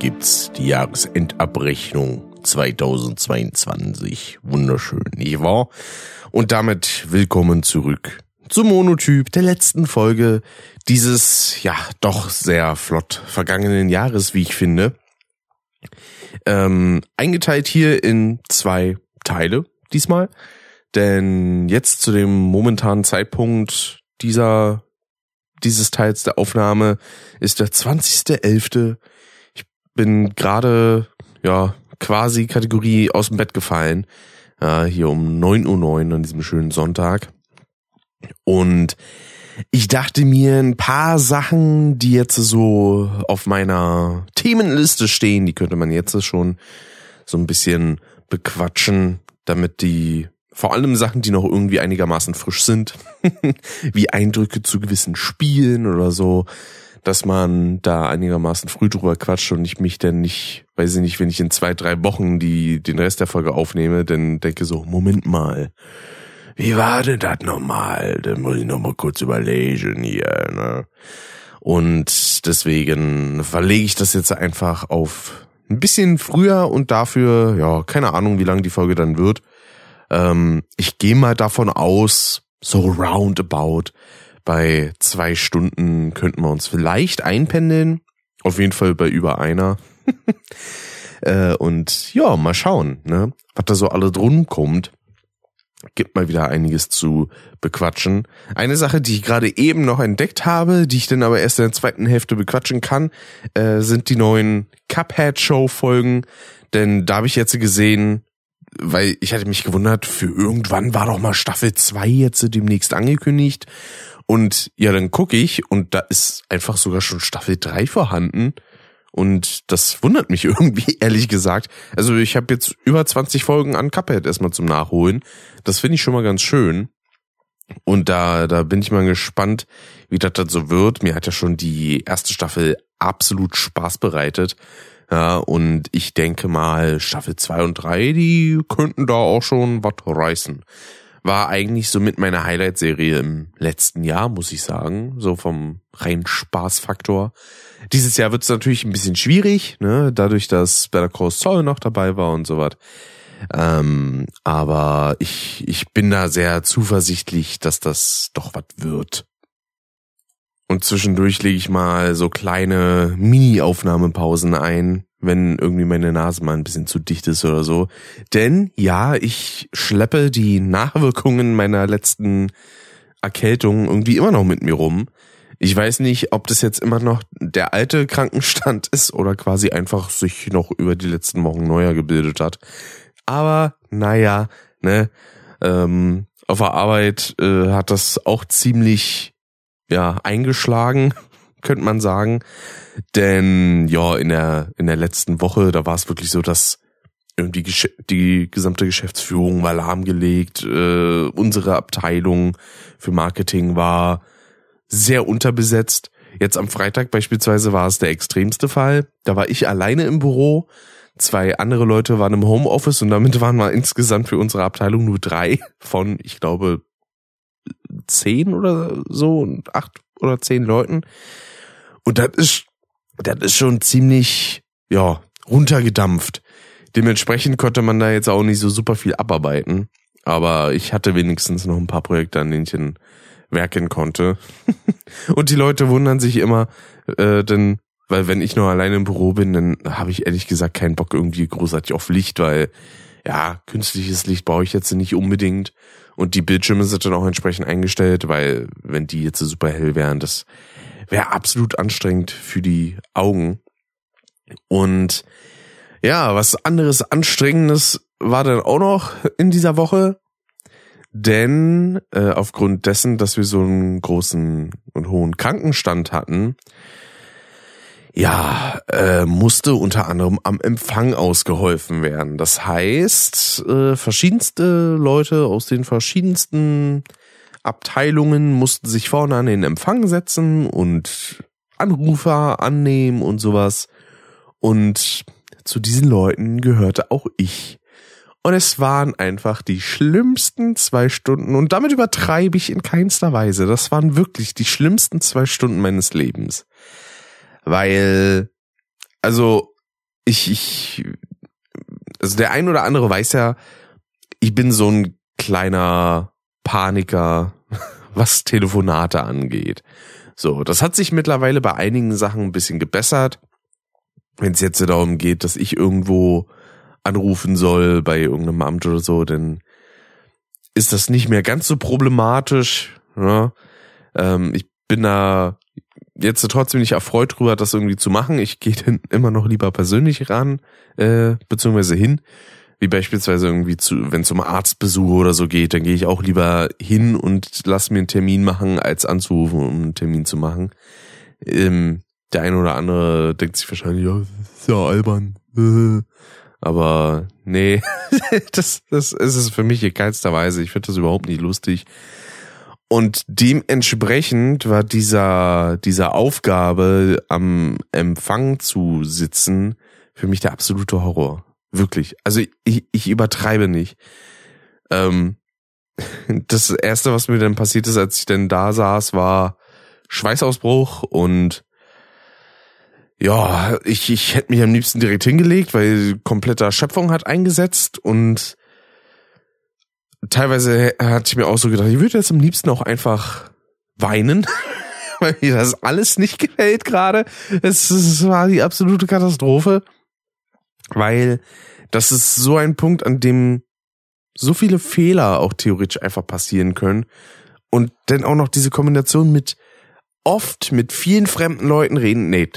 Gibt's die Jahresendabrechnung 2022. Wunderschön, nicht wahr? Und damit willkommen zurück zum Monotyp der letzten Folge dieses, ja, doch sehr flott vergangenen Jahres, wie ich finde. Ähm, eingeteilt hier in zwei Teile diesmal. Denn jetzt zu dem momentanen Zeitpunkt dieser dieses Teils der Aufnahme ist der 20.11. Bin gerade, ja, quasi Kategorie aus dem Bett gefallen. Äh, hier um 9.09 Uhr an diesem schönen Sonntag. Und ich dachte mir, ein paar Sachen, die jetzt so auf meiner Themenliste stehen, die könnte man jetzt schon so ein bisschen bequatschen, damit die vor allem Sachen, die noch irgendwie einigermaßen frisch sind, wie Eindrücke zu gewissen Spielen oder so, dass man da einigermaßen früh drüber quatscht und ich mich dann nicht, weiß ich nicht, wenn ich in zwei, drei Wochen die, den Rest der Folge aufnehme, dann denke so, Moment mal, wie war denn das nochmal? Dann muss ich nochmal kurz überlegen hier, ne? Und deswegen verlege ich das jetzt einfach auf ein bisschen früher und dafür, ja, keine Ahnung, wie lang die Folge dann wird. Ähm, ich gehe mal davon aus, so roundabout, bei zwei Stunden könnten wir uns vielleicht einpendeln. Auf jeden Fall bei über einer. äh, und ja, mal schauen, ne, was da so alle drum kommt. Gibt mal wieder einiges zu bequatschen. Eine Sache, die ich gerade eben noch entdeckt habe, die ich dann aber erst in der zweiten Hälfte bequatschen kann, äh, sind die neuen Cuphead-Show-Folgen. Denn da habe ich jetzt gesehen, weil ich hatte mich gewundert, für irgendwann war doch mal Staffel 2 jetzt demnächst angekündigt. Und ja, dann gucke ich und da ist einfach sogar schon Staffel 3 vorhanden. Und das wundert mich irgendwie, ehrlich gesagt. Also ich habe jetzt über 20 Folgen an Cuphead erstmal zum Nachholen. Das finde ich schon mal ganz schön. Und da, da bin ich mal gespannt, wie das dann so wird. Mir hat ja schon die erste Staffel absolut Spaß bereitet. Ja, und ich denke mal, Staffel 2 und 3, die könnten da auch schon was reißen. War eigentlich so mit meiner Highlight-Serie im letzten Jahr, muss ich sagen. So vom rein Spaßfaktor. Dieses Jahr wird es natürlich ein bisschen schwierig, ne, dadurch, dass Better Call Saul noch dabei war und so was. Ähm, aber ich, ich bin da sehr zuversichtlich, dass das doch was wird. Und zwischendurch lege ich mal so kleine Mini-Aufnahmepausen ein, wenn irgendwie meine Nase mal ein bisschen zu dicht ist oder so. Denn ja, ich schleppe die Nachwirkungen meiner letzten Erkältung irgendwie immer noch mit mir rum. Ich weiß nicht, ob das jetzt immer noch der alte Krankenstand ist oder quasi einfach sich noch über die letzten Wochen neuer gebildet hat. Aber naja, ne, ähm, auf der Arbeit äh, hat das auch ziemlich ja, eingeschlagen, könnte man sagen. Denn ja, in der, in der letzten Woche, da war es wirklich so, dass irgendwie die gesamte Geschäftsführung war lahmgelegt. Äh, unsere Abteilung für Marketing war sehr unterbesetzt. Jetzt am Freitag beispielsweise war es der extremste Fall. Da war ich alleine im Büro. Zwei andere Leute waren im Homeoffice und damit waren wir insgesamt für unsere Abteilung nur drei von, ich glaube, zehn oder so, acht oder zehn Leuten. Und das ist, das ist schon ziemlich, ja, runtergedampft. Dementsprechend konnte man da jetzt auch nicht so super viel abarbeiten. Aber ich hatte wenigstens noch ein paar Projekte, an denen ich werken konnte. Und die Leute wundern sich immer, äh, denn, weil wenn ich noch alleine im Büro bin, dann habe ich ehrlich gesagt keinen Bock irgendwie großartig auf Licht, weil ja, künstliches Licht brauche ich jetzt nicht unbedingt. Und die Bildschirme sind dann auch entsprechend eingestellt, weil wenn die jetzt super hell wären, das wäre absolut anstrengend für die Augen. Und ja, was anderes Anstrengendes war dann auch noch in dieser Woche. Denn äh, aufgrund dessen, dass wir so einen großen und hohen Krankenstand hatten, ja, äh, musste unter anderem am Empfang ausgeholfen werden. Das heißt, äh, verschiedenste Leute aus den verschiedensten Abteilungen mussten sich vorne an den Empfang setzen und Anrufer annehmen und sowas. Und zu diesen Leuten gehörte auch ich. Und es waren einfach die schlimmsten zwei Stunden. Und damit übertreibe ich in keinster Weise. Das waren wirklich die schlimmsten zwei Stunden meines Lebens weil also ich, ich, also der ein oder andere weiß ja, ich bin so ein kleiner Paniker, was Telefonate angeht. So, das hat sich mittlerweile bei einigen Sachen ein bisschen gebessert. Wenn es jetzt darum geht, dass ich irgendwo anrufen soll bei irgendeinem Amt oder so, dann ist das nicht mehr ganz so problematisch. Ja? Ähm, ich bin da jetzt trotzdem nicht erfreut drüber, das irgendwie zu machen. Ich gehe dann immer noch lieber persönlich ran, äh, beziehungsweise hin. Wie beispielsweise irgendwie zu, wenn zum Arztbesuch oder so geht, dann gehe ich auch lieber hin und lass mir einen Termin machen, als anzurufen, um einen Termin zu machen. Ähm, der eine oder andere denkt sich wahrscheinlich, ja, ist ja albern. Aber nee, das, das ist es für mich in keinster Weise. Ich finde das überhaupt nicht lustig. Und dementsprechend war dieser, dieser Aufgabe, am Empfang zu sitzen, für mich der absolute Horror. Wirklich. Also ich, ich übertreibe nicht. Ähm, das erste, was mir dann passiert ist, als ich dann da saß, war Schweißausbruch und ja, ich, ich hätte mich am liebsten direkt hingelegt, weil kompletter Schöpfung hat eingesetzt und teilweise hatte ich mir auch so gedacht, ich würde jetzt am liebsten auch einfach weinen, weil mir das alles nicht gefällt gerade. Es, es war die absolute Katastrophe, weil das ist so ein Punkt, an dem so viele Fehler auch theoretisch einfach passieren können und dann auch noch diese Kombination mit oft mit vielen fremden Leuten reden, nee,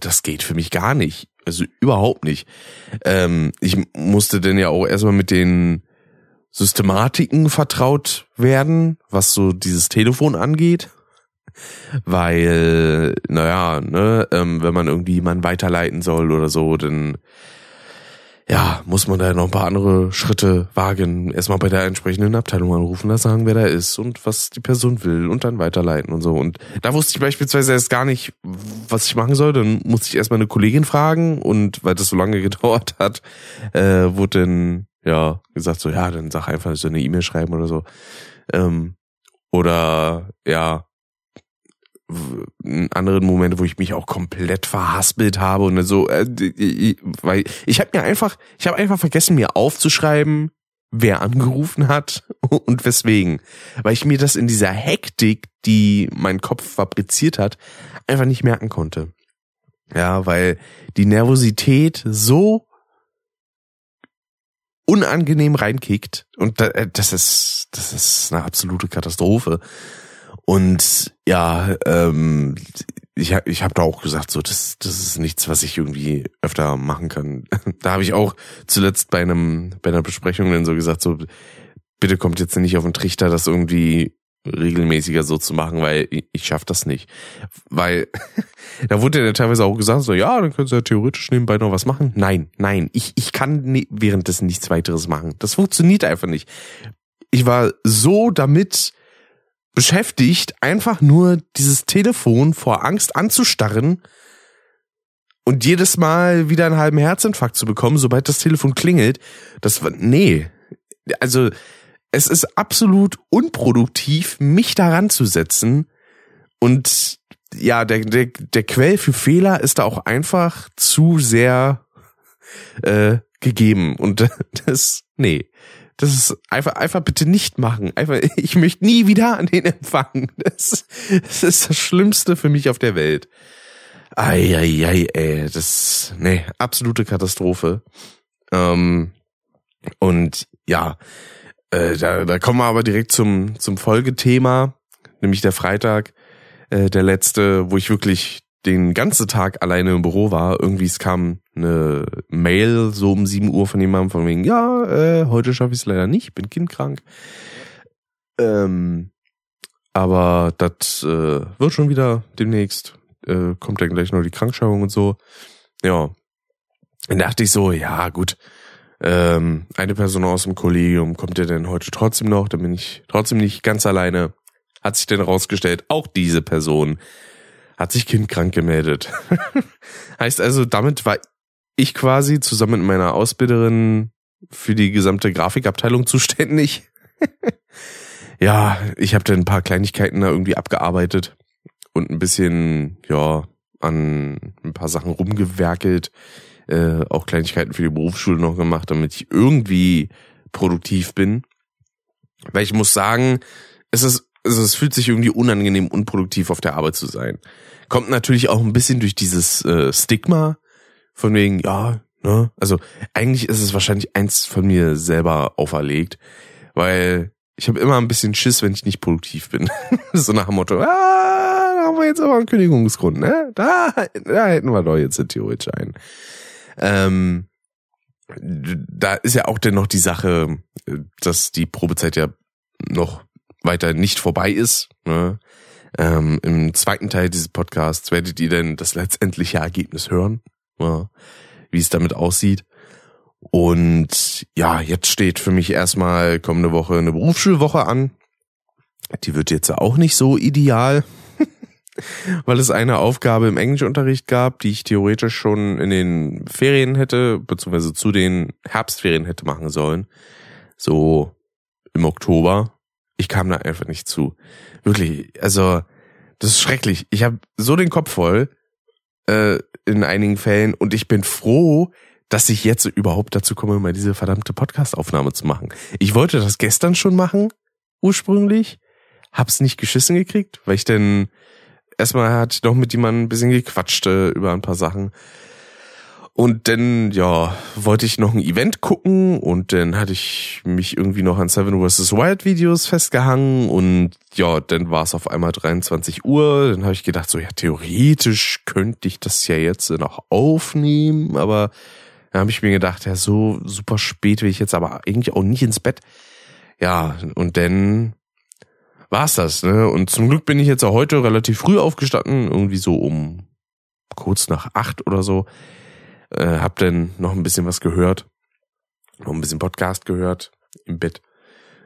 das geht für mich gar nicht. Also überhaupt nicht. Ähm, ich musste denn ja auch erstmal mit den Systematiken vertraut werden, was so dieses Telefon angeht. Weil, naja, ne, ähm, wenn man irgendwie jemanden weiterleiten soll oder so, dann ja, muss man da noch ein paar andere Schritte wagen. Erstmal bei der entsprechenden Abteilung anrufen, da sagen, wer da ist und was die Person will und dann weiterleiten und so. Und da wusste ich beispielsweise erst gar nicht, was ich machen soll. Dann musste ich erstmal eine Kollegin fragen und weil das so lange gedauert hat, äh, wurde dann ja gesagt so, ja, dann sag einfach so eine E-Mail schreiben oder so. Ähm, oder ja, anderen Momente, wo ich mich auch komplett verhaspelt habe und so, äh, weil ich habe mir einfach, ich habe einfach vergessen, mir aufzuschreiben, wer angerufen hat und weswegen, weil ich mir das in dieser Hektik, die mein Kopf fabriziert hat, einfach nicht merken konnte. Ja, weil die Nervosität so unangenehm reinkickt und äh, das ist das ist eine absolute Katastrophe. Und ja, ähm, ich, ich habe da auch gesagt, so das, das ist nichts, was ich irgendwie öfter machen kann. Da habe ich auch zuletzt bei einem bei einer Besprechung dann so gesagt, so bitte kommt jetzt nicht auf den Trichter, das irgendwie regelmäßiger so zu machen, weil ich, ich schaff das nicht. Weil da wurde ja teilweise auch gesagt, so ja, dann können Sie ja theoretisch nebenbei noch was machen. Nein, nein, ich, ich kann ne, währenddessen nichts weiteres machen. Das funktioniert einfach nicht. Ich war so damit beschäftigt, einfach nur dieses Telefon vor Angst anzustarren und jedes Mal wieder einen halben Herzinfarkt zu bekommen, sobald das Telefon klingelt. Das war, nee. Also, es ist absolut unproduktiv, mich daran zu setzen. Und ja, der, der, der Quell für Fehler ist da auch einfach zu sehr äh, gegeben. Und das, nee. Das ist einfach, einfach bitte nicht machen. Einfach, ich möchte nie wieder an den empfangen. Das, das ist das Schlimmste für mich auf der Welt. Eieiei, ey, das, nee, absolute Katastrophe. Ähm, und ja, äh, da, da kommen wir aber direkt zum, zum Folgethema, nämlich der Freitag, äh, der letzte, wo ich wirklich den ganzen Tag alleine im Büro war. Irgendwie es kam eine Mail so um 7 Uhr von jemandem von wegen, ja, äh, heute schaffe ich es leider nicht, bin kindkrank. Ähm, aber das äh, wird schon wieder demnächst. Äh, kommt dann gleich noch die Krankschreibung und so. Ja. Dann dachte ich so, ja, gut. Ähm, eine Person aus dem Kollegium kommt ja denn heute trotzdem noch, dann bin ich trotzdem nicht ganz alleine. Hat sich denn rausgestellt, auch diese Person hat sich kindkrank gemeldet. heißt also, damit war ich quasi zusammen mit meiner Ausbilderin für die gesamte Grafikabteilung zuständig. ja, ich habe dann ein paar Kleinigkeiten da irgendwie abgearbeitet und ein bisschen, ja, an ein paar Sachen rumgewerkelt, äh, auch Kleinigkeiten für die Berufsschule noch gemacht, damit ich irgendwie produktiv bin. Weil ich muss sagen, es ist, also es fühlt sich irgendwie unangenehm, unproduktiv auf der Arbeit zu sein. Kommt natürlich auch ein bisschen durch dieses äh, Stigma von wegen, ja, ne, also eigentlich ist es wahrscheinlich eins von mir selber auferlegt, weil ich habe immer ein bisschen Schiss, wenn ich nicht produktiv bin. so nach dem Motto, ah, da haben wir jetzt aber einen Kündigungsgrund, ne? Da, da hätten wir doch jetzt theoretisch einen. Ähm, da ist ja auch dennoch die Sache, dass die Probezeit ja noch weiter nicht vorbei ist. Ne? Ähm, Im zweiten Teil dieses Podcasts werdet ihr dann das letztendliche Ergebnis hören, ja, wie es damit aussieht. Und ja, jetzt steht für mich erstmal kommende Woche eine Berufsschulwoche an. Die wird jetzt auch nicht so ideal, weil es eine Aufgabe im Englischunterricht gab, die ich theoretisch schon in den Ferien hätte, beziehungsweise zu den Herbstferien hätte machen sollen. So im Oktober. Ich kam da einfach nicht zu. Wirklich, also das ist schrecklich. Ich habe so den Kopf voll äh, in einigen Fällen und ich bin froh, dass ich jetzt überhaupt dazu komme, mal diese verdammte Podcast-Aufnahme zu machen. Ich wollte das gestern schon machen, ursprünglich, hab's nicht geschissen gekriegt, weil ich denn erstmal ich noch mit jemandem ein bisschen gequatscht äh, über ein paar Sachen. Und dann, ja, wollte ich noch ein Event gucken und dann hatte ich mich irgendwie noch an Seven vs. Wild Videos festgehangen und ja, dann war es auf einmal 23 Uhr. Dann habe ich gedacht, so ja, theoretisch könnte ich das ja jetzt noch aufnehmen, aber dann habe ich mir gedacht, ja, so super spät will ich jetzt aber eigentlich auch nicht ins Bett. Ja, und dann war's das, ne? Und zum Glück bin ich jetzt auch heute relativ früh aufgestanden, irgendwie so um kurz nach acht oder so. Äh, hab dann noch ein bisschen was gehört, noch ein bisschen Podcast gehört im Bett.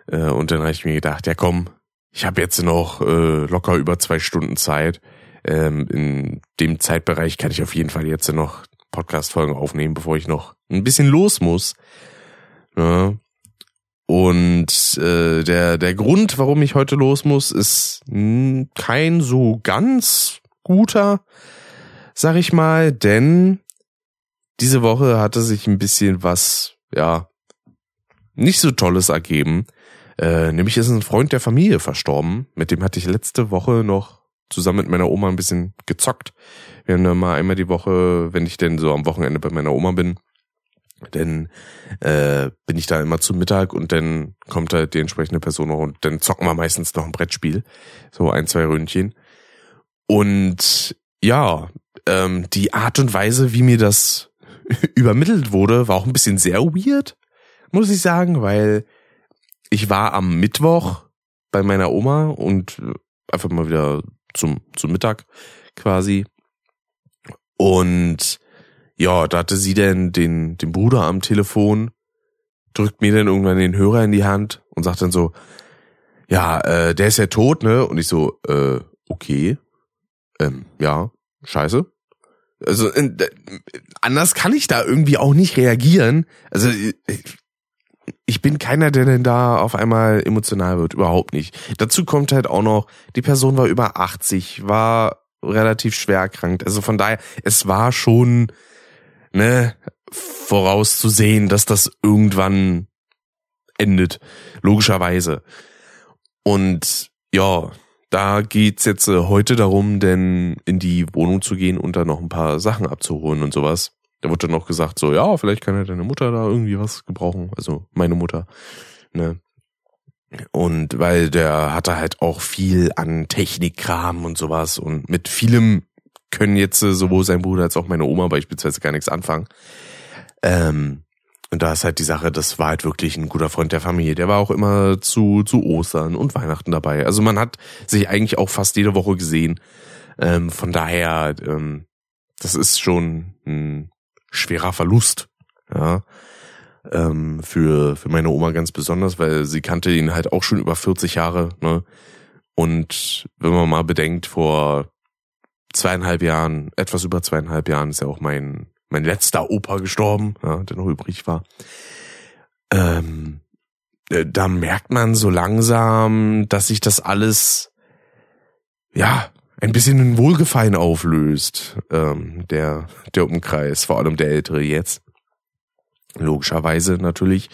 Äh, und dann habe ich mir gedacht, ja komm, ich habe jetzt noch äh, locker über zwei Stunden Zeit. Ähm, in dem Zeitbereich kann ich auf jeden Fall jetzt noch Podcast-Folgen aufnehmen, bevor ich noch ein bisschen los muss. Ja. Und äh, der, der Grund, warum ich heute los muss, ist kein so ganz guter, sag ich mal, denn diese Woche hatte sich ein bisschen was, ja, nicht so Tolles ergeben. Äh, nämlich ist ein Freund der Familie verstorben. Mit dem hatte ich letzte Woche noch zusammen mit meiner Oma ein bisschen gezockt. Wir haben dann mal einmal die Woche, wenn ich denn so am Wochenende bei meiner Oma bin, dann äh, bin ich da immer zum Mittag und dann kommt halt die entsprechende Person noch und dann zocken wir meistens noch ein Brettspiel. So ein, zwei Ründchen. Und ja, ähm, die Art und Weise, wie mir das übermittelt wurde, war auch ein bisschen sehr weird, muss ich sagen, weil ich war am Mittwoch bei meiner Oma und einfach mal wieder zum, zum Mittag quasi. Und ja, da hatte sie denn den, den Bruder am Telefon, drückt mir dann irgendwann den Hörer in die Hand und sagt dann so, ja, äh, der ist ja tot, ne? Und ich so, äh, okay. Ähm, ja, scheiße. Also anders kann ich da irgendwie auch nicht reagieren. Also ich bin keiner, der denn da auf einmal emotional wird, überhaupt nicht. Dazu kommt halt auch noch, die Person war über 80, war relativ schwer erkrankt. Also von daher, es war schon ne vorauszusehen, dass das irgendwann endet, logischerweise. Und ja, da geht's jetzt äh, heute darum, denn in die Wohnung zu gehen und da noch ein paar Sachen abzuholen und sowas. Da wurde dann noch gesagt, so, ja, vielleicht kann ja deine Mutter da irgendwie was gebrauchen. Also meine Mutter. Ne? Und weil der hatte halt auch viel an Technikkram und sowas und mit vielem können jetzt äh, sowohl sein Bruder als auch meine Oma beispielsweise gar nichts anfangen. Ähm, und da ist halt die Sache, das war halt wirklich ein guter Freund der Familie. Der war auch immer zu, zu Ostern und Weihnachten dabei. Also man hat sich eigentlich auch fast jede Woche gesehen. Ähm, von daher, ähm, das ist schon ein schwerer Verlust. Ja. Ähm, für, für meine Oma ganz besonders, weil sie kannte ihn halt auch schon über 40 Jahre. Ne? Und wenn man mal bedenkt, vor zweieinhalb Jahren, etwas über zweieinhalb Jahren ist ja auch mein, mein letzter Opa gestorben, ja, der noch übrig war. Ähm, äh, da merkt man so langsam, dass sich das alles, ja, ein bisschen ein Wohlgefallen auflöst, ähm, der, der Umkreis, vor allem der Ältere jetzt. Logischerweise natürlich,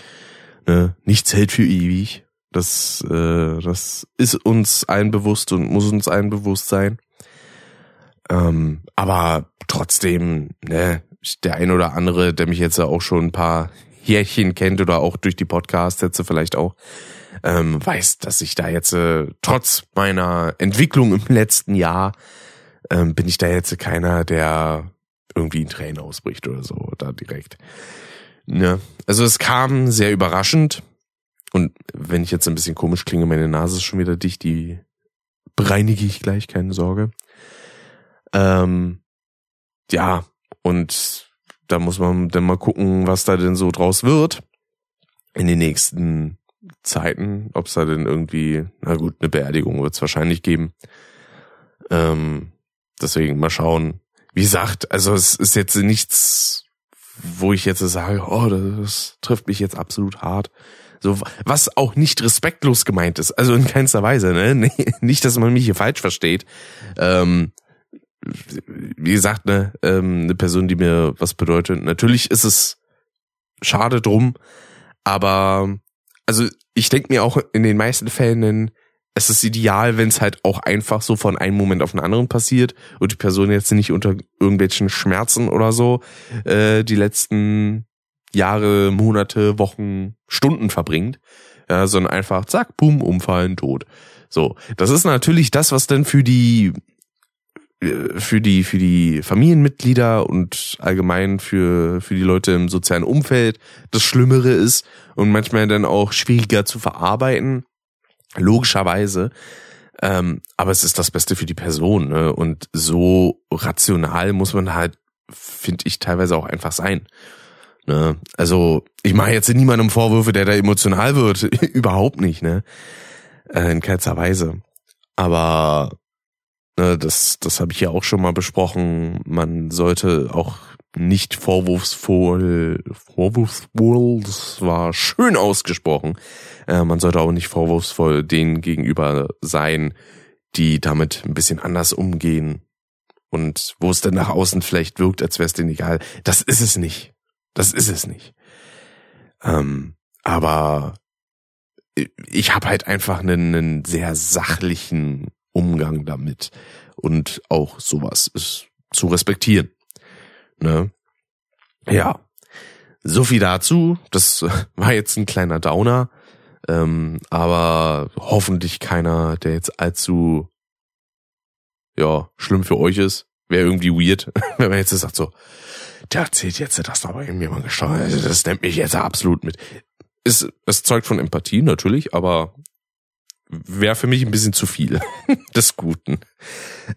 ne, nichts hält für ewig. Das, äh, das ist uns allen bewusst und muss uns allen bewusst sein. Ähm, aber trotzdem, ne, der ein oder andere, der mich jetzt auch schon ein paar Jährchen kennt oder auch durch die Podcasts jetzt vielleicht auch, ähm, weiß, dass ich da jetzt äh, trotz meiner Entwicklung im letzten Jahr ähm, bin ich da jetzt keiner, der irgendwie in Tränen ausbricht oder so, da direkt. Ne? Also es kam sehr überraschend. Und wenn ich jetzt ein bisschen komisch klinge, meine Nase ist schon wieder dicht, die bereinige ich gleich, keine Sorge. Ähm, ja, und da muss man dann mal gucken, was da denn so draus wird in den nächsten Zeiten, ob es da denn irgendwie, na gut, eine Beerdigung wird es wahrscheinlich geben. Ähm, deswegen mal schauen. Wie gesagt, also es ist jetzt nichts, wo ich jetzt sage, oh, das trifft mich jetzt absolut hart. So, was auch nicht respektlos gemeint ist. Also in keinster Weise, ne? Nicht, dass man mich hier falsch versteht. Ähm, wie gesagt, ne, ähm, eine Person, die mir was bedeutet. Natürlich ist es schade drum, aber also ich denke mir auch in den meisten Fällen, es ist ideal, wenn es halt auch einfach so von einem Moment auf den anderen passiert und die Person jetzt nicht unter irgendwelchen Schmerzen oder so äh, die letzten Jahre, Monate, Wochen, Stunden verbringt, ja, sondern einfach zack, boom, umfallen, tot. So, das ist natürlich das, was dann für die für die für die Familienmitglieder und allgemein für für die Leute im sozialen Umfeld. Das Schlimmere ist und manchmal dann auch schwieriger zu verarbeiten logischerweise. Ähm, aber es ist das Beste für die Person ne? und so rational muss man halt finde ich teilweise auch einfach sein ne? also ich mache jetzt niemandem Vorwürfe der da emotional wird. Überhaupt nicht ne? Äh, in keinster Weise. Aber das, das habe ich ja auch schon mal besprochen. Man sollte auch nicht vorwurfsvoll, vorwurfsvoll, das war schön ausgesprochen. Äh, man sollte auch nicht vorwurfsvoll denen gegenüber sein, die damit ein bisschen anders umgehen. Und wo es dann nach außen vielleicht wirkt, als wäre es denen egal. Das ist es nicht. Das ist es nicht. Ähm, aber ich habe halt einfach einen, einen sehr sachlichen Umgang damit. Und auch sowas ist zu respektieren. Ne? Ja. So viel dazu. Das war jetzt ein kleiner Downer. Ähm, aber hoffentlich keiner, der jetzt allzu ja, schlimm für euch ist. Wäre irgendwie weird, wenn man jetzt sagt so, der erzählt jetzt das aber irgendwie mal gestorben. Das nimmt mich jetzt absolut mit. Ist, es zeugt von Empathie natürlich, aber wäre für mich ein bisschen zu viel des Guten.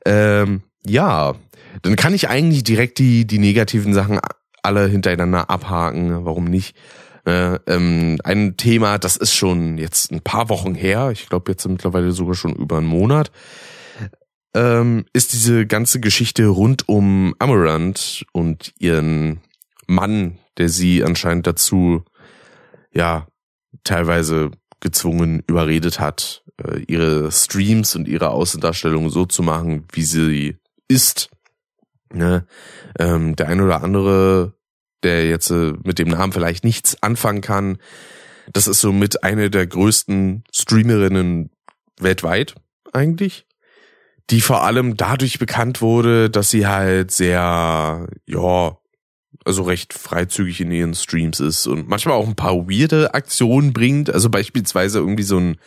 Ähm, ja, dann kann ich eigentlich direkt die, die negativen Sachen alle hintereinander abhaken. Warum nicht? Äh, ähm, ein Thema, das ist schon jetzt ein paar Wochen her, ich glaube jetzt mittlerweile sogar schon über einen Monat, ähm, ist diese ganze Geschichte rund um Amaranth und ihren Mann, der sie anscheinend dazu, ja, teilweise gezwungen überredet hat, äh, ihre Streams und ihre Außendarstellung so zu machen, wie sie ist. Ne? Ähm, der ein oder andere, der jetzt äh, mit dem Namen vielleicht nichts anfangen kann, das ist so mit eine der größten Streamerinnen weltweit eigentlich, die vor allem dadurch bekannt wurde, dass sie halt sehr, ja, also recht freizügig in ihren Streams ist und manchmal auch ein paar weirde Aktionen bringt. Also beispielsweise irgendwie so ein,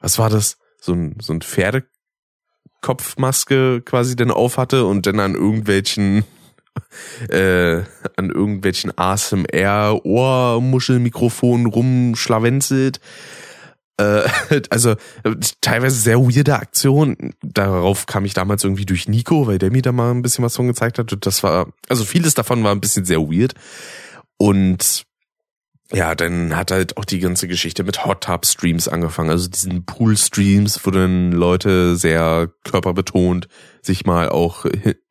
was war das? So ein, so ein Pferdekopfmaske quasi dann auf hatte und dann an irgendwelchen äh, an irgendwelchen ASMR Ohrmuschelmikrofonen rumschlawenzelt äh, also teilweise sehr weirde Aktionen. Darauf kam ich damals irgendwie durch Nico, weil der mir da mal ein bisschen was von gezeigt hat. Und das war, also vieles davon war ein bisschen sehr weird. Und ja, dann hat halt auch die ganze Geschichte mit Hot Tub Streams angefangen, also diesen Pool Streams, wo dann Leute sehr körperbetont sich mal auch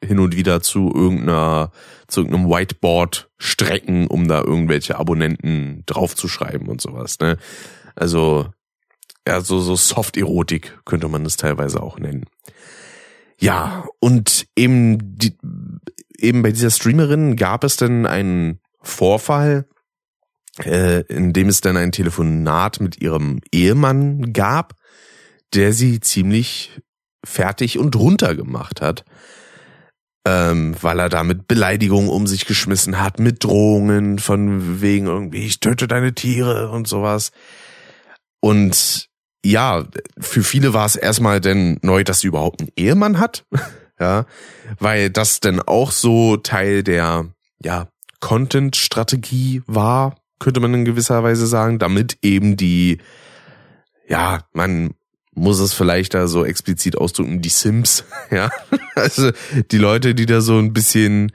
hin und wieder zu irgendeiner, zu irgendeinem Whiteboard strecken, um da irgendwelche Abonnenten draufzuschreiben und sowas, ne? Also ja, so, so Soft-Erotik könnte man das teilweise auch nennen. Ja, und eben, die, eben bei dieser Streamerin gab es dann einen Vorfall, äh, in dem es dann ein Telefonat mit ihrem Ehemann gab, der sie ziemlich fertig und runter gemacht hat, ähm, weil er da mit Beleidigungen um sich geschmissen hat, mit Drohungen von wegen irgendwie, ich töte deine Tiere und sowas. Und ja, für viele war es erstmal denn neu, dass sie überhaupt einen Ehemann hat. ja, weil das denn auch so Teil der, ja, Content-Strategie war, könnte man in gewisser Weise sagen, damit eben die, ja, man muss es vielleicht da so explizit ausdrücken, die Sims, ja. Also die Leute, die da so ein bisschen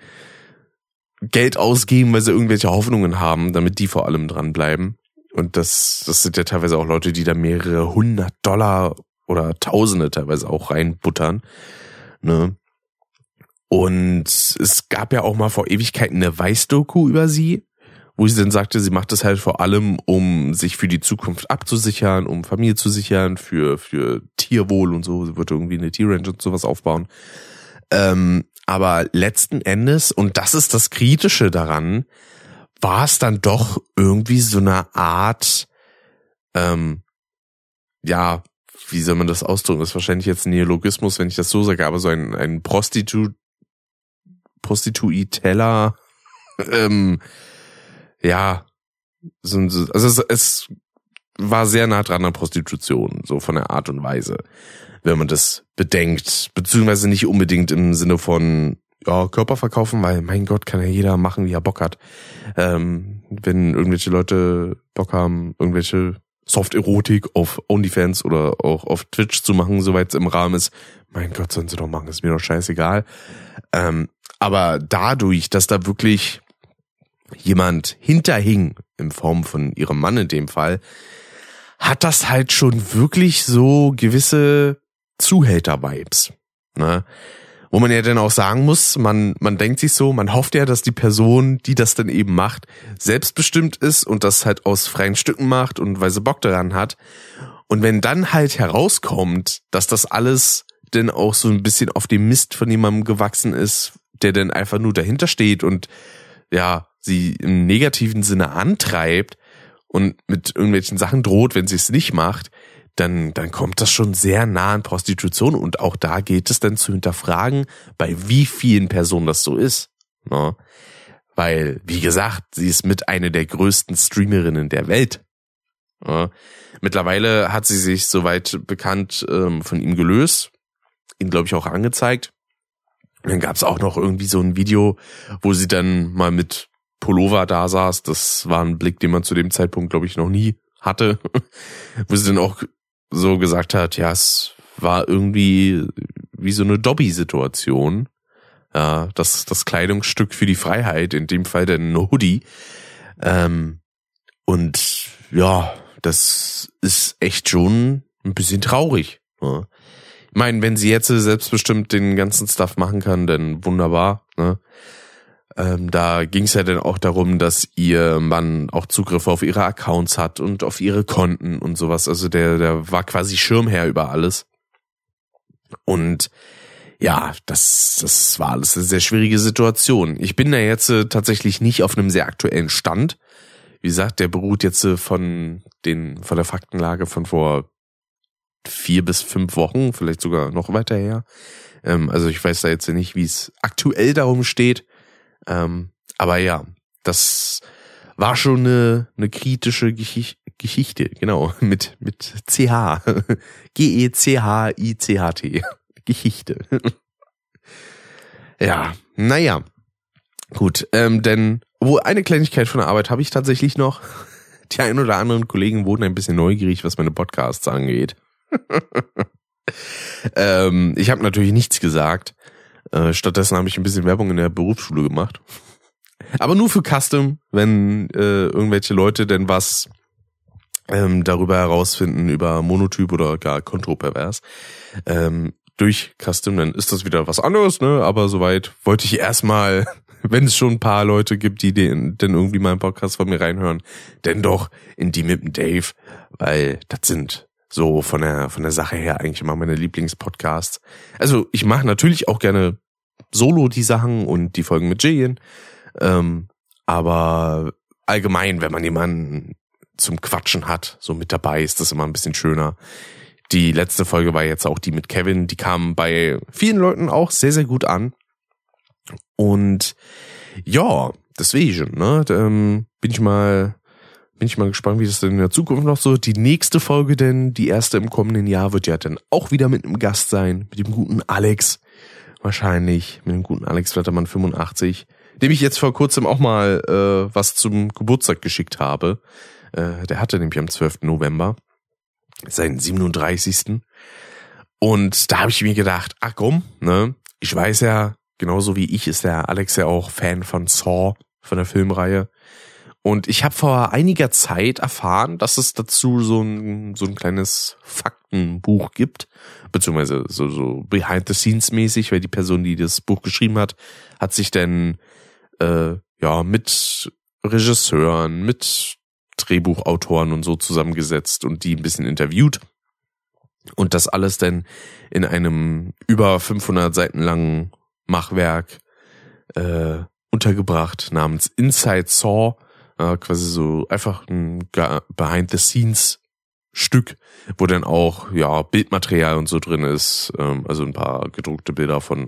Geld ausgeben, weil sie irgendwelche Hoffnungen haben, damit die vor allem dranbleiben. Und das, das sind ja teilweise auch Leute, die da mehrere hundert Dollar oder Tausende teilweise auch reinbuttern. Ne? Und es gab ja auch mal vor Ewigkeiten eine Weißdoku über sie, wo sie dann sagte, sie macht das halt vor allem, um sich für die Zukunft abzusichern, um Familie zu sichern, für, für Tierwohl und so. Sie wird irgendwie eine Tierrange und sowas aufbauen. Ähm, aber letzten Endes, und das ist das Kritische daran, war es dann doch irgendwie so eine Art, ähm, ja, wie soll man das ausdrücken? Das ist wahrscheinlich jetzt ein Neologismus, wenn ich das so sage, aber so ein, ein Prostitu, Prostituiteller, ähm, ja, so, also es, es war sehr nah dran an Prostitution, so von der Art und Weise, wenn man das bedenkt, beziehungsweise nicht unbedingt im Sinne von ja, Körper verkaufen, weil mein Gott kann ja jeder machen, wie er Bock hat. Ähm, wenn irgendwelche Leute Bock haben, irgendwelche Soft-Erotik auf OnlyFans oder auch auf Twitch zu machen, soweit es im Rahmen ist, mein Gott, sollen sie doch machen, ist mir doch scheißegal. Ähm, aber dadurch, dass da wirklich jemand hinterhing, in Form von ihrem Mann in dem Fall, hat das halt schon wirklich so gewisse Zuhälter-Vibes. Ne? Wo man ja dann auch sagen muss, man, man denkt sich so, man hofft ja, dass die Person, die das dann eben macht, selbstbestimmt ist und das halt aus freien Stücken macht und weil sie Bock daran hat. Und wenn dann halt herauskommt, dass das alles denn auch so ein bisschen auf dem Mist von jemandem gewachsen ist, der dann einfach nur dahinter steht und ja, sie im negativen Sinne antreibt und mit irgendwelchen Sachen droht, wenn sie es nicht macht, dann, dann kommt das schon sehr nah an Prostitution und auch da geht es dann zu hinterfragen, bei wie vielen Personen das so ist. Ne? Weil, wie gesagt, sie ist mit einer der größten Streamerinnen der Welt. Ne? Mittlerweile hat sie sich soweit bekannt ähm, von ihm gelöst, ihn glaube ich auch angezeigt. Dann gab es auch noch irgendwie so ein Video, wo sie dann mal mit Pullover da saß. Das war ein Blick, den man zu dem Zeitpunkt, glaube ich, noch nie hatte. wo sie dann auch so gesagt hat, ja, es war irgendwie wie so eine Dobby-Situation. Ja, das, das Kleidungsstück für die Freiheit, in dem Fall der Hoodie. Ähm, und ja, das ist echt schon ein bisschen traurig. Ja. Ich meine, wenn sie jetzt selbstbestimmt den ganzen Stuff machen kann, dann wunderbar. Ne? Ähm, da ging es ja dann auch darum, dass ihr Mann auch Zugriff auf ihre Accounts hat und auf ihre Konten und sowas. Also der, der war quasi Schirmherr über alles. Und ja, das, das war alles eine sehr schwierige Situation. Ich bin da jetzt äh, tatsächlich nicht auf einem sehr aktuellen Stand. Wie gesagt, der beruht jetzt äh, von den, von der Faktenlage von vor vier bis fünf Wochen, vielleicht sogar noch weiter her. Ähm, also ich weiß da jetzt nicht, wie es aktuell darum steht. Ähm, aber ja, das war schon eine, eine kritische Geschichte, Geschichte, genau, mit, mit CH. G-E-C-H-I-C-H-T. Geschichte. ja, naja. Gut, ähm, denn wo eine Kleinigkeit von der Arbeit habe ich tatsächlich noch. Die ein oder anderen Kollegen wurden ein bisschen neugierig, was meine Podcasts angeht. ähm, ich habe natürlich nichts gesagt. Äh, stattdessen habe ich ein bisschen Werbung in der Berufsschule gemacht. Aber nur für Custom, wenn äh, irgendwelche Leute denn was ähm, darüber herausfinden, über Monotyp oder gar kontropervers. Ähm, durch Custom, dann ist das wieder was anderes, ne? Aber soweit wollte ich erstmal, wenn es schon ein paar Leute gibt, die den, denn irgendwie mal einen Podcast von mir reinhören, denn doch in die mit dem Dave, weil das sind so von der von der Sache her eigentlich immer meine Lieblingspodcasts. Also ich mache natürlich auch gerne solo die Sachen und die Folgen mit Jillian, ähm, aber allgemein, wenn man jemanden zum Quatschen hat, so mit dabei, ist das immer ein bisschen schöner. Die letzte Folge war jetzt auch die mit Kevin, die kam bei vielen Leuten auch sehr, sehr gut an. Und ja, deswegen, ne, ähm, bin ich mal, bin ich mal gespannt, wie das denn in der Zukunft noch so. Die nächste Folge denn, die erste im kommenden Jahr, wird ja dann auch wieder mit einem Gast sein, mit dem guten Alex. Wahrscheinlich, mit dem guten Alex Flattermann 85, dem ich jetzt vor kurzem auch mal äh, was zum Geburtstag geschickt habe. Äh, der hatte nämlich am 12. November seinen 37. Und da habe ich mir gedacht, ach komm, ne, ich weiß ja, genauso wie ich ist der Alex ja auch Fan von Saw, von der Filmreihe. Und ich habe vor einiger Zeit erfahren, dass es dazu so ein, so ein kleines Faktenbuch gibt, beziehungsweise so, so Behind-the-Scenes-mäßig, weil die Person, die das Buch geschrieben hat, hat sich dann äh, ja mit Regisseuren, mit Drehbuchautoren und so zusammengesetzt und die ein bisschen interviewt. Und das alles dann in einem über 500 Seiten langen Machwerk äh, untergebracht namens Inside Saw. Äh, quasi so einfach ein Behind-the-Scenes Stück, wo dann auch ja Bildmaterial und so drin ist, ähm, also ein paar gedruckte Bilder von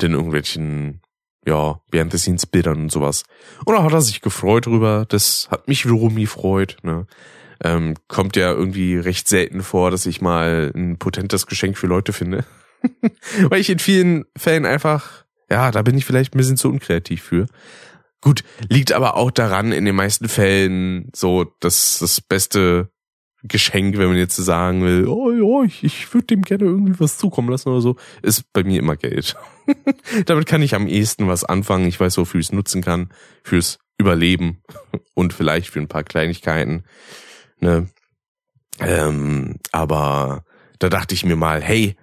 den irgendwelchen ja, während des Scenes Bildern und sowas. Und da hat er sich gefreut drüber. Das hat mich wiederum gefreut. Ne? Ähm, kommt ja irgendwie recht selten vor, dass ich mal ein potentes Geschenk für Leute finde. Weil ich in vielen Fällen einfach, ja, da bin ich vielleicht ein bisschen zu unkreativ für. Gut, liegt aber auch daran, in den meisten Fällen so, dass das beste Geschenk, wenn man jetzt sagen will, oh ja, ich, ich würde dem gerne irgendwie was zukommen lassen oder so, ist bei mir immer Geld. Damit kann ich am ehesten was anfangen. Ich weiß, wofür ich es nutzen kann. Fürs Überleben und vielleicht für ein paar Kleinigkeiten. Ne? Ähm, aber da dachte ich mir mal, hey,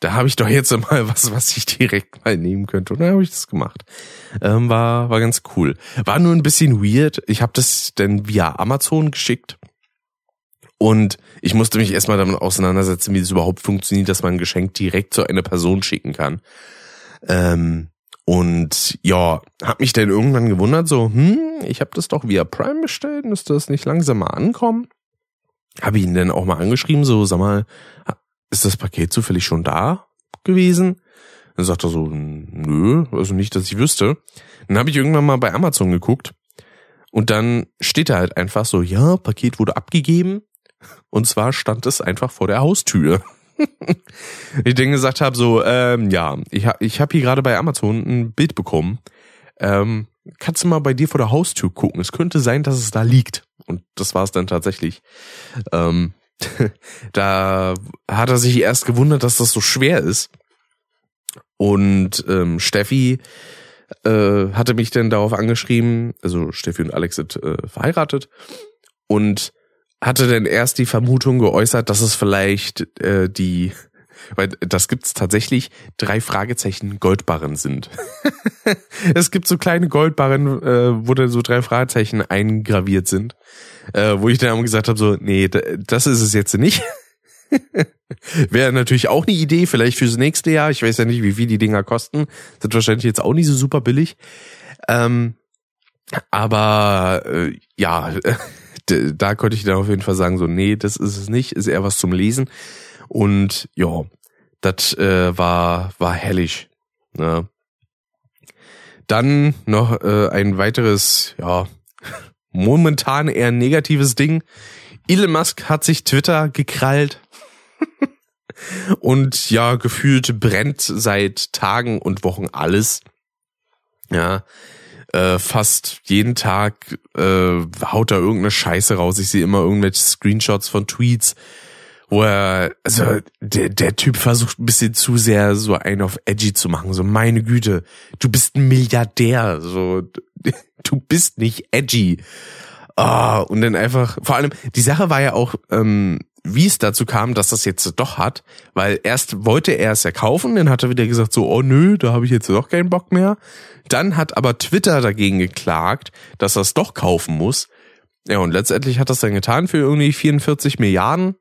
da habe ich doch jetzt mal was, was ich direkt mal nehmen könnte. Und dann habe ich das gemacht. Ähm, war, war ganz cool. War nur ein bisschen weird. Ich habe das dann via Amazon geschickt und ich musste mich erstmal damit auseinandersetzen, wie es überhaupt funktioniert, dass man ein Geschenk direkt zu einer Person schicken kann. Ähm, und ja, hab mich dann irgendwann gewundert, so, hm, ich habe das doch via Prime bestellt, müsste das nicht langsam mal ankommen? Habe ihn dann auch mal angeschrieben, so, sag mal, ist das Paket zufällig schon da gewesen? Dann sagt er so, nö, also nicht, dass ich wüsste. Dann habe ich irgendwann mal bei Amazon geguckt und dann steht da halt einfach so, ja, Paket wurde abgegeben, und zwar stand es einfach vor der Haustür. ich dann gesagt habe, so, ähm, ja, ich, ha, ich habe hier gerade bei Amazon ein Bild bekommen. Ähm, kannst du mal bei dir vor der Haustür gucken? Es könnte sein, dass es da liegt. Und das war es dann tatsächlich. Ähm, da hat er sich erst gewundert, dass das so schwer ist. Und ähm, Steffi äh, hatte mich dann darauf angeschrieben, also Steffi und Alex sind äh, verheiratet. Und hatte denn erst die Vermutung geäußert, dass es vielleicht äh, die, weil das gibt's tatsächlich, drei Fragezeichen Goldbarren sind. es gibt so kleine Goldbarren, äh, wo dann so drei Fragezeichen eingraviert sind, äh, wo ich dann gesagt habe, so, nee, das ist es jetzt nicht. Wäre natürlich auch eine Idee, vielleicht fürs nächste Jahr. Ich weiß ja nicht, wie viel die Dinger kosten. Sind wahrscheinlich jetzt auch nicht so super billig. Ähm, aber äh, ja, da konnte ich dann auf jeden Fall sagen, so, nee, das ist es nicht, ist eher was zum Lesen. Und ja, das äh, war, war hellig. Ne? Dann noch äh, ein weiteres, ja, momentan eher negatives Ding. Elon Musk hat sich Twitter gekrallt. und ja, gefühlt brennt seit Tagen und Wochen alles. Ja, äh, fast jeden Tag äh, haut er irgendeine Scheiße raus. Ich sehe immer irgendwelche Screenshots von Tweets, wo er, also der, der Typ versucht ein bisschen zu sehr so einen auf edgy zu machen. So, meine Güte, du bist ein Milliardär. So, du bist nicht edgy. Ah, und dann einfach, vor allem, die Sache war ja auch, ähm, wie es dazu kam, dass das jetzt doch hat, weil erst wollte er es ja kaufen, dann hat er wieder gesagt so, oh nö, da habe ich jetzt doch keinen Bock mehr. Dann hat aber Twitter dagegen geklagt, dass er es doch kaufen muss. Ja, und letztendlich hat das dann getan für irgendwie 44 Milliarden.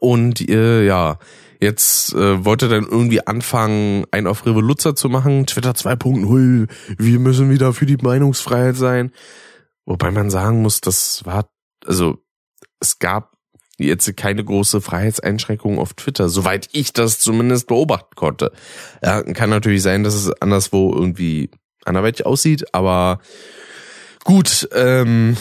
Und äh, ja, jetzt äh, wollte dann irgendwie anfangen, einen auf Revoluzer zu machen. Twitter 2.0, wir müssen wieder für die Meinungsfreiheit sein. Wobei man sagen muss, das war, also es gab jetzt keine große Freiheitseinschränkung auf Twitter, soweit ich das zumindest beobachten konnte. Ja, kann natürlich sein, dass es anderswo irgendwie anderweitig aussieht, aber gut, ähm,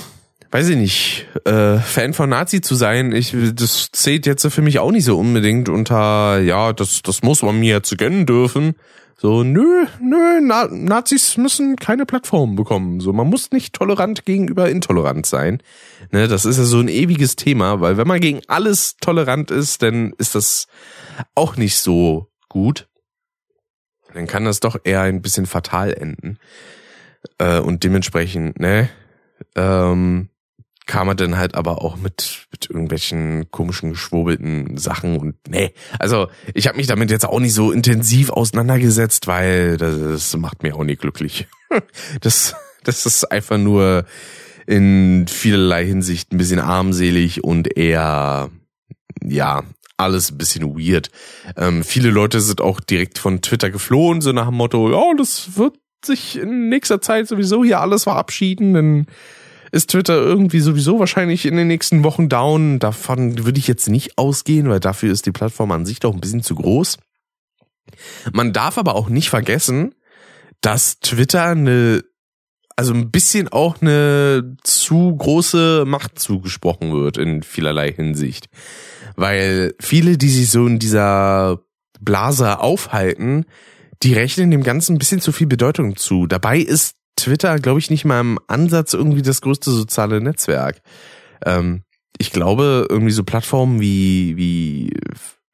weiß ich nicht, äh, Fan von Nazi zu sein, ich, das zählt jetzt für mich auch nicht so unbedingt unter, ja, das, das muss man mir jetzt gönnen dürfen. So, nö, nö, Na Nazis müssen keine Plattform bekommen. So, man muss nicht tolerant gegenüber intolerant sein. Ne, das ist ja so ein ewiges Thema, weil wenn man gegen alles tolerant ist, dann ist das auch nicht so gut. Dann kann das doch eher ein bisschen fatal enden. Äh, und dementsprechend, ne, ähm, kam er dann halt aber auch mit, mit irgendwelchen komischen, geschwurbelten Sachen und nee. Also ich habe mich damit jetzt auch nicht so intensiv auseinandergesetzt, weil das, das macht mir auch nicht glücklich. Das, das ist einfach nur in vielerlei Hinsicht ein bisschen armselig und eher, ja, alles ein bisschen weird. Ähm, viele Leute sind auch direkt von Twitter geflohen, so nach dem Motto, ja, das wird sich in nächster Zeit sowieso hier alles verabschieden, denn ist Twitter irgendwie sowieso wahrscheinlich in den nächsten Wochen down. Davon würde ich jetzt nicht ausgehen, weil dafür ist die Plattform an sich doch ein bisschen zu groß. Man darf aber auch nicht vergessen, dass Twitter eine, also ein bisschen auch eine zu große Macht zugesprochen wird in vielerlei Hinsicht. Weil viele, die sich so in dieser Blase aufhalten, die rechnen dem Ganzen ein bisschen zu viel Bedeutung zu. Dabei ist Twitter, glaube ich, nicht mal im Ansatz irgendwie das größte soziale Netzwerk. Ähm, ich glaube, irgendwie so Plattformen wie, wie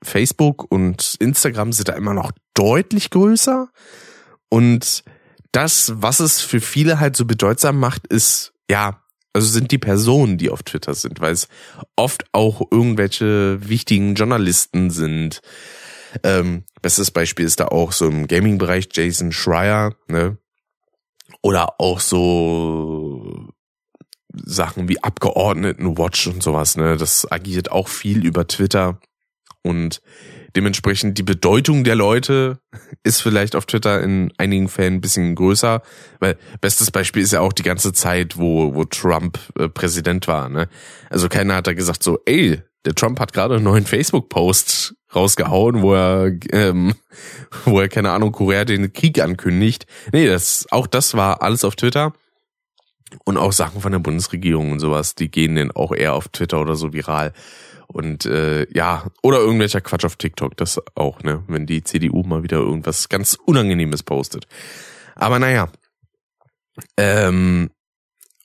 Facebook und Instagram sind da immer noch deutlich größer. Und das, was es für viele halt so bedeutsam macht, ist, ja, also sind die Personen, die auf Twitter sind, weil es oft auch irgendwelche wichtigen Journalisten sind. Ähm, bestes Beispiel ist da auch so im Gaming-Bereich Jason Schreier, ne? Oder auch so Sachen wie Abgeordnetenwatch und sowas, ne? Das agiert auch viel über Twitter und dementsprechend die Bedeutung der Leute ist vielleicht auf Twitter in einigen Fällen ein bisschen größer, weil bestes Beispiel ist ja auch die ganze Zeit, wo wo Trump äh, Präsident war, ne? Also keiner hat da gesagt so, ey, der Trump hat gerade einen neuen Facebook-Post rausgehauen, wo er, ähm, wo er, keine Ahnung, Korea den Krieg ankündigt. Nee, das, auch das war alles auf Twitter. Und auch Sachen von der Bundesregierung und sowas, die gehen dann auch eher auf Twitter oder so viral. Und äh, ja, oder irgendwelcher Quatsch auf TikTok, das auch, ne, wenn die CDU mal wieder irgendwas ganz Unangenehmes postet. Aber naja. Ähm,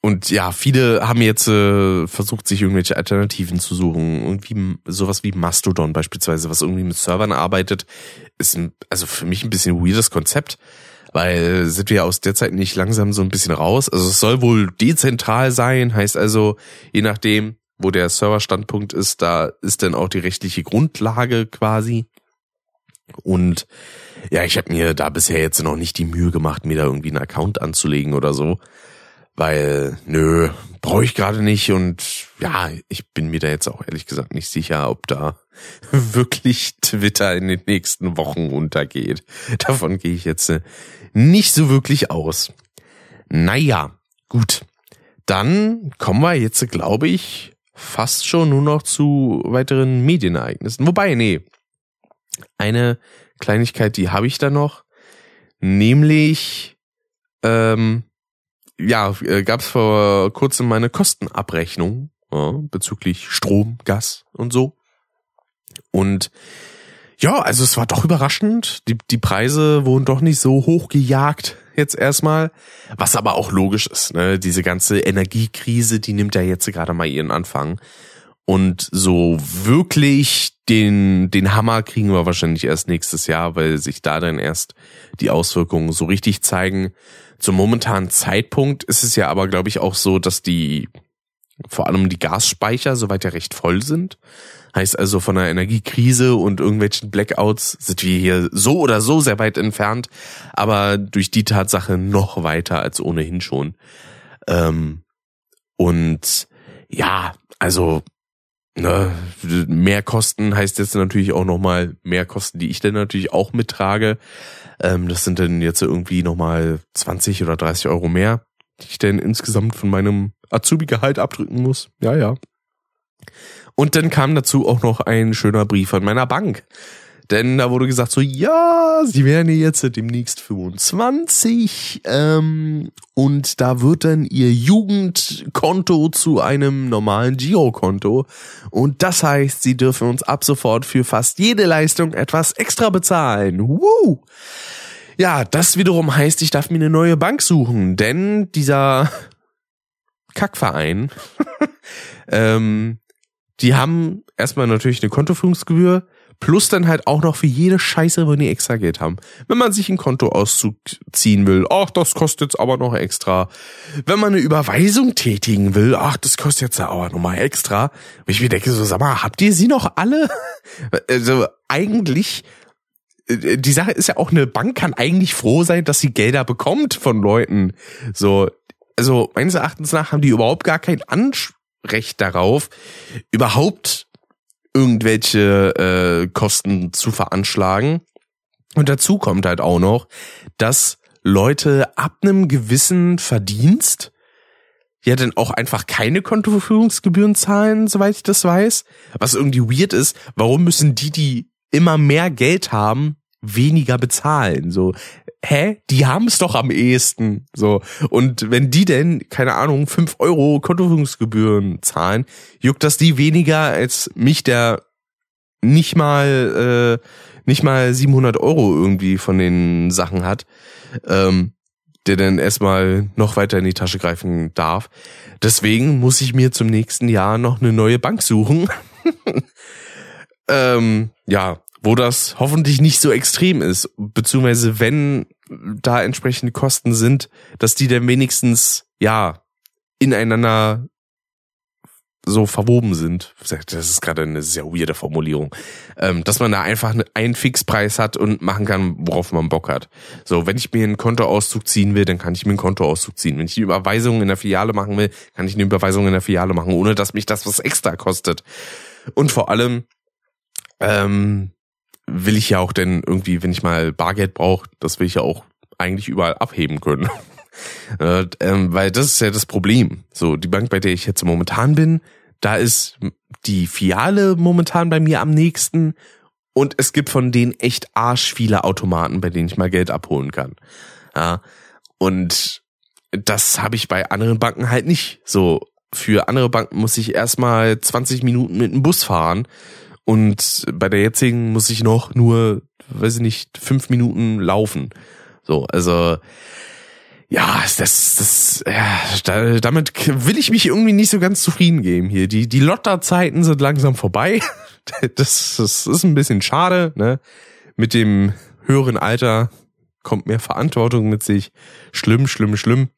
und ja, viele haben jetzt äh, versucht, sich irgendwelche Alternativen zu suchen. Irgendwie sowas wie Mastodon beispielsweise, was irgendwie mit Servern arbeitet, ist ein, also für mich ein bisschen weirdes Konzept, weil sind wir aus der Zeit nicht langsam so ein bisschen raus. Also es soll wohl dezentral sein, heißt also, je nachdem, wo der Serverstandpunkt ist, da ist dann auch die rechtliche Grundlage quasi. Und ja, ich habe mir da bisher jetzt noch nicht die Mühe gemacht, mir da irgendwie einen Account anzulegen oder so weil nö, brauche ich gerade nicht und ja, ich bin mir da jetzt auch ehrlich gesagt nicht sicher, ob da wirklich Twitter in den nächsten Wochen untergeht. Davon gehe ich jetzt äh, nicht so wirklich aus. Naja, gut. Dann kommen wir jetzt, glaube ich, fast schon nur noch zu weiteren Medienereignissen. Wobei, nee, eine Kleinigkeit, die habe ich da noch, nämlich ähm, ja, äh, gab es vor kurzem meine Kostenabrechnung ja, bezüglich Strom, Gas und so. Und ja, also es war doch überraschend. Die, die Preise wurden doch nicht so hoch gejagt jetzt erstmal. Was aber auch logisch ist, ne? Diese ganze Energiekrise, die nimmt ja jetzt gerade mal ihren Anfang. Und so wirklich den, den Hammer kriegen wir wahrscheinlich erst nächstes Jahr, weil sich da dann erst die Auswirkungen so richtig zeigen. Zum momentanen Zeitpunkt ist es ja aber, glaube ich, auch so, dass die, vor allem die Gasspeicher soweit ja recht voll sind. Heißt also von einer Energiekrise und irgendwelchen Blackouts sind wir hier so oder so sehr weit entfernt, aber durch die Tatsache noch weiter als ohnehin schon. Ähm, und ja, also ne, mehr Kosten heißt jetzt natürlich auch nochmal mehr Kosten, die ich dann natürlich auch mittrage. Ähm, das sind dann jetzt irgendwie nochmal 20 oder 30 Euro mehr, die ich dann insgesamt von meinem Azubi-Gehalt abdrücken muss. Ja, ja. Und dann kam dazu auch noch ein schöner Brief von meiner Bank. Denn da wurde gesagt so, ja, sie werden jetzt demnächst 25 ähm, und da wird dann ihr Jugendkonto zu einem normalen Girokonto und das heißt, sie dürfen uns ab sofort für fast jede Leistung etwas extra bezahlen. Woo! Ja, das wiederum heißt, ich darf mir eine neue Bank suchen, denn dieser Kackverein, ähm, die haben erstmal natürlich eine Kontoführungsgebühr, Plus dann halt auch noch für jede Scheiße, wo die extra Geld haben. Wenn man sich einen Kontoauszug ziehen will, ach, das kostet jetzt aber noch extra. Wenn man eine Überweisung tätigen will, ach, das kostet jetzt aber nochmal extra. Und ich mir denke so, sag mal, habt ihr sie noch alle? Also eigentlich äh, die Sache ist ja auch, eine Bank kann eigentlich froh sein, dass sie Gelder bekommt von Leuten. So, also meines Erachtens nach haben die überhaupt gar kein Anrecht darauf, überhaupt irgendwelche äh, Kosten zu veranschlagen. Und dazu kommt halt auch noch, dass Leute ab einem gewissen Verdienst ja dann auch einfach keine Kontoverfügungsgebühren zahlen, soweit ich das weiß. Was irgendwie weird ist, warum müssen die, die immer mehr Geld haben, weniger bezahlen? So, hä? Die haben es doch am ehesten. So. Und wenn die denn, keine Ahnung, fünf Euro Kontoführungsgebühren zahlen, juckt das die weniger als mich, der nicht mal, äh, nicht mal 700 Euro irgendwie von den Sachen hat, ähm, der dann erstmal noch weiter in die Tasche greifen darf. Deswegen muss ich mir zum nächsten Jahr noch eine neue Bank suchen. ähm, ja, wo das hoffentlich nicht so extrem ist, beziehungsweise wenn da entsprechende Kosten sind, dass die dann wenigstens, ja, ineinander so verwoben sind. Das ist gerade eine sehr weirde Formulierung. Ähm, dass man da einfach einen Fixpreis hat und machen kann, worauf man Bock hat. So, wenn ich mir einen Kontoauszug ziehen will, dann kann ich mir einen Kontoauszug ziehen. Wenn ich eine Überweisung in der Filiale machen will, kann ich eine Überweisung in der Filiale machen, ohne dass mich das was extra kostet. Und vor allem, ähm, will ich ja auch denn irgendwie, wenn ich mal Bargeld brauche, das will ich ja auch eigentlich überall abheben können. äh, ähm, weil das ist ja das Problem. So, die Bank, bei der ich jetzt momentan bin, da ist die Filiale momentan bei mir am nächsten und es gibt von denen echt arsch viele Automaten, bei denen ich mal Geld abholen kann. Ja, und das habe ich bei anderen Banken halt nicht. So, für andere Banken muss ich erstmal 20 Minuten mit dem Bus fahren und bei der jetzigen muss ich noch nur, weiß ich nicht, fünf Minuten laufen. So, also ja, das, das, ja, damit will ich mich irgendwie nicht so ganz zufrieden geben hier. Die, die Lotterzeiten sind langsam vorbei. Das, das ist ein bisschen schade, ne? Mit dem höheren Alter kommt mehr Verantwortung mit sich. Schlimm, schlimm, schlimm.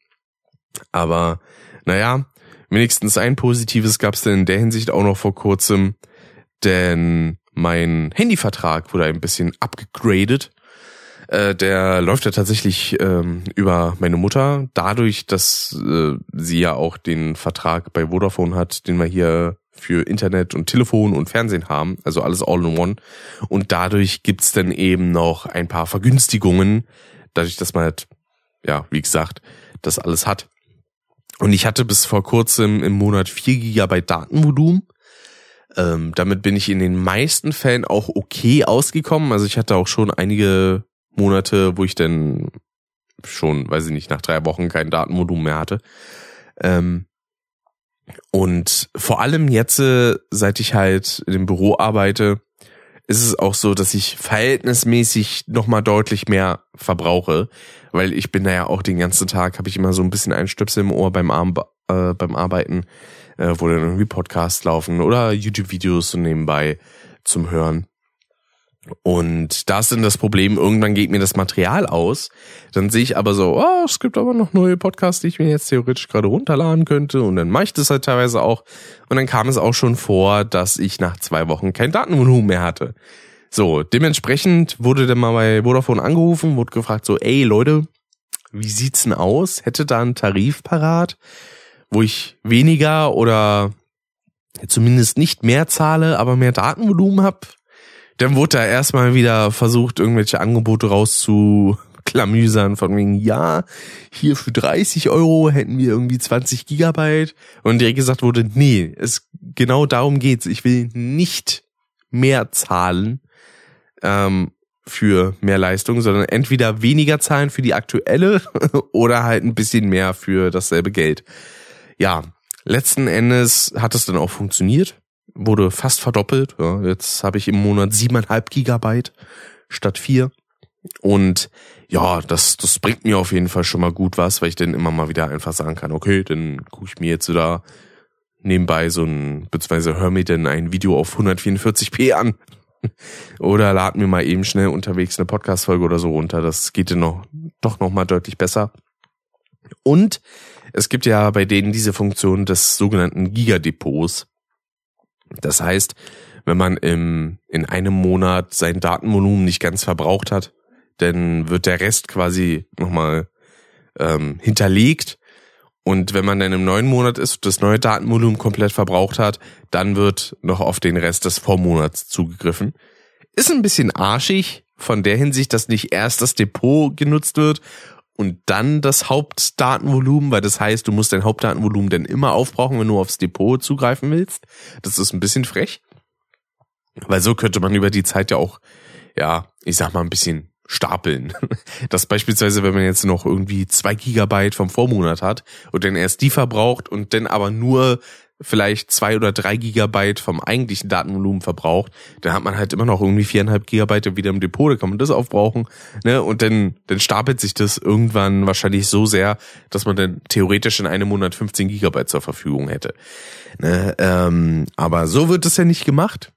Aber, naja, wenigstens ein Positives gab es denn in der Hinsicht auch noch vor kurzem denn mein Handyvertrag wurde ein bisschen abgegradet. Äh, der läuft ja tatsächlich ähm, über meine Mutter, dadurch, dass äh, sie ja auch den Vertrag bei Vodafone hat, den wir hier für Internet und Telefon und Fernsehen haben, also alles all in one. Und dadurch gibt's dann eben noch ein paar Vergünstigungen, dadurch, dass man halt, ja, wie gesagt, das alles hat. Und ich hatte bis vor kurzem im Monat 4 Gigabyte Datenvolumen ähm, damit bin ich in den meisten Fällen auch okay ausgekommen. Also ich hatte auch schon einige Monate, wo ich dann schon, weiß ich nicht, nach drei Wochen kein Datenvolumen mehr hatte. Ähm, und vor allem jetzt, äh, seit ich halt dem Büro arbeite, ist es auch so, dass ich verhältnismäßig nochmal deutlich mehr verbrauche, weil ich bin da ja auch den ganzen Tag, habe ich immer so ein bisschen einen Stöpsel im Ohr beim, Arm, äh, beim Arbeiten äh, wo dann irgendwie Podcasts laufen oder YouTube-Videos so nebenbei zum Hören. Und da ist dann das Problem, irgendwann geht mir das Material aus. Dann sehe ich aber so, oh, es gibt aber noch neue Podcasts, die ich mir jetzt theoretisch gerade runterladen könnte. Und dann mache ich das halt teilweise auch. Und dann kam es auch schon vor, dass ich nach zwei Wochen kein Datenvolumen mehr hatte. So, dementsprechend wurde dann mal bei Vodafone angerufen, wurde gefragt so, ey Leute, wie sieht's denn aus? Hätte da einen Tarif parat? Wo ich weniger oder zumindest nicht mehr zahle, aber mehr Datenvolumen habe, dann wurde da erstmal wieder versucht, irgendwelche Angebote rauszuklamüsern von wegen, ja, hier für 30 Euro hätten wir irgendwie 20 Gigabyte. Und direkt gesagt wurde, nee, es genau darum geht's. Ich will nicht mehr zahlen ähm, für mehr Leistung, sondern entweder weniger zahlen für die aktuelle oder halt ein bisschen mehr für dasselbe Geld. Ja, letzten Endes hat es dann auch funktioniert wurde fast verdoppelt. Ja, jetzt habe ich im Monat siebeneinhalb Gigabyte statt vier. Und ja, das, das bringt mir auf jeden Fall schon mal gut was, weil ich dann immer mal wieder einfach sagen kann, okay, dann gucke ich mir jetzt da nebenbei so ein, beziehungsweise hör mir denn ein Video auf 144p an. oder lad mir mal eben schnell unterwegs eine Podcast-Folge oder so runter. Das geht dann noch, doch noch mal deutlich besser. Und es gibt ja bei denen diese Funktion des sogenannten Gigadepots. Das heißt, wenn man im, in einem Monat sein Datenvolumen nicht ganz verbraucht hat, dann wird der Rest quasi nochmal ähm, hinterlegt. Und wenn man dann im neuen Monat ist und das neue Datenvolumen komplett verbraucht hat, dann wird noch auf den Rest des Vormonats zugegriffen. Ist ein bisschen arschig von der Hinsicht, dass nicht erst das Depot genutzt wird und dann das Hauptdatenvolumen, weil das heißt, du musst dein Hauptdatenvolumen dann immer aufbrauchen, wenn du aufs Depot zugreifen willst. Das ist ein bisschen frech. Weil so könnte man über die Zeit ja auch, ja, ich sag mal, ein bisschen stapeln. Das beispielsweise, wenn man jetzt noch irgendwie zwei Gigabyte vom Vormonat hat und dann erst die verbraucht und dann aber nur vielleicht zwei oder drei Gigabyte vom eigentlichen Datenvolumen verbraucht, dann hat man halt immer noch irgendwie viereinhalb Gigabyte wieder im Depot, da kann man das aufbrauchen, ne, und dann, dann stapelt sich das irgendwann wahrscheinlich so sehr, dass man dann theoretisch in einem Monat 15 Gigabyte zur Verfügung hätte. Ne, ähm, aber so wird es ja nicht gemacht.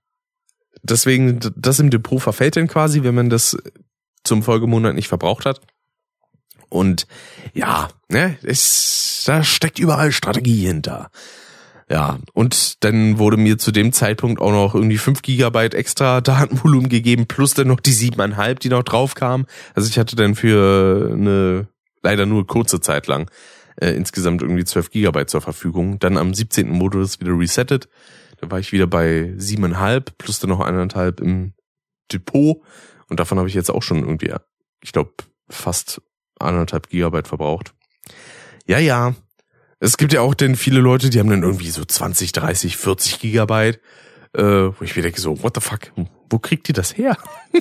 Deswegen, das im Depot verfällt dann quasi, wenn man das zum Folgemonat nicht verbraucht hat. Und ja, ne, es, da steckt überall Strategie hinter. Ja, und dann wurde mir zu dem Zeitpunkt auch noch irgendwie fünf Gigabyte extra Datenvolumen gegeben, plus dann noch die siebeneinhalb, die noch drauf kamen. Also ich hatte dann für eine leider nur kurze Zeit lang äh, insgesamt irgendwie zwölf Gigabyte zur Verfügung. Dann am 17. Modus wieder resettet. Da war ich wieder bei siebeneinhalb, plus dann noch eineinhalb im Depot. Und davon habe ich jetzt auch schon irgendwie, ich glaube, fast anderthalb Gigabyte verbraucht. Ja, ja, es gibt ja auch denn viele Leute, die haben dann irgendwie so 20, 30, 40 Gigabyte, äh, wo ich mir denke so, what the fuck, wo kriegt ihr das her?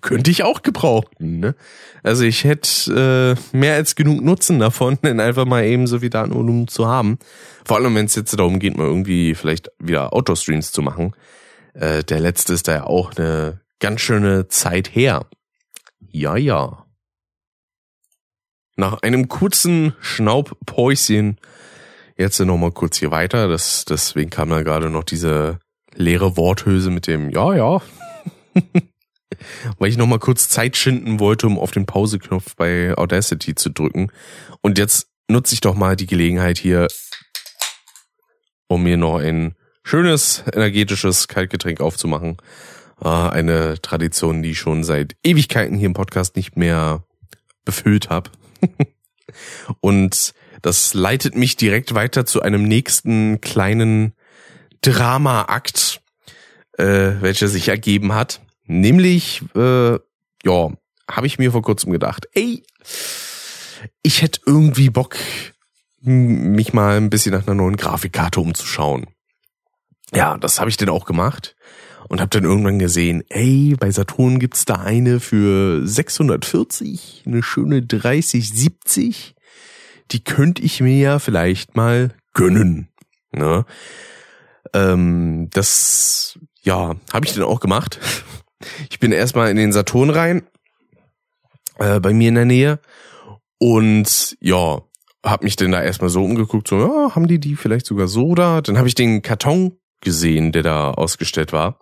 Könnte ich auch gebrauchen, ne? Also ich hätte äh, mehr als genug Nutzen davon, denn einfach mal eben so viel Datenvolumen zu haben. Vor allem, wenn es jetzt darum geht, mal irgendwie vielleicht wieder Autostreams zu machen. Äh, der letzte ist da ja auch eine ganz schöne Zeit her. Ja, ja. Nach einem kurzen Schnaubpäuschen jetzt noch mal kurz hier weiter. Das, deswegen kam ja gerade noch diese leere Worthülse mit dem Ja, ja. Weil ich noch mal kurz Zeit schinden wollte, um auf den Pauseknopf bei Audacity zu drücken. Und jetzt nutze ich doch mal die Gelegenheit hier, um mir noch ein schönes, energetisches Kaltgetränk aufzumachen. Ah, eine Tradition, die ich schon seit Ewigkeiten hier im Podcast nicht mehr befüllt habe. Und das leitet mich direkt weiter zu einem nächsten kleinen Drama-Akt, äh, welcher sich ergeben hat. Nämlich, äh, ja, habe ich mir vor kurzem gedacht, ey, ich hätte irgendwie Bock, mich mal ein bisschen nach einer neuen Grafikkarte umzuschauen. Ja, das habe ich dann auch gemacht und habe dann irgendwann gesehen, ey, bei Saturn gibt's da eine für 640, eine schöne 3070. Die könnte ich mir ja vielleicht mal gönnen. Ne? Ähm, das, ja, habe ich dann auch gemacht. Ich bin erstmal in den Saturn rein, äh, bei mir in der Nähe. Und ja, hab mich dann da erstmal so umgeguckt, so, ja, haben die die vielleicht sogar so da? Dann habe ich den Karton gesehen, der da ausgestellt war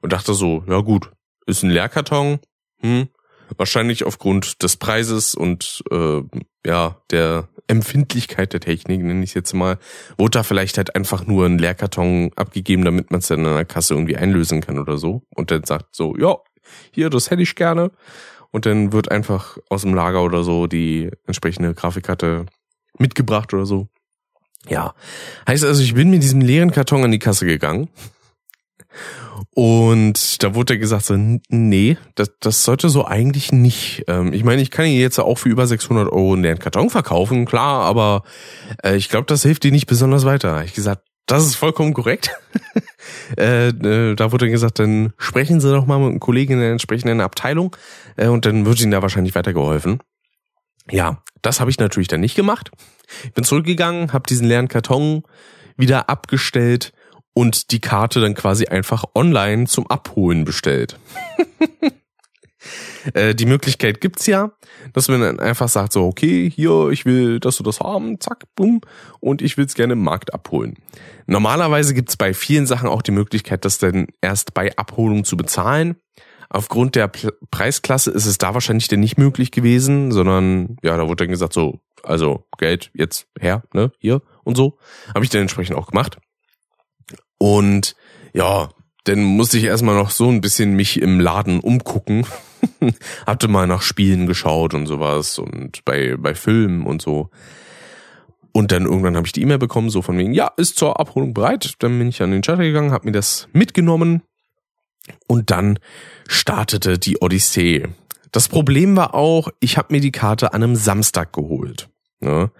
und dachte so, ja gut, ist ein Leerkarton, hm, wahrscheinlich aufgrund des Preises und äh, ja der Empfindlichkeit der Technik, nenne ich jetzt mal, wurde da vielleicht halt einfach nur ein Leerkarton abgegeben, damit man es dann an der Kasse irgendwie einlösen kann oder so. Und dann sagt so, ja, hier, das hätte ich gerne. Und dann wird einfach aus dem Lager oder so die entsprechende Grafikkarte mitgebracht oder so. Ja. Heißt also, ich bin mit diesem leeren Karton an die Kasse gegangen. Und da wurde gesagt so, nee, das, das sollte so eigentlich nicht. Ähm, ich meine, ich kann ihn jetzt auch für über 600 Euro einen leeren Karton verkaufen, klar, aber äh, ich glaube, das hilft dir nicht besonders weiter. Ich gesagt, das ist vollkommen korrekt. äh, äh, da wurde gesagt, dann sprechen Sie doch mal mit einem Kollegen in der entsprechenden Abteilung äh, und dann wird Ihnen da wahrscheinlich weitergeholfen. Ja, das habe ich natürlich dann nicht gemacht. Ich bin zurückgegangen, habe diesen leeren Karton wieder abgestellt und die Karte dann quasi einfach online zum Abholen bestellt. Äh, die Möglichkeit gibt's ja, dass man dann einfach sagt so, okay, hier, ich will, dass du das haben, zack, bumm, und ich will's gerne im Markt abholen. Normalerweise gibt's bei vielen Sachen auch die Möglichkeit, das dann erst bei Abholung zu bezahlen. Aufgrund der Preisklasse ist es da wahrscheinlich dann nicht möglich gewesen, sondern ja, da wurde dann gesagt so, also Geld jetzt her, ne, hier und so. Habe ich dann entsprechend auch gemacht. Und ja, dann musste ich erstmal noch so ein bisschen mich im Laden umgucken. Hatte mal nach Spielen geschaut und sowas und bei, bei Filmen und so. Und dann irgendwann habe ich die E-Mail bekommen, so von wegen, ja, ist zur Abholung bereit. Dann bin ich an den Schalter gegangen, habe mir das mitgenommen und dann startete die Odyssee. Das Problem war auch, ich habe mir die Karte an einem Samstag geholt. Ne?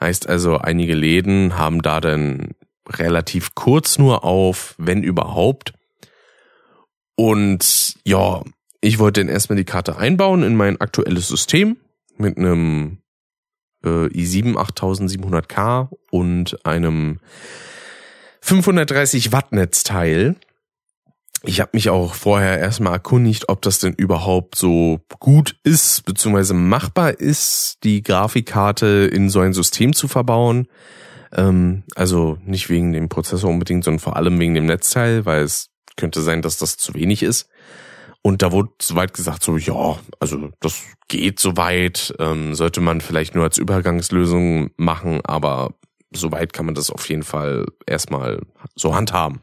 Heißt also, einige Läden haben da dann relativ kurz nur auf, wenn überhaupt. Und ja, ich wollte dann erstmal die Karte einbauen in mein aktuelles System mit einem äh, i7 8700K und einem 530 Watt Netzteil. Ich habe mich auch vorher erstmal erkundigt, ob das denn überhaupt so gut ist, beziehungsweise machbar ist, die Grafikkarte in so ein System zu verbauen. Ähm, also nicht wegen dem Prozessor unbedingt, sondern vor allem wegen dem Netzteil, weil es könnte sein, dass das zu wenig ist. Und da wurde soweit gesagt, so, ja, also das geht soweit, ähm, sollte man vielleicht nur als Übergangslösung machen, aber soweit kann man das auf jeden Fall erstmal so handhaben.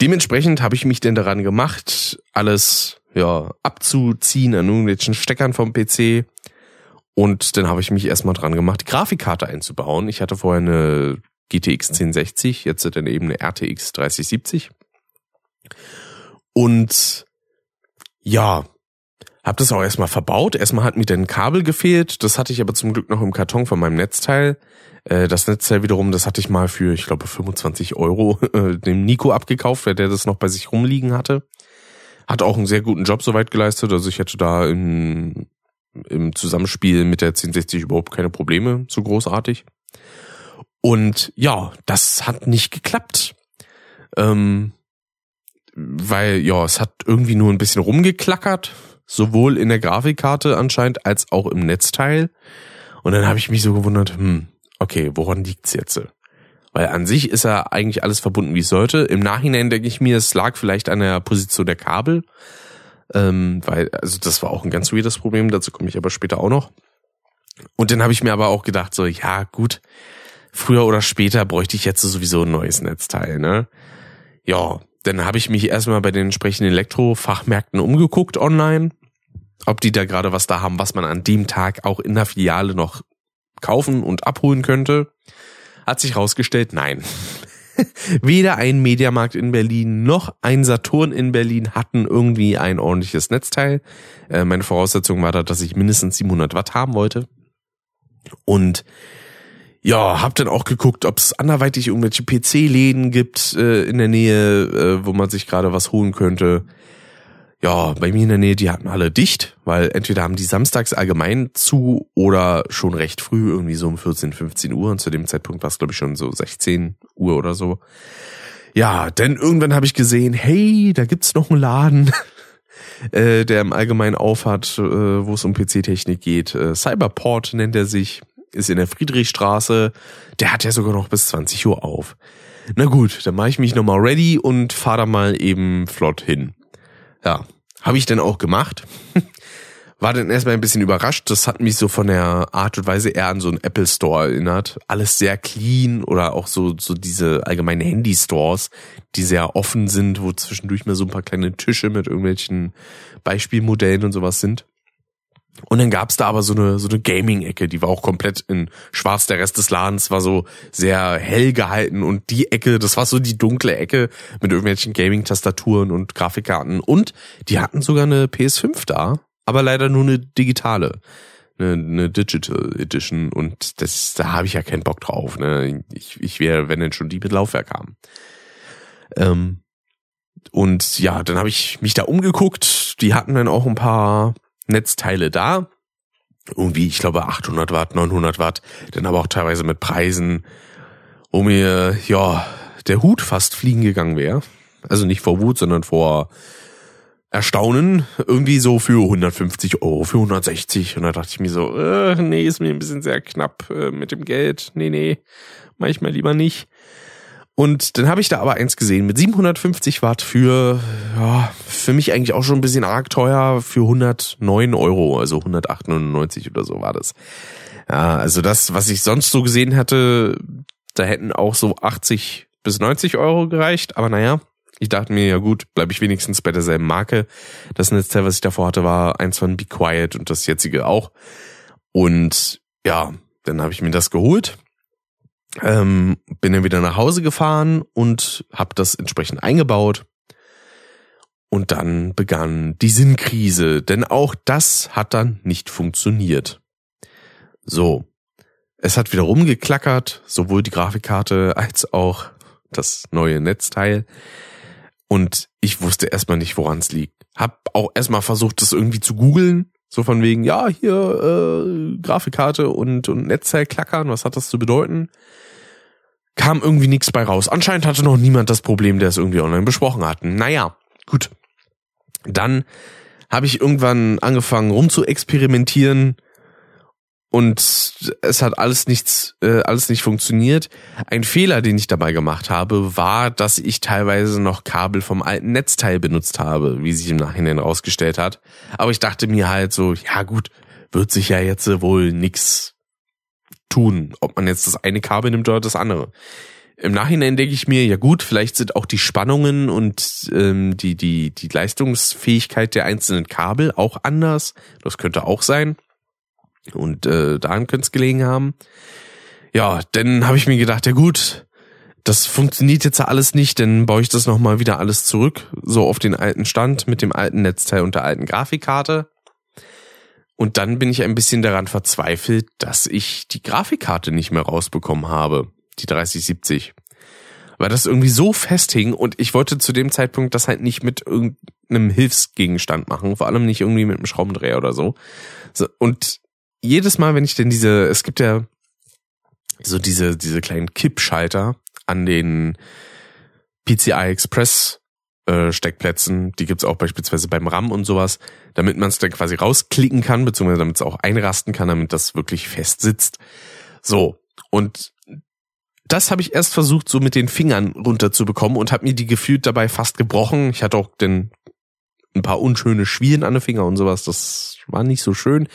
Dementsprechend habe ich mich denn daran gemacht, alles ja abzuziehen an irgendwelchen Steckern vom PC. Und dann habe ich mich erstmal dran gemacht, die Grafikkarte einzubauen. Ich hatte vorher eine GTX 1060, jetzt dann eben eine RTX 3070. Und ja, hab das auch erstmal verbaut. Erstmal hat mir dann ein Kabel gefehlt. Das hatte ich aber zum Glück noch im Karton von meinem Netzteil. Äh, das Netzteil wiederum, das hatte ich mal für, ich glaube, 25 Euro äh, dem Nico abgekauft, weil der das noch bei sich rumliegen hatte. Hat auch einen sehr guten Job soweit geleistet. Also ich hätte da im, im Zusammenspiel mit der 1060 überhaupt keine Probleme, so großartig. Und ja, das hat nicht geklappt. Ähm, weil ja, es hat irgendwie nur ein bisschen rumgeklackert, sowohl in der Grafikkarte anscheinend als auch im Netzteil. Und dann habe ich mich so gewundert, hm, okay, woran liegt's jetzt? Weil an sich ist ja eigentlich alles verbunden, wie es sollte. Im Nachhinein denke ich mir, es lag vielleicht an der Position der Kabel. Ähm, weil, also das war auch ein ganz weirdes Problem, dazu komme ich aber später auch noch. Und dann habe ich mir aber auch gedacht, so, ja, gut, früher oder später bräuchte ich jetzt sowieso ein neues Netzteil, ne? Ja, dann habe ich mich erstmal bei den entsprechenden Elektrofachmärkten umgeguckt online, ob die da gerade was da haben, was man an dem Tag auch in der Filiale noch kaufen und abholen könnte. Hat sich rausgestellt, nein. Weder ein Mediamarkt in Berlin noch ein Saturn in Berlin hatten irgendwie ein ordentliches Netzteil. Äh, meine Voraussetzung war da, dass ich mindestens 700 Watt haben wollte. Und ja, hab dann auch geguckt, ob es anderweitig irgendwelche PC-Läden gibt äh, in der Nähe, äh, wo man sich gerade was holen könnte. Ja, bei mir in der Nähe, die hatten alle dicht, weil entweder haben die samstags allgemein zu oder schon recht früh, irgendwie so um 14, 15 Uhr. Und zu dem Zeitpunkt war es, glaube ich, schon so 16 Uhr oder so. Ja, denn irgendwann habe ich gesehen, hey, da gibt's noch einen Laden, äh, der im Allgemeinen aufhat, äh, wo es um PC-Technik geht. Äh, Cyberport nennt er sich ist in der Friedrichstraße. Der hat ja sogar noch bis 20 Uhr auf. Na gut, dann mache ich mich nochmal ready und fahre da mal eben flott hin. Ja, habe ich dann auch gemacht. War dann erstmal ein bisschen überrascht. Das hat mich so von der Art und Weise eher an so einen Apple Store erinnert. Alles sehr clean oder auch so, so diese allgemeinen Handy-Stores, die sehr offen sind, wo zwischendurch mal so ein paar kleine Tische mit irgendwelchen Beispielmodellen und sowas sind. Und dann gab's da aber so eine so eine Gaming-Ecke, die war auch komplett in Schwarz. Der Rest des Ladens war so sehr hell gehalten und die Ecke, das war so die dunkle Ecke mit irgendwelchen Gaming-Tastaturen und Grafikkarten. Und die hatten sogar eine PS5 da, aber leider nur eine digitale, eine, eine Digital Edition. Und das, da habe ich ja keinen Bock drauf. Ne? Ich, ich wäre, wenn denn schon die mit Laufwerk haben. Ähm, und ja, dann habe ich mich da umgeguckt. Die hatten dann auch ein paar Netzteile da. Irgendwie, ich glaube 800 Watt, 900 Watt, dann aber auch teilweise mit Preisen, wo mir, ja, der Hut fast fliegen gegangen wäre. Also nicht vor Wut, sondern vor Erstaunen. Irgendwie so für 150 Euro, für 160. Und da dachte ich mir so, äh, nee, ist mir ein bisschen sehr knapp äh, mit dem Geld. Nee, nee, mach ich mal lieber nicht. Und dann habe ich da aber eins gesehen mit 750 Watt für, ja, für mich eigentlich auch schon ein bisschen arg teuer, für 109 Euro, also 198 oder so war das. Ja, also das, was ich sonst so gesehen hatte, da hätten auch so 80 bis 90 Euro gereicht, aber naja, ich dachte mir, ja gut, bleibe ich wenigstens bei derselben Marke. Das Netzteil, was ich davor hatte, war eins von Be Quiet und das jetzige auch. Und ja, dann habe ich mir das geholt ähm, bin dann wieder nach Hause gefahren und habe das entsprechend eingebaut. Und dann begann die Sinnkrise, denn auch das hat dann nicht funktioniert. So, es hat wieder rumgeklackert, sowohl die Grafikkarte als auch das neue Netzteil. Und ich wusste erstmal nicht, woran es liegt. Hab auch erstmal versucht, das irgendwie zu googeln. So von wegen, ja, hier äh, Grafikkarte und, und Netzteil klackern, was hat das zu bedeuten? kam irgendwie nichts bei raus. Anscheinend hatte noch niemand das Problem, der es irgendwie online besprochen hatten. Naja, gut. Dann habe ich irgendwann angefangen rum zu experimentieren und es hat alles nichts, äh, alles nicht funktioniert. Ein Fehler, den ich dabei gemacht habe, war, dass ich teilweise noch Kabel vom alten Netzteil benutzt habe, wie sich im Nachhinein rausgestellt hat. Aber ich dachte mir halt so, ja gut, wird sich ja jetzt wohl nix tun, ob man jetzt das eine Kabel nimmt oder das andere. Im Nachhinein denke ich mir, ja gut, vielleicht sind auch die Spannungen und ähm, die, die, die Leistungsfähigkeit der einzelnen Kabel auch anders. Das könnte auch sein. Und äh, daran könnte es gelegen haben. Ja, dann habe ich mir gedacht, ja gut, das funktioniert jetzt alles nicht, dann baue ich das nochmal wieder alles zurück, so auf den alten Stand mit dem alten Netzteil und der alten Grafikkarte. Und dann bin ich ein bisschen daran verzweifelt, dass ich die Grafikkarte nicht mehr rausbekommen habe, die 3070. Weil das irgendwie so festhing und ich wollte zu dem Zeitpunkt das halt nicht mit irgendeinem Hilfsgegenstand machen, vor allem nicht irgendwie mit einem Schraubendreher oder so. Und jedes Mal, wenn ich denn diese, es gibt ja so diese, diese kleinen Kippschalter an den PCI Express äh, Steckplätzen. Die gibt's auch beispielsweise beim RAM und sowas, damit man es dann quasi rausklicken kann, beziehungsweise damit es auch einrasten kann, damit das wirklich fest sitzt. So, und das habe ich erst versucht, so mit den Fingern runterzubekommen und habe mir die gefühlt dabei fast gebrochen. Ich hatte auch den ein paar unschöne Schwielen an den Finger und sowas. Das war nicht so schön.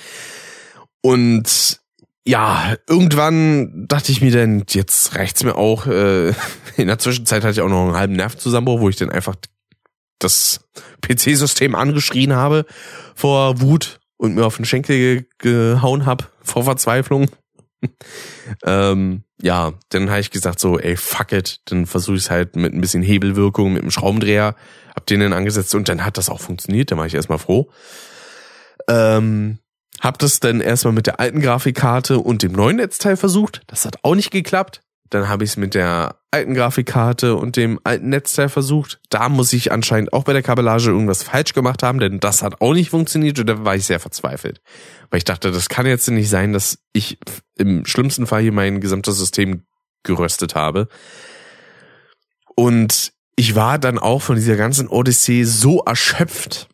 Und ja, irgendwann dachte ich mir dann, jetzt reicht's mir auch. Äh, in der Zwischenzeit hatte ich auch noch einen halben Nervenzusammenbruch, wo ich dann einfach das PC-System angeschrien habe vor Wut und mir auf den Schenkel gehauen hab vor Verzweiflung. ähm, ja, dann habe ich gesagt so, ey, fuck it, dann versuche ich es halt mit ein bisschen Hebelwirkung, mit einem Schraubendreher, hab den dann angesetzt und dann hat das auch funktioniert, da war ich erstmal froh. Ähm, hab das dann erstmal mit der alten Grafikkarte und dem neuen Netzteil versucht, das hat auch nicht geklappt. Dann habe ich es mit der alten Grafikkarte und dem alten Netzteil versucht. Da muss ich anscheinend auch bei der Kabellage irgendwas falsch gemacht haben, denn das hat auch nicht funktioniert und da war ich sehr verzweifelt. Weil ich dachte, das kann jetzt nicht sein, dass ich im schlimmsten Fall hier mein gesamtes System geröstet habe. Und ich war dann auch von dieser ganzen Odyssee so erschöpft,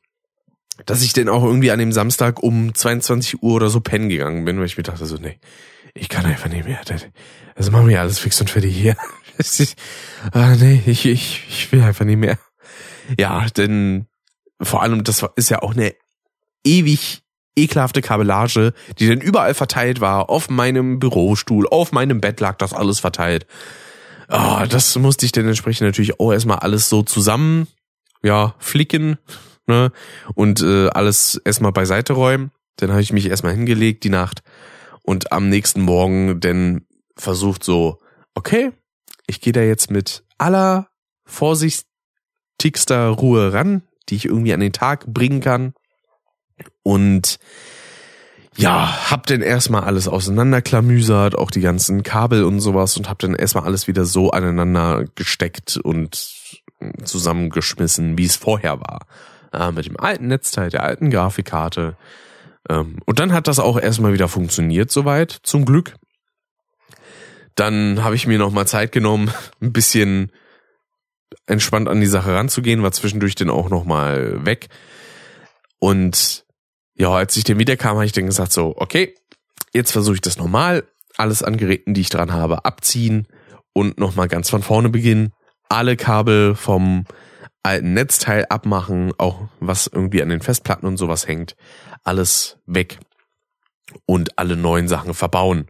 dass ich dann auch irgendwie an dem Samstag um 22 Uhr oder so pennen gegangen bin, weil ich mir dachte so, nee, ich kann einfach nicht mehr. Also machen wir alles fix und fertig hier. ah, nee, ich, ich, ich will einfach nicht mehr. Ja, denn vor allem, das ist ja auch eine ewig ekelhafte Kabellage, die dann überall verteilt war. Auf meinem Bürostuhl, auf meinem Bett lag das alles verteilt. Ah, das musste ich dann entsprechend natürlich auch erstmal alles so zusammen, ja, flicken, ne, und äh, alles erstmal beiseite räumen. Dann habe ich mich erstmal hingelegt die Nacht und am nächsten Morgen dann versucht so, okay, ich gehe da jetzt mit aller vorsichtigster Ruhe ran, die ich irgendwie an den Tag bringen kann. Und ja, hab dann erstmal alles auseinanderklamüsert, auch die ganzen Kabel und sowas und hab dann erstmal alles wieder so aneinander gesteckt und zusammengeschmissen, wie es vorher war. Äh, mit dem alten Netzteil, der alten Grafikkarte. Ähm, und dann hat das auch erstmal wieder funktioniert soweit, zum Glück. Dann habe ich mir nochmal Zeit genommen, ein bisschen entspannt an die Sache ranzugehen, war zwischendurch dann auch nochmal weg. Und ja, als ich dann wiederkam, habe ich dann gesagt so, okay, jetzt versuche ich das normal, alles an Geräten, die ich dran habe, abziehen und nochmal ganz von vorne beginnen, alle Kabel vom alten Netzteil abmachen, auch was irgendwie an den Festplatten und sowas hängt, alles weg und alle neuen Sachen verbauen.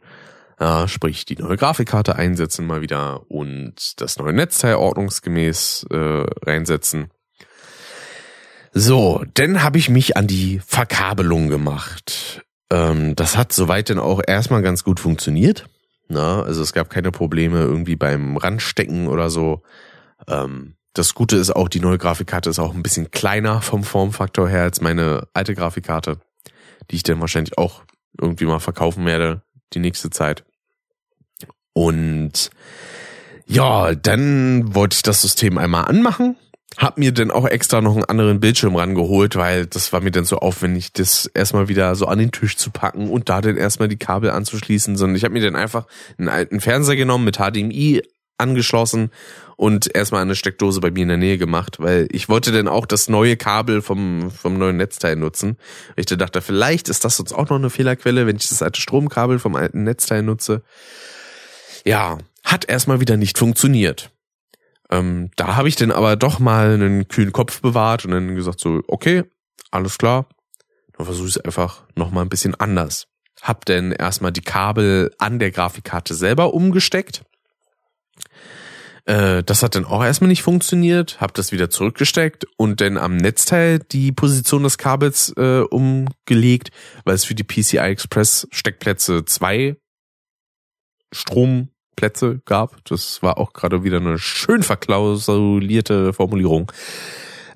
Ja, sprich, die neue Grafikkarte einsetzen mal wieder und das neue Netzteil ordnungsgemäß äh, reinsetzen. So, dann habe ich mich an die Verkabelung gemacht. Ähm, das hat soweit dann auch erstmal ganz gut funktioniert. Na, also es gab keine Probleme irgendwie beim Randstecken oder so. Ähm, das Gute ist auch, die neue Grafikkarte ist auch ein bisschen kleiner vom Formfaktor her als meine alte Grafikkarte, die ich dann wahrscheinlich auch irgendwie mal verkaufen werde die nächste Zeit. Und ja, dann wollte ich das System einmal anmachen. Hab mir dann auch extra noch einen anderen Bildschirm rangeholt, weil das war mir dann so aufwendig, das erstmal wieder so an den Tisch zu packen und da dann erstmal die Kabel anzuschließen, sondern ich habe mir dann einfach einen alten Fernseher genommen mit HDMI angeschlossen und erstmal eine Steckdose bei mir in der Nähe gemacht, weil ich wollte dann auch das neue Kabel vom, vom neuen Netzteil nutzen. Ich dachte, vielleicht ist das sonst auch noch eine Fehlerquelle, wenn ich das alte Stromkabel vom alten Netzteil nutze. Ja, hat erstmal wieder nicht funktioniert. Ähm, da habe ich dann aber doch mal einen kühlen Kopf bewahrt und dann gesagt so, okay, alles klar, dann versuche ich es einfach nochmal ein bisschen anders. Hab dann erstmal die Kabel an der Grafikkarte selber umgesteckt. Äh, das hat dann auch erstmal nicht funktioniert, hab das wieder zurückgesteckt und dann am Netzteil die Position des Kabels äh, umgelegt, weil es für die PCI Express Steckplätze zwei Stromplätze gab. Das war auch gerade wieder eine schön verklausulierte Formulierung.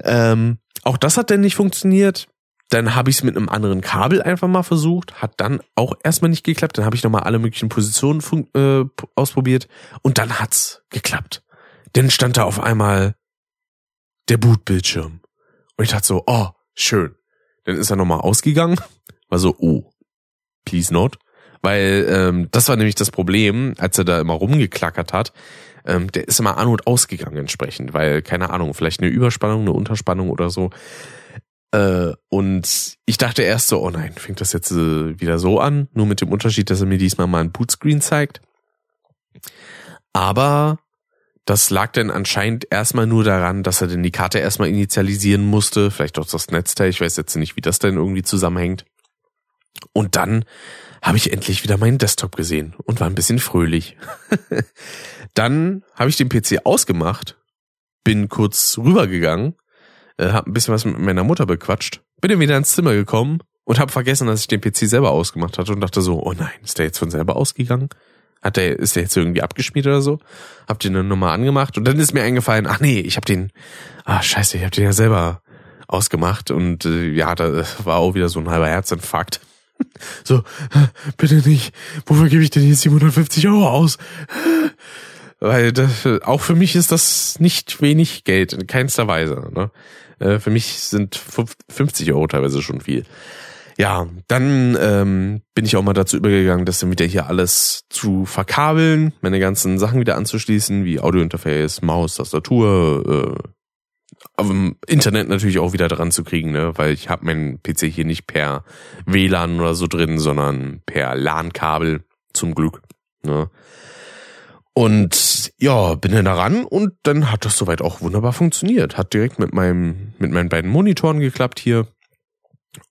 Ähm, auch das hat dann nicht funktioniert. Dann habe ich es mit einem anderen Kabel einfach mal versucht, hat dann auch erstmal nicht geklappt. Dann habe ich nochmal alle möglichen Positionen äh, ausprobiert und dann hat's geklappt. Dann stand da auf einmal der Bootbildschirm. Und ich dachte so, oh, schön. Dann ist er nochmal ausgegangen, war so, oh, please not. Weil ähm, das war nämlich das Problem, als er da immer rumgeklackert hat. Ähm, der ist immer an und ausgegangen entsprechend, weil, keine Ahnung, vielleicht eine Überspannung, eine Unterspannung oder so. Äh, und ich dachte erst so, oh nein, fängt das jetzt äh, wieder so an? Nur mit dem Unterschied, dass er mir diesmal mal ein Bootscreen zeigt. Aber das lag dann anscheinend erstmal nur daran, dass er denn die Karte erstmal initialisieren musste, vielleicht auch das Netzteil, ich weiß jetzt nicht, wie das denn irgendwie zusammenhängt. Und dann habe ich endlich wieder meinen Desktop gesehen und war ein bisschen fröhlich. dann habe ich den PC ausgemacht, bin kurz rübergegangen, äh, habe ein bisschen was mit meiner Mutter bequatscht, bin dann wieder ins Zimmer gekommen und habe vergessen, dass ich den PC selber ausgemacht hatte und dachte so, oh nein, ist der jetzt von selber ausgegangen? Hat der, ist der jetzt irgendwie abgeschmiert oder so? Hab den dann nochmal angemacht und dann ist mir eingefallen, ach nee, ich hab den, ah scheiße, ich hab den ja selber ausgemacht und äh, ja, da war auch wieder so ein halber Herzinfarkt. So, bitte nicht. Wofür gebe ich denn jetzt 750 Euro aus? Weil das, auch für mich ist das nicht wenig Geld, in keinster Weise. Ne? Äh, für mich sind 50 Euro teilweise schon viel. Ja, dann ähm, bin ich auch mal dazu übergegangen, das dann wieder hier alles zu verkabeln, meine ganzen Sachen wieder anzuschließen, wie Audiointerface, Maus, Tastatur, äh, im Internet natürlich auch wieder dran zu kriegen, ne? weil ich habe meinen PC hier nicht per WLAN oder so drin, sondern per LAN-Kabel zum Glück. Ne? Und ja, bin dann daran und dann hat das soweit auch wunderbar funktioniert. Hat direkt mit meinem mit meinen beiden Monitoren geklappt hier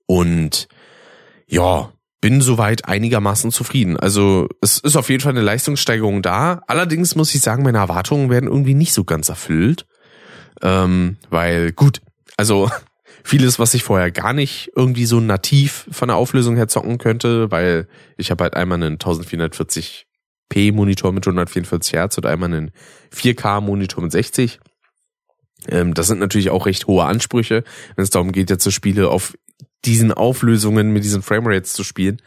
und ja, bin soweit einigermaßen zufrieden. Also es ist auf jeden Fall eine Leistungssteigerung da. Allerdings muss ich sagen, meine Erwartungen werden irgendwie nicht so ganz erfüllt. Ähm, weil gut, also vieles, was ich vorher gar nicht irgendwie so nativ von der Auflösung her zocken könnte, weil ich habe halt einmal einen 1440p Monitor mit 144 Hertz und einmal einen 4K Monitor mit 60. Ähm, das sind natürlich auch recht hohe Ansprüche, wenn es darum geht, jetzt so Spiele auf diesen Auflösungen mit diesen Framerates zu spielen.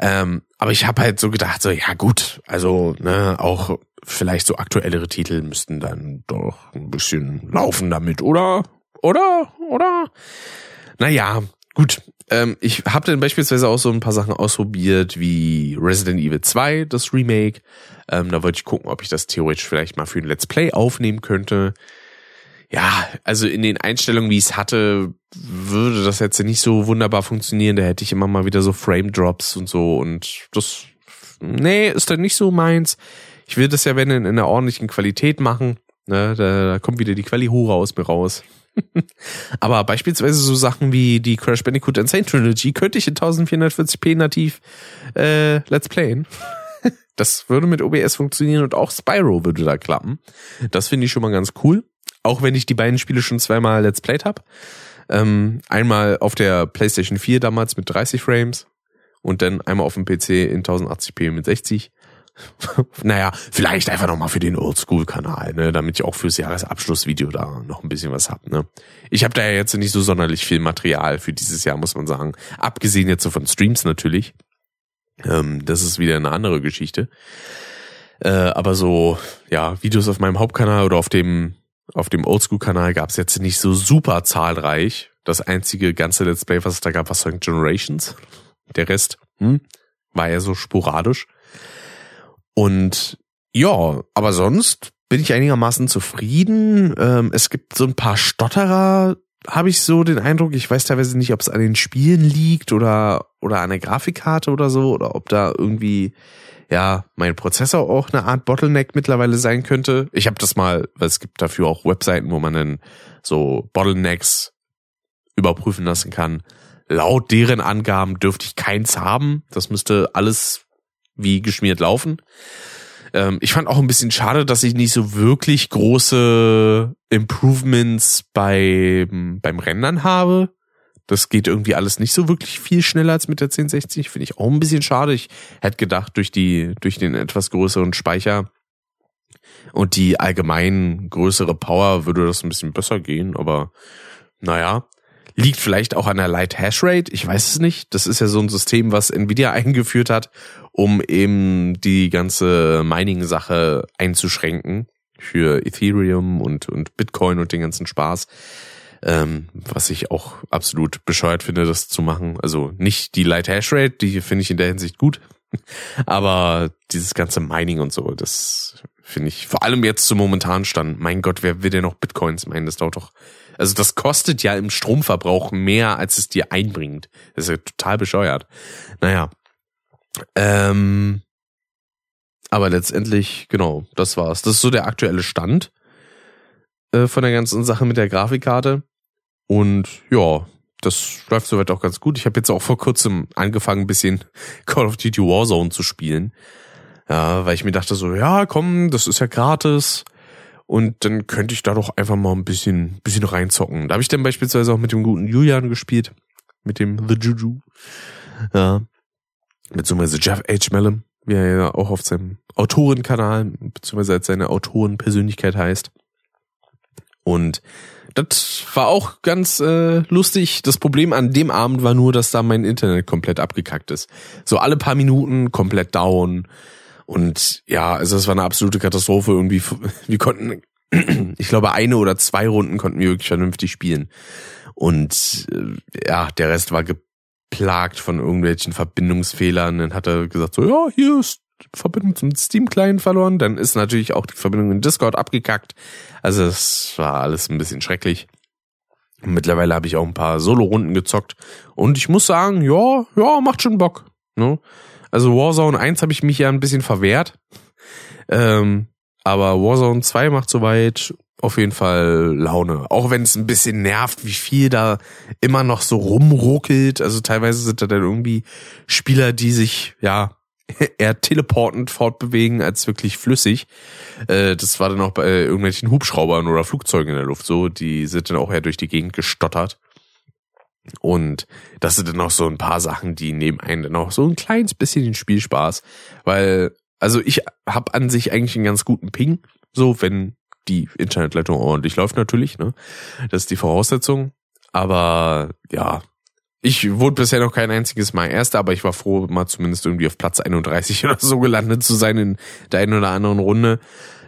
Ähm, aber ich habe halt so gedacht, so ja gut, also ne, auch vielleicht so aktuellere Titel müssten dann doch ein bisschen laufen damit, oder? Oder? Oder? Naja, gut. Ähm, ich habe dann beispielsweise auch so ein paar Sachen ausprobiert, wie Resident Evil 2, das Remake. Ähm, da wollte ich gucken, ob ich das theoretisch vielleicht mal für ein Let's Play aufnehmen könnte. Ja, also in den Einstellungen, wie ich es hatte, würde das jetzt nicht so wunderbar funktionieren. Da hätte ich immer mal wieder so Frame Drops und so und das, nee, ist dann nicht so meins. Ich will das ja, wenn in, in einer ordentlichen Qualität machen. Ne, da, da kommt wieder die Quali-Hure aus mir raus. Aber beispielsweise so Sachen wie die Crash Bandicoot Insane Trilogy könnte ich in 1440p nativ äh, Let's Playen. Das würde mit OBS funktionieren und auch Spyro würde da klappen. Das finde ich schon mal ganz cool. Auch wenn ich die beiden Spiele schon zweimal Let's Played habe. Ähm, einmal auf der PlayStation 4 damals mit 30 Frames und dann einmal auf dem PC in 1080p mit 60. naja, vielleicht einfach nochmal für den Oldschool-Kanal, ne, damit ich auch fürs Jahresabschlussvideo da noch ein bisschen was hab. Ne. Ich habe da ja jetzt nicht so sonderlich viel Material für dieses Jahr, muss man sagen. Abgesehen jetzt so von Streams natürlich. Ähm, das ist wieder eine andere Geschichte. Äh, aber so, ja, Videos auf meinem Hauptkanal oder auf dem auf dem Oldschool-Kanal gab es jetzt nicht so super zahlreich. Das einzige ganze Let's Play, was es da gab, war Sonic Generations. Der Rest hm, war ja so sporadisch. Und ja, aber sonst bin ich einigermaßen zufrieden. Ähm, es gibt so ein paar Stotterer, habe ich so den Eindruck. Ich weiß teilweise nicht, ob es an den Spielen liegt oder oder an der Grafikkarte oder so oder ob da irgendwie ja mein Prozessor auch eine Art Bottleneck mittlerweile sein könnte. Ich habe das mal, weil es gibt dafür auch Webseiten, wo man dann so Bottlenecks überprüfen lassen kann. Laut deren Angaben dürfte ich keins haben. Das müsste alles wie geschmiert laufen. Ähm, ich fand auch ein bisschen schade, dass ich nicht so wirklich große Improvements beim, beim Rendern habe. Das geht irgendwie alles nicht so wirklich viel schneller als mit der 1060. Finde ich auch ein bisschen schade. Ich hätte gedacht, durch die, durch den etwas größeren Speicher und die allgemein größere Power würde das ein bisschen besser gehen, aber naja. Liegt vielleicht auch an der Light Hash Rate. Ich weiß es nicht. Das ist ja so ein System, was Nvidia eingeführt hat, um eben die ganze Mining-Sache einzuschränken für Ethereum und, und Bitcoin und den ganzen Spaß. Ähm, was ich auch absolut bescheuert finde, das zu machen. Also nicht die Light Hash Rate, die finde ich in der Hinsicht gut. Aber dieses ganze Mining und so, das finde ich vor allem jetzt zum momentanen Stand. Mein Gott, wer will denn noch Bitcoins meinen? Das dauert doch also das kostet ja im Stromverbrauch mehr, als es dir einbringt. Das ist ja total bescheuert. Naja. Ähm, aber letztendlich, genau, das war's. Das ist so der aktuelle Stand äh, von der ganzen Sache mit der Grafikkarte. Und ja, das läuft soweit auch ganz gut. Ich habe jetzt auch vor kurzem angefangen, ein bisschen Call of Duty Warzone zu spielen. Ja, weil ich mir dachte so, ja, komm, das ist ja gratis. Und dann könnte ich da doch einfach mal ein bisschen, bisschen reinzocken. Da habe ich dann beispielsweise auch mit dem guten Julian gespielt. Mit dem The Juju. Ja. Beziehungsweise Jeff H. Mellon, wie er ja auch auf seinem Autorenkanal, beziehungsweise als seine Autorenpersönlichkeit heißt. Und das war auch ganz äh, lustig. Das Problem an dem Abend war nur, dass da mein Internet komplett abgekackt ist. So alle paar Minuten komplett down. Und ja, also es war eine absolute Katastrophe. Irgendwie, wir konnten, ich glaube, eine oder zwei Runden konnten wir wirklich vernünftig spielen. Und äh, ja, der Rest war geplagt von irgendwelchen Verbindungsfehlern. Dann hat er gesagt, so, ja, hier ist Verbindung zum Steam-Client verloren. Dann ist natürlich auch die Verbindung in Discord abgekackt. Also es war alles ein bisschen schrecklich. Mittlerweile habe ich auch ein paar Solo-Runden gezockt. Und ich muss sagen, ja, ja, macht schon Bock. Ne? Also Warzone 1 habe ich mich ja ein bisschen verwehrt. Ähm, aber Warzone 2 macht soweit auf jeden Fall Laune. Auch wenn es ein bisschen nervt, wie viel da immer noch so rumruckelt. Also teilweise sind da dann irgendwie Spieler, die sich, ja, eher teleportend fortbewegen als wirklich flüssig. Äh, das war dann auch bei irgendwelchen Hubschraubern oder Flugzeugen in der Luft so. Die sind dann auch eher durch die Gegend gestottert. Und das sind dann auch so ein paar Sachen, die nehmen einen dann auch so ein kleines bisschen den Spielspaß. Weil, also ich habe an sich eigentlich einen ganz guten Ping, so wenn die Internetleitung ordentlich läuft natürlich, ne? Das ist die Voraussetzung. Aber ja, ich wurde bisher noch kein einziges Mal Erster, aber ich war froh, mal zumindest irgendwie auf Platz 31 oder so gelandet zu sein in der einen oder anderen Runde.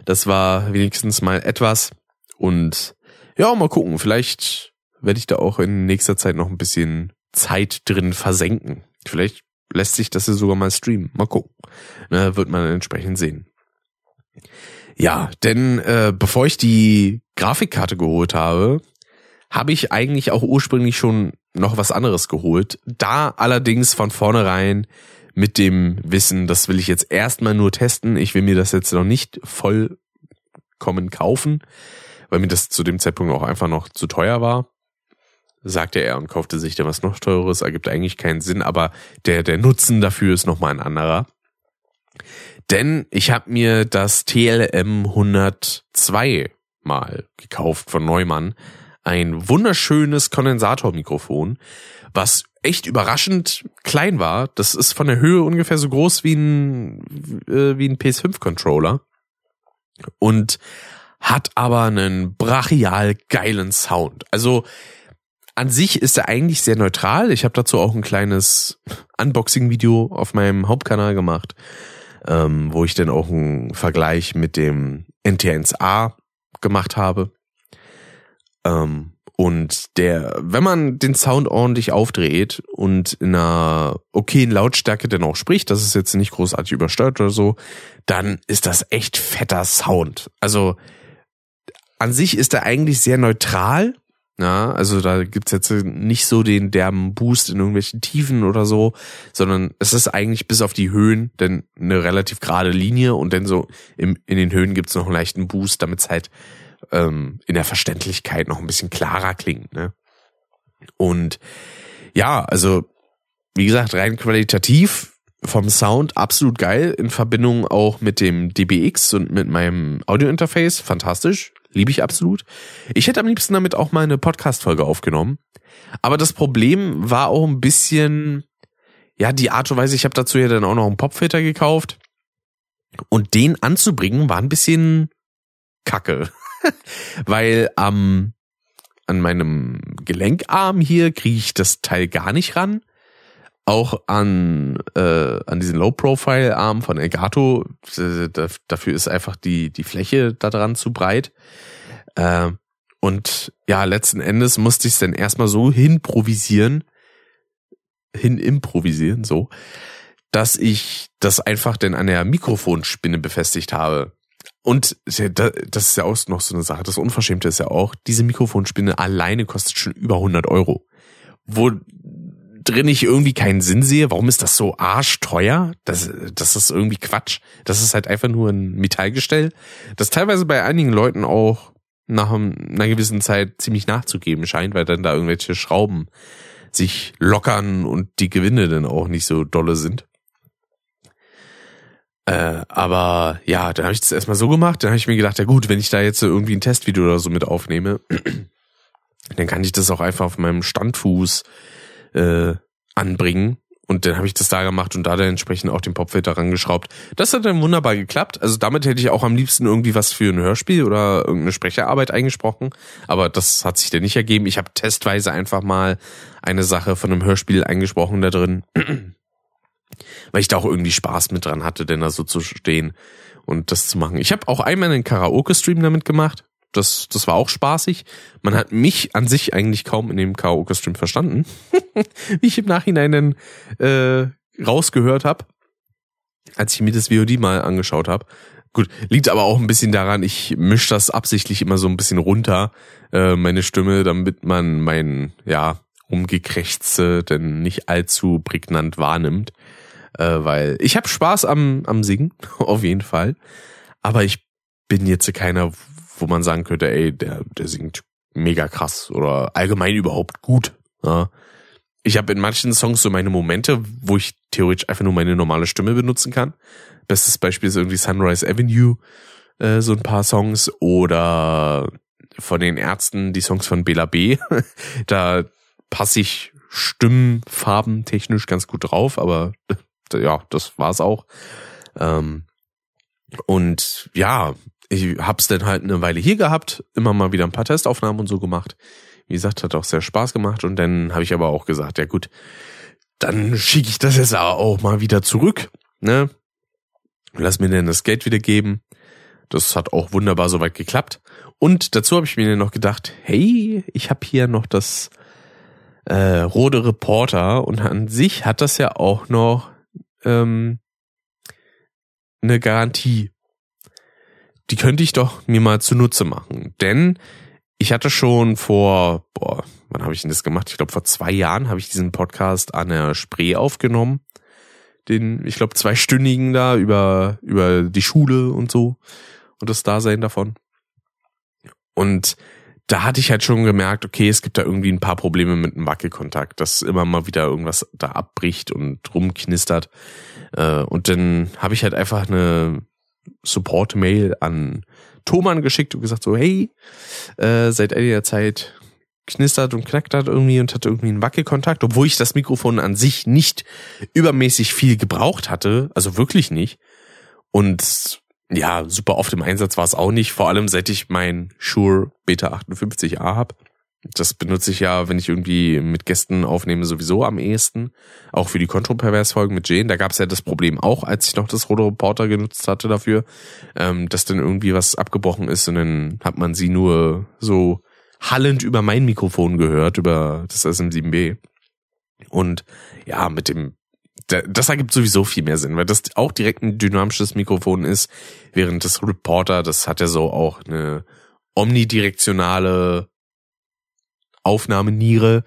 Das war wenigstens mal etwas. Und ja, mal gucken. Vielleicht werde ich da auch in nächster Zeit noch ein bisschen Zeit drin versenken. Vielleicht lässt sich das ja sogar mal streamen. Mal gucken. Ne, wird man entsprechend sehen. Ja, denn äh, bevor ich die Grafikkarte geholt habe, habe ich eigentlich auch ursprünglich schon noch was anderes geholt. Da allerdings von vornherein mit dem Wissen, das will ich jetzt erstmal nur testen. Ich will mir das jetzt noch nicht vollkommen kaufen, weil mir das zu dem Zeitpunkt auch einfach noch zu teuer war. Sagte er und kaufte sich da was noch teures, ergibt eigentlich keinen Sinn, aber der, der Nutzen dafür ist nochmal ein anderer. Denn ich habe mir das TLM 102 mal gekauft von Neumann. Ein wunderschönes Kondensatormikrofon, was echt überraschend klein war. Das ist von der Höhe ungefähr so groß wie ein, äh, wie ein PS5-Controller. Und hat aber einen brachial geilen Sound. Also an sich ist er eigentlich sehr neutral. Ich habe dazu auch ein kleines Unboxing-Video auf meinem Hauptkanal gemacht ähm, wo ich dann auch einen Vergleich mit dem NT1A gemacht habe. Ähm, und der, wenn man den Sound ordentlich aufdreht und in einer okayen Lautstärke dann auch spricht, das ist jetzt nicht großartig übersteuert oder so, dann ist das echt fetter Sound. Also an sich ist er eigentlich sehr neutral, ja, also da gibt's jetzt nicht so den derben Boost in irgendwelchen Tiefen oder so, sondern es ist eigentlich bis auf die Höhen denn eine relativ gerade Linie und dann so im, in den Höhen gibt's noch einen leichten Boost, damit es halt ähm, in der Verständlichkeit noch ein bisschen klarer klingt. Ne? Und ja, also wie gesagt, rein qualitativ vom Sound absolut geil, in Verbindung auch mit dem DBX und mit meinem Audiointerface, fantastisch liebe ich absolut. Ich hätte am liebsten damit auch mal eine Podcast-Folge aufgenommen. Aber das Problem war auch ein bisschen, ja, die Art und Weise, ich habe dazu ja dann auch noch einen Popfilter gekauft. Und den anzubringen war ein bisschen kacke. Weil am, an meinem Gelenkarm hier kriege ich das Teil gar nicht ran. Auch an, äh, an diesen Low-Profile-Arm von Elgato, dafür ist einfach die, die Fläche da dran zu breit. Äh, und ja, letzten Endes musste ich es dann erstmal so hinprovisieren, hin improvisieren, so, dass ich das einfach dann an der Mikrofonspinne befestigt habe. Und das ist ja auch noch so eine Sache. Das Unverschämte ist ja auch, diese Mikrofonspinne alleine kostet schon über 100 Euro. Wo drin ich irgendwie keinen Sinn sehe, warum ist das so arschteuer? Das, das ist irgendwie Quatsch. Das ist halt einfach nur ein Metallgestell, das teilweise bei einigen Leuten auch nach einer gewissen Zeit ziemlich nachzugeben scheint, weil dann da irgendwelche Schrauben sich lockern und die Gewinde dann auch nicht so dolle sind. Äh, aber ja, dann habe ich das erstmal so gemacht. Dann habe ich mir gedacht, ja gut, wenn ich da jetzt irgendwie ein Testvideo oder so mit aufnehme, dann kann ich das auch einfach auf meinem Standfuß äh, anbringen und dann habe ich das da gemacht und da dann entsprechend auch den Popfilter rangeschraubt. Das hat dann wunderbar geklappt. Also damit hätte ich auch am liebsten irgendwie was für ein Hörspiel oder irgendeine Sprecherarbeit eingesprochen. Aber das hat sich dann nicht ergeben. Ich habe testweise einfach mal eine Sache von einem Hörspiel eingesprochen da drin. Weil ich da auch irgendwie Spaß mit dran hatte, denn da so zu stehen und das zu machen. Ich habe auch einmal einen Karaoke-Stream damit gemacht. Das, das war auch spaßig. Man hat mich an sich eigentlich kaum in dem Karaoke-Stream verstanden. Wie ich im Nachhinein dann äh, rausgehört habe, als ich mir das VOD mal angeschaut habe. Gut, liegt aber auch ein bisschen daran, ich misch das absichtlich immer so ein bisschen runter, äh, meine Stimme, damit man mein, ja, Umgekrächze denn nicht allzu prägnant wahrnimmt. Äh, weil ich habe Spaß am, am Singen, auf jeden Fall. Aber ich bin jetzt keiner, wo man sagen könnte, ey, der, der singt mega krass oder allgemein überhaupt gut. Ja. Ich habe in manchen Songs so meine Momente, wo ich theoretisch einfach nur meine normale Stimme benutzen kann. Bestes Beispiel ist irgendwie Sunrise Avenue, äh, so ein paar Songs oder von den Ärzten die Songs von Bela B. da passe ich Stimmfarben technisch ganz gut drauf, aber ja, das war's auch. Ähm, und ja, ich hab's dann halt eine Weile hier gehabt, immer mal wieder ein paar Testaufnahmen und so gemacht. Wie gesagt, hat auch sehr Spaß gemacht und dann habe ich aber auch gesagt, ja gut, dann schicke ich das jetzt auch mal wieder zurück, ne? Lass mir denn das Geld wieder geben. Das hat auch wunderbar soweit geklappt. Und dazu habe ich mir noch gedacht, hey, ich habe hier noch das äh, Rode Reporter und an sich hat das ja auch noch ähm, eine Garantie. Die könnte ich doch mir mal zunutze machen. Denn ich hatte schon vor, boah, wann habe ich denn das gemacht? Ich glaube, vor zwei Jahren habe ich diesen Podcast an der Spree aufgenommen. Den, ich glaube, zweistündigen da über, über die Schule und so und das Dasein davon. Und da hatte ich halt schon gemerkt, okay, es gibt da irgendwie ein paar Probleme mit dem Wackelkontakt, dass immer mal wieder irgendwas da abbricht und rumknistert. Äh, und dann habe ich halt einfach eine Support-Mail an Thoman geschickt und gesagt so, hey, äh, seit einiger Zeit knistert und knackt hat irgendwie und hatte irgendwie einen Wackelkontakt, obwohl ich das Mikrofon an sich nicht übermäßig viel gebraucht hatte, also wirklich nicht. Und ja, super oft im Einsatz war es auch nicht, vor allem seit ich mein Shure Beta 58a hab. Das benutze ich ja, wenn ich irgendwie mit Gästen aufnehme, sowieso am ehesten. Auch für die Kontropervers-Folgen mit Jane. Da gab es ja das Problem auch, als ich noch das Roto Reporter genutzt hatte dafür, ähm, dass dann irgendwie was abgebrochen ist und dann hat man sie nur so hallend über mein Mikrofon gehört, über das SM7B. Und ja, mit dem das ergibt sowieso viel mehr Sinn, weil das auch direkt ein dynamisches Mikrofon ist, während das Reporter, das hat ja so auch eine omnidirektionale Aufnahmeniere.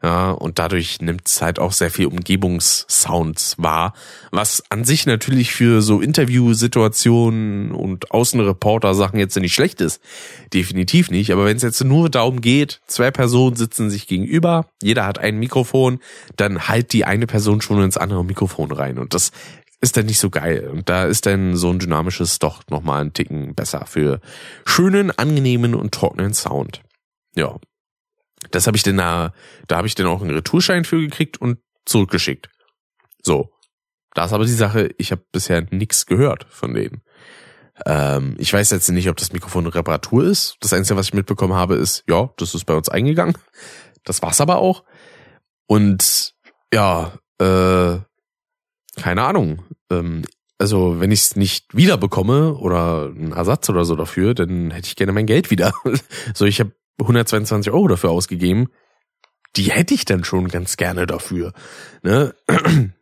Ja, und dadurch nimmt es halt auch sehr viel Umgebungssounds wahr, was an sich natürlich für so Interviewsituationen und Außenreporter-Sachen jetzt nicht schlecht ist. Definitiv nicht. Aber wenn es jetzt nur darum geht, zwei Personen sitzen sich gegenüber, jeder hat ein Mikrofon, dann halt die eine Person schon ins andere Mikrofon rein. Und das ist dann nicht so geil. Und da ist dann so ein dynamisches doch nochmal ein Ticken besser für schönen, angenehmen und trockenen Sound. Ja, das habe ich denn da, da habe ich dann auch einen Retourschein für gekriegt und zurückgeschickt. So. Da ist aber die Sache, ich habe bisher nichts gehört von denen. Ähm, ich weiß jetzt nicht, ob das Mikrofon eine Reparatur ist. Das Einzige, was ich mitbekommen habe, ist, ja, das ist bei uns eingegangen. Das war's aber auch. Und ja, äh, keine Ahnung. Ähm, also wenn ich es nicht wiederbekomme oder einen Ersatz oder so dafür, dann hätte ich gerne mein Geld wieder. so, ich habe 122 Euro dafür ausgegeben. Die hätte ich dann schon ganz gerne dafür. Ne?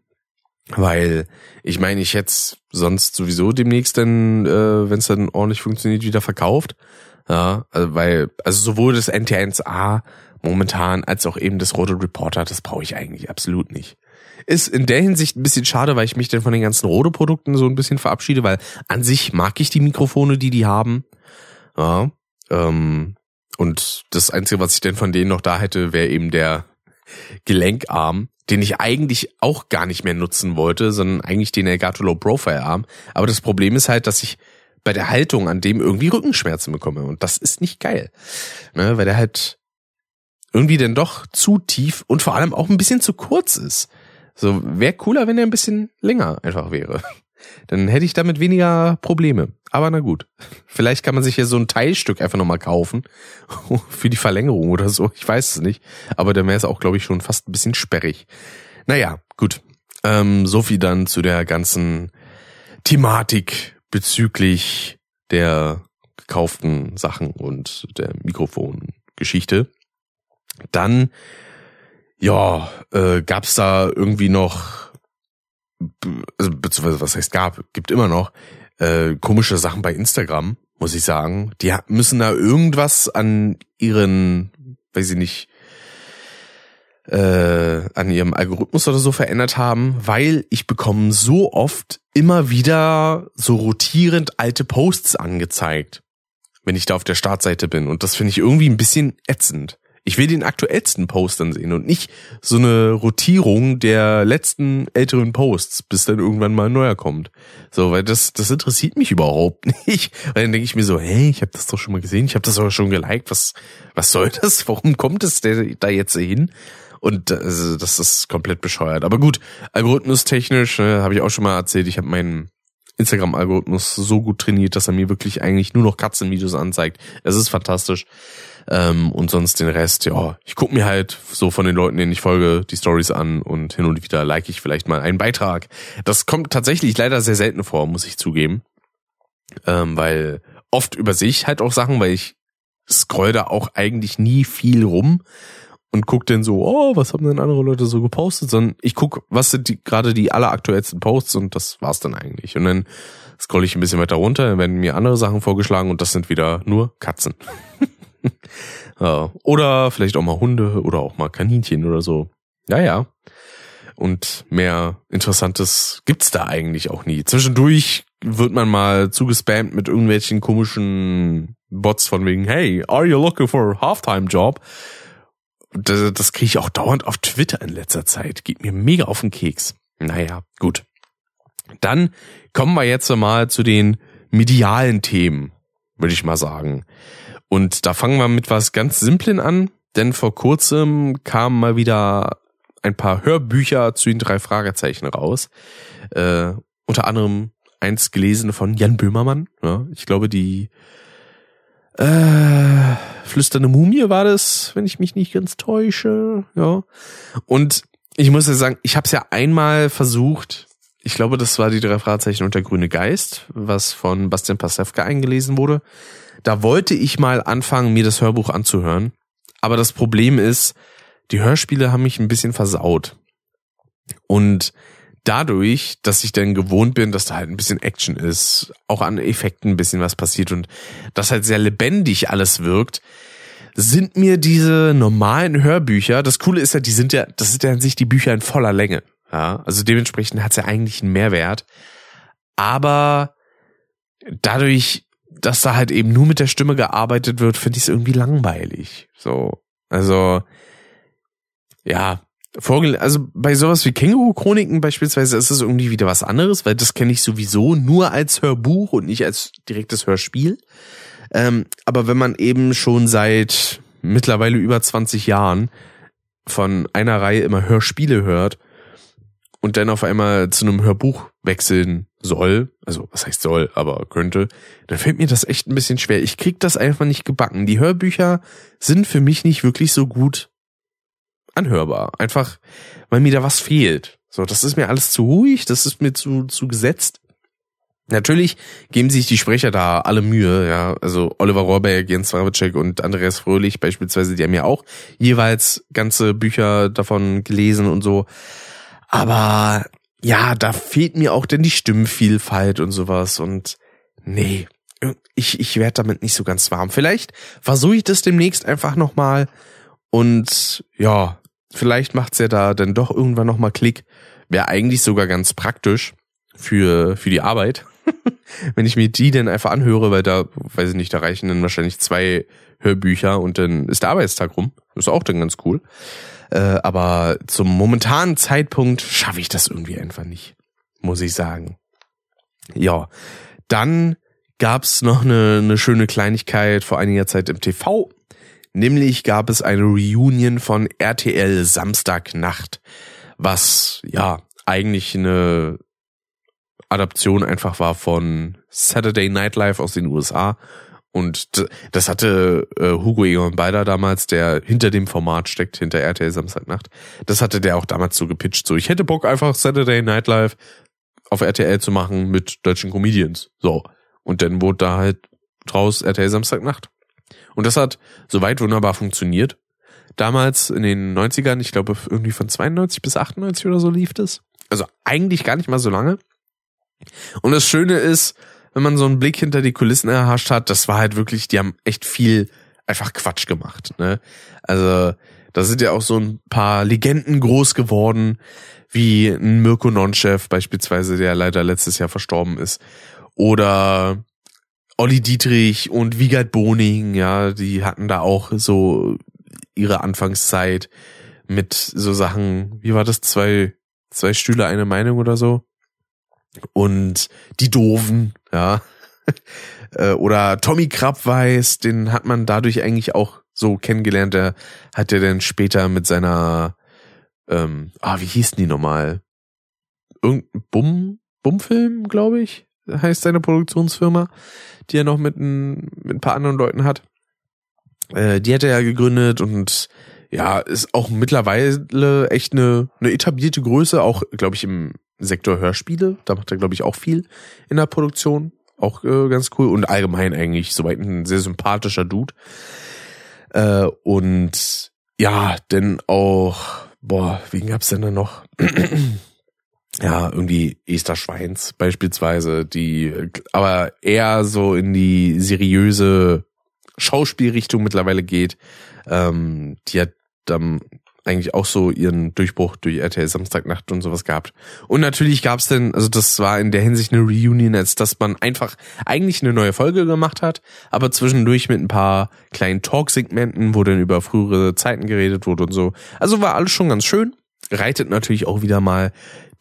Weil ich meine, ich hätte sonst sowieso demnächst dann, äh, wenn es dann ordentlich funktioniert, wieder verkauft. Ja, also weil, also sowohl das NT1A momentan als auch eben das Rode Reporter, das brauche ich eigentlich absolut nicht. Ist in der Hinsicht ein bisschen schade, weil ich mich dann von den ganzen Rode-Produkten so ein bisschen verabschiede, weil an sich mag ich die Mikrofone, die die haben. Ja, ähm, und das Einzige, was ich denn von denen noch da hätte, wäre eben der Gelenkarm, den ich eigentlich auch gar nicht mehr nutzen wollte, sondern eigentlich den Elgato Low Profile Arm. Aber das Problem ist halt, dass ich bei der Haltung an dem irgendwie Rückenschmerzen bekomme. Und das ist nicht geil. Ne, weil der halt irgendwie denn doch zu tief und vor allem auch ein bisschen zu kurz ist. So, wäre cooler, wenn er ein bisschen länger einfach wäre. Dann hätte ich damit weniger Probleme. Aber na gut. Vielleicht kann man sich ja so ein Teilstück einfach nochmal kaufen. Für die Verlängerung oder so. Ich weiß es nicht. Aber dann wäre es auch, glaube ich, schon fast ein bisschen sperrig. Naja, gut. Ähm, so viel dann zu der ganzen Thematik bezüglich der gekauften Sachen und der Mikrofongeschichte. Dann, ja, äh, gab da irgendwie noch also beziehungsweise was heißt gab, gibt immer noch äh, komische Sachen bei Instagram, muss ich sagen. Die müssen da irgendwas an ihren, weiß ich nicht, äh, an ihrem Algorithmus oder so verändert haben, weil ich bekomme so oft immer wieder so rotierend alte Posts angezeigt, wenn ich da auf der Startseite bin. Und das finde ich irgendwie ein bisschen ätzend. Ich will den aktuellsten Post dann sehen und nicht so eine Rotierung der letzten älteren Posts, bis dann irgendwann mal ein neuer kommt. So, weil das, das interessiert mich überhaupt nicht. Weil dann denke ich mir so, hey, ich habe das doch schon mal gesehen, ich habe das auch schon geliked, was, was soll das? Warum kommt es da jetzt hin? Und also, das ist komplett bescheuert. Aber gut, algorithmustechnisch ne, habe ich auch schon mal erzählt, ich habe meinen Instagram-Algorithmus so gut trainiert, dass er mir wirklich eigentlich nur noch Katzenvideos anzeigt. Es ist fantastisch. Ähm, und sonst den Rest, ja, ich gucke mir halt so von den Leuten, denen ich folge, die Stories an und hin und wieder like ich vielleicht mal einen Beitrag. Das kommt tatsächlich leider sehr selten vor, muss ich zugeben. Ähm, weil oft über sich halt auch Sachen, weil ich scroll da auch eigentlich nie viel rum und guck dann so, oh, was haben denn andere Leute so gepostet, sondern ich guck, was sind die gerade die alleraktuellsten Posts und das war's dann eigentlich. Und dann scroll ich ein bisschen weiter runter, dann werden mir andere Sachen vorgeschlagen und das sind wieder nur Katzen. ja, oder vielleicht auch mal Hunde oder auch mal Kaninchen oder so. Ja, ja. Und mehr Interessantes gibt's da eigentlich auch nie. Zwischendurch wird man mal zugespammt mit irgendwelchen komischen Bots von wegen, hey, are you looking for a halftime job? Das, das kriege ich auch dauernd auf Twitter in letzter Zeit. Geht mir mega auf den Keks. Naja, gut. Dann kommen wir jetzt mal zu den medialen Themen, würde ich mal sagen. Und da fangen wir mit was ganz Simplen an, denn vor kurzem kamen mal wieder ein paar Hörbücher zu den drei Fragezeichen raus. Äh, unter anderem eins gelesen von Jan Böhmermann. Ja, ich glaube, die äh, flüsternde Mumie war das, wenn ich mich nicht ganz täusche. Ja. Und ich muss ja sagen, ich habe es ja einmal versucht. Ich glaube, das war die drei Fragezeichen und der grüne Geist, was von Bastian Pasewka eingelesen wurde. Da wollte ich mal anfangen, mir das Hörbuch anzuhören. Aber das Problem ist, die Hörspiele haben mich ein bisschen versaut. Und dadurch, dass ich dann gewohnt bin, dass da halt ein bisschen Action ist, auch an Effekten ein bisschen was passiert und das halt sehr lebendig alles wirkt, sind mir diese normalen Hörbücher, das Coole ist ja, die sind ja, das sind ja an sich die Bücher in voller Länge. Ja, also dementsprechend hat's ja eigentlich einen Mehrwert. Aber dadurch dass da halt eben nur mit der Stimme gearbeitet wird, finde ich es irgendwie langweilig. So, also ja, vorgel also bei sowas wie Känguru-Chroniken beispielsweise ist es irgendwie wieder was anderes, weil das kenne ich sowieso nur als Hörbuch und nicht als direktes Hörspiel. Ähm, aber wenn man eben schon seit mittlerweile über 20 Jahren von einer Reihe immer Hörspiele hört und dann auf einmal zu einem Hörbuch wechseln soll, also was heißt soll, aber könnte, dann fällt mir das echt ein bisschen schwer. Ich krieg das einfach nicht gebacken. Die Hörbücher sind für mich nicht wirklich so gut anhörbar. Einfach, weil mir da was fehlt. So, das ist mir alles zu ruhig, das ist mir zu, zu gesetzt. Natürlich geben sich die Sprecher da alle Mühe, ja. Also Oliver Rohrberg, Jens Wawitschek und Andreas Fröhlich beispielsweise, die haben ja auch jeweils ganze Bücher davon gelesen und so. Aber ja, da fehlt mir auch denn die Stimmvielfalt und sowas und nee, ich, ich werde damit nicht so ganz warm. Vielleicht versuche ich das demnächst einfach nochmal und ja, vielleicht macht's ja da dann doch irgendwann nochmal Klick. Wäre eigentlich sogar ganz praktisch für, für die Arbeit. Wenn ich mir die dann einfach anhöre, weil da, weiß ich nicht, da reichen dann wahrscheinlich zwei Hörbücher und dann ist der Arbeitstag rum. ist auch dann ganz cool. Äh, aber zum momentanen Zeitpunkt schaffe ich das irgendwie einfach nicht, muss ich sagen. Ja, dann gab's noch eine, eine schöne Kleinigkeit vor einiger Zeit im TV. Nämlich gab es eine Reunion von RTL Samstagnacht, was ja eigentlich eine Adaption einfach war von Saturday Night Live aus den USA und das hatte äh, Hugo Egon Beider damals, der hinter dem Format steckt, hinter RTL Samstagnacht. Das hatte der auch damals so gepitcht. So, ich hätte Bock einfach Saturday Night Live auf RTL zu machen mit deutschen Comedians. So. Und dann wurde da halt draus RTL Samstagnacht. Und das hat soweit wunderbar funktioniert. Damals in den 90ern, ich glaube irgendwie von 92 bis 98 oder so lief das. Also eigentlich gar nicht mal so lange. Und das Schöne ist, wenn man so einen Blick hinter die Kulissen erhascht hat, das war halt wirklich, die haben echt viel einfach Quatsch gemacht. Ne? Also da sind ja auch so ein paar Legenden groß geworden, wie ein Mirko Nonchef beispielsweise, der leider letztes Jahr verstorben ist. Oder Olli Dietrich und Wiegald Boning, ja, die hatten da auch so ihre Anfangszeit mit so Sachen, wie war das, zwei, zwei Stühle, eine Meinung oder so? Und die Doofen, ja. Äh, oder Tommy Krabweis, den hat man dadurch eigentlich auch so kennengelernt. Der hat ja dann später mit seiner ähm, ah, wie hießen die nochmal? Irgendein Bum, Bumfilm, glaube ich, heißt seine Produktionsfirma, die er noch mit ein, mit ein paar anderen Leuten hat. Äh, die hat er ja gegründet und ja, ist auch mittlerweile echt eine, eine etablierte Größe, auch, glaube ich, im Sektor Hörspiele. Da macht er, glaube ich, auch viel in der Produktion. Auch äh, ganz cool. Und allgemein eigentlich soweit ein sehr sympathischer Dude. Äh, und ja, denn auch, boah, wen gab's denn da noch? ja, irgendwie Esther Schweins beispielsweise, die aber eher so in die seriöse Schauspielrichtung mittlerweile geht. Ähm, die hat dann eigentlich auch so ihren Durchbruch durch RTL Samstagnacht und sowas gehabt. Und natürlich gab's denn, also das war in der Hinsicht eine Reunion, als dass man einfach eigentlich eine neue Folge gemacht hat, aber zwischendurch mit ein paar kleinen Talk-Segmenten, wo dann über frühere Zeiten geredet wurde und so. Also war alles schon ganz schön. Reitet natürlich auch wieder mal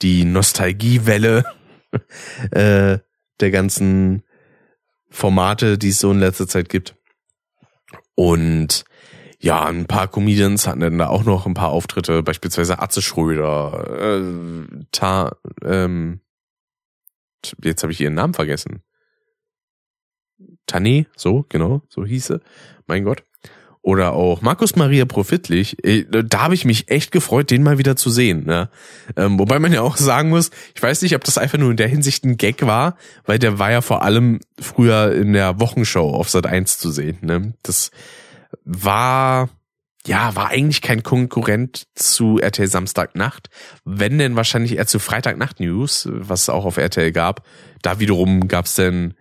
die Nostalgiewelle äh, der ganzen Formate, die es so in letzter Zeit gibt. Und ja, ein paar Comedians hatten dann da auch noch ein paar Auftritte, beispielsweise Atze Schröder, äh, Ta, ähm, jetzt habe ich ihren Namen vergessen. Tané, so, genau, so hieße. Mein Gott. Oder auch Markus Maria Profitlich. Äh, da habe ich mich echt gefreut, den mal wieder zu sehen. Ne? Ähm, wobei man ja auch sagen muss, ich weiß nicht, ob das einfach nur in der Hinsicht ein Gag war, weil der war ja vor allem früher in der Wochenshow auf Sat 1 zu sehen. Ne? Das war ja, war eigentlich kein Konkurrent zu RTL Samstagnacht, wenn denn wahrscheinlich eher zu Freitagnacht News, was es auch auf RTL gab. Da wiederum gab's denn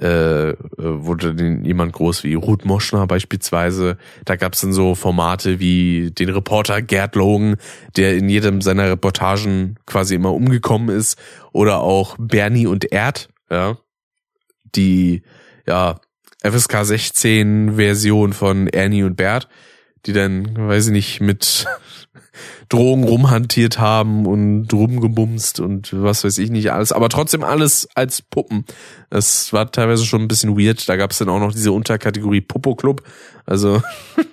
äh, wurde denn jemand groß wie Ruth Moschner beispielsweise. Da gab's dann so Formate wie den Reporter Gerd Logan, der in jedem seiner Reportagen quasi immer umgekommen ist, oder auch Bernie und Erd, ja, die ja FSK 16 Version von Ernie und Bert, die dann, weiß ich nicht, mit Drogen rumhantiert haben und rumgebumst und was weiß ich nicht alles, aber trotzdem alles als Puppen. Das war teilweise schon ein bisschen weird. Da gab es dann auch noch diese Unterkategorie Popo Club. Also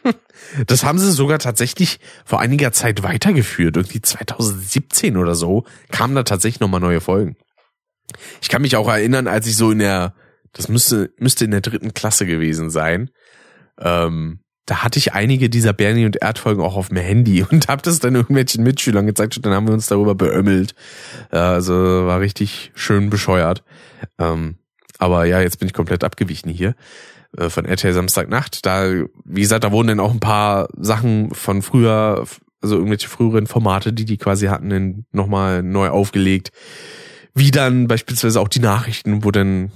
das haben sie sogar tatsächlich vor einiger Zeit weitergeführt. Irgendwie 2017 oder so kamen da tatsächlich nochmal neue Folgen. Ich kann mich auch erinnern, als ich so in der das müsste, müsste in der dritten Klasse gewesen sein. Ähm, da hatte ich einige dieser Bernie und Erdfolgen auch auf dem Handy und habe das dann irgendwelchen Mitschülern gezeigt und dann haben wir uns darüber beömmelt. Ja, also war richtig schön bescheuert. Ähm, aber ja, jetzt bin ich komplett abgewichen hier äh, von RTL Samstagnacht. Da, wie gesagt, da wurden dann auch ein paar Sachen von früher, also irgendwelche früheren Formate, die die quasi hatten, nochmal neu aufgelegt. Wie dann beispielsweise auch die Nachrichten, wo dann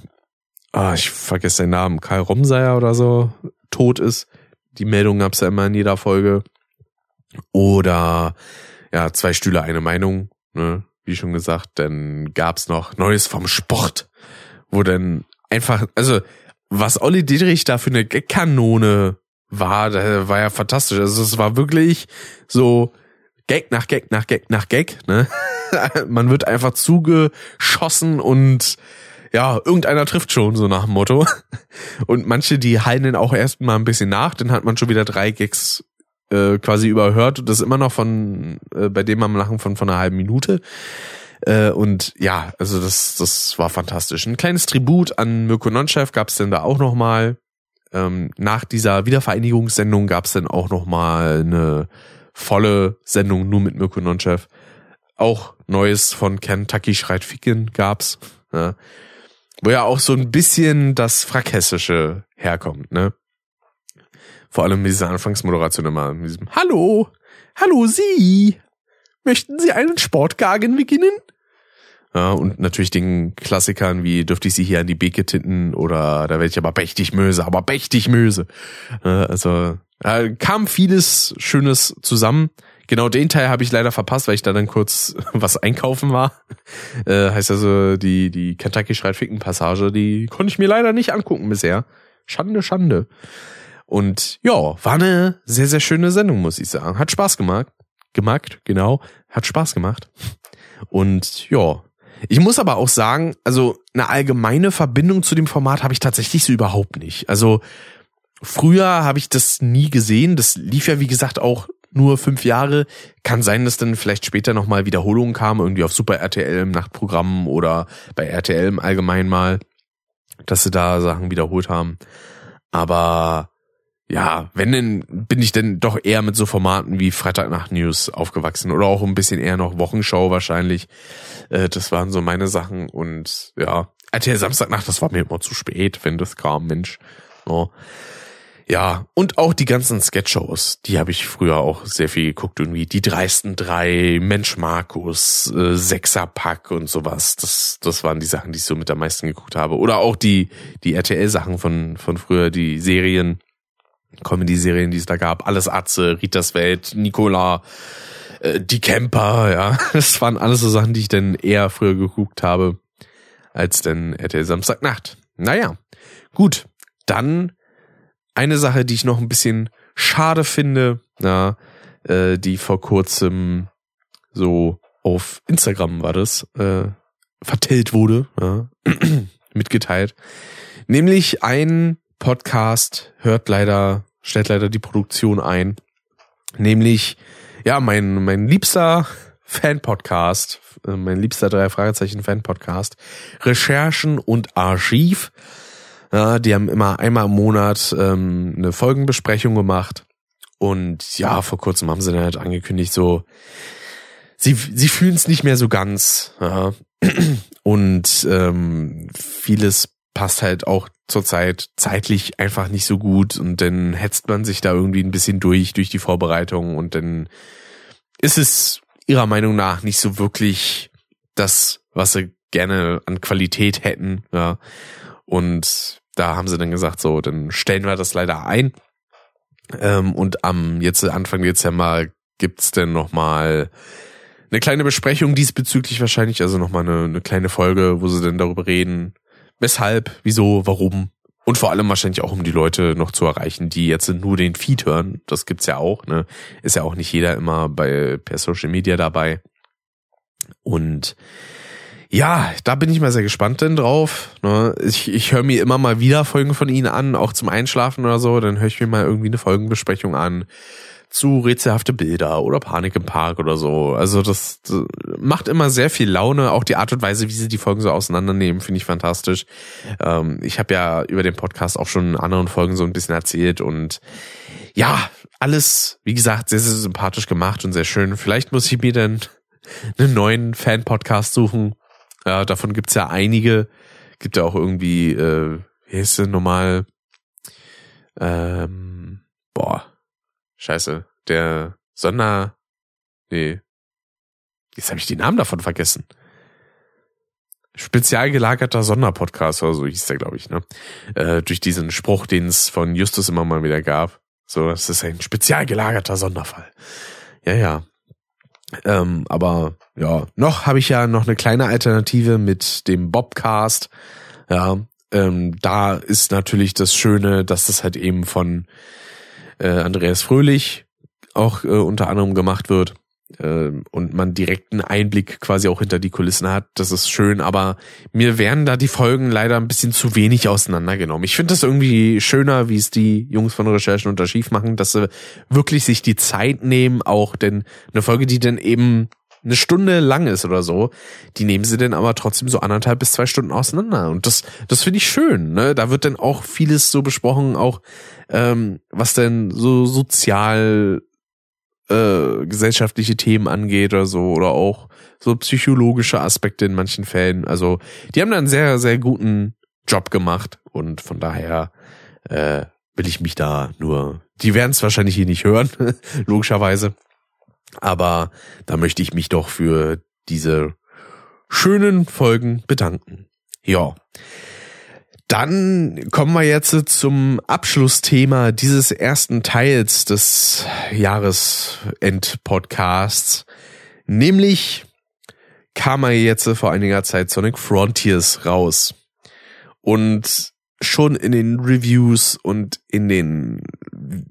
ah, ich vergesse den Namen, Karl Romseier oder so, tot ist. Die Meldung gab's ja immer in jeder Folge. Oder ja, zwei Stühle, eine Meinung, ne? wie schon gesagt. Dann gab's noch Neues vom Sport, wo dann einfach, also was Olli Dietrich da für eine Gag-Kanone war, da war ja fantastisch. Also es war wirklich so Gag nach Gag nach Gag nach Gag. Ne? Man wird einfach zugeschossen und ja, irgendeiner trifft schon, so nach dem Motto. Und manche, die dann auch erst mal ein bisschen nach, dann hat man schon wieder drei Gags äh, quasi überhört und das immer noch von, äh, bei dem am Lachen von, von einer halben Minute. Äh, und ja, also das, das war fantastisch. Ein kleines Tribut an Mirko Nonchef gab es denn da auch nochmal. Ähm, nach dieser Wiedervereinigungssendung gab es dann auch nochmal eine volle Sendung nur mit Mirko Nonchef. Auch Neues von Kentucky Schreit Ficken gab's. Ja. Wo ja auch so ein bisschen das Frackhessische herkommt, ne? Vor allem mit dieser Anfangsmoderation immer, mit diesem Hallo, hallo Sie, möchten Sie einen Sportgagen beginnen? Ja, und natürlich den Klassikern wie dürfte ich Sie hier an die Beke tinten oder da werde ich aber mächtig Möse, aber mächtig Möse. Also ja, kam vieles Schönes zusammen. Genau den Teil habe ich leider verpasst, weil ich da dann kurz was einkaufen war. Äh, heißt also, die, die Kentucky schreit Ficken Passage, die konnte ich mir leider nicht angucken bisher. Schande, Schande. Und ja, war eine sehr, sehr schöne Sendung, muss ich sagen. Hat Spaß gemacht. Gemacht, genau. Hat Spaß gemacht. Und ja, ich muss aber auch sagen, also eine allgemeine Verbindung zu dem Format habe ich tatsächlich so überhaupt nicht. Also früher habe ich das nie gesehen. Das lief ja, wie gesagt, auch nur fünf Jahre. Kann sein, dass dann vielleicht später nochmal Wiederholungen kamen, irgendwie auf Super RTL im Nachtprogramm oder bei RTL im Allgemeinen mal, dass sie da Sachen wiederholt haben. Aber ja, wenn denn, bin ich denn doch eher mit so Formaten wie Freitagnacht News aufgewachsen oder auch ein bisschen eher noch Wochenschau wahrscheinlich. Äh, das waren so meine Sachen und ja, RTL Samstagnacht, das war mir immer zu spät, wenn das kam, Mensch. So. Ja, und auch die ganzen Sketchshows, die habe ich früher auch sehr viel geguckt, irgendwie die dreisten drei, Mensch Markus, äh, Sechserpack und sowas. Das, das waren die Sachen, die ich so mit am meisten geguckt habe. Oder auch die, die RTL-Sachen von, von früher, die Serien, Comedy-Serien, die es da gab. Alles Atze, Ritas Welt, Nicola, äh, die Camper, ja. Das waren alles so Sachen, die ich dann eher früher geguckt habe, als denn RTL Samstagnacht. Naja, gut. Dann eine Sache, die ich noch ein bisschen schade finde, na, äh, die vor kurzem so auf Instagram war das, äh, vertellt wurde, ja, mitgeteilt. Nämlich ein Podcast hört leider, stellt leider die Produktion ein. Nämlich, ja, mein, mein liebster Fan-Podcast, äh, mein liebster drei Fragezeichen Fan-Podcast, Recherchen und Archiv. Ja, die haben immer einmal im Monat ähm, eine Folgenbesprechung gemacht. Und ja, vor kurzem haben sie dann halt angekündigt, so, sie, sie fühlen es nicht mehr so ganz. Ja. Und ähm, vieles passt halt auch zurzeit zeitlich einfach nicht so gut und dann hetzt man sich da irgendwie ein bisschen durch, durch die Vorbereitung und dann ist es ihrer Meinung nach nicht so wirklich das, was sie gerne an Qualität hätten, ja. Und da haben sie dann gesagt, so, dann stellen wir das leider ein. Ähm, und am jetzt Anfang Dezember gibt's dann nochmal eine kleine Besprechung diesbezüglich wahrscheinlich, also nochmal eine, eine kleine Folge, wo sie dann darüber reden, weshalb, wieso, warum. Und vor allem wahrscheinlich auch, um die Leute noch zu erreichen, die jetzt nur den Feed hören. Das gibt's ja auch, ne? Ist ja auch nicht jeder immer bei per Social Media dabei. Und ja, da bin ich mal sehr gespannt denn drauf. Ne? Ich, ich höre mir immer mal wieder Folgen von ihnen an, auch zum Einschlafen oder so. Dann höre ich mir mal irgendwie eine Folgenbesprechung an zu rätselhafte Bilder oder Panik im Park oder so. Also das, macht immer sehr viel Laune. Auch die Art und Weise, wie sie die Folgen so auseinandernehmen, finde ich fantastisch. Ähm, ich habe ja über den Podcast auch schon in anderen Folgen so ein bisschen erzählt und ja, alles, wie gesagt, sehr, sehr sympathisch gemacht und sehr schön. Vielleicht muss ich mir dann einen neuen Fan-Podcast suchen. Ja, davon gibt's ja einige. Gibt ja auch irgendwie, äh, wie heißt denn normal? Ähm, boah, Scheiße, der Sonder. Nee. Jetzt habe ich die Namen davon vergessen. Spezial gelagerter Sonderpodcast oder so hieß der, glaube ich, ne? Äh, durch diesen Spruch, den es von Justus immer mal wieder gab. So, das ist ein spezial gelagerter Sonderfall. Ja, ja. Ähm, aber ja, noch habe ich ja noch eine kleine Alternative mit dem Bobcast. Ja, ähm, da ist natürlich das Schöne, dass das halt eben von äh, Andreas Fröhlich auch äh, unter anderem gemacht wird äh, und man direkten Einblick quasi auch hinter die Kulissen hat. Das ist schön, aber mir werden da die Folgen leider ein bisschen zu wenig auseinandergenommen. Ich finde das irgendwie schöner, wie es die Jungs von Recherchen und Archiv machen, dass sie wirklich sich die Zeit nehmen, auch denn eine Folge, die dann eben eine Stunde lang ist oder so, die nehmen sie dann aber trotzdem so anderthalb bis zwei Stunden auseinander. Und das, das finde ich schön. Ne? Da wird dann auch vieles so besprochen, auch ähm, was denn so sozial äh, gesellschaftliche Themen angeht oder so oder auch so psychologische Aspekte in manchen Fällen. Also die haben da einen sehr, sehr guten Job gemacht und von daher äh, will ich mich da nur, die werden es wahrscheinlich hier nicht hören, logischerweise. Aber da möchte ich mich doch für diese schönen Folgen bedanken. Ja. Dann kommen wir jetzt zum Abschlussthema dieses ersten Teils des Jahresend-Podcasts. Nämlich kam er jetzt vor einiger Zeit Sonic Frontiers raus. Und schon in den Reviews und in den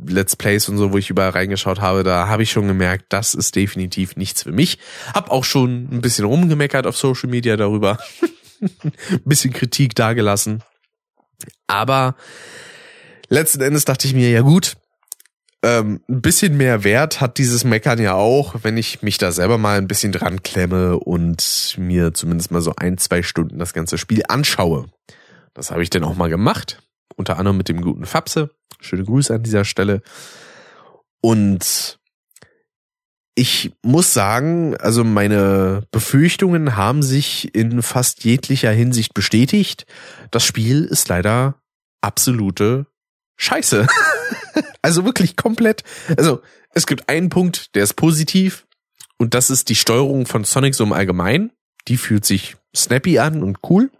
Let's Plays und so, wo ich überall reingeschaut habe, da habe ich schon gemerkt, das ist definitiv nichts für mich. Hab auch schon ein bisschen rumgemeckert auf Social Media darüber. ein bisschen Kritik dagelassen. Aber letzten Endes dachte ich mir, ja gut, ähm, ein bisschen mehr Wert hat dieses Meckern ja auch, wenn ich mich da selber mal ein bisschen dran klemme und mir zumindest mal so ein, zwei Stunden das ganze Spiel anschaue. Das habe ich dann auch mal gemacht. Unter anderem mit dem guten Fapse. Schöne Grüße an dieser Stelle. Und ich muss sagen, also meine Befürchtungen haben sich in fast jeglicher Hinsicht bestätigt. Das Spiel ist leider absolute Scheiße. also wirklich komplett. Also es gibt einen Punkt, der ist positiv und das ist die Steuerung von Sonic so im Allgemeinen. Die fühlt sich snappy an und cool.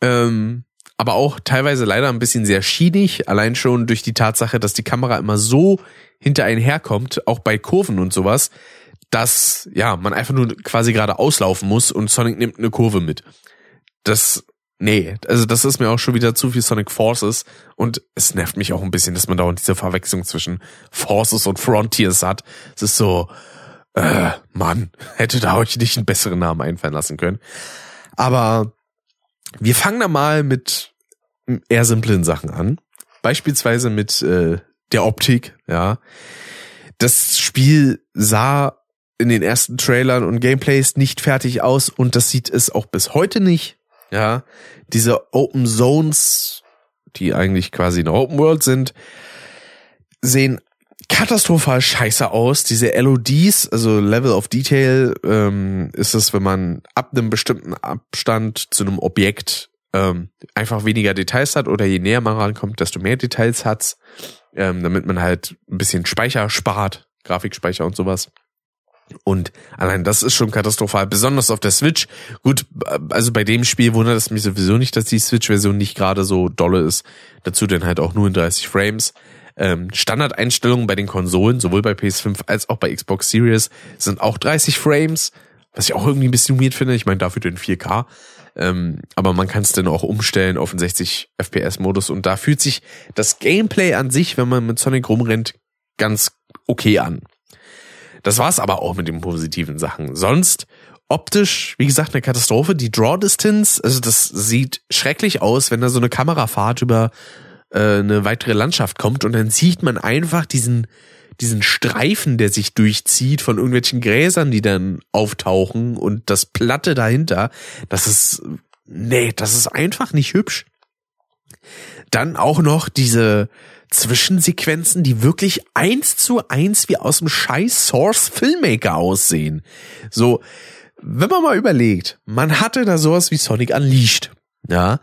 Ähm, aber auch teilweise leider ein bisschen sehr schienig, allein schon durch die Tatsache, dass die Kamera immer so hinter einen herkommt, auch bei Kurven und sowas, dass ja man einfach nur quasi gerade auslaufen muss und Sonic nimmt eine Kurve mit. Das nee, also das ist mir auch schon wieder zu viel Sonic Forces und es nervt mich auch ein bisschen, dass man dauernd diese Verwechslung zwischen Forces und Frontiers hat. Es ist so, äh, Mann, hätte da euch nicht einen besseren Namen einfallen lassen können. Aber wir fangen da mal mit eher simplen Sachen an. Beispielsweise mit äh, der Optik, ja. Das Spiel sah in den ersten Trailern und Gameplays nicht fertig aus und das sieht es auch bis heute nicht. Ja, diese Open Zones, die eigentlich quasi eine Open World sind, sehen katastrophal scheiße aus. Diese LODs, also Level of Detail, ähm, ist es, wenn man ab einem bestimmten Abstand zu einem Objekt ähm, einfach weniger Details hat oder je näher man rankommt, desto mehr Details hat's ähm, damit man halt ein bisschen Speicher spart, Grafikspeicher und sowas. Und allein das ist schon katastrophal, besonders auf der Switch. Gut, also bei dem Spiel wundert es mich sowieso nicht, dass die Switch-Version nicht gerade so dolle ist. Dazu dann halt auch nur in 30 Frames. Ähm, Standardeinstellungen bei den Konsolen, sowohl bei PS5 als auch bei Xbox Series, sind auch 30 Frames, was ich auch irgendwie ein bisschen weird finde. Ich meine, dafür den 4K. Ähm, aber man kann es dann auch umstellen auf den 60 FPS Modus und da fühlt sich das Gameplay an sich, wenn man mit Sonic rumrennt, ganz okay an. Das war's aber auch mit den positiven Sachen. Sonst optisch, wie gesagt, eine Katastrophe. Die Draw Distance, also das sieht schrecklich aus, wenn da so eine Kamerafahrt über äh, eine weitere Landschaft kommt und dann sieht man einfach diesen diesen Streifen, der sich durchzieht von irgendwelchen Gräsern, die dann auftauchen und das Platte dahinter, das ist, nee, das ist einfach nicht hübsch. Dann auch noch diese Zwischensequenzen, die wirklich eins zu eins wie aus dem scheiß Source Filmmaker aussehen. So, wenn man mal überlegt, man hatte da sowas wie Sonic Unleashed, ja.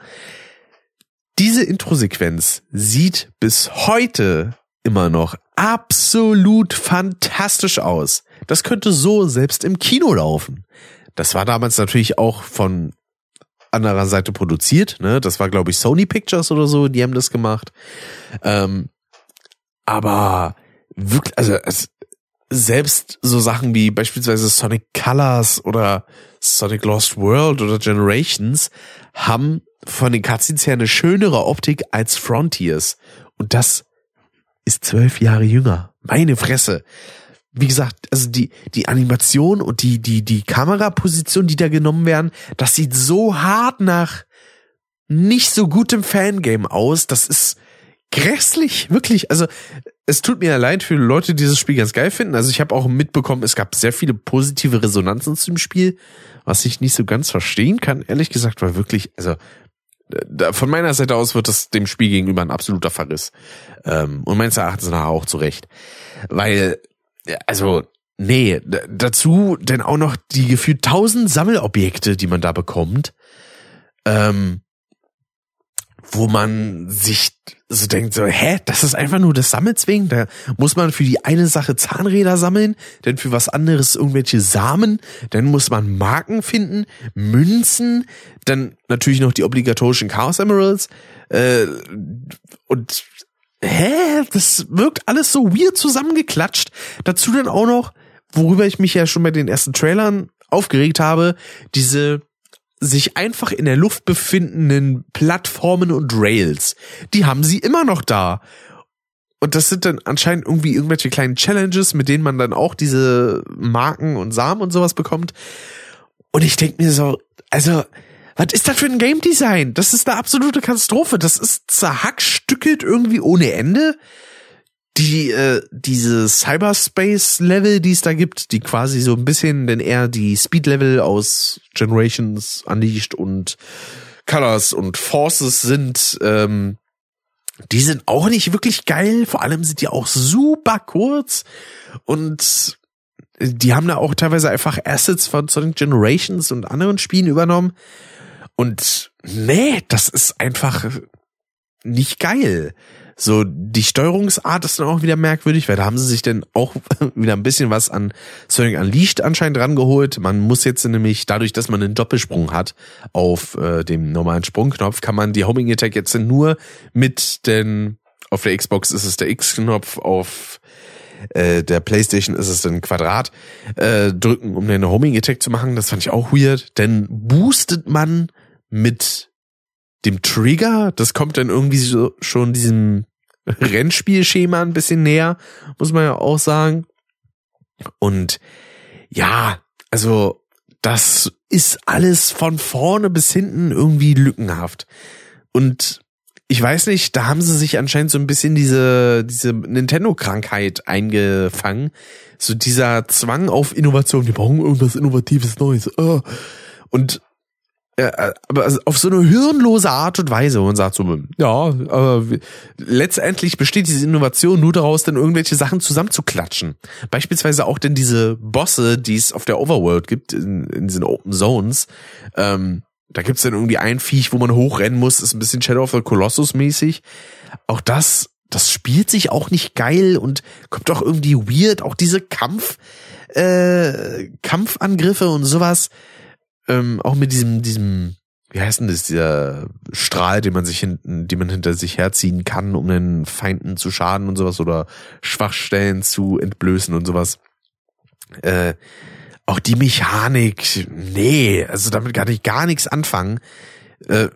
Diese Introsequenz sieht bis heute immer noch absolut fantastisch aus. Das könnte so selbst im Kino laufen. Das war damals natürlich auch von anderer Seite produziert. Ne? Das war, glaube ich, Sony Pictures oder so, die haben das gemacht. Ähm, aber wirklich, also es, selbst so Sachen wie beispielsweise Sonic Colors oder Sonic Lost World oder Generations haben von den Cutscenes her eine schönere Optik als Frontiers. Und das ist zwölf Jahre jünger. Meine Fresse. Wie gesagt, also die, die Animation und die, die, die Kameraposition, die da genommen werden, das sieht so hart nach nicht so gutem Fangame aus. Das ist grässlich, wirklich. Also es tut mir leid für Leute, die dieses Spiel ganz geil finden. Also ich habe auch mitbekommen, es gab sehr viele positive Resonanzen zum Spiel, was ich nicht so ganz verstehen kann. Ehrlich gesagt, war wirklich, also von meiner Seite aus wird das dem Spiel gegenüber ein absoluter Verriss. Ähm, und meines Erachtens nachher auch zurecht. Weil, also, nee, dazu denn auch noch die gefühlt tausend Sammelobjekte, die man da bekommt. Ähm, wo man sich so denkt, so, hä, das ist einfach nur das Sammelzwingen. Da muss man für die eine Sache Zahnräder sammeln, denn für was anderes irgendwelche Samen, dann muss man Marken finden, Münzen, dann natürlich noch die obligatorischen Chaos Emeralds. Äh, und hä, das wirkt alles so weird zusammengeklatscht. Dazu dann auch noch, worüber ich mich ja schon bei den ersten Trailern aufgeregt habe, diese sich einfach in der Luft befindenden Plattformen und Rails. Die haben sie immer noch da. Und das sind dann anscheinend irgendwie irgendwelche kleinen Challenges, mit denen man dann auch diese Marken und Samen und sowas bekommt. Und ich denke mir so, also, was ist das für ein Game Design? Das ist eine absolute Katastrophe. Das ist zerhackstückelt irgendwie ohne Ende. Die äh, diese Cyberspace-Level, die es da gibt, die quasi so ein bisschen denn eher die Speed-Level aus Generations Unleashed und Colors und Forces sind, ähm, die sind auch nicht wirklich geil. Vor allem sind die auch super kurz und die haben da auch teilweise einfach Assets von Sonic Generations und anderen Spielen übernommen. Und nee, das ist einfach nicht geil. So, die Steuerungsart ist dann auch wieder merkwürdig, weil da haben sie sich dann auch wieder ein bisschen was an Sonic Unleashed anscheinend rangeholt. Man muss jetzt nämlich, dadurch, dass man einen Doppelsprung hat auf äh, dem normalen Sprungknopf, kann man die Homing Attack jetzt nur mit den, auf der Xbox ist es der X-Knopf, auf äh, der Playstation ist es ein Quadrat, äh, drücken, um eine Homing Attack zu machen. Das fand ich auch weird, denn boostet man mit dem Trigger, das kommt dann irgendwie so schon diesem Rennspielschema ein bisschen näher, muss man ja auch sagen. Und ja, also das ist alles von vorne bis hinten irgendwie lückenhaft. Und ich weiß nicht, da haben sie sich anscheinend so ein bisschen diese, diese Nintendo-Krankheit eingefangen. So dieser Zwang auf Innovation. Die brauchen irgendwas Innovatives Neues. Oh. Und äh, aber also auf so eine hirnlose Art und Weise. Und sagt so, ja, aber letztendlich besteht diese Innovation nur daraus, dann irgendwelche Sachen zusammenzuklatschen. Beispielsweise auch denn diese Bosse, die es auf der Overworld gibt, in, in diesen Open Zones. Ähm, da gibt's dann irgendwie ein Viech, wo man hochrennen muss, ist ein bisschen Shadow of the Colossus mäßig. Auch das, das spielt sich auch nicht geil und kommt auch irgendwie weird. Auch diese Kampf, äh, Kampfangriffe und sowas ähm, auch mit diesem, diesem, wie heißt denn das, dieser Strahl, den man sich hinten, die man hinter sich herziehen kann, um den Feinden zu schaden und sowas oder Schwachstellen zu entblößen und sowas. Äh, auch die Mechanik, nee, also damit kann ich gar nichts anfangen. Äh,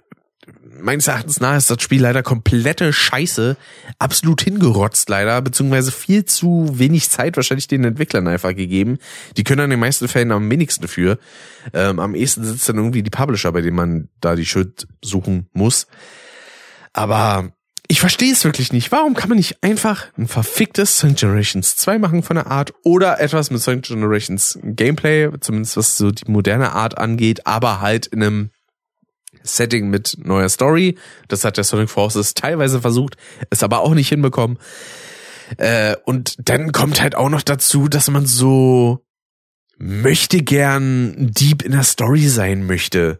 meines Erachtens nach ist das Spiel leider komplette Scheiße, absolut hingerotzt leider, beziehungsweise viel zu wenig Zeit wahrscheinlich den Entwicklern einfach gegeben. Die können an den meisten Fällen am wenigsten für. Ähm, am ehesten sitzt dann irgendwie die Publisher, bei denen man da die Schuld suchen muss. Aber ich verstehe es wirklich nicht. Warum kann man nicht einfach ein verficktes Sonic Generations 2 machen von der Art oder etwas mit Sonic Generations Gameplay, zumindest was so die moderne Art angeht, aber halt in einem Setting mit neuer Story. Das hat der Sonic Forces teilweise versucht, es aber auch nicht hinbekommen. Äh, und dann kommt halt auch noch dazu, dass man so möchte gern deep in der Story sein möchte.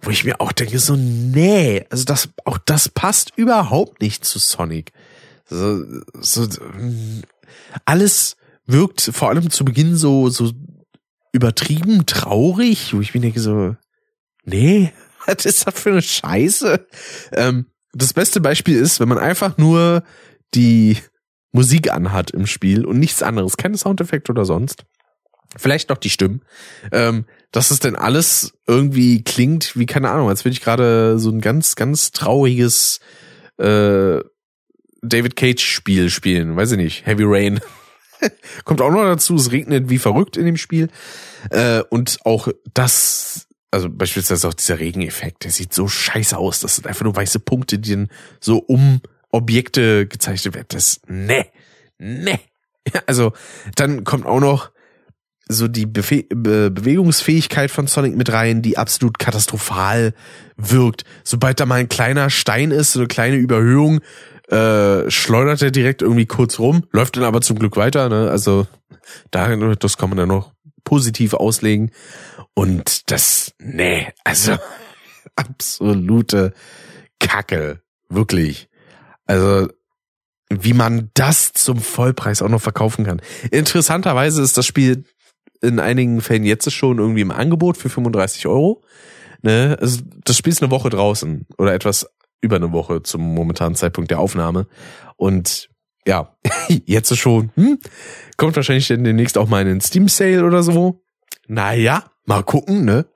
Wo ich mir auch denke, so, nee, also das, auch das passt überhaupt nicht zu Sonic. So, so, alles wirkt vor allem zu Beginn so, so übertrieben traurig, wo ich mir denke so, nee, was ist das für eine Scheiße? Ähm, das beste Beispiel ist, wenn man einfach nur die Musik anhat im Spiel und nichts anderes, keine Soundeffekte oder sonst. Vielleicht noch die Stimmen. Ähm, dass es denn alles irgendwie klingt, wie keine Ahnung, als würde ich gerade so ein ganz, ganz trauriges äh, David Cage-Spiel spielen. Weiß ich nicht. Heavy Rain. Kommt auch noch dazu, es regnet wie verrückt in dem Spiel. Äh, und auch das also beispielsweise auch dieser Regeneffekt, der sieht so scheiße aus. Das sind einfach nur weiße Punkte, die dann so um Objekte gezeichnet werden. Das, ne, ne. Also, dann kommt auch noch so die Befe Be Bewegungsfähigkeit von Sonic mit rein, die absolut katastrophal wirkt. Sobald da mal ein kleiner Stein ist, so eine kleine Überhöhung, äh, schleudert er direkt irgendwie kurz rum, läuft dann aber zum Glück weiter. Ne? Also da, das kann man dann noch positiv auslegen. Und das, nee, also absolute Kacke, wirklich. Also wie man das zum Vollpreis auch noch verkaufen kann. Interessanterweise ist das Spiel in einigen Fällen jetzt schon irgendwie im Angebot für 35 Euro. Ne? Also das Spiel ist eine Woche draußen oder etwas über eine Woche zum momentanen Zeitpunkt der Aufnahme. Und ja, jetzt schon, hm, kommt wahrscheinlich dann demnächst auch mal in den Steam Sale oder so. Naja, mal gucken, ne?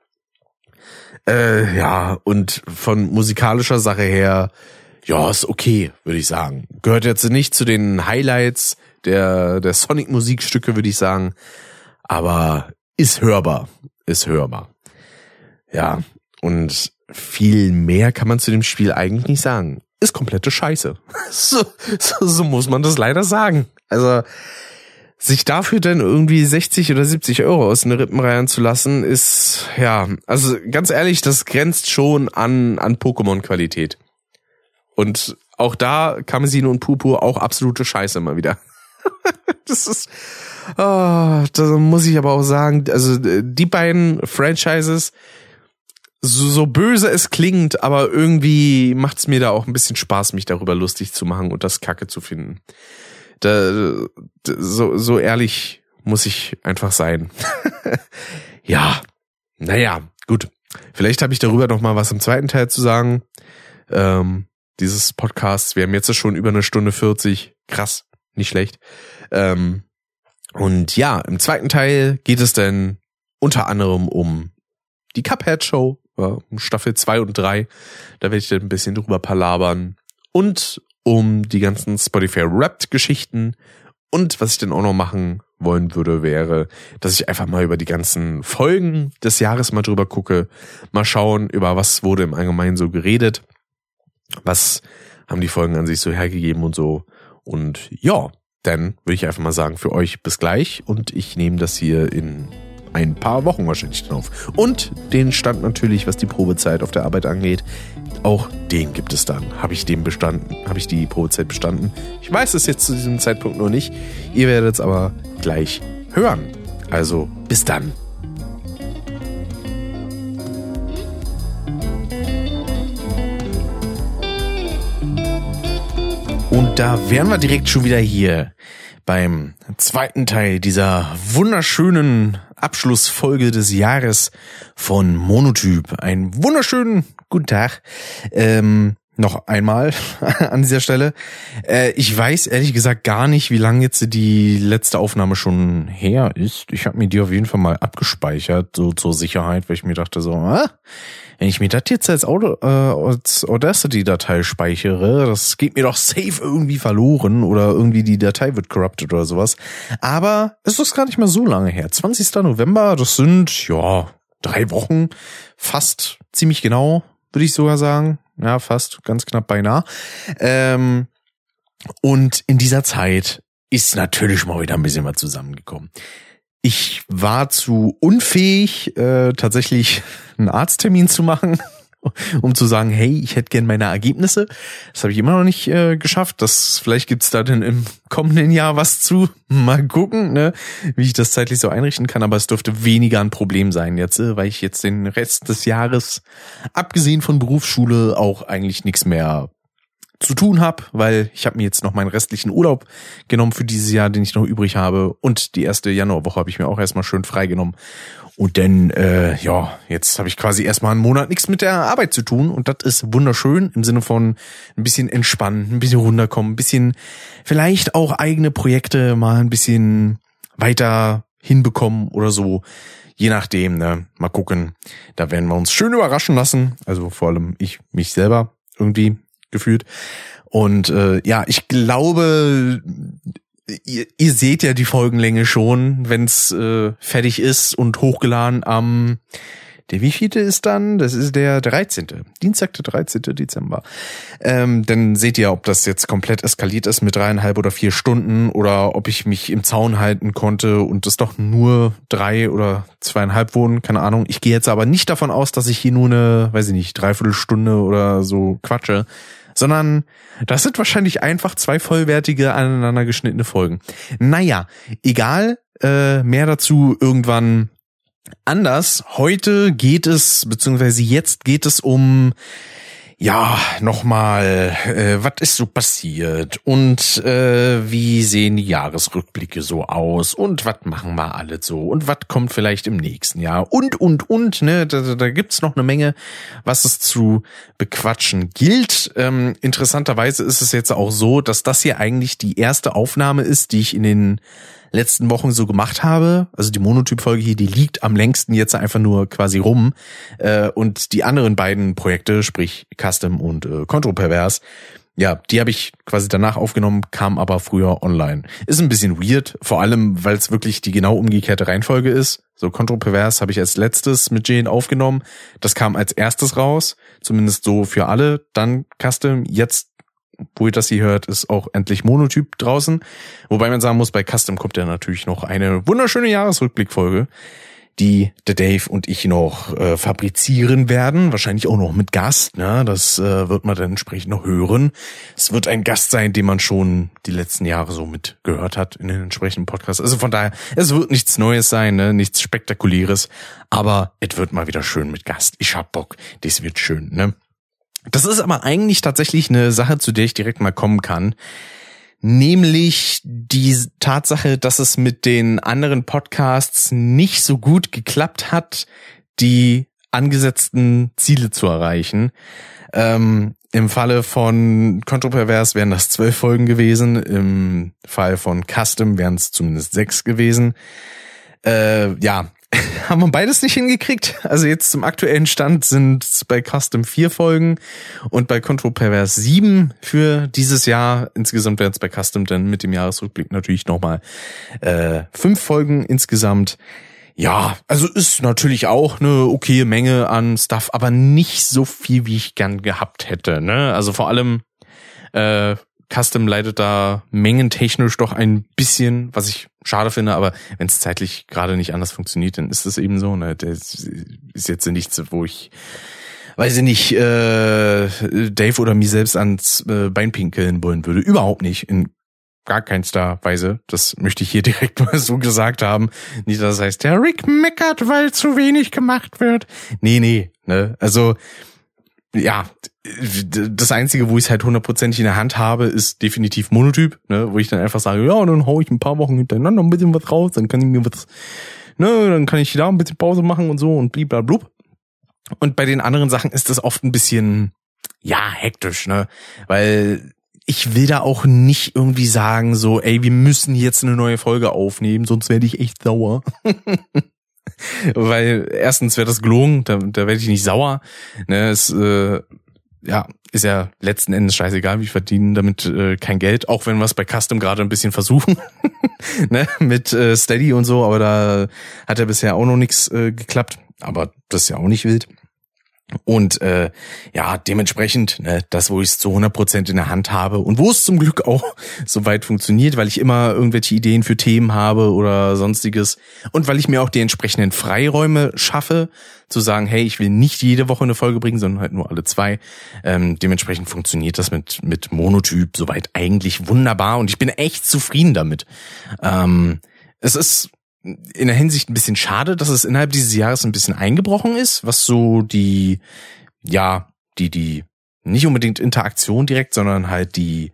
Äh, ja, und von musikalischer Sache her, ja, ist okay, würde ich sagen. Gehört jetzt nicht zu den Highlights der, der Sonic-Musikstücke, würde ich sagen. Aber ist hörbar. Ist hörbar. Ja, und viel mehr kann man zu dem Spiel eigentlich nicht sagen. Ist komplette Scheiße. So, so, so muss man das leider sagen. Also sich dafür dann irgendwie 60 oder 70 Euro aus den Rippen reihen zu lassen, ist, ja, also ganz ehrlich, das grenzt schon an, an Pokémon-Qualität. Und auch da Kamezin und Pupu auch absolute Scheiße immer wieder. das ist, oh, da muss ich aber auch sagen, also die beiden Franchises, so, so böse es klingt, aber irgendwie macht's mir da auch ein bisschen Spaß, mich darüber lustig zu machen und das Kacke zu finden. Da, so, so ehrlich muss ich einfach sein. ja, naja, gut. Vielleicht habe ich darüber noch mal was im zweiten Teil zu sagen. Ähm, dieses Podcasts. Wir haben jetzt schon über eine Stunde 40. Krass, nicht schlecht. Ähm, und ja, im zweiten Teil geht es dann unter anderem um die Cuphead Show, Staffel 2 und 3. Da werde ich dann ein bisschen drüber palabern. Und um die ganzen Spotify Wrapped Geschichten. Und was ich dann auch noch machen wollen würde, wäre, dass ich einfach mal über die ganzen Folgen des Jahres mal drüber gucke, mal schauen, über was wurde im Allgemeinen so geredet, was haben die Folgen an sich so hergegeben und so. Und ja, dann würde ich einfach mal sagen, für euch bis gleich und ich nehme das hier in ein paar Wochen wahrscheinlich dann auf. Und den Stand natürlich, was die Probezeit auf der Arbeit angeht, auch den gibt es dann. Habe ich den bestanden? Habe ich die Probezeit bestanden? Ich weiß es jetzt zu diesem Zeitpunkt noch nicht. Ihr werdet es aber gleich hören. Also bis dann. Und da wären wir direkt schon wieder hier beim zweiten Teil dieser wunderschönen Abschlussfolge des Jahres von Monotyp. Einen wunderschönen guten Tag. Ähm, noch einmal an dieser Stelle. Äh, ich weiß ehrlich gesagt gar nicht, wie lange jetzt die letzte Aufnahme schon her ist. Ich habe mir die auf jeden Fall mal abgespeichert, so zur Sicherheit, weil ich mir dachte so, ah, wenn ich mir das jetzt als, Auto, äh, als Audacity-Datei speichere, das geht mir doch safe irgendwie verloren oder irgendwie die Datei wird corrupted oder sowas. Aber es ist gar nicht mehr so lange her. 20. November, das sind, ja, drei Wochen, fast ziemlich genau, würde ich sogar sagen. Ja, fast, ganz knapp beinahe. Ähm, und in dieser Zeit ist natürlich mal wieder ein bisschen was zusammengekommen. Ich war zu unfähig, äh, tatsächlich einen Arzttermin zu machen, um zu sagen, hey, ich hätte gern meine Ergebnisse. Das habe ich immer noch nicht äh, geschafft. Das vielleicht gibt's da denn im kommenden Jahr was zu. Mal gucken, ne, wie ich das zeitlich so einrichten kann. Aber es dürfte weniger ein Problem sein jetzt, äh, weil ich jetzt den Rest des Jahres, abgesehen von Berufsschule, auch eigentlich nichts mehr zu tun habe, weil ich habe mir jetzt noch meinen restlichen Urlaub genommen für dieses Jahr, den ich noch übrig habe. Und die erste Januarwoche habe ich mir auch erstmal schön freigenommen. Und dann, äh, ja, jetzt habe ich quasi erstmal einen Monat nichts mit der Arbeit zu tun. Und das ist wunderschön im Sinne von ein bisschen entspannen, ein bisschen runterkommen, ein bisschen vielleicht auch eigene Projekte mal ein bisschen weiter hinbekommen oder so. Je nachdem, ne? Mal gucken. Da werden wir uns schön überraschen lassen. Also vor allem ich mich selber irgendwie gefühlt. Und äh, ja, ich glaube, ihr, ihr seht ja die Folgenlänge schon, wenn's äh, fertig ist und hochgeladen am der wievielte ist dann? Das ist der 13. Dienstag, der 13. Dezember. Ähm, dann seht ihr, ob das jetzt komplett eskaliert ist mit dreieinhalb oder vier Stunden oder ob ich mich im Zaun halten konnte und es doch nur drei oder zweieinhalb wurden. Keine Ahnung. Ich gehe jetzt aber nicht davon aus, dass ich hier nur eine, weiß ich nicht, dreiviertel Stunde oder so quatsche sondern das sind wahrscheinlich einfach zwei vollwertige aneinander geschnittene Folgen. Naja, egal, äh, mehr dazu irgendwann anders. Heute geht es, beziehungsweise jetzt geht es um ja, nochmal, äh, was ist so passiert? Und äh, wie sehen die Jahresrückblicke so aus? Und was machen wir alle so? Und was kommt vielleicht im nächsten Jahr? Und, und, und, ne, da, da gibt's noch eine Menge, was es zu bequatschen gilt. Ähm, interessanterweise ist es jetzt auch so, dass das hier eigentlich die erste Aufnahme ist, die ich in den letzten Wochen so gemacht habe. Also die Monotyp-Folge hier, die liegt am längsten jetzt einfach nur quasi rum. Äh, und die anderen beiden Projekte, sprich Custom und äh, ja, die habe ich quasi danach aufgenommen, kam aber früher online. Ist ein bisschen weird, vor allem, weil es wirklich die genau umgekehrte Reihenfolge ist. So Kontropervers habe ich als letztes mit Jane aufgenommen. Das kam als erstes raus, zumindest so für alle. Dann Custom, jetzt, wo ihr das hier hört, ist auch endlich Monotyp draußen. Wobei man sagen muss, bei Custom kommt ja natürlich noch eine wunderschöne Jahresrückblickfolge die der Dave und ich noch äh, fabrizieren werden. Wahrscheinlich auch noch mit Gast. Ne? Das äh, wird man dann entsprechend noch hören. Es wird ein Gast sein, den man schon die letzten Jahre so mitgehört hat in den entsprechenden Podcasts. Also von daher, es wird nichts Neues sein, ne? nichts Spektakuläres. Aber es wird mal wieder schön mit Gast. Ich hab Bock. Das wird schön. Ne? Das ist aber eigentlich tatsächlich eine Sache, zu der ich direkt mal kommen kann nämlich die Tatsache, dass es mit den anderen Podcasts nicht so gut geklappt hat, die angesetzten Ziele zu erreichen. Ähm, Im Falle von Kontropervers wären das zwölf Folgen gewesen, im Fall von Custom wären es zumindest sechs gewesen. Äh, ja, haben wir beides nicht hingekriegt. Also jetzt zum aktuellen Stand sind es bei Custom vier Folgen und bei Control Perverse sieben für dieses Jahr. Insgesamt werden es bei Custom dann mit dem Jahresrückblick natürlich nochmal äh, fünf Folgen insgesamt. Ja, also ist natürlich auch eine okaye Menge an Stuff, aber nicht so viel, wie ich gern gehabt hätte. Ne? Also vor allem äh, Custom leidet da mengentechnisch doch ein bisschen, was ich schade finde, aber wenn es zeitlich gerade nicht anders funktioniert, dann ist es eben so. Ne? Das ist jetzt nichts, wo ich weiß ich nicht, äh, Dave oder mir selbst ans äh, Bein pinkeln wollen würde. Überhaupt nicht. In gar keinster Weise. Das möchte ich hier direkt mal so gesagt haben. Nicht, dass das heißt, der Rick meckert, weil zu wenig gemacht wird. Nee, nee. Ne? Also ja, das Einzige, wo ich es halt hundertprozentig in der Hand habe, ist definitiv Monotyp, ne, wo ich dann einfach sage, ja, dann hau ich ein paar Wochen hintereinander ein bisschen was raus, dann kann ich mir was, ne, dann kann ich da ein bisschen Pause machen und so und bliblablub. Und bei den anderen Sachen ist das oft ein bisschen, ja, hektisch, ne, weil ich will da auch nicht irgendwie sagen, so, ey, wir müssen jetzt eine neue Folge aufnehmen, sonst werde ich echt sauer. Weil erstens wäre das gelogen, da, da werde ich nicht sauer. Ne, es äh, ja, ist ja letzten Endes scheißegal, wir verdienen damit äh, kein Geld, auch wenn wir es bei Custom gerade ein bisschen versuchen, ne, mit äh, Steady und so, aber da hat ja bisher auch noch nichts äh, geklappt, aber das ist ja auch nicht wild. Und äh, ja, dementsprechend, ne, das, wo ich es zu 100 Prozent in der Hand habe und wo es zum Glück auch so weit funktioniert, weil ich immer irgendwelche Ideen für Themen habe oder sonstiges und weil ich mir auch die entsprechenden Freiräume schaffe, zu sagen, hey, ich will nicht jede Woche eine Folge bringen, sondern halt nur alle zwei. Ähm, dementsprechend funktioniert das mit, mit Monotyp soweit eigentlich wunderbar und ich bin echt zufrieden damit. Ähm, es ist in der Hinsicht ein bisschen schade, dass es innerhalb dieses Jahres ein bisschen eingebrochen ist, was so die, ja, die, die, nicht unbedingt Interaktion direkt, sondern halt die,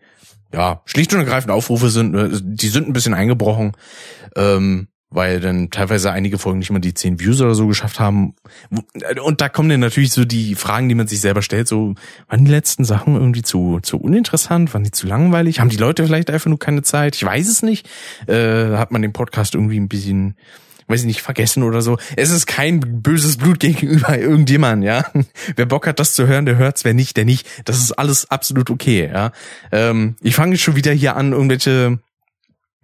ja, schlicht und ergreifend Aufrufe sind, äh, die sind ein bisschen eingebrochen. Ähm, weil dann teilweise einige Folgen nicht mal die zehn Views oder so geschafft haben. Und da kommen dann natürlich so die Fragen, die man sich selber stellt, so, waren die letzten Sachen irgendwie zu, zu uninteressant? Waren die zu langweilig? Haben die Leute vielleicht einfach nur keine Zeit? Ich weiß es nicht. Äh, hat man den Podcast irgendwie ein bisschen, weiß ich nicht, vergessen oder so. Es ist kein böses Blut gegenüber irgendjemand, ja. Wer Bock hat, das zu hören, der hört's, wer nicht, der nicht. Das ist alles absolut okay, ja. Ähm, ich fange schon wieder hier an, irgendwelche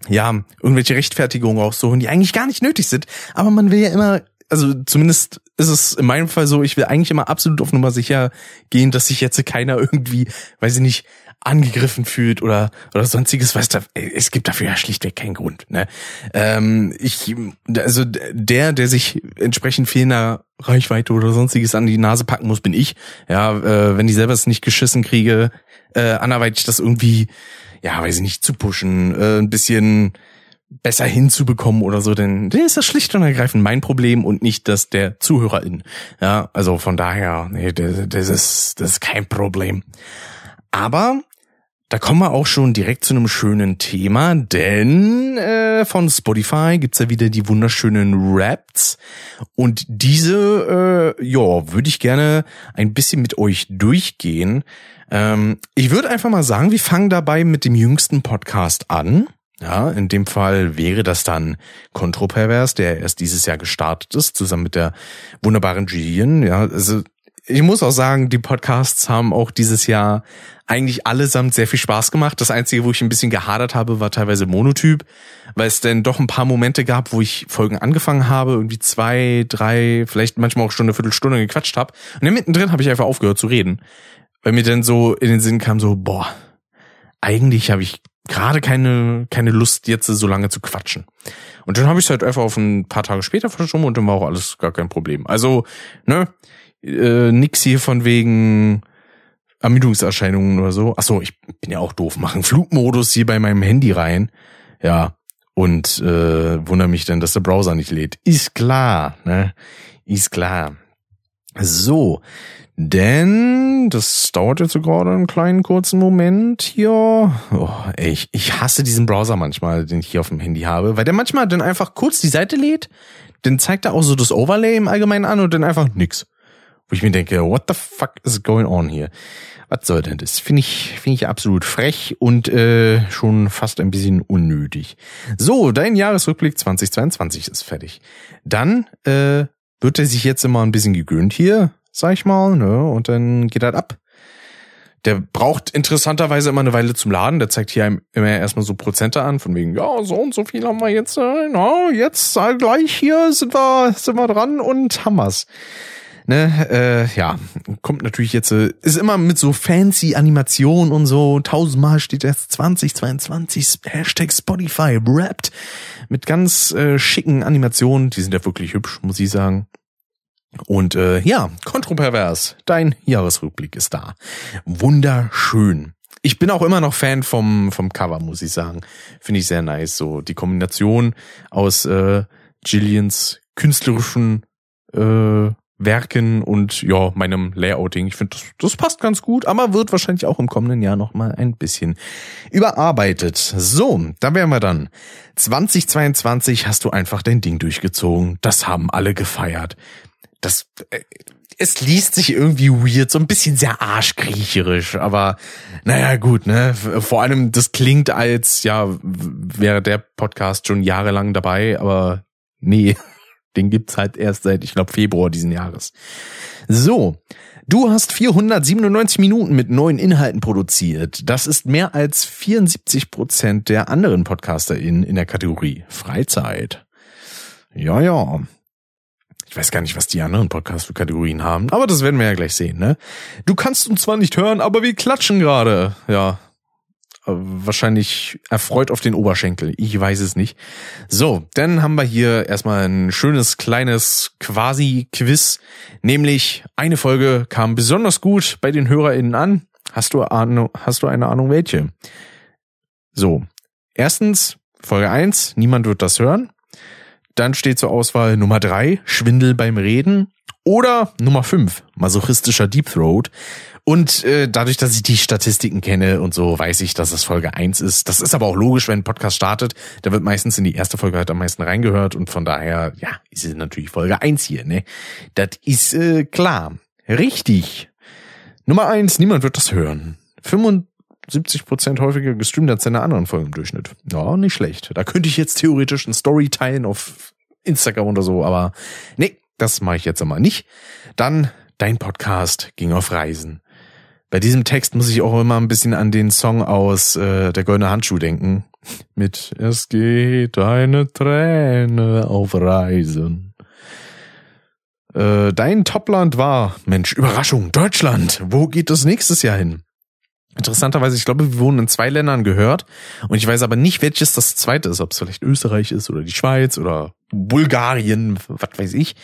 ja, irgendwelche Rechtfertigungen rauszuholen, die eigentlich gar nicht nötig sind. Aber man will ja immer, also zumindest ist es in meinem Fall so, ich will eigentlich immer absolut auf Nummer sicher gehen, dass sich jetzt keiner irgendwie, weiß ich nicht, angegriffen fühlt oder oder sonstiges, weißt du, es gibt dafür ja schlichtweg keinen Grund. Ne? Ähm, ich, also der, der sich entsprechend fehlender Reichweite oder sonstiges an die Nase packen muss, bin ich. Ja, äh, wenn ich selber es nicht geschissen kriege, äh, anderweitig das irgendwie ja, weiß ich nicht, zu pushen, äh, ein bisschen besser hinzubekommen oder so, denn dann ist das schlicht und ergreifend mein Problem und nicht das der Zuhörerin. Ja, also von daher, nee, das, das ist das ist kein Problem. Aber da kommen wir auch schon direkt zu einem schönen Thema, denn äh, von Spotify gibt's ja wieder die wunderschönen Raps und diese, äh, ja, würde ich gerne ein bisschen mit euch durchgehen. Ähm, ich würde einfach mal sagen, wir fangen dabei mit dem jüngsten Podcast an. Ja, in dem Fall wäre das dann Kontropervers, der erst dieses Jahr gestartet ist, zusammen mit der wunderbaren Gillian. Ja, also ich muss auch sagen, die Podcasts haben auch dieses Jahr eigentlich allesamt sehr viel Spaß gemacht. Das Einzige, wo ich ein bisschen gehadert habe, war teilweise Monotyp, weil es dann doch ein paar Momente gab, wo ich Folgen angefangen habe, irgendwie zwei, drei, vielleicht manchmal auch schon eine Viertelstunde gequatscht habe. Und dann mittendrin habe ich einfach aufgehört zu reden. Weil mir dann so in den Sinn kam, so, boah, eigentlich habe ich gerade keine, keine Lust, jetzt so lange zu quatschen. Und dann habe ich es halt einfach auf ein paar Tage später verschoben und dann war auch alles gar kein Problem. Also, ne, äh, nix hier von wegen Ermüdungserscheinungen oder so. Ach so, ich bin ja auch doof. Machen Flugmodus hier bei meinem Handy rein. Ja. Und äh, wundere mich dann, dass der Browser nicht lädt. Ist klar, ne? Ist klar. So, denn das dauert jetzt so gerade einen kleinen kurzen Moment hier. Oh, ey, ich, ich hasse diesen Browser manchmal, den ich hier auf dem Handy habe, weil der manchmal dann einfach kurz die Seite lädt, dann zeigt er auch so das Overlay im Allgemeinen an und dann einfach nix. Wo ich mir denke, what the fuck is going on here? Was soll denn das? Finde ich, finde ich absolut frech und äh, schon fast ein bisschen unnötig. So, dein Jahresrückblick 2022 ist fertig. Dann äh, wird er sich jetzt immer ein bisschen gegöhnt hier, sag ich mal, ne? Und dann geht er ab. Der braucht interessanterweise immer eine Weile zum Laden. Der zeigt hier immer erstmal so Prozente an, von wegen, ja, so und so viel haben wir jetzt, äh, na, jetzt äh, gleich hier sind wir, sind wir dran und haben wir's. Ne, äh, ja, kommt natürlich jetzt, äh, ist immer mit so fancy Animation und so, tausendmal steht jetzt 2022, Hashtag Spotify, rappt, mit ganz äh, schicken Animationen, die sind ja wirklich hübsch, muss ich sagen. Und äh, ja, kontropervers, dein Jahresrückblick ist da. Wunderschön. Ich bin auch immer noch Fan vom, vom Cover, muss ich sagen. Finde ich sehr nice. So die Kombination aus äh, Gillians künstlerischen äh, Werken und ja, meinem Layouting. Ich finde, das, das passt ganz gut, aber wird wahrscheinlich auch im kommenden Jahr nochmal ein bisschen überarbeitet. So, da wären wir dann. 2022 hast du einfach dein Ding durchgezogen. Das haben alle gefeiert. Das, äh, es liest sich irgendwie weird, so ein bisschen sehr arschgriecherisch, aber naja, gut, ne? Vor allem, das klingt als, ja, wäre der Podcast schon jahrelang dabei, aber nee, den gibt's halt erst seit, ich glaube, Februar diesen Jahres. So, du hast 497 Minuten mit neuen Inhalten produziert. Das ist mehr als 74 Prozent der anderen PodcasterInnen in der Kategorie Freizeit. Ja, ja. Ich weiß gar nicht, was die anderen Podcasts für Kategorien haben, aber das werden wir ja gleich sehen, ne? Du kannst uns zwar nicht hören, aber wir klatschen gerade. Ja, wahrscheinlich erfreut auf den Oberschenkel. Ich weiß es nicht. So, dann haben wir hier erstmal ein schönes kleines Quasi-Quiz. Nämlich eine Folge kam besonders gut bei den HörerInnen an. Hast du, Ahnung, hast du eine Ahnung welche? So, erstens Folge eins. niemand wird das hören. Dann steht zur Auswahl Nummer drei. Schwindel beim Reden. Oder Nummer fünf. masochistischer Deep Throat. Und äh, dadurch, dass ich die Statistiken kenne und so, weiß ich, dass es Folge eins ist. Das ist aber auch logisch, wenn ein Podcast startet. Da wird meistens in die erste Folge halt am meisten reingehört. Und von daher, ja, ist es natürlich Folge eins hier, ne? Das ist äh, klar. Richtig. Nummer eins, niemand wird das hören. 75 Prozent häufiger gestreamt als seine anderen Folgen im Durchschnitt. Ja, nicht schlecht. Da könnte ich jetzt theoretisch ein Story teilen auf Instagram oder so, aber nee, das mache ich jetzt einmal nicht. Dann dein Podcast ging auf Reisen. Bei diesem Text muss ich auch immer ein bisschen an den Song aus äh, Der Goldene Handschuh denken. Mit Es geht eine Träne auf Reisen. Äh, dein Topland war, Mensch, Überraschung, Deutschland. Wo geht das nächstes Jahr hin? Interessanterweise, ich glaube, wir wohnen in zwei Ländern gehört und ich weiß aber nicht, welches das zweite ist, ob es vielleicht Österreich ist oder die Schweiz oder Bulgarien, was weiß ich.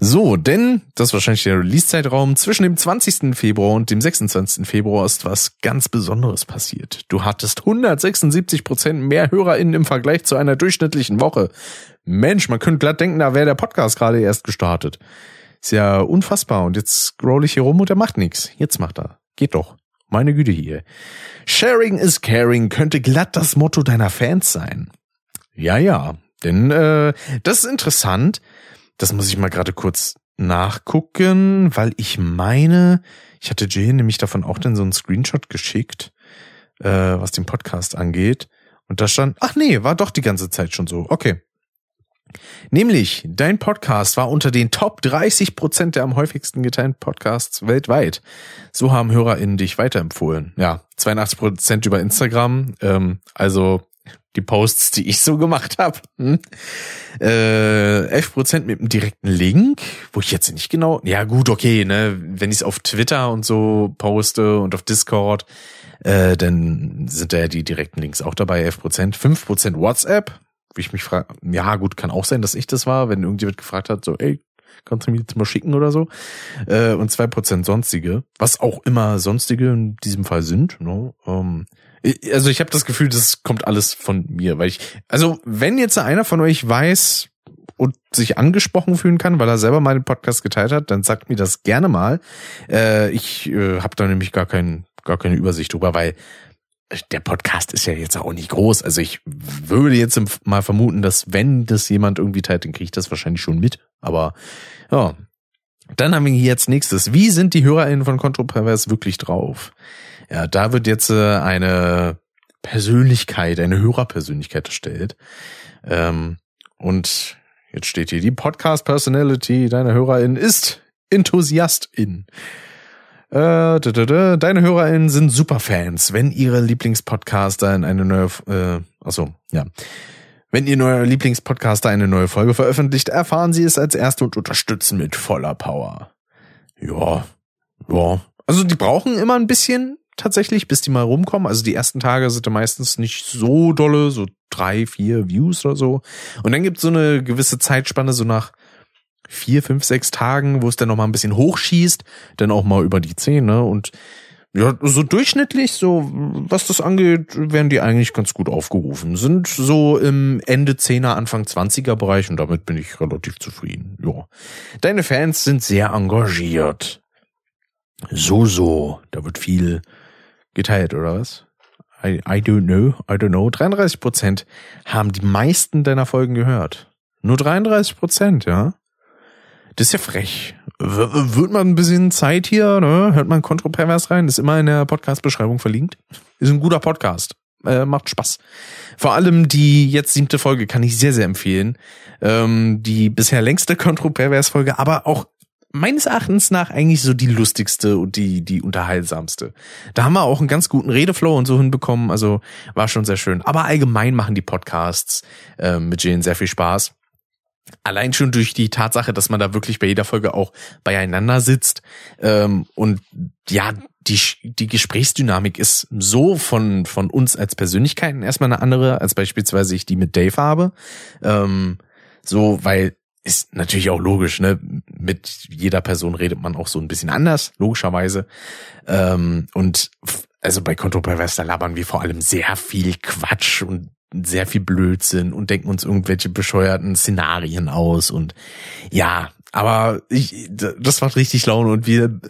So, denn das ist wahrscheinlich der Release-Zeitraum. Zwischen dem 20. Februar und dem 26. Februar ist was ganz Besonderes passiert. Du hattest 176 Prozent mehr HörerInnen im Vergleich zu einer durchschnittlichen Woche. Mensch, man könnte glatt denken, da wäre der Podcast gerade erst gestartet. Ist ja unfassbar. Und jetzt scroll ich hier rum und er macht nichts. Jetzt macht er. Geht doch. Meine Güte hier. Sharing is caring könnte glatt das Motto deiner Fans sein. Ja, ja. Denn äh, das ist interessant. Das muss ich mal gerade kurz nachgucken, weil ich meine, ich hatte Jay nämlich davon auch dann so einen Screenshot geschickt, äh, was den Podcast angeht. Und da stand, ach nee, war doch die ganze Zeit schon so. Okay. Nämlich, dein Podcast war unter den Top 30 Prozent der am häufigsten geteilten Podcasts weltweit. So haben HörerInnen dich weiterempfohlen. Ja, 82 Prozent über Instagram. Ähm, also die Posts, die ich so gemacht habe. Hm? Äh, 11 Prozent mit einem direkten Link, wo ich jetzt nicht genau. Ja gut, okay, ne, wenn ich es auf Twitter und so poste und auf Discord, äh, dann sind da ja die direkten Links auch dabei. 11 Prozent, 5 Prozent WhatsApp, ich mich frage. Ja gut, kann auch sein, dass ich das war, wenn irgendjemand gefragt hat, so, ey, kannst du mir jetzt mal schicken oder so. Äh, und zwei Prozent sonstige, was auch immer sonstige in diesem Fall sind. Ne? Ähm, also ich habe das Gefühl, das kommt alles von mir, weil ich, also wenn jetzt einer von euch weiß und sich angesprochen fühlen kann, weil er selber meinen Podcast geteilt hat, dann sagt mir das gerne mal. Äh, ich äh, habe da nämlich gar kein, gar keine Übersicht drüber, weil der Podcast ist ja jetzt auch nicht groß. Also ich würde jetzt mal vermuten, dass wenn das jemand irgendwie teilt, dann kriege ich das wahrscheinlich schon mit. Aber ja. Dann haben wir hier jetzt nächstes. Wie sind die HörerInnen von Kontropervers wirklich drauf? Ja, da wird jetzt äh, eine Persönlichkeit, eine Hörerpersönlichkeit erstellt. Ähm, und jetzt steht hier, die Podcast-Personality deiner HörerInnen ist Enthusiastin. Äh, deine HörerInnen sind Superfans, wenn ihre Lieblingspodcaster in eine neue, äh, also ja, wenn ihr neuer Lieblingspodcaster eine neue Folge veröffentlicht, erfahren sie es als erste und unterstützen mit voller Power. Ja, ja. Also die brauchen immer ein bisschen, tatsächlich, bis die mal rumkommen. Also die ersten Tage sind meistens nicht so dolle, so drei, vier Views oder so. Und dann gibt es so eine gewisse Zeitspanne, so nach vier, fünf, sechs Tagen, wo es dann noch mal ein bisschen hochschießt, dann auch mal über die zehn, ne? Und ja, so durchschnittlich, so was das angeht, werden die eigentlich ganz gut aufgerufen. Sind so im Ende Zehner, Anfang Zwanziger Bereich und damit bin ich relativ zufrieden. Ja. Deine Fans sind sehr engagiert. So, so. Da wird viel geteilt, oder was? I, I don't know, I don't know. 33 Prozent haben die meisten deiner Folgen gehört. Nur 33 Prozent, ja. Das ist ja frech. Wird man ein bisschen Zeit hier, ne? Hört man Kontropervers rein? Ist immer in der Podcast-Beschreibung verlinkt. Ist ein guter Podcast. Äh, macht Spaß. Vor allem die jetzt siebte Folge kann ich sehr, sehr empfehlen. Ähm, die bisher längste Kontropervers-Folge, aber auch meines Erachtens nach eigentlich so die lustigste und die, die unterhaltsamste. Da haben wir auch einen ganz guten Redeflow und so hinbekommen, also war schon sehr schön. Aber allgemein machen die Podcasts äh, mit Jane sehr viel Spaß. Allein schon durch die Tatsache, dass man da wirklich bei jeder Folge auch beieinander sitzt ähm, und ja, die, die Gesprächsdynamik ist so von, von uns als Persönlichkeiten erstmal eine andere, als beispielsweise ich die mit Dave habe. Ähm, so, weil ist natürlich auch logisch, ne? Mit jeder Person redet man auch so ein bisschen anders, logischerweise. Ähm, und also bei Konto Pervers, da labern wir vor allem sehr viel Quatsch und sehr viel Blödsinn und denken uns irgendwelche bescheuerten Szenarien aus und ja, aber ich, das macht richtig Laune und wir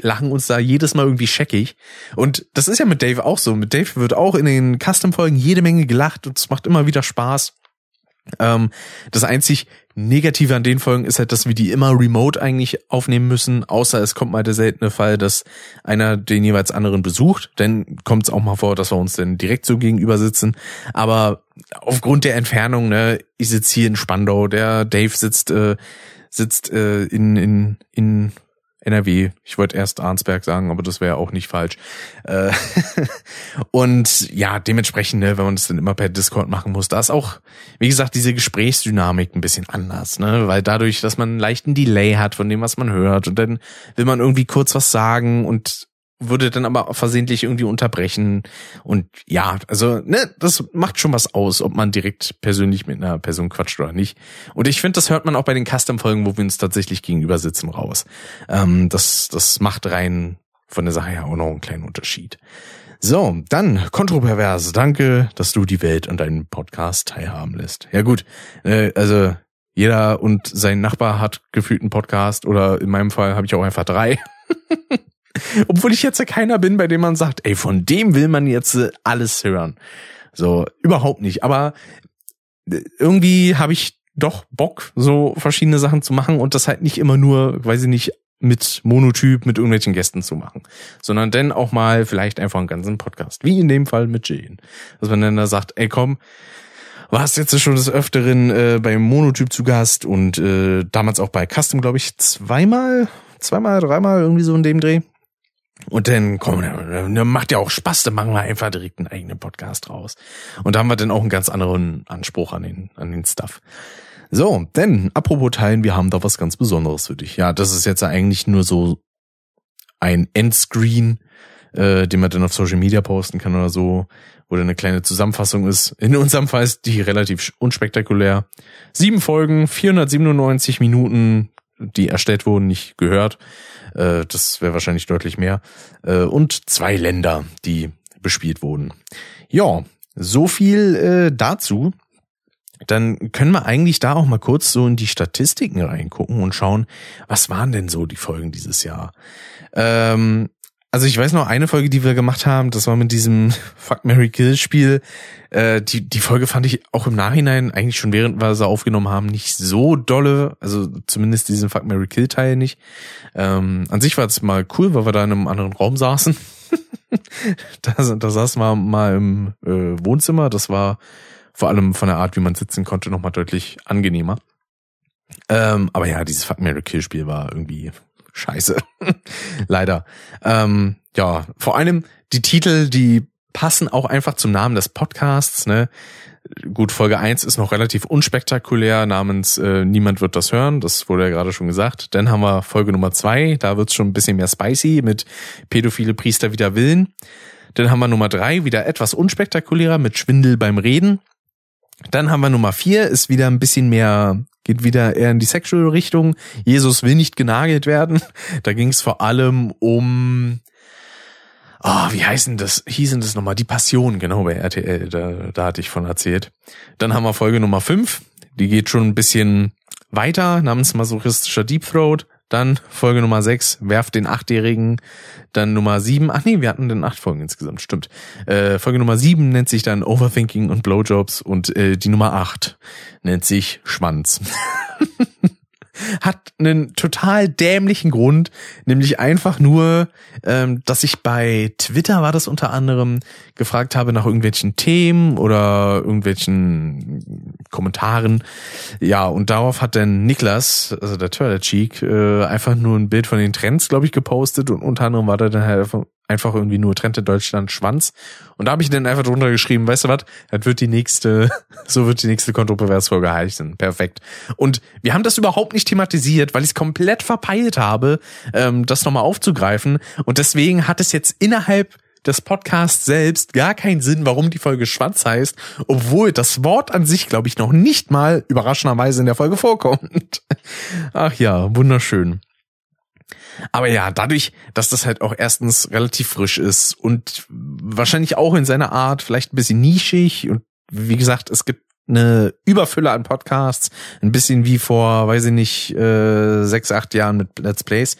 lachen uns da jedes Mal irgendwie scheckig. Und das ist ja mit Dave auch so. Mit Dave wird auch in den Custom-Folgen jede Menge gelacht und es macht immer wieder Spaß. Ähm, das einzig Negative an den Folgen ist halt, dass wir die immer remote eigentlich aufnehmen müssen, außer es kommt mal der seltene Fall, dass einer den jeweils anderen besucht. Dann kommt es auch mal vor, dass wir uns dann direkt so gegenüber sitzen. Aber aufgrund der Entfernung, ne, ich sitze hier in Spandau, der Dave sitzt, äh, sitzt äh, in, in, in NRW. Ich wollte erst Arnsberg sagen, aber das wäre auch nicht falsch. Äh, und ja, dementsprechend, ne, wenn man das dann immer per Discord machen muss, da ist auch, wie gesagt, diese Gesprächsdynamik ein bisschen anders, ne? Weil dadurch, dass man einen leichten Delay hat von dem, was man hört, und dann will man irgendwie kurz was sagen und würde dann aber versehentlich irgendwie unterbrechen. Und ja, also, ne, das macht schon was aus, ob man direkt persönlich mit einer Person quatscht oder nicht. Und ich finde, das hört man auch bei den Custom-Folgen, wo wir uns tatsächlich gegenüber sitzen, raus. Ähm, das, das macht rein von der Sache her auch noch einen kleinen Unterschied. So, dann kontrovers. Danke, dass du die Welt an deinem Podcast teilhaben lässt. Ja gut, äh, also jeder und sein Nachbar hat gefühlt einen Podcast oder in meinem Fall habe ich auch einfach drei. Obwohl ich jetzt ja keiner bin, bei dem man sagt, ey, von dem will man jetzt äh, alles hören. So, überhaupt nicht. Aber äh, irgendwie habe ich doch Bock, so verschiedene Sachen zu machen und das halt nicht immer nur, weiß ich nicht, mit Monotyp, mit irgendwelchen Gästen zu machen, sondern dann auch mal vielleicht einfach einen ganzen Podcast, wie in dem Fall mit Jane. Dass man dann da sagt, ey komm, warst jetzt schon des Öfteren äh, beim Monotyp zu Gast und äh, damals auch bei Custom, glaube ich, zweimal, zweimal, dreimal irgendwie so in dem Dreh. Und dann, komm, dann macht ja auch Spaß, dann machen wir einfach direkt einen eigenen Podcast raus. Und da haben wir dann auch einen ganz anderen Anspruch an den, an den Stuff. So, denn, apropos Teilen, wir haben da was ganz Besonderes für dich. Ja, das ist jetzt eigentlich nur so ein Endscreen, äh, den man dann auf Social Media posten kann oder so, dann eine kleine Zusammenfassung ist. In unserem Fall ist die relativ unspektakulär. Sieben Folgen, 497 Minuten, die erstellt wurden, nicht gehört. Äh, das wäre wahrscheinlich deutlich mehr. Äh, und zwei Länder, die bespielt wurden. Ja, so viel äh, dazu. Dann können wir eigentlich da auch mal kurz so in die Statistiken reingucken und schauen, was waren denn so die Folgen dieses Jahr. Ähm, also ich weiß noch eine Folge, die wir gemacht haben, das war mit diesem Fuck Mary Kill Spiel. Äh, die die Folge fand ich auch im Nachhinein eigentlich schon während wir sie aufgenommen haben nicht so dolle, also zumindest diesen Fuck Mary Kill Teil nicht. Ähm, an sich war es mal cool, weil wir da in einem anderen Raum saßen. da, da saßen wir mal im äh, Wohnzimmer. Das war vor allem von der Art, wie man sitzen konnte, nochmal deutlich angenehmer. Ähm, aber ja, dieses Fuck Mary Kill Spiel war irgendwie scheiße. Leider. Ähm, ja, vor allem die Titel, die passen auch einfach zum Namen des Podcasts. Ne? Gut, Folge eins ist noch relativ unspektakulär, namens äh, Niemand wird das hören, das wurde ja gerade schon gesagt. Dann haben wir Folge Nummer zwei, da wird's schon ein bisschen mehr spicy mit pädophile Priester wieder Willen. Dann haben wir Nummer drei, wieder etwas unspektakulärer mit Schwindel beim Reden. Dann haben wir Nummer vier, ist wieder ein bisschen mehr, geht wieder eher in die sexuelle Richtung. Jesus will nicht genagelt werden. Da ging es vor allem um, oh, wie heißen das, hießen das nochmal? Die Passion, genau, bei RTL, da, da hatte ich von erzählt. Dann haben wir Folge Nummer fünf, die geht schon ein bisschen weiter, namens masochistischer Deep Throat. Dann Folge Nummer 6, werft den Achtjährigen. Dann Nummer 7, ach nee, wir hatten dann acht Folgen insgesamt, stimmt. Äh, Folge Nummer 7 nennt sich dann Overthinking und Blowjobs und äh, die Nummer 8 nennt sich Schwanz. hat einen total dämlichen Grund, nämlich einfach nur, ähm, dass ich bei Twitter war das unter anderem gefragt habe nach irgendwelchen Themen oder irgendwelchen Kommentaren. Ja, und darauf hat dann Niklas, also der Toilet Cheek, äh, einfach nur ein Bild von den Trends, glaube ich, gepostet und unter anderem war da dann halt einfach irgendwie nur Trend in Deutschland Schwanz. Und da habe ich dann einfach drunter geschrieben, weißt du was, das wird die nächste, so wird die nächste Kontroversfolge heißen. Perfekt. Und wir haben das überhaupt nicht thematisiert, weil ich es komplett verpeilt habe, ähm, das nochmal aufzugreifen. Und deswegen hat es jetzt innerhalb des Podcasts selbst gar keinen Sinn, warum die Folge Schwanz heißt, obwohl das Wort an sich, glaube ich, noch nicht mal überraschenderweise in der Folge vorkommt. Ach ja, wunderschön. Aber ja, dadurch, dass das halt auch erstens relativ frisch ist und wahrscheinlich auch in seiner Art vielleicht ein bisschen nischig und wie gesagt, es gibt eine Überfülle an Podcasts, ein bisschen wie vor, weiß ich nicht, äh, sechs, acht Jahren mit Let's Plays.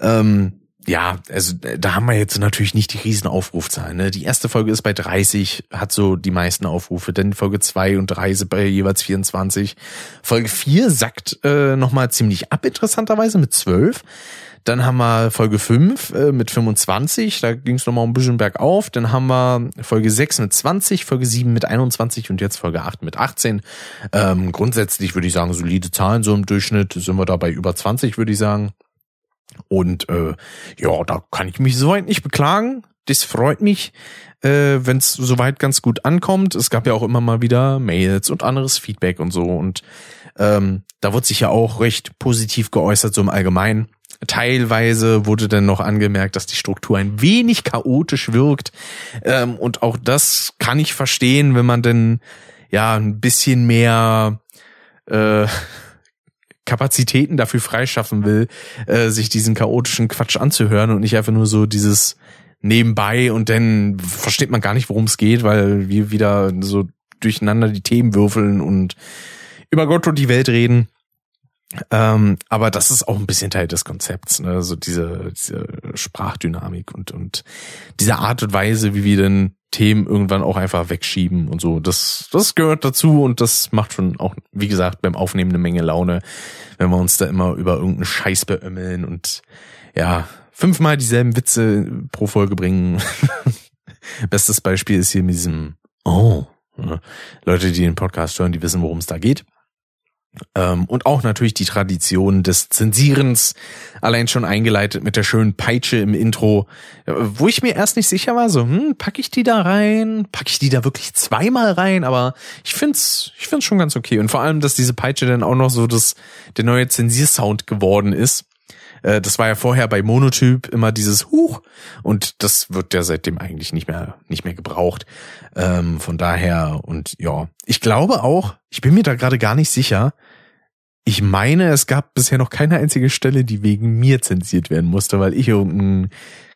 Ähm, ja, also da haben wir jetzt natürlich nicht die riesen Aufrufzahlen. Ne? Die erste Folge ist bei 30, hat so die meisten Aufrufe, denn Folge 2 und 3 sind bei jeweils 24. Folge 4 sackt äh, nochmal ziemlich ab, interessanterweise mit 12. Dann haben wir Folge 5 äh, mit 25, da ging es nochmal ein bisschen bergauf. Dann haben wir Folge 6 mit 20, Folge 7 mit 21 und jetzt Folge 8 mit 18. Ähm, grundsätzlich würde ich sagen, solide Zahlen, so im Durchschnitt sind wir da bei über 20, würde ich sagen. Und äh, ja, da kann ich mich soweit nicht beklagen. Das freut mich, äh, wenn es soweit ganz gut ankommt. Es gab ja auch immer mal wieder Mails und anderes Feedback und so. Und ähm, da wird sich ja auch recht positiv geäußert, so im Allgemeinen. Teilweise wurde dann noch angemerkt, dass die Struktur ein wenig chaotisch wirkt. Ähm, und auch das kann ich verstehen, wenn man denn ja ein bisschen mehr äh, Kapazitäten dafür freischaffen will, äh, sich diesen chaotischen Quatsch anzuhören und nicht einfach nur so dieses nebenbei und dann versteht man gar nicht, worum es geht, weil wir wieder so durcheinander die Themen würfeln und über Gott und die Welt reden. Ähm, aber das ist auch ein bisschen Teil des Konzepts, ne? so diese, diese Sprachdynamik und, und diese Art und Weise, wie wir denn Themen irgendwann auch einfach wegschieben und so. Das, das gehört dazu und das macht schon auch, wie gesagt, beim Aufnehmen eine Menge Laune, wenn wir uns da immer über irgendeinen Scheiß beömmeln und ja, fünfmal dieselben Witze pro Folge bringen. Bestes Beispiel ist hier mit diesem Oh, Leute, die den Podcast hören, die wissen, worum es da geht. Ähm, und auch natürlich die Tradition des Zensierens, allein schon eingeleitet mit der schönen Peitsche im Intro, äh, wo ich mir erst nicht sicher war, so, hm, pack ich die da rein? Pack ich die da wirklich zweimal rein? Aber ich find's, ich find's schon ganz okay. Und vor allem, dass diese Peitsche dann auch noch so das, der neue Zensiersound geworden ist. Äh, das war ja vorher bei Monotyp immer dieses Huch und das wird ja seitdem eigentlich nicht mehr, nicht mehr gebraucht. Ähm, von daher und ja, ich glaube auch, ich bin mir da gerade gar nicht sicher. Ich meine, es gab bisher noch keine einzige Stelle, die wegen mir zensiert werden musste, weil ich irgendeinen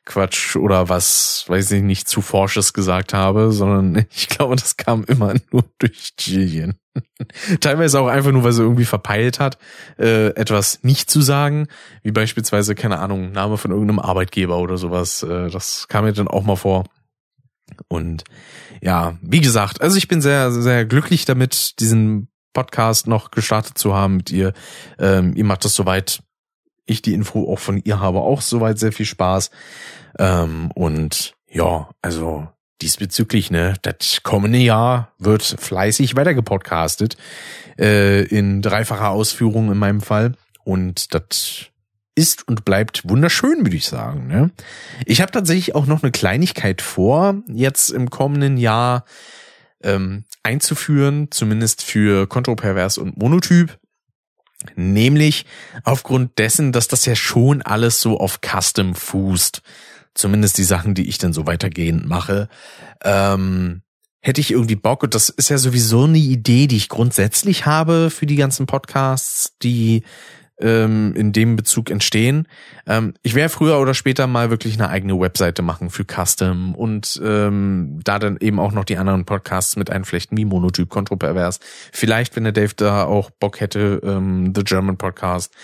Quatsch oder was, weiß ich nicht, zu Forsches gesagt habe, sondern ich glaube, das kam immer nur durch Jillian. Teilweise auch einfach nur, weil sie irgendwie verpeilt hat, äh, etwas nicht zu sagen, wie beispielsweise, keine Ahnung, Name von irgendeinem Arbeitgeber oder sowas. Äh, das kam mir dann auch mal vor. Und ja, wie gesagt, also ich bin sehr, sehr glücklich damit, diesen Podcast noch gestartet zu haben mit ihr. Ähm, ihr macht das soweit, ich die Info auch von ihr habe, auch soweit sehr viel Spaß. Ähm, und ja, also diesbezüglich, ne, das kommende Jahr wird fleißig weiter gepodcastet, äh, in dreifacher Ausführung in meinem Fall. Und das ist und bleibt wunderschön, würde ich sagen. Ne? Ich habe tatsächlich auch noch eine Kleinigkeit vor, jetzt im kommenden Jahr ähm, einzuführen, zumindest für Kontropervers und Monotyp. Nämlich aufgrund dessen, dass das ja schon alles so auf Custom fußt. Zumindest die Sachen, die ich dann so weitergehend mache, ähm, hätte ich irgendwie Bock, und das ist ja sowieso eine Idee, die ich grundsätzlich habe für die ganzen Podcasts, die ähm, in dem Bezug entstehen. Ähm, ich werde früher oder später mal wirklich eine eigene Webseite machen für Custom und ähm, da dann eben auch noch die anderen Podcasts mit einflechten, wie Monotyp, Kontropervers. Vielleicht, wenn der Dave da auch Bock hätte, ähm, The German Podcast.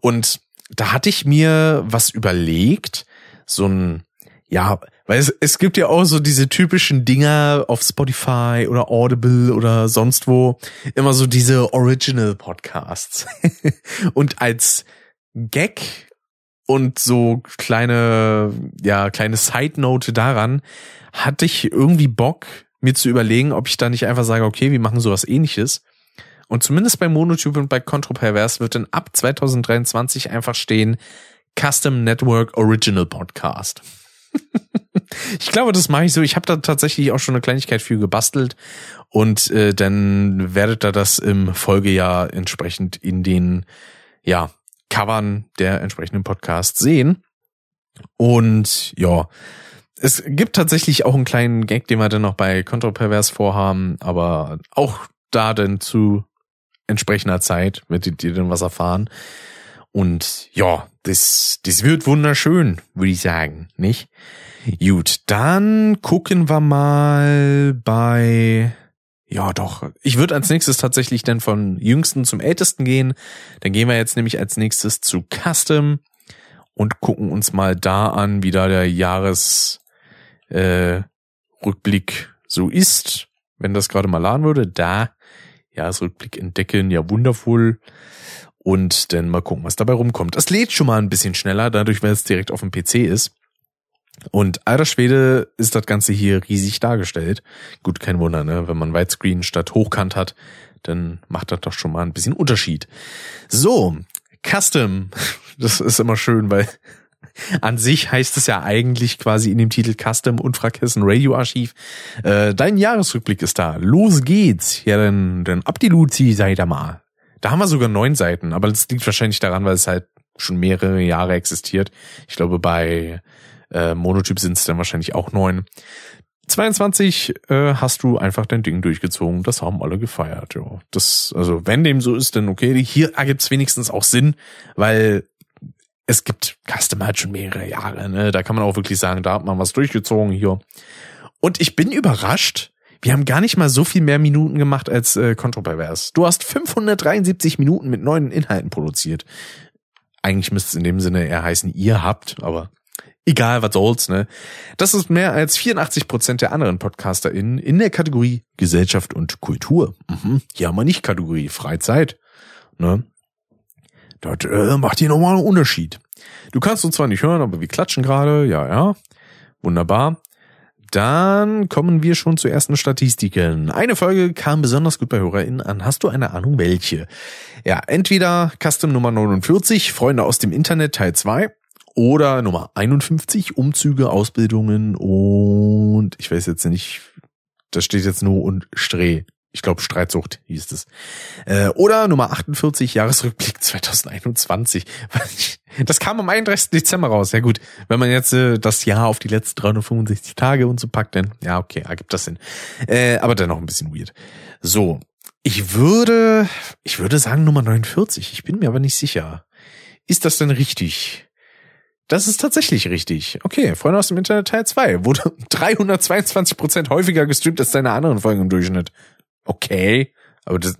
Und da hatte ich mir was überlegt, so ein, ja, weil es, es gibt ja auch so diese typischen Dinger auf Spotify oder Audible oder sonst wo, immer so diese Original Podcasts. und als Gag und so kleine, ja, kleine Side Note daran, hatte ich irgendwie Bock, mir zu überlegen, ob ich da nicht einfach sage, okay, wir machen sowas ähnliches. Und zumindest bei Monotube und bei Contropervers wird dann ab 2023 einfach stehen, Custom Network Original Podcast. ich glaube, das mache ich so. Ich habe da tatsächlich auch schon eine Kleinigkeit für gebastelt und äh, dann werdet ihr das im Folgejahr entsprechend in den ja Covern der entsprechenden Podcasts sehen. Und ja, es gibt tatsächlich auch einen kleinen Gag, den wir dann noch bei Kontropervers vorhaben, aber auch da dann zu entsprechender Zeit, werdet ihr dann was erfahren. Und ja, das, das wird wunderschön, würde ich sagen, nicht? Gut, dann gucken wir mal bei, ja doch, ich würde als nächstes tatsächlich dann von jüngsten zum ältesten gehen. Dann gehen wir jetzt nämlich als nächstes zu Custom und gucken uns mal da an, wie da der Jahresrückblick äh, Rückblick so ist. Wenn das gerade mal laden würde, da Jahresrückblick entdecken, ja wundervoll und dann mal gucken, was dabei rumkommt. Es lädt schon mal ein bisschen schneller, dadurch, weil es direkt auf dem PC ist. Und alter Schwede ist das Ganze hier riesig dargestellt. Gut, kein Wunder, ne? Wenn man Widescreen statt Hochkant hat, dann macht das doch schon mal ein bisschen Unterschied. So, Custom. Das ist immer schön, weil an sich heißt es ja eigentlich quasi in dem Titel Custom und Frakessen Radio Archiv. Äh, dein Jahresrückblick ist da. Los geht's. Ja, dann, dann ab die Luzi, seid da mal. Da haben wir sogar neun Seiten, aber das liegt wahrscheinlich daran, weil es halt schon mehrere Jahre existiert. Ich glaube, bei äh, Monotyp sind es dann wahrscheinlich auch neun. 22 äh, hast du einfach dein Ding durchgezogen. Das haben alle gefeiert. Ja. Das, also wenn dem so ist, dann okay. Hier ergibt es wenigstens auch Sinn, weil es gibt Custom halt schon mehrere Jahre. Ne? Da kann man auch wirklich sagen, da hat man was durchgezogen hier. Und ich bin überrascht, wir haben gar nicht mal so viel mehr Minuten gemacht als äh, Kontropervers. Du hast 573 Minuten mit neuen Inhalten produziert. Eigentlich müsste es in dem Sinne eher heißen, ihr habt, aber egal, was soll's, ne? Das ist mehr als 84 Prozent der anderen PodcasterInnen in der Kategorie Gesellschaft und Kultur. Mhm. Hier haben wir nicht Kategorie Freizeit, ne? Das äh, macht hier nochmal einen Unterschied. Du kannst uns zwar nicht hören, aber wir klatschen gerade, ja, ja. Wunderbar. Dann kommen wir schon zu ersten Statistiken. Eine Folge kam besonders gut bei HörerInnen an. Hast du eine Ahnung, welche? Ja, entweder Custom Nummer 49, Freunde aus dem Internet Teil 2 oder Nummer 51, Umzüge, Ausbildungen und ich weiß jetzt nicht, da steht jetzt nur und Streh. Ich glaube, Streitsucht hieß es. Äh, oder Nummer 48, Jahresrückblick 2021. Das kam am 31. Dezember raus. Ja gut, wenn man jetzt äh, das Jahr auf die letzten 365 Tage und so packt, dann ja, okay, ergibt das Sinn. Äh, aber dennoch ein bisschen weird. So, ich würde, ich würde sagen Nummer 49. Ich bin mir aber nicht sicher. Ist das denn richtig? Das ist tatsächlich richtig. Okay, Freunde aus dem Internet Teil 2 wurde 322 Prozent häufiger gestreamt als deine anderen Folgen im Durchschnitt. Okay, aber das,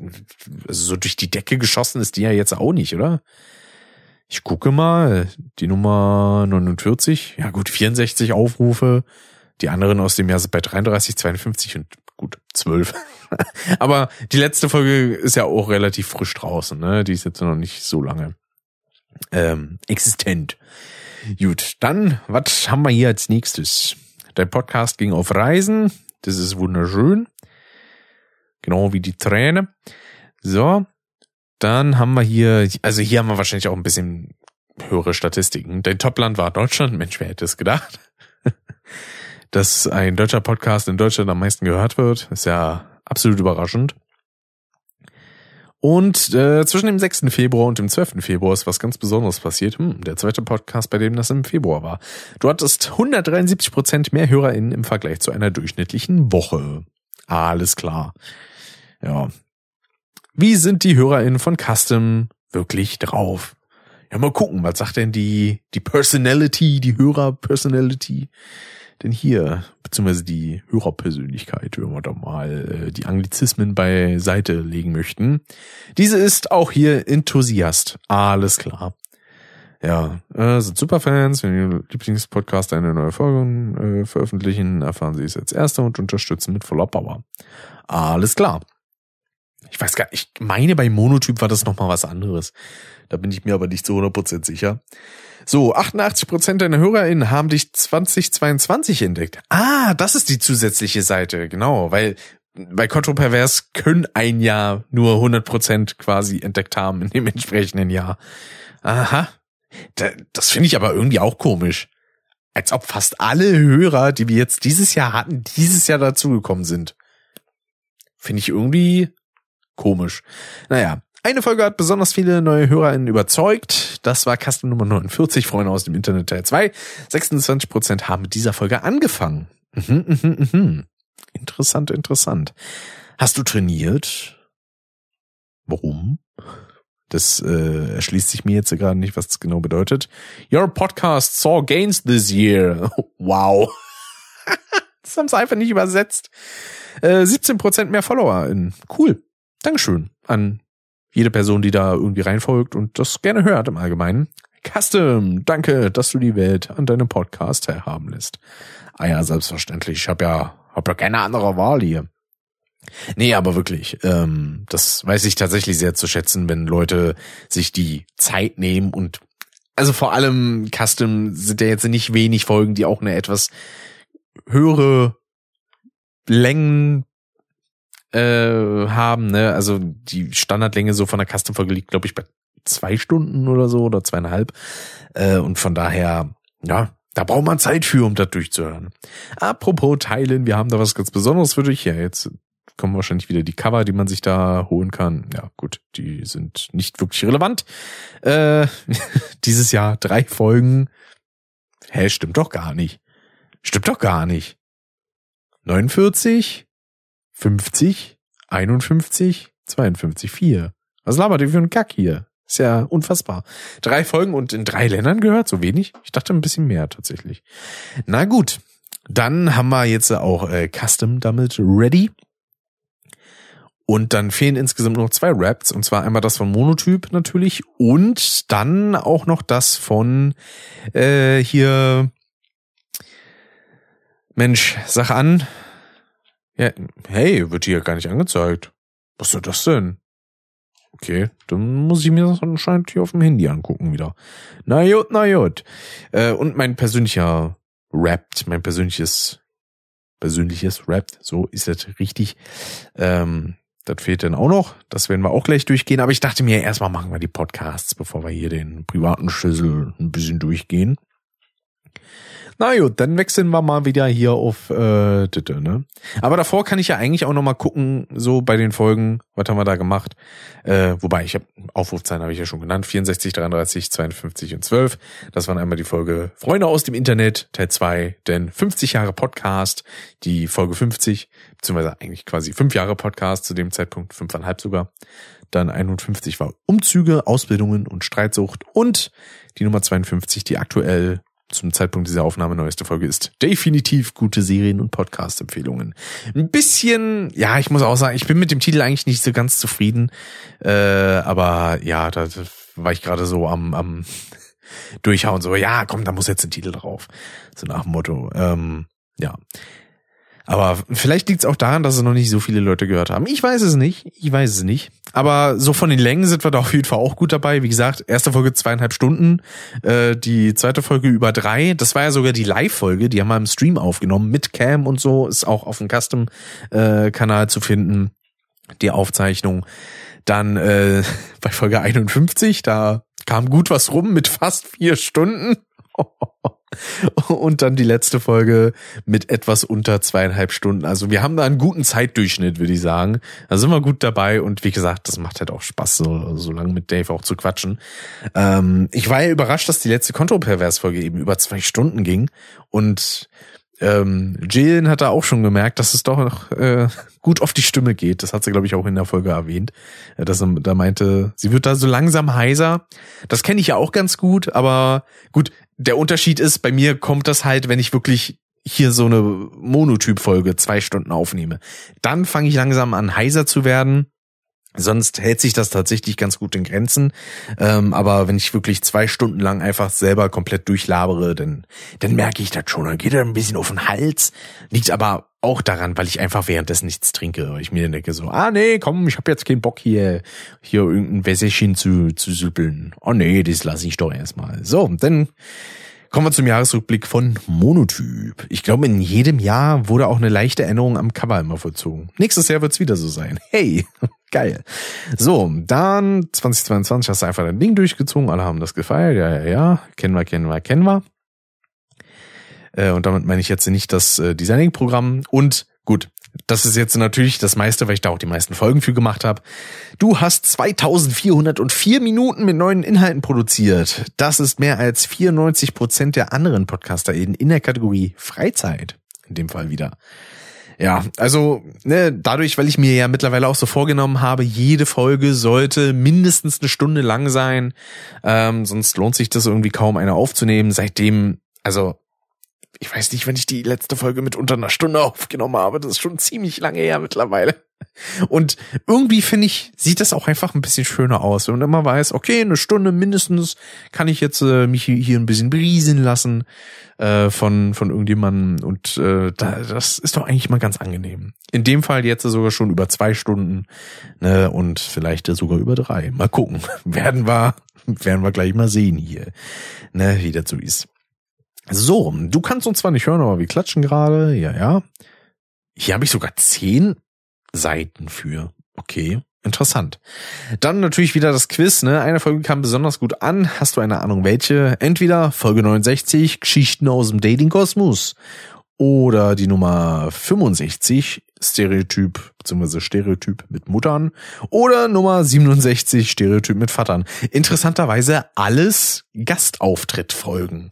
also so durch die Decke geschossen ist die ja jetzt auch nicht, oder? Ich gucke mal, die Nummer 49, ja gut, 64 Aufrufe, die anderen aus dem Jahr sind bei 33, 52 und gut, 12. aber die letzte Folge ist ja auch relativ frisch draußen, ne? Die ist jetzt noch nicht so lange ähm, existent. Gut, dann, was haben wir hier als nächstes? Der Podcast ging auf Reisen. Das ist wunderschön. Genau wie die Träne. So. Dann haben wir hier, also hier haben wir wahrscheinlich auch ein bisschen höhere Statistiken. Dein Topland war Deutschland. Mensch, wer hätte es gedacht? Dass ein deutscher Podcast in Deutschland am meisten gehört wird, ist ja absolut überraschend. Und äh, zwischen dem 6. Februar und dem 12. Februar ist was ganz Besonderes passiert. Hm, der zweite Podcast, bei dem das im Februar war. Du hattest 173 Prozent mehr HörerInnen im Vergleich zu einer durchschnittlichen Woche. Alles klar. Ja. Wie sind die HörerInnen von Custom wirklich drauf? Ja, mal gucken, was sagt denn die, die Personality, die Hörer-Personality? denn hier, beziehungsweise die Hörerpersönlichkeit, wenn wir da mal äh, die Anglizismen beiseite legen möchten. Diese ist auch hier Enthusiast. Alles klar. Ja, äh, sind Superfans. Wenn Ihr Lieblingspodcast eine neue Folge äh, veröffentlichen, erfahren Sie es als Erster und unterstützen mit voller Power. Alles klar. Ich weiß gar nicht, ich meine bei Monotyp war das nochmal was anderes. Da bin ich mir aber nicht zu 100% sicher. So, 88% deiner HörerInnen haben dich 2022 entdeckt. Ah, das ist die zusätzliche Seite, genau, weil bei Kontrovers können ein Jahr nur 100% quasi entdeckt haben in dem entsprechenden Jahr. Aha. Das finde ich aber irgendwie auch komisch. Als ob fast alle Hörer, die wir jetzt dieses Jahr hatten, dieses Jahr dazugekommen sind. Finde ich irgendwie komisch. Naja, eine Folge hat besonders viele neue HörerInnen überzeugt. Das war Custom Nummer 49, Freunde aus dem Internet Teil 2. 26% haben mit dieser Folge angefangen. Mhm, mhm, mhm. Interessant, interessant. Hast du trainiert? Warum? Das äh, erschließt sich mir jetzt gerade nicht, was das genau bedeutet. Your podcast saw gains this year. Wow. das haben sie einfach nicht übersetzt. Äh, 17% mehr FollowerInnen. Cool. Dankeschön an jede Person, die da irgendwie reinfolgt und das gerne hört im Allgemeinen. Custom, danke, dass du die Welt an deinem Podcast teilhaben lässt. Ah ja, selbstverständlich. Ich habe ja, hab ja keine andere Wahl hier. Nee, aber wirklich, ähm, das weiß ich tatsächlich sehr zu schätzen, wenn Leute sich die Zeit nehmen und also vor allem Custom sind ja jetzt nicht wenig Folgen, die auch eine etwas höhere Längen äh, haben, ne? Also die Standardlänge so von der Custom-Folge liegt, glaube ich, bei zwei Stunden oder so oder zweieinhalb. Äh, und von daher, ja, da braucht man Zeit für, um das durchzuhören. Apropos Teilen, wir haben da was ganz Besonderes für dich. Ja, jetzt kommen wahrscheinlich wieder die Cover, die man sich da holen kann. Ja, gut, die sind nicht wirklich relevant. Äh, dieses Jahr drei Folgen. Hä, stimmt doch gar nicht. Stimmt doch gar nicht. 49, 50, 51, 52, 4. Was labert ihr für ein Kack hier? Ist ja unfassbar. Drei Folgen und in drei Ländern gehört, so wenig? Ich dachte ein bisschen mehr tatsächlich. Na gut, dann haben wir jetzt auch äh, Custom damit ready. Und dann fehlen insgesamt noch zwei Raps, und zwar einmal das von Monotyp natürlich und dann auch noch das von äh, hier Mensch, sag an, ja, hey, wird hier gar nicht angezeigt. Was soll das denn? Okay, dann muss ich mir das anscheinend hier auf dem Handy angucken wieder. Na gut, na gut. Äh, und mein persönlicher Rap, mein persönliches persönliches rappt. So ist das richtig. Ähm, das fehlt dann auch noch. Das werden wir auch gleich durchgehen. Aber ich dachte mir, erstmal machen wir die Podcasts, bevor wir hier den privaten Schlüssel ein bisschen durchgehen. Na gut, dann wechseln wir mal wieder hier auf äh, Ditte, ne? Aber davor kann ich ja eigentlich auch noch mal gucken, so bei den Folgen, was haben wir da gemacht? Äh, wobei, ich habe Aufrufzahlen habe ich ja schon genannt, 64, 33, 52 und 12. Das waren einmal die Folge Freunde aus dem Internet, Teil 2, denn 50 Jahre Podcast, die Folge 50, beziehungsweise eigentlich quasi 5 Jahre Podcast, zu dem Zeitpunkt fünfeinhalb sogar. Dann 51 war Umzüge, Ausbildungen und Streitsucht und die Nummer 52, die aktuell zum Zeitpunkt dieser Aufnahme neueste Folge ist definitiv gute Serien- und Podcast-Empfehlungen. Ein bisschen, ja, ich muss auch sagen, ich bin mit dem Titel eigentlich nicht so ganz zufrieden. Äh, aber ja, da war ich gerade so am, am Durchhauen, so, ja, komm, da muss jetzt ein Titel drauf. So nach dem Motto. Ähm, ja. Aber vielleicht liegt es auch daran, dass es noch nicht so viele Leute gehört haben. Ich weiß es nicht. Ich weiß es nicht. Aber so von den Längen sind wir da auf jeden Fall auch gut dabei. Wie gesagt, erste Folge zweieinhalb Stunden, äh, die zweite Folge über drei. Das war ja sogar die Live-Folge, die haben wir im Stream aufgenommen mit Cam und so. Ist auch auf dem Custom-Kanal zu finden, die Aufzeichnung. Dann äh, bei Folge 51, da kam gut was rum mit fast vier Stunden. Und dann die letzte Folge mit etwas unter zweieinhalb Stunden. Also wir haben da einen guten Zeitdurchschnitt, würde ich sagen. Da sind wir gut dabei und wie gesagt, das macht halt auch Spaß, so, so lange mit Dave auch zu quatschen. Ähm, ich war ja überrascht, dass die letzte Kontropervers-Folge eben über zwei Stunden ging und ähm, Jillian hat da auch schon gemerkt, dass es doch noch äh, gut auf die Stimme geht. Das hat sie, glaube ich, auch in der Folge erwähnt. Äh, dass sie da meinte, sie wird da so langsam heiser. Das kenne ich ja auch ganz gut, aber gut, der Unterschied ist, bei mir kommt das halt, wenn ich wirklich hier so eine Monotyp-Folge zwei Stunden aufnehme. Dann fange ich langsam an, heiser zu werden Sonst hält sich das tatsächlich ganz gut in Grenzen. Ähm, aber wenn ich wirklich zwei Stunden lang einfach selber komplett durchlabere, dann, dann merke ich das schon. Dann geht er ein bisschen auf den Hals. Liegt aber auch daran, weil ich einfach währenddessen nichts trinke. Weil ich mir dann denke so, ah nee, komm, ich habe jetzt keinen Bock hier, hier irgendein Wässerchen zu, zu süppeln. Oh nee, das lasse ich doch erstmal. So, dann Kommen wir zum Jahresrückblick von Monotyp. Ich glaube, in jedem Jahr wurde auch eine leichte Änderung am Cover immer vollzogen. Nächstes Jahr wird's wieder so sein. Hey, geil. So, dann 2022 hast du einfach dein Ding durchgezogen. Alle haben das gefeiert. Ja, ja, ja. Kennen wir, kennen wir, kennen wir. Äh, und damit meine ich jetzt nicht das äh, Designing-Programm. Und gut, das ist jetzt natürlich das meiste, weil ich da auch die meisten Folgen für gemacht habe. Du hast 2404 Minuten mit neuen Inhalten produziert. Das ist mehr als 94 Prozent der anderen Podcaster in der Kategorie Freizeit. In dem Fall wieder. Ja, also ne, dadurch, weil ich mir ja mittlerweile auch so vorgenommen habe, jede Folge sollte mindestens eine Stunde lang sein, ähm, sonst lohnt sich das irgendwie kaum eine aufzunehmen. Seitdem, also ich weiß nicht, wenn ich die letzte Folge mit unter einer Stunde aufgenommen habe. Das ist schon ziemlich lange her mittlerweile. Und irgendwie finde ich, sieht das auch einfach ein bisschen schöner aus. Wenn man immer weiß, okay, eine Stunde mindestens kann ich jetzt äh, mich hier ein bisschen berieseln lassen äh, von, von irgendjemandem. Und äh, da, das ist doch eigentlich mal ganz angenehm. In dem Fall jetzt sogar schon über zwei Stunden ne, und vielleicht sogar über drei. Mal gucken. werden wir, werden wir gleich mal sehen hier, ne, wie so ist. So, du kannst uns zwar nicht hören, aber wir klatschen gerade. Ja, ja. Hier habe ich sogar zehn Seiten für. Okay, interessant. Dann natürlich wieder das Quiz. Ne? Eine Folge kam besonders gut an. Hast du eine Ahnung welche? Entweder Folge 69, Geschichten aus dem Dating-Kosmos. Oder die Nummer 65, Stereotyp bzw. Stereotyp mit Muttern. Oder Nummer 67, Stereotyp mit Vatern. Interessanterweise alles Gastauftrittfolgen.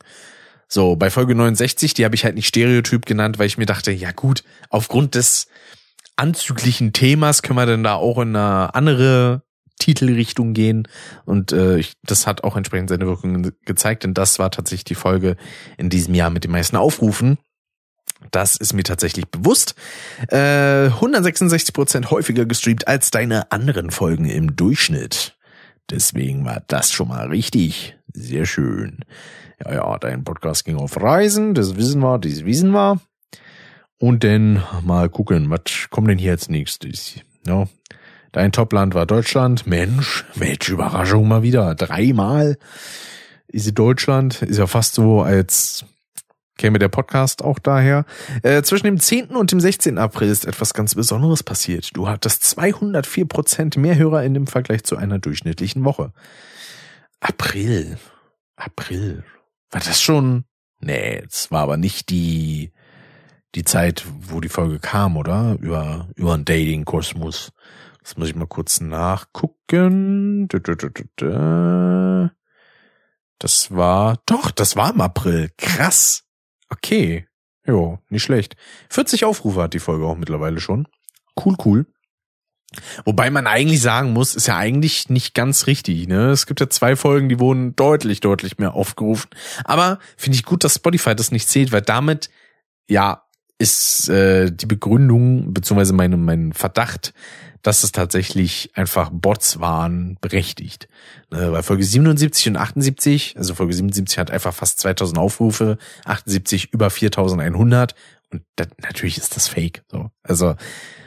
So, bei Folge 69, die habe ich halt nicht Stereotyp genannt, weil ich mir dachte, ja gut, aufgrund des anzüglichen Themas können wir denn da auch in eine andere Titelrichtung gehen. Und äh, ich, das hat auch entsprechend seine Wirkungen gezeigt, denn das war tatsächlich die Folge in diesem Jahr mit den meisten Aufrufen. Das ist mir tatsächlich bewusst. Äh, 166 Prozent häufiger gestreamt als deine anderen Folgen im Durchschnitt. Deswegen war das schon mal richtig. Sehr schön. Ja, ja, dein Podcast ging auf Reisen, das wissen wir, das wissen wir. Und dann mal gucken, was kommt denn hier jetzt nächstes? Ja, dein Topland war Deutschland. Mensch, welche Überraschung mal wieder. Dreimal ist Deutschland. Ist ja fast so, als käme der Podcast auch daher. Äh, zwischen dem 10. und dem 16. April ist etwas ganz Besonderes passiert. Du hattest 204 Prozent mehr Hörer in dem Vergleich zu einer durchschnittlichen Woche. April. April. War das schon? Nee, es war aber nicht die, die Zeit, wo die Folge kam, oder? Über, über einen Dating-Kosmos. Das muss ich mal kurz nachgucken. Das war, doch, das war im April. Krass. Okay. Jo, nicht schlecht. 40 Aufrufe hat die Folge auch mittlerweile schon. Cool, cool. Wobei man eigentlich sagen muss, ist ja eigentlich nicht ganz richtig. Ne? Es gibt ja zwei Folgen, die wurden deutlich, deutlich mehr aufgerufen. Aber finde ich gut, dass Spotify das nicht zählt, weil damit ja ist äh, die Begründung beziehungsweise mein, mein Verdacht, dass es tatsächlich einfach Bots waren, berechtigt. Ne, weil Folge 77 und 78, also Folge 77 hat einfach fast 2000 Aufrufe, 78 über 4100 und das, natürlich ist das Fake. So. Also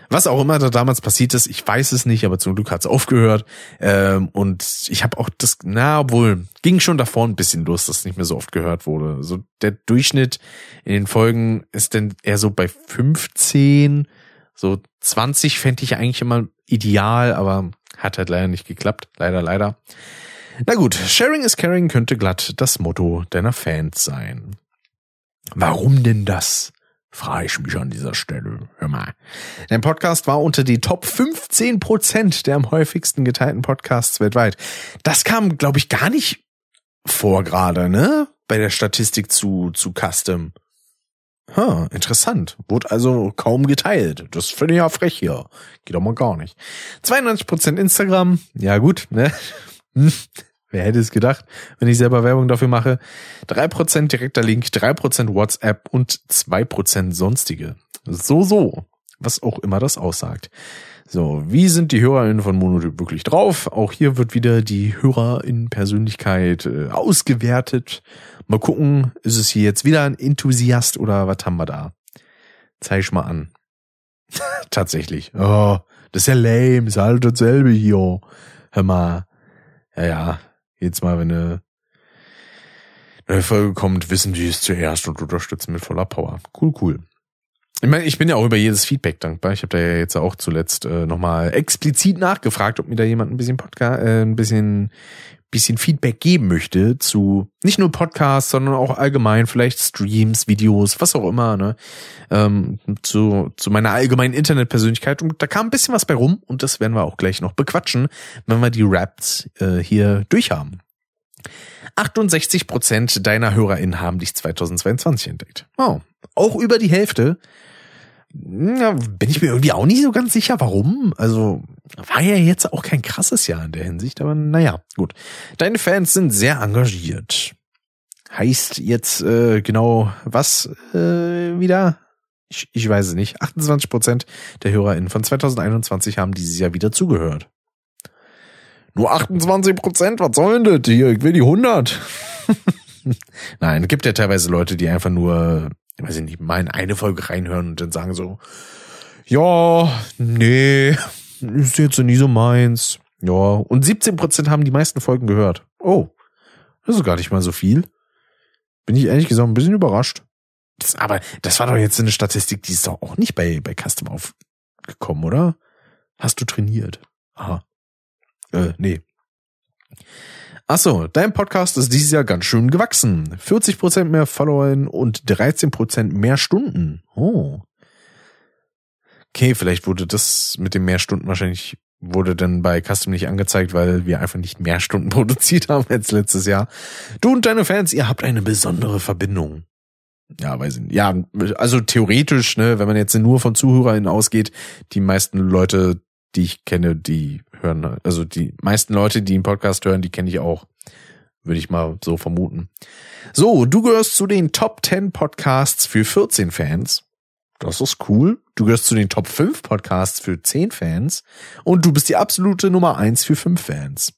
was auch immer da damals passiert ist, ich weiß es nicht, aber zum Glück hat es aufgehört. Ähm, und ich habe auch das, na, obwohl, ging schon davor ein bisschen los, dass nicht mehr so oft gehört wurde. So der Durchschnitt in den Folgen ist dann eher so bei 15, so 20 fände ich eigentlich immer ideal, aber hat halt leider nicht geklappt. Leider, leider. Na gut, Sharing is Caring könnte glatt das Motto deiner Fans sein. Warum denn das? Frage ich mich an dieser Stelle. Hör mal. Der Podcast war unter die Top 15 Prozent der am häufigsten geteilten Podcasts weltweit. Das kam, glaube ich, gar nicht vor gerade, ne? Bei der Statistik zu, zu Custom. Ha, interessant. Wurde also kaum geteilt. Das finde ich ja frech hier. Geht doch mal gar nicht. 92% Instagram. Ja gut, ne? Wer hätte es gedacht, wenn ich selber Werbung dafür mache? Drei Prozent direkter Link, drei Prozent WhatsApp und zwei Prozent sonstige. So, so. Was auch immer das aussagt. So, wie sind die HörerInnen von Monotyp wirklich drauf? Auch hier wird wieder die HörerInnen-Persönlichkeit äh, ausgewertet. Mal gucken, ist es hier jetzt wieder ein Enthusiast oder was haben wir da? Zeig ich mal an. Tatsächlich. Oh, das ist ja lame, ist halt dasselbe hier. Hör mal. Ja, ja, Jedes Mal, wenn eine neue Folge kommt, wissen die es zuerst und unterstützen mit voller Power. Cool, cool. Ich meine, ich bin ja auch über jedes Feedback dankbar. Ich habe da ja jetzt auch zuletzt äh, nochmal explizit nachgefragt, ob mir da jemand ein bisschen Podcast, äh, ein bisschen bisschen Feedback geben möchte zu nicht nur Podcasts, sondern auch allgemein vielleicht Streams, Videos, was auch immer, ne? Ähm, zu, zu meiner allgemeinen Internetpersönlichkeit. Und da kam ein bisschen was bei rum und das werden wir auch gleich noch bequatschen, wenn wir die Raps äh, hier durchhaben. 68 Prozent deiner HörerInnen haben dich 2022 entdeckt. Oh, auch über die Hälfte ja, bin ich mir irgendwie auch nicht so ganz sicher, warum. Also war ja jetzt auch kein krasses Jahr in der Hinsicht, aber naja, gut. Deine Fans sind sehr engagiert. Heißt jetzt äh, genau was äh, wieder? Ich, ich weiß es nicht. 28 Prozent der HörerInnen von 2021 haben dieses Jahr wieder zugehört. Nur 28 Prozent? Was soll denn das hier? Ich will die 100. Nein, gibt ja teilweise Leute, die einfach nur ich weiß nicht, mal in eine Folge reinhören und dann sagen so, ja, nee, ist jetzt nie so meins. Ja, und 17 Prozent haben die meisten Folgen gehört. Oh, das ist gar nicht mal so viel. Bin ich ehrlich gesagt ein bisschen überrascht. Das, aber das war doch jetzt eine Statistik, die ist doch auch nicht bei, bei Custom aufgekommen, oder? Hast du trainiert? Aha. Äh, nee. Ach so, dein Podcast ist dieses Jahr ganz schön gewachsen. 40% mehr Follower und 13% mehr Stunden. Oh. Okay, vielleicht wurde das mit den mehr Stunden wahrscheinlich wurde dann bei Custom nicht angezeigt, weil wir einfach nicht mehr Stunden produziert haben als letztes Jahr. Du und deine Fans, ihr habt eine besondere Verbindung. Ja, weiß ich nicht. Ja, also theoretisch, ne, wenn man jetzt nur von ZuhörerInnen ausgeht, die meisten Leute die ich kenne, die hören, also die meisten Leute, die einen Podcast hören, die kenne ich auch. Würde ich mal so vermuten. So, du gehörst zu den Top 10 Podcasts für 14 Fans. Das ist cool. Du gehörst zu den Top 5 Podcasts für 10 Fans. Und du bist die absolute Nummer 1 für 5 Fans.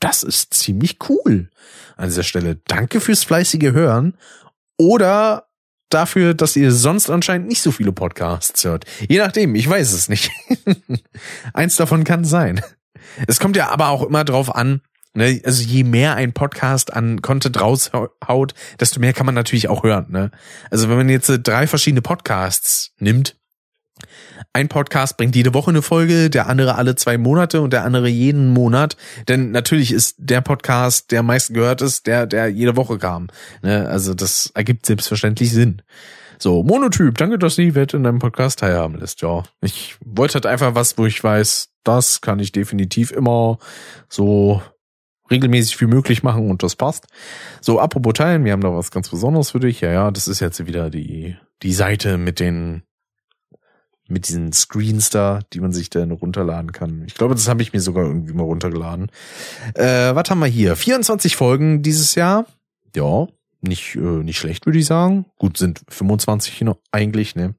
Das ist ziemlich cool. An dieser Stelle danke fürs fleißige Hören. Oder dafür, dass ihr sonst anscheinend nicht so viele Podcasts hört. Je nachdem, ich weiß es nicht. Eins davon kann sein. Es kommt ja aber auch immer drauf an, Ne? Also je mehr ein Podcast an Content raushaut, desto mehr kann man natürlich auch hören. Ne? Also wenn man jetzt äh, drei verschiedene Podcasts nimmt, ein Podcast bringt jede Woche eine Folge, der andere alle zwei Monate und der andere jeden Monat. Denn natürlich ist der Podcast, der am meisten gehört ist, der, der jede Woche kam. Ne? Also das ergibt selbstverständlich Sinn. So, Monotyp, danke, dass Sie Wett in deinem Podcast teilhaben lässt. Ja, ich wollte halt einfach was, wo ich weiß, das kann ich definitiv immer so regelmäßig wie möglich machen und das passt. So, apropos teilen, wir haben da was ganz Besonderes für dich. Ja, ja, das ist jetzt wieder die, die Seite mit den, mit diesen Screens da, die man sich dann runterladen kann. Ich glaube, das habe ich mir sogar irgendwie mal runtergeladen. Äh, was haben wir hier? 24 Folgen dieses Jahr. Ja, nicht, äh, nicht schlecht, würde ich sagen. Gut, sind 25 hier noch eigentlich, ne?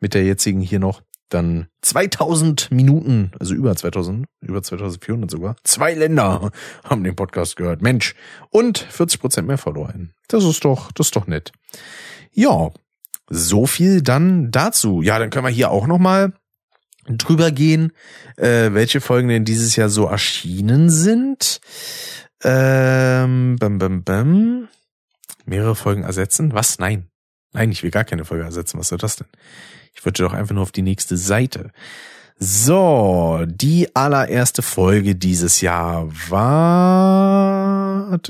Mit der jetzigen hier noch. Dann 2000 Minuten, also über 2000, über 2400 sogar. Zwei Länder haben den Podcast gehört. Mensch. Und 40 Prozent mehr verloren. Das ist doch, das ist doch nett. Ja. So viel dann dazu. Ja, dann können wir hier auch noch mal drüber gehen, äh, welche Folgen denn dieses Jahr so erschienen sind. Ähm, bam, bam, bam. Mehrere Folgen ersetzen? Was? Nein. Nein, ich will gar keine Folge ersetzen. Was soll das denn? Ich wollte doch einfach nur auf die nächste Seite. So, die allererste Folge dieses Jahr war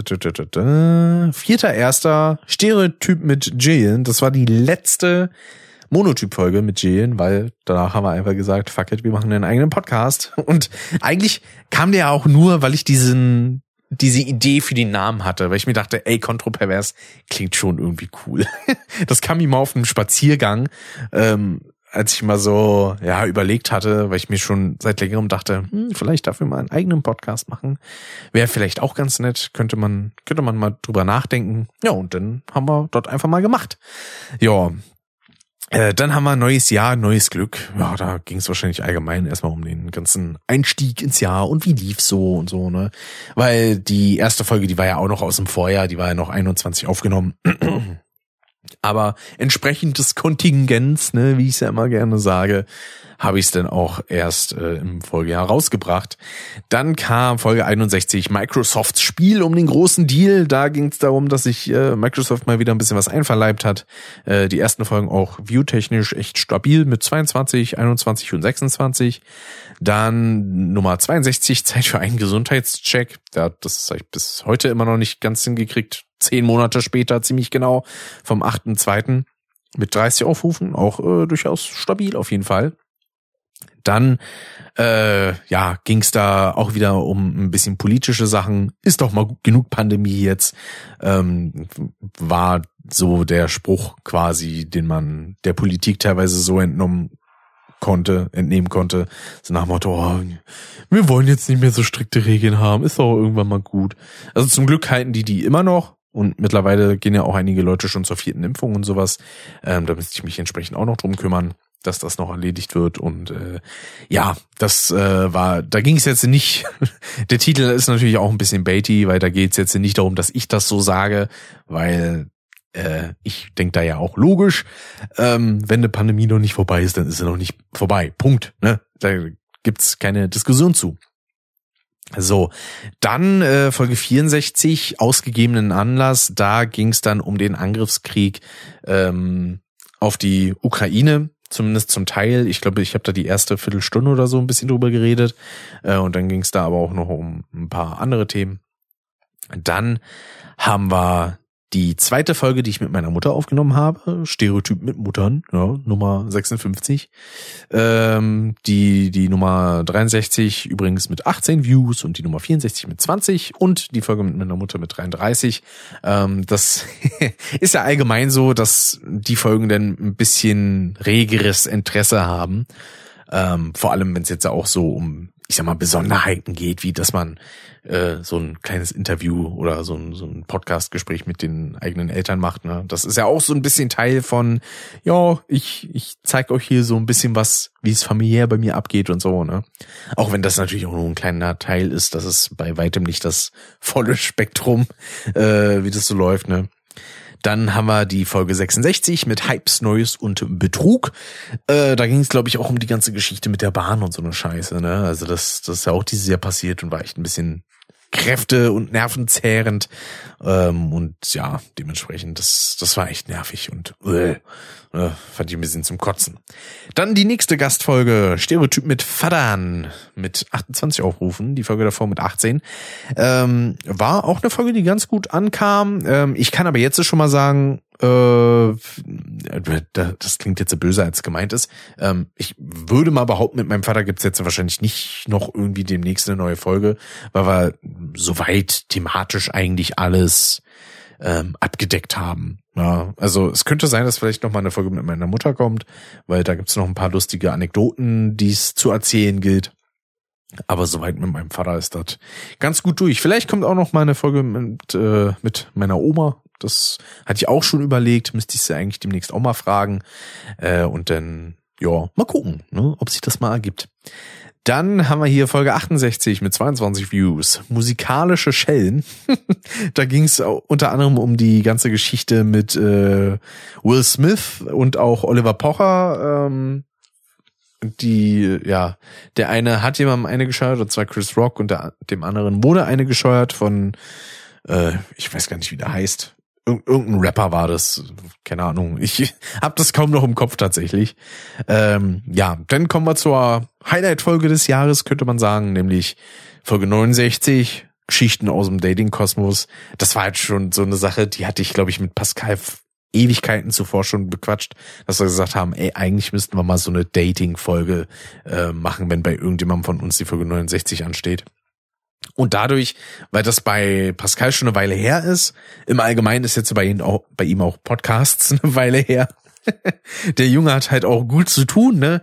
vierter erster Stereotyp mit Jillian. Das war die letzte Monotyp-Folge mit Jillian, weil danach haben wir einfach gesagt, fuck it, wir machen einen eigenen Podcast. Und eigentlich kam der auch nur, weil ich diesen diese Idee für den Namen hatte, weil ich mir dachte, ey, kontropervers klingt schon irgendwie cool. das kam ihm auf einem Spaziergang, ähm, als ich mal so ja überlegt hatte, weil ich mir schon seit längerem dachte, hm, vielleicht dafür mal einen eigenen Podcast machen, wäre vielleicht auch ganz nett, könnte man könnte man mal drüber nachdenken. Ja, und dann haben wir dort einfach mal gemacht. Ja, äh, dann haben wir neues Jahr, neues Glück. Ja, da ging es wahrscheinlich allgemein erstmal um den ganzen Einstieg ins Jahr und wie lief's so und so, ne? Weil die erste Folge, die war ja auch noch aus dem Vorjahr, die war ja noch 21 aufgenommen. Aber entsprechend des Kontingents, ne, wie ich es ja immer gerne sage, habe ich es dann auch erst äh, im Folgejahr rausgebracht. Dann kam Folge 61 Microsofts Spiel um den großen Deal. Da ging es darum, dass sich äh, Microsoft mal wieder ein bisschen was einverleibt hat. Äh, die ersten Folgen auch viewtechnisch echt stabil mit 22, 21 und 26. Dann Nummer 62, Zeit für einen Gesundheitscheck. Ja, das habe ich bis heute immer noch nicht ganz hingekriegt zehn Monate später ziemlich genau, vom 8.2. mit 30 Aufrufen, auch äh, durchaus stabil auf jeden Fall. Dann äh, ja, ging es da auch wieder um ein bisschen politische Sachen. Ist doch mal genug Pandemie jetzt. Ähm, war so der Spruch quasi, den man der Politik teilweise so entnommen konnte, entnehmen konnte. So nach dem Motto, oh, wir wollen jetzt nicht mehr so strikte Regeln haben, ist doch irgendwann mal gut. Also zum Glück halten die die immer noch. Und mittlerweile gehen ja auch einige Leute schon zur vierten Impfung und sowas. Ähm, da müsste ich mich entsprechend auch noch drum kümmern, dass das noch erledigt wird. Und äh, ja, das äh, war, da ging es jetzt nicht. Der Titel ist natürlich auch ein bisschen baity, weil da geht es jetzt nicht darum, dass ich das so sage, weil äh, ich denke da ja auch logisch. Ähm, wenn eine Pandemie noch nicht vorbei ist, dann ist sie noch nicht vorbei. Punkt. Ne? Da gibt's keine Diskussion zu. So, dann äh, Folge 64, ausgegebenen Anlass, da ging es dann um den Angriffskrieg ähm, auf die Ukraine, zumindest zum Teil. Ich glaube, ich habe da die erste Viertelstunde oder so ein bisschen drüber geredet. Äh, und dann ging es da aber auch noch um ein paar andere Themen. Dann haben wir die zweite Folge, die ich mit meiner Mutter aufgenommen habe, Stereotyp mit Muttern, ja, Nummer 56. Ähm, die, die Nummer 63 übrigens mit 18 Views und die Nummer 64 mit 20 und die Folge mit meiner Mutter mit 33. Ähm, das ist ja allgemein so, dass die Folgen dann ein bisschen regeres Interesse haben. Ähm, vor allem, wenn es jetzt auch so um, ich sag mal, Besonderheiten geht, wie dass man äh, so ein kleines Interview oder so ein, so ein Podcast-Gespräch mit den eigenen Eltern macht. Ne? Das ist ja auch so ein bisschen Teil von, ja, ich, ich zeig euch hier so ein bisschen was, wie es familiär bei mir abgeht und so. Ne? Auch wenn das natürlich auch nur ein kleiner Teil ist, das ist bei weitem nicht das volle Spektrum, äh, wie das so läuft. Ne? Dann haben wir die Folge 66 mit Hypes, Neues und Betrug. Äh, da ging es, glaube ich, auch um die ganze Geschichte mit der Bahn und so eine Scheiße. Ne? Also das, das ist ja auch dieses Jahr passiert und war echt ein bisschen Kräfte und nervenzehrend. Ähm, und ja, dementsprechend, das, das war echt nervig und äh, äh, fand ich ein bisschen zum Kotzen. Dann die nächste Gastfolge, Stereotyp mit Fadan, mit 28 Aufrufen, die Folge davor mit 18. Ähm, war auch eine Folge, die ganz gut ankam. Ähm, ich kann aber jetzt schon mal sagen, äh, das klingt jetzt so böse, als gemeint ist. Ähm, ich würde mal behaupten, mit meinem Vater gibt's jetzt wahrscheinlich nicht noch irgendwie demnächst eine neue Folge, weil wir soweit thematisch eigentlich alles ähm, abgedeckt haben. Ja, also es könnte sein, dass vielleicht noch mal eine Folge mit meiner Mutter kommt, weil da gibt's noch ein paar lustige Anekdoten, die es zu erzählen gilt. Aber soweit mit meinem Vater ist das ganz gut durch. Vielleicht kommt auch noch mal eine Folge mit, äh, mit meiner Oma. Das hatte ich auch schon überlegt. Müsste ich sie eigentlich demnächst auch mal fragen. Äh, und dann, ja, mal gucken, ne, ob sich das mal ergibt. Dann haben wir hier Folge 68 mit 22 Views. Musikalische Schellen. da ging es unter anderem um die ganze Geschichte mit äh, Will Smith und auch Oliver Pocher. Ähm, die, ja, der eine hat jemandem eine gescheuert, und zwar Chris Rock, und der, dem anderen wurde eine gescheuert von, äh, ich weiß gar nicht, wie der heißt. Ir irgendein Rapper war das, keine Ahnung. Ich hab das kaum noch im Kopf tatsächlich. Ähm, ja, dann kommen wir zur Highlight-Folge des Jahres, könnte man sagen, nämlich Folge 69, Geschichten aus dem Dating-Kosmos. Das war jetzt schon so eine Sache, die hatte ich, glaube ich, mit Pascal Ewigkeiten zuvor schon bequatscht, dass wir gesagt haben, ey, eigentlich müssten wir mal so eine Dating-Folge äh, machen, wenn bei irgendjemandem von uns die Folge 69 ansteht. Und dadurch, weil das bei Pascal schon eine Weile her ist, im Allgemeinen ist jetzt bei ihm auch, bei ihm auch Podcasts eine Weile her. Der Junge hat halt auch gut zu tun, ne?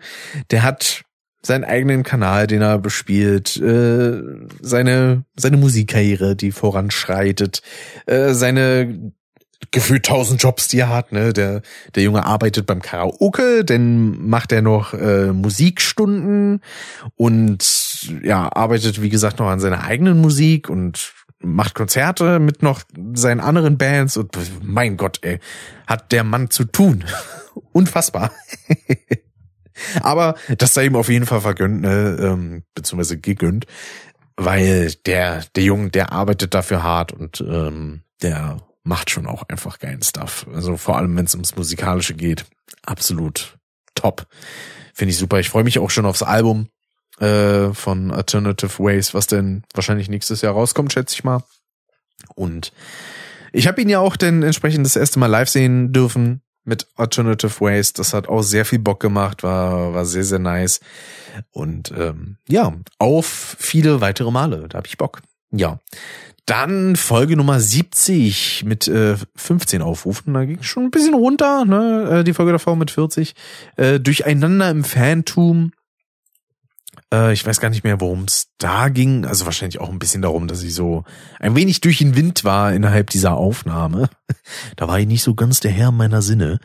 Der hat seinen eigenen Kanal, den er bespielt, äh, seine seine Musikkarriere, die voranschreitet, äh, seine gefühlt tausend Jobs, die er hat. Ne? Der, der Junge arbeitet beim Karaoke, dann macht er noch äh, Musikstunden und ja, arbeitet, wie gesagt, noch an seiner eigenen Musik und macht Konzerte mit noch seinen anderen Bands und mein Gott, ey, hat der Mann zu tun. Unfassbar. Aber das sei ihm auf jeden Fall vergönnt, ne? ähm, beziehungsweise gegönnt, weil der, der Junge, der arbeitet dafür hart und ähm, der macht schon auch einfach geilen Stuff. Also vor allem, wenn es ums Musikalische geht, absolut top. Finde ich super. Ich freue mich auch schon aufs Album äh, von Alternative Ways, was denn wahrscheinlich nächstes Jahr rauskommt, schätze ich mal. Und ich habe ihn ja auch denn entsprechend das erste Mal live sehen dürfen mit Alternative Ways. Das hat auch sehr viel Bock gemacht, war, war sehr, sehr nice. Und ähm, ja, auf viele weitere Male. Da habe ich Bock. Ja, dann Folge Nummer 70 mit äh, 15 Aufrufen. Da ging schon ein bisschen runter, ne? Äh, die Folge davor mit 40. Äh, Durcheinander im Phantom. Äh, ich weiß gar nicht mehr, worum es da ging. Also wahrscheinlich auch ein bisschen darum, dass ich so ein wenig durch den Wind war innerhalb dieser Aufnahme. da war ich nicht so ganz der Herr meiner Sinne.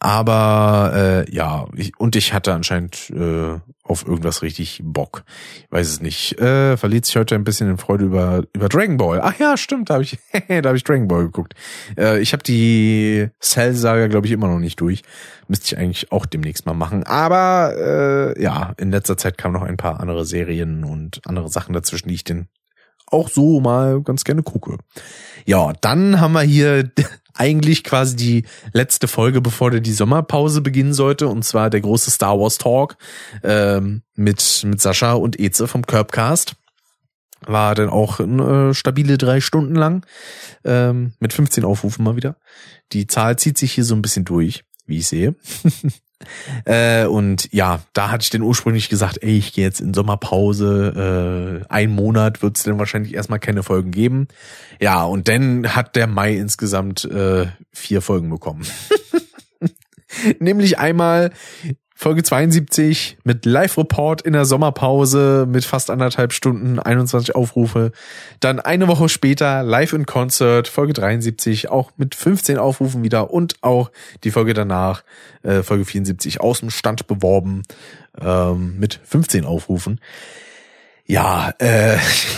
Aber äh, ja, ich, und ich hatte anscheinend äh, auf irgendwas richtig Bock. Ich weiß es nicht. Äh, verliert sich heute ein bisschen in Freude über über Dragon Ball. Ach ja, stimmt, da habe ich da habe ich Dragon Ball geguckt. Äh, ich habe die Cell Saga glaube ich immer noch nicht durch. Müsste ich eigentlich auch demnächst mal machen. Aber äh, ja, in letzter Zeit kamen noch ein paar andere Serien und andere Sachen dazwischen, die ich denn auch so mal ganz gerne gucke. Ja, dann haben wir hier eigentlich quasi die letzte Folge, bevor die Sommerpause beginnen sollte, und zwar der große Star Wars Talk ähm, mit mit Sascha und Eze vom Curbcast. War dann auch äh, stabile drei Stunden lang ähm, mit 15 Aufrufen mal wieder. Die Zahl zieht sich hier so ein bisschen durch, wie ich sehe. Äh, und ja, da hatte ich denn ursprünglich gesagt, ey, ich gehe jetzt in Sommerpause, äh, ein Monat wird es dann wahrscheinlich erstmal keine Folgen geben. Ja, und dann hat der Mai insgesamt äh, vier Folgen bekommen. Nämlich einmal Folge 72 mit Live-Report in der Sommerpause mit fast anderthalb Stunden, 21 Aufrufe. Dann eine Woche später Live in Concert, Folge 73, auch mit 15 Aufrufen wieder und auch die Folge danach, äh, Folge 74, aus dem Stand beworben ähm, mit 15 Aufrufen. Ja, äh,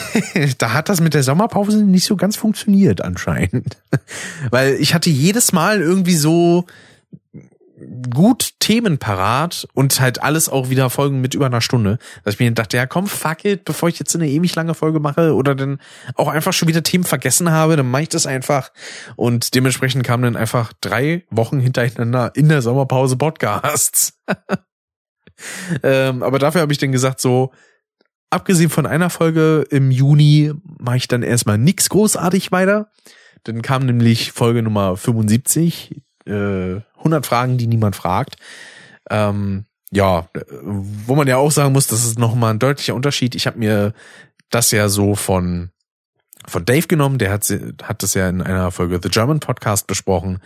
da hat das mit der Sommerpause nicht so ganz funktioniert anscheinend. Weil ich hatte jedes Mal irgendwie so gut Themen parat und halt alles auch wieder Folgen mit über einer Stunde, dass ich mir dachte, ja komm, fuck it, bevor ich jetzt eine ewig lange Folge mache oder dann auch einfach schon wieder Themen vergessen habe, dann mache ich das einfach und dementsprechend kamen dann einfach drei Wochen hintereinander in der Sommerpause Podcasts. ähm, aber dafür habe ich dann gesagt, so, abgesehen von einer Folge im Juni mache ich dann erstmal nix großartig weiter. Dann kam nämlich Folge Nummer 75, äh, 100 Fragen, die niemand fragt. Ähm, ja, wo man ja auch sagen muss, das ist nochmal ein deutlicher Unterschied. Ich habe mir das ja so von von Dave genommen, der hat, hat das ja in einer Folge The German Podcast besprochen.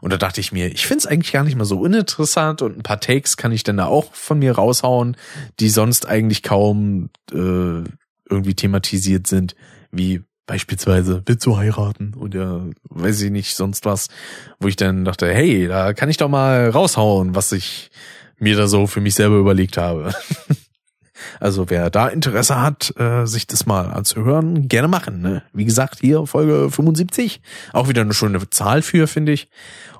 Und da dachte ich mir, ich finde es eigentlich gar nicht mal so uninteressant und ein paar Takes kann ich dann da auch von mir raushauen, die sonst eigentlich kaum äh, irgendwie thematisiert sind, wie beispielsweise willst du heiraten oder weiß ich nicht, sonst was, wo ich dann dachte, hey, da kann ich doch mal raushauen, was ich mir da so für mich selber überlegt habe. also wer da Interesse hat, äh, sich das mal anzuhören, gerne machen. Ne? Wie gesagt, hier Folge 75, auch wieder eine schöne Zahl für, finde ich.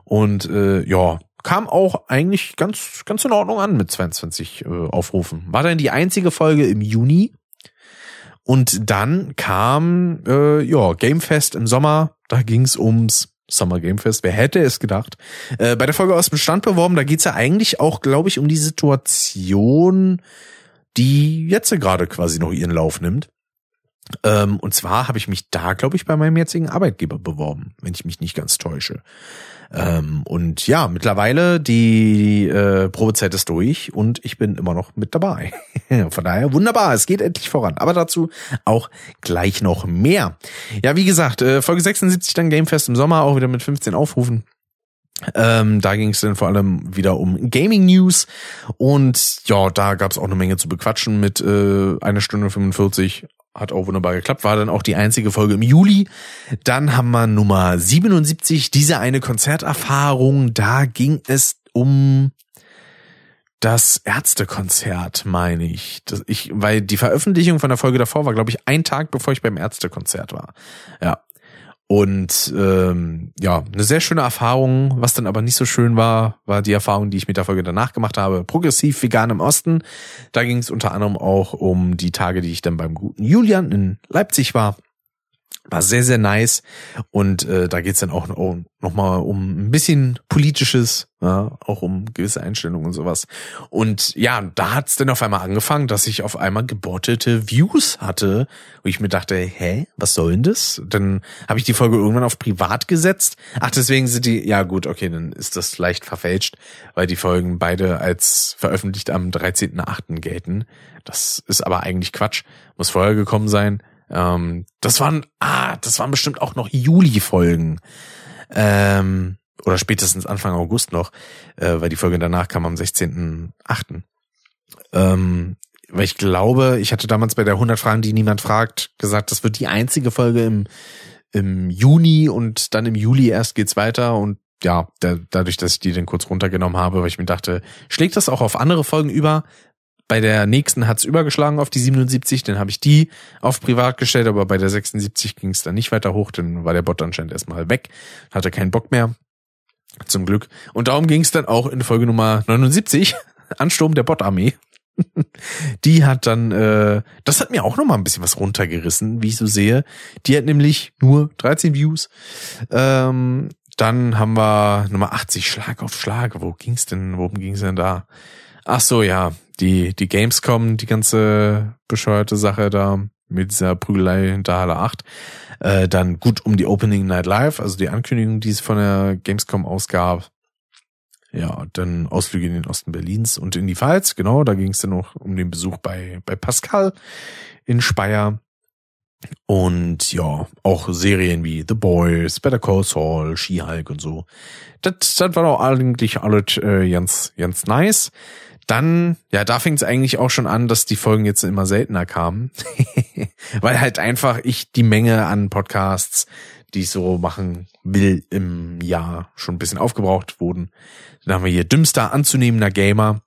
Und äh, ja, kam auch eigentlich ganz ganz in Ordnung an mit 22 äh, Aufrufen. War dann die einzige Folge im Juni und dann kam äh, ja Gamefest im Sommer. Da ging's ums Summer Game Fest. Wer hätte es gedacht? Äh, bei der Folge aus dem Stand beworben, da geht's ja eigentlich auch, glaube ich, um die Situation, die jetzt gerade quasi noch ihren Lauf nimmt. Ähm, und zwar habe ich mich da, glaube ich, bei meinem jetzigen Arbeitgeber beworben, wenn ich mich nicht ganz täusche. Ähm, und ja, mittlerweile die äh, Probezeit ist durch und ich bin immer noch mit dabei. Von daher wunderbar, es geht endlich voran. Aber dazu auch gleich noch mehr. Ja, wie gesagt, äh, Folge 76 dann Gamefest im Sommer, auch wieder mit 15 Aufrufen. Ähm, da ging es dann vor allem wieder um Gaming News und ja, da gab es auch eine Menge zu bequatschen mit äh, einer Stunde 45 hat auch wunderbar geklappt, war dann auch die einzige Folge im Juli. Dann haben wir Nummer 77, diese eine Konzerterfahrung. Da ging es um das Ärztekonzert, meine ich. Das, ich. Weil die Veröffentlichung von der Folge davor war, glaube ich, ein Tag, bevor ich beim Ärztekonzert war. Ja. Und ähm, ja, eine sehr schöne Erfahrung. Was dann aber nicht so schön war, war die Erfahrung, die ich mit der Folge danach gemacht habe. Progressiv vegan im Osten. Da ging es unter anderem auch um die Tage, die ich dann beim guten Julian in Leipzig war. War sehr, sehr nice. Und äh, da geht's dann auch noch mal um ein bisschen politisches, ja, auch um gewisse Einstellungen und sowas. Und ja, da hat's dann auf einmal angefangen, dass ich auf einmal gebottete Views hatte, wo ich mir dachte, hä, was soll denn das? Dann habe ich die Folge irgendwann auf privat gesetzt. Ach, deswegen sind die, ja gut, okay, dann ist das leicht verfälscht, weil die Folgen beide als veröffentlicht am 13.8. gelten. Das ist aber eigentlich Quatsch. Muss vorher gekommen sein. Ähm, das waren, ah, das waren bestimmt auch noch Juli-Folgen. Ähm, oder spätestens Anfang August noch, äh, weil die Folge danach kam am 16.8. Ähm, weil ich glaube, ich hatte damals bei der 100 Fragen, die niemand fragt, gesagt, das wird die einzige Folge im, im Juni und dann im Juli erst geht's weiter und ja, da, dadurch, dass ich die dann kurz runtergenommen habe, weil ich mir dachte, schlägt das auch auf andere Folgen über? Bei der nächsten hat's übergeschlagen auf die 77, dann habe ich die auf privat gestellt, aber bei der 76 ging es dann nicht weiter hoch, dann war der Bot anscheinend erstmal weg, hatte keinen Bock mehr. Zum Glück. Und darum ging es dann auch in Folge Nummer 79, Ansturm der Bot-Armee. die hat dann, äh, das hat mir auch noch mal ein bisschen was runtergerissen, wie ich so sehe. Die hat nämlich nur 13 Views. Ähm, dann haben wir Nummer 80 Schlag auf Schlag. Wo ging's denn? Worum ging's denn da? Ach so, ja, die, die Gamescom, die ganze bescheuerte Sache da mit dieser Prügelei hinter Halle 8. Äh, dann gut um die Opening Night Live, also die Ankündigung, die es von der Gamescom ausgab. Ja, dann Ausflüge in den Osten Berlins und in die Pfalz, genau, da ging es dann noch um den Besuch bei, bei Pascal in Speyer. Und ja, auch Serien wie The Boys, Better Call Saul, She-Hulk und so. Das, das war doch eigentlich alles äh, ganz, ganz nice. Dann, ja, da fängt es eigentlich auch schon an, dass die Folgen jetzt immer seltener kamen. Weil halt einfach ich die Menge an Podcasts, die ich so machen will, im Jahr schon ein bisschen aufgebraucht wurden. Dann haben wir hier dümmster anzunehmender Gamer.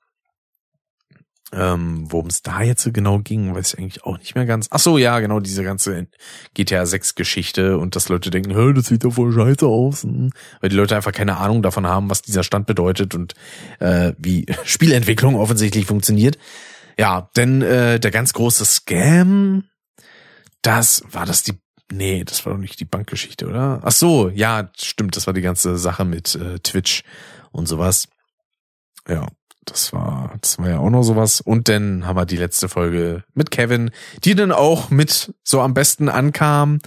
Ähm, Worum es da jetzt genau ging, weiß ich eigentlich auch nicht mehr ganz. Ach so, ja, genau, diese ganze GTA 6 Geschichte und dass Leute denken, Hä, das sieht doch voll scheiße aus. Hm. Weil die Leute einfach keine Ahnung davon haben, was dieser Stand bedeutet und äh, wie Spielentwicklung offensichtlich funktioniert. Ja, denn äh, der ganz große Scam, das war das die Nee, das war doch nicht die Bankgeschichte, oder? Ach so, ja, stimmt, das war die ganze Sache mit äh, Twitch und sowas. Ja, das war, das war ja auch noch sowas. Und dann haben wir die letzte Folge mit Kevin, die dann auch mit so am besten ankam.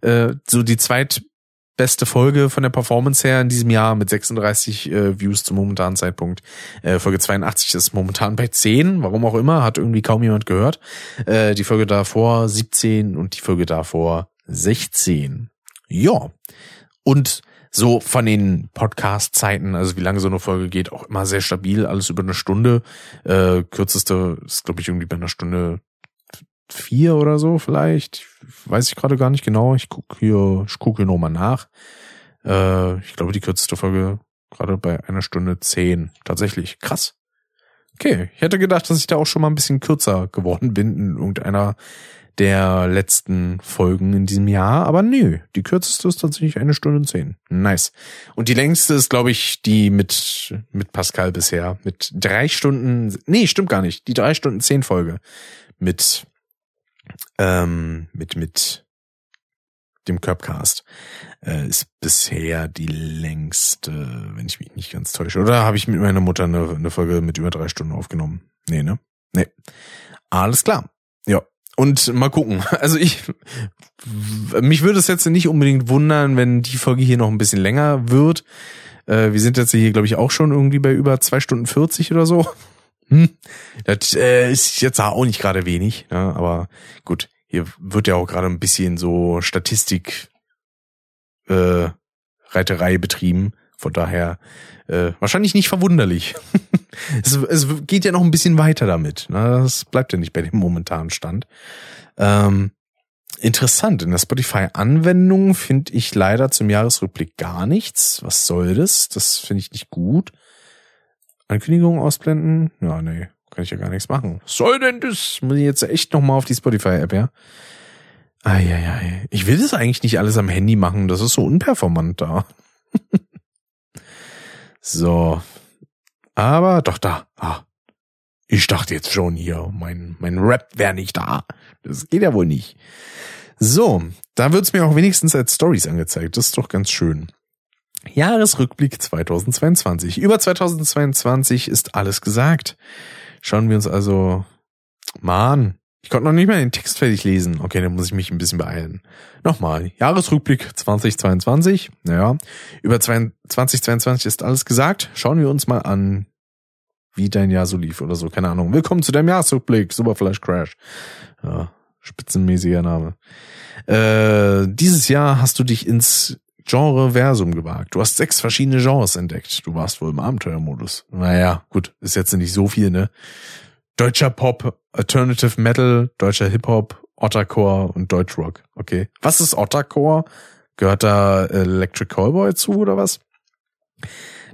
Äh, so die zweitbeste Folge von der Performance her in diesem Jahr mit 36 äh, Views zum momentanen Zeitpunkt. Äh, Folge 82 ist momentan bei 10, warum auch immer, hat irgendwie kaum jemand gehört. Äh, die Folge davor 17 und die Folge davor 16. Ja. Und so von den Podcast-Zeiten, also wie lange so eine Folge geht, auch immer sehr stabil, alles über eine Stunde. Äh, kürzeste ist, glaube ich, irgendwie bei einer Stunde vier oder so vielleicht. Weiß ich gerade gar nicht genau. Ich gucke hier, ich gucke hier nochmal nach. Äh, ich glaube, die kürzeste Folge gerade bei einer Stunde zehn. Tatsächlich. Krass. Okay, ich hätte gedacht, dass ich da auch schon mal ein bisschen kürzer geworden bin in irgendeiner der letzten Folgen in diesem Jahr, aber nö, die kürzeste ist tatsächlich eine Stunde und zehn. Nice. Und die längste ist, glaube ich, die mit, mit Pascal bisher, mit drei Stunden, nee, stimmt gar nicht, die drei Stunden zehn Folge mit, ähm, mit, mit dem Curbcast äh, ist bisher die längste, wenn ich mich nicht ganz täusche. Oder habe ich mit meiner Mutter eine, eine Folge mit über drei Stunden aufgenommen? Nee, ne? Nee. Alles klar. Ja, und mal gucken. Also ich, mich würde es jetzt nicht unbedingt wundern, wenn die Folge hier noch ein bisschen länger wird. Äh, wir sind jetzt hier, glaube ich, auch schon irgendwie bei über zwei Stunden 40 oder so. Hm. Das äh, ist jetzt auch nicht gerade wenig, ne? aber gut, hier wird ja auch gerade ein bisschen so Statistik äh, Reiterei betrieben. Von daher äh, wahrscheinlich nicht verwunderlich. es, es geht ja noch ein bisschen weiter damit. Ne? Das bleibt ja nicht bei dem momentanen Stand. Ähm, interessant, in der Spotify-Anwendung finde ich leider zum Jahresrückblick gar nichts. Was soll das? Das finde ich nicht gut. Ankündigung ausblenden? Ja, nee, kann ich ja gar nichts machen. Was soll denn das? Muss ich jetzt echt nochmal auf die Spotify-App, ja? Eieiei. Ich will das eigentlich nicht alles am Handy machen. Das ist so unperformant da. so, aber doch da. Ah, ich dachte jetzt schon hier, mein, mein Rap wäre nicht da. Das geht ja wohl nicht. So, da wird's mir auch wenigstens als Stories angezeigt. Das ist doch ganz schön. Jahresrückblick 2022. Über 2022 ist alles gesagt. Schauen wir uns also mal an. Ich konnte noch nicht mal den Text fertig lesen. Okay, dann muss ich mich ein bisschen beeilen. Nochmal. Jahresrückblick 2022. Naja, über 2022 ist alles gesagt. Schauen wir uns mal an, wie dein Jahr so lief oder so. Keine Ahnung. Willkommen zu deinem Jahresrückblick. Superflash Crash. Ja, spitzenmäßiger Name. Äh, dieses Jahr hast du dich ins Genre-Versum gewagt. Du hast sechs verschiedene Genres entdeckt. Du warst wohl im Abenteuermodus. Naja, gut, ist jetzt nicht so viel, ne? Deutscher Pop, Alternative Metal, deutscher Hip-Hop, Ottercore und Deutschrock. Okay. Was ist Ottercore? Gehört da Electric Callboy zu oder was?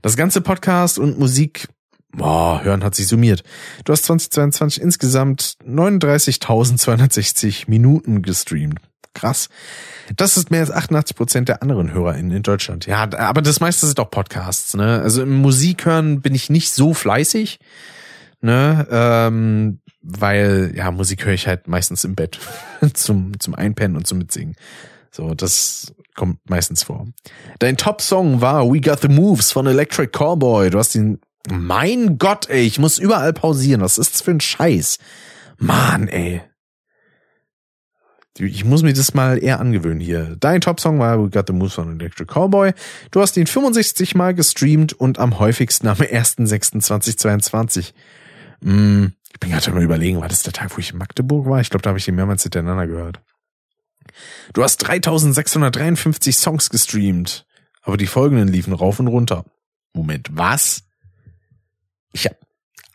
Das ganze Podcast und Musik Boah, hören hat sich summiert. Du hast 2022 insgesamt 39.260 Minuten gestreamt. Krass. Das ist mehr als 88 Prozent der anderen HörerInnen in Deutschland. Ja, aber das meiste sind auch Podcasts, ne? Also im Musik hören bin ich nicht so fleißig ne? Ähm, weil ja Musik höre ich halt meistens im Bett zum zum Einpennen und zum Mitsingen. So, das kommt meistens vor. Dein Top-Song war We Got the Moves von Electric Callboy. Du hast ihn. Mein Gott, ey, ich muss überall pausieren. Was ist das für ein Scheiß? Mann, ey. Ich muss mir das mal eher angewöhnen hier. Dein Top-Song war We Got the Moves von Electric Callboy. Du hast ihn 65 Mal gestreamt und am häufigsten am 1.6.2022. Mm, ich bin gerade mal überlegen, war das der Tag, wo ich in Magdeburg war? Ich glaube, da habe ich die mehrmals hintereinander gehört. Du hast 3653 Songs gestreamt, aber die folgenden liefen rauf und runter. Moment, was? Ich hab,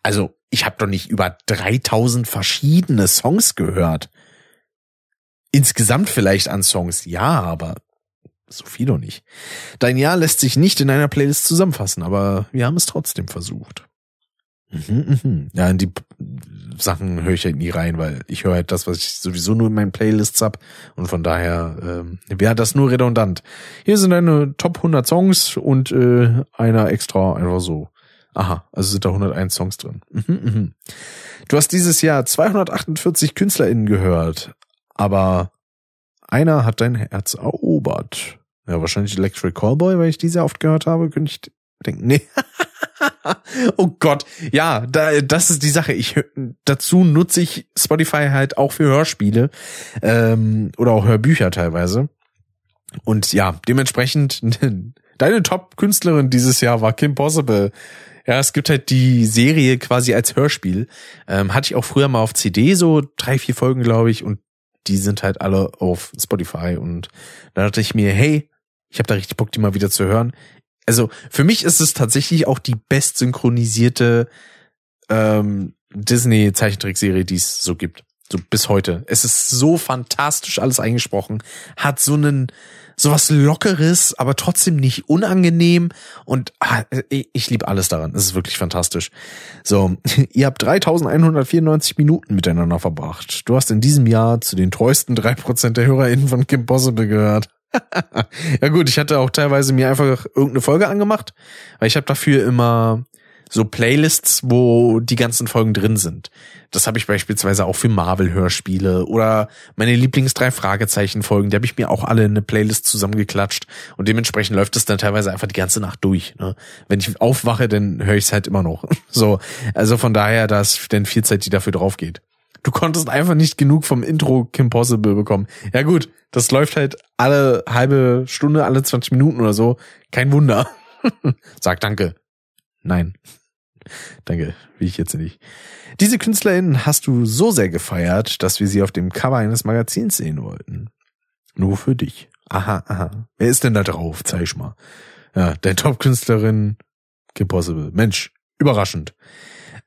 also, ich habe doch nicht über 3000 verschiedene Songs gehört. Insgesamt vielleicht an Songs, ja, aber so viel doch nicht. Dein Jahr lässt sich nicht in einer Playlist zusammenfassen, aber wir haben es trotzdem versucht. Mhm, mhm. Ja, in die Sachen höre ich halt nie rein, weil ich höre halt das, was ich sowieso nur in meinen Playlists hab und von daher ähm, wäre das nur redundant. Hier sind eine Top 100 Songs und äh, einer extra einfach so. Aha, also sind da 101 Songs drin. Mhm, mhm. Du hast dieses Jahr 248 KünstlerInnen gehört, aber einer hat dein Herz erobert. Ja, wahrscheinlich Electric Callboy, weil ich diese oft gehört habe, könnte ich denken, nee. oh Gott, ja, da, das ist die Sache. Ich dazu nutze ich Spotify halt auch für Hörspiele ähm, oder auch Hörbücher teilweise. Und ja, dementsprechend deine Top-Künstlerin dieses Jahr war Kim Possible. Ja, es gibt halt die Serie quasi als Hörspiel. Ähm, hatte ich auch früher mal auf CD, so drei, vier Folgen, glaube ich, und die sind halt alle auf Spotify. Und da dachte ich mir, hey, ich habe da richtig Bock, die mal wieder zu hören also für mich ist es tatsächlich auch die best synchronisierte ähm, Disney-Zeichentrickserie, die es so gibt. So bis heute. Es ist so fantastisch alles eingesprochen, hat so einen sowas lockeres, aber trotzdem nicht unangenehm und ah, ich, ich liebe alles daran. Es ist wirklich fantastisch. So, ihr habt 3194 Minuten miteinander verbracht. Du hast in diesem Jahr zu den treuesten drei Prozent der HörerInnen von Kim Possible gehört. ja gut, ich hatte auch teilweise mir einfach irgendeine Folge angemacht, weil ich habe dafür immer so Playlists, wo die ganzen Folgen drin sind. Das habe ich beispielsweise auch für Marvel-Hörspiele oder meine Lieblings drei Fragezeichen-Folgen, die habe ich mir auch alle in eine Playlist zusammengeklatscht und dementsprechend läuft es dann teilweise einfach die ganze Nacht durch. Ne? Wenn ich aufwache, dann höre ich es halt immer noch. So, also von daher, da ist dann viel Zeit, die dafür drauf geht. Du konntest einfach nicht genug vom Intro Kim Possible bekommen. Ja gut, das läuft halt alle halbe Stunde, alle 20 Minuten oder so. Kein Wunder. Sag danke. Nein. Danke, wie ich jetzt nicht. Diese KünstlerInnen hast du so sehr gefeiert, dass wir sie auf dem Cover eines Magazins sehen wollten. Nur für dich. Aha, aha. Wer ist denn da drauf? Zeig mal. Ja, dein Top-Künstlerin Kim Possible. Mensch, überraschend.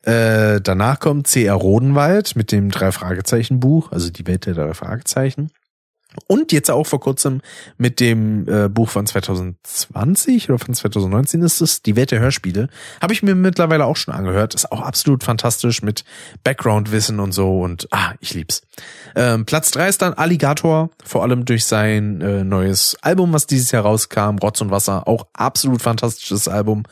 Äh, danach kommt C.R. Rodenwald mit dem Drei-Fragezeichen-Buch, also die Welt der drei Fragezeichen. Und jetzt auch vor kurzem mit dem äh, Buch von 2020 oder von 2019 ist es, Die Welt der Hörspiele. Habe ich mir mittlerweile auch schon angehört. Ist auch absolut fantastisch mit Background-Wissen und so und ah, ich lieb's. Ähm, Platz drei ist dann Alligator, vor allem durch sein äh, neues Album, was dieses Jahr rauskam, Rotz und Wasser. Auch absolut fantastisches Album.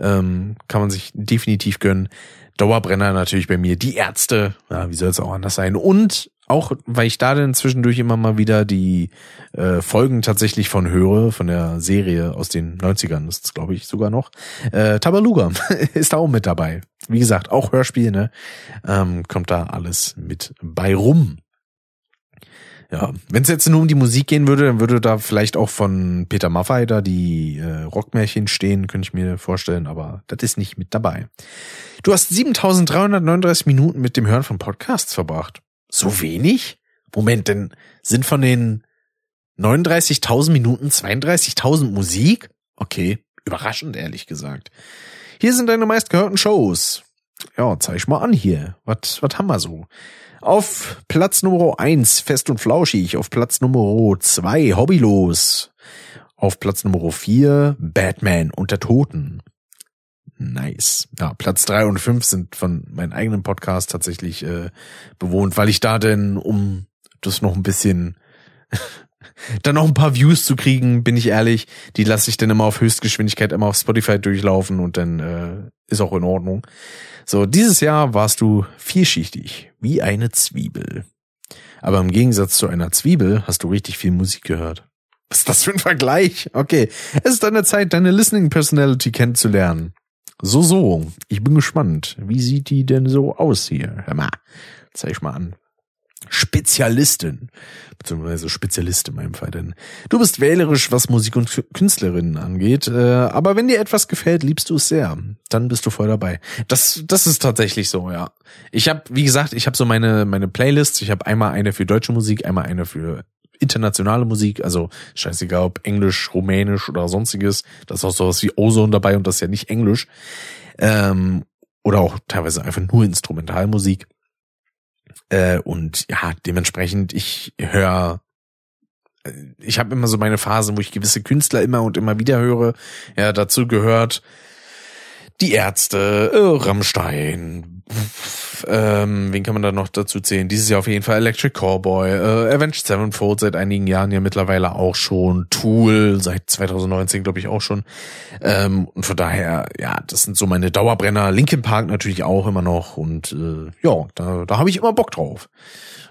Ähm, kann man sich definitiv gönnen. Dauerbrenner natürlich bei mir. Die Ärzte, ja, wie soll es auch anders sein? Und auch, weil ich da dann zwischendurch immer mal wieder die äh, Folgen tatsächlich von höre, von der Serie aus den 90ern, das ist glaube ich sogar noch. Äh, Tabaluga ist da auch mit dabei. Wie gesagt, auch Hörspiel, ne? Ähm, kommt da alles mit bei rum. Ja, wenn es jetzt nur um die Musik gehen würde, dann würde da vielleicht auch von Peter Maffay da die äh, Rockmärchen stehen, könnte ich mir vorstellen, aber das ist nicht mit dabei. Du hast 7339 Minuten mit dem Hören von Podcasts verbracht. So wenig? Moment, denn sind von den 39.000 Minuten 32.000 Musik? Okay, überraschend ehrlich gesagt. Hier sind deine meistgehörten Shows. Ja, zeig mal an hier. Was was haben wir so? Auf Platz Nummer eins Fest und Flauschig. Auf Platz Nummer zwei Hobbylos. Auf Platz Nummer vier Batman unter Toten. Nice. Ja, Platz drei und fünf sind von meinem eigenen Podcast tatsächlich äh, bewohnt, weil ich da denn, um das noch ein bisschen dann noch ein paar Views zu kriegen, bin ich ehrlich, die lasse ich dann immer auf Höchstgeschwindigkeit immer auf Spotify durchlaufen und dann äh, ist auch in Ordnung. So, dieses Jahr warst du vielschichtig, wie eine Zwiebel. Aber im Gegensatz zu einer Zwiebel hast du richtig viel Musik gehört. Was ist das für ein Vergleich? Okay, es ist deine Zeit, deine Listening Personality kennenzulernen. So, so, ich bin gespannt. Wie sieht die denn so aus hier? Hör mal, zeig ich mal an. Spezialistin, beziehungsweise Spezialist in meinem Fall, denn du bist wählerisch, was Musik und Künstlerinnen angeht, äh, aber wenn dir etwas gefällt, liebst du es sehr, dann bist du voll dabei. Das, das ist tatsächlich so, ja. Ich habe, wie gesagt, ich habe so meine meine Playlists. Ich habe einmal eine für deutsche Musik, einmal eine für internationale Musik, also scheißegal ob Englisch, Rumänisch oder sonstiges. Da ist auch sowas wie Ozone dabei und das ist ja nicht Englisch. Ähm, oder auch teilweise einfach nur Instrumentalmusik. Äh, und ja, dementsprechend, ich höre äh, ich habe immer so meine Phase, wo ich gewisse Künstler immer und immer wieder höre. Ja, dazu gehört Die Ärzte, äh, Rammstein, ähm, wen kann man da noch dazu zählen? Dieses Jahr auf jeden Fall Electric Cowboy, äh, Avenged Sevenfold seit einigen Jahren ja mittlerweile auch schon, Tool seit 2019 glaube ich auch schon. Ähm, und von daher, ja, das sind so meine Dauerbrenner. Linkin Park natürlich auch immer noch und äh, ja, da, da habe ich immer Bock drauf.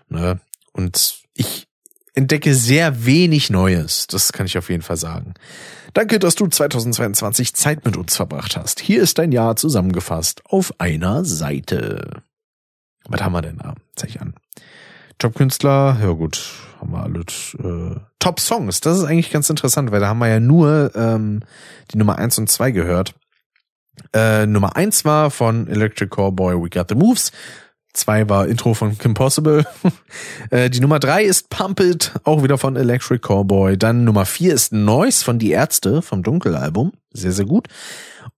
Ne? Und ich entdecke sehr wenig Neues. Das kann ich auf jeden Fall sagen. Danke, dass du 2022 Zeit mit uns verbracht hast. Hier ist dein Jahr zusammengefasst auf einer Seite. Was haben wir denn da? Zeig ich an. Top-Künstler, ja gut, haben wir alles. Äh, Top-Songs, das ist eigentlich ganz interessant, weil da haben wir ja nur ähm, die Nummer eins und zwei gehört. Äh, Nummer eins war von Electric Cowboy We Got the Moves. Zwei war Intro von Kim Possible. äh, die Nummer drei ist Pump It, auch wieder von Electric Cowboy. Dann Nummer vier ist Noise von Die Ärzte vom Dunkelalbum. Sehr, sehr gut.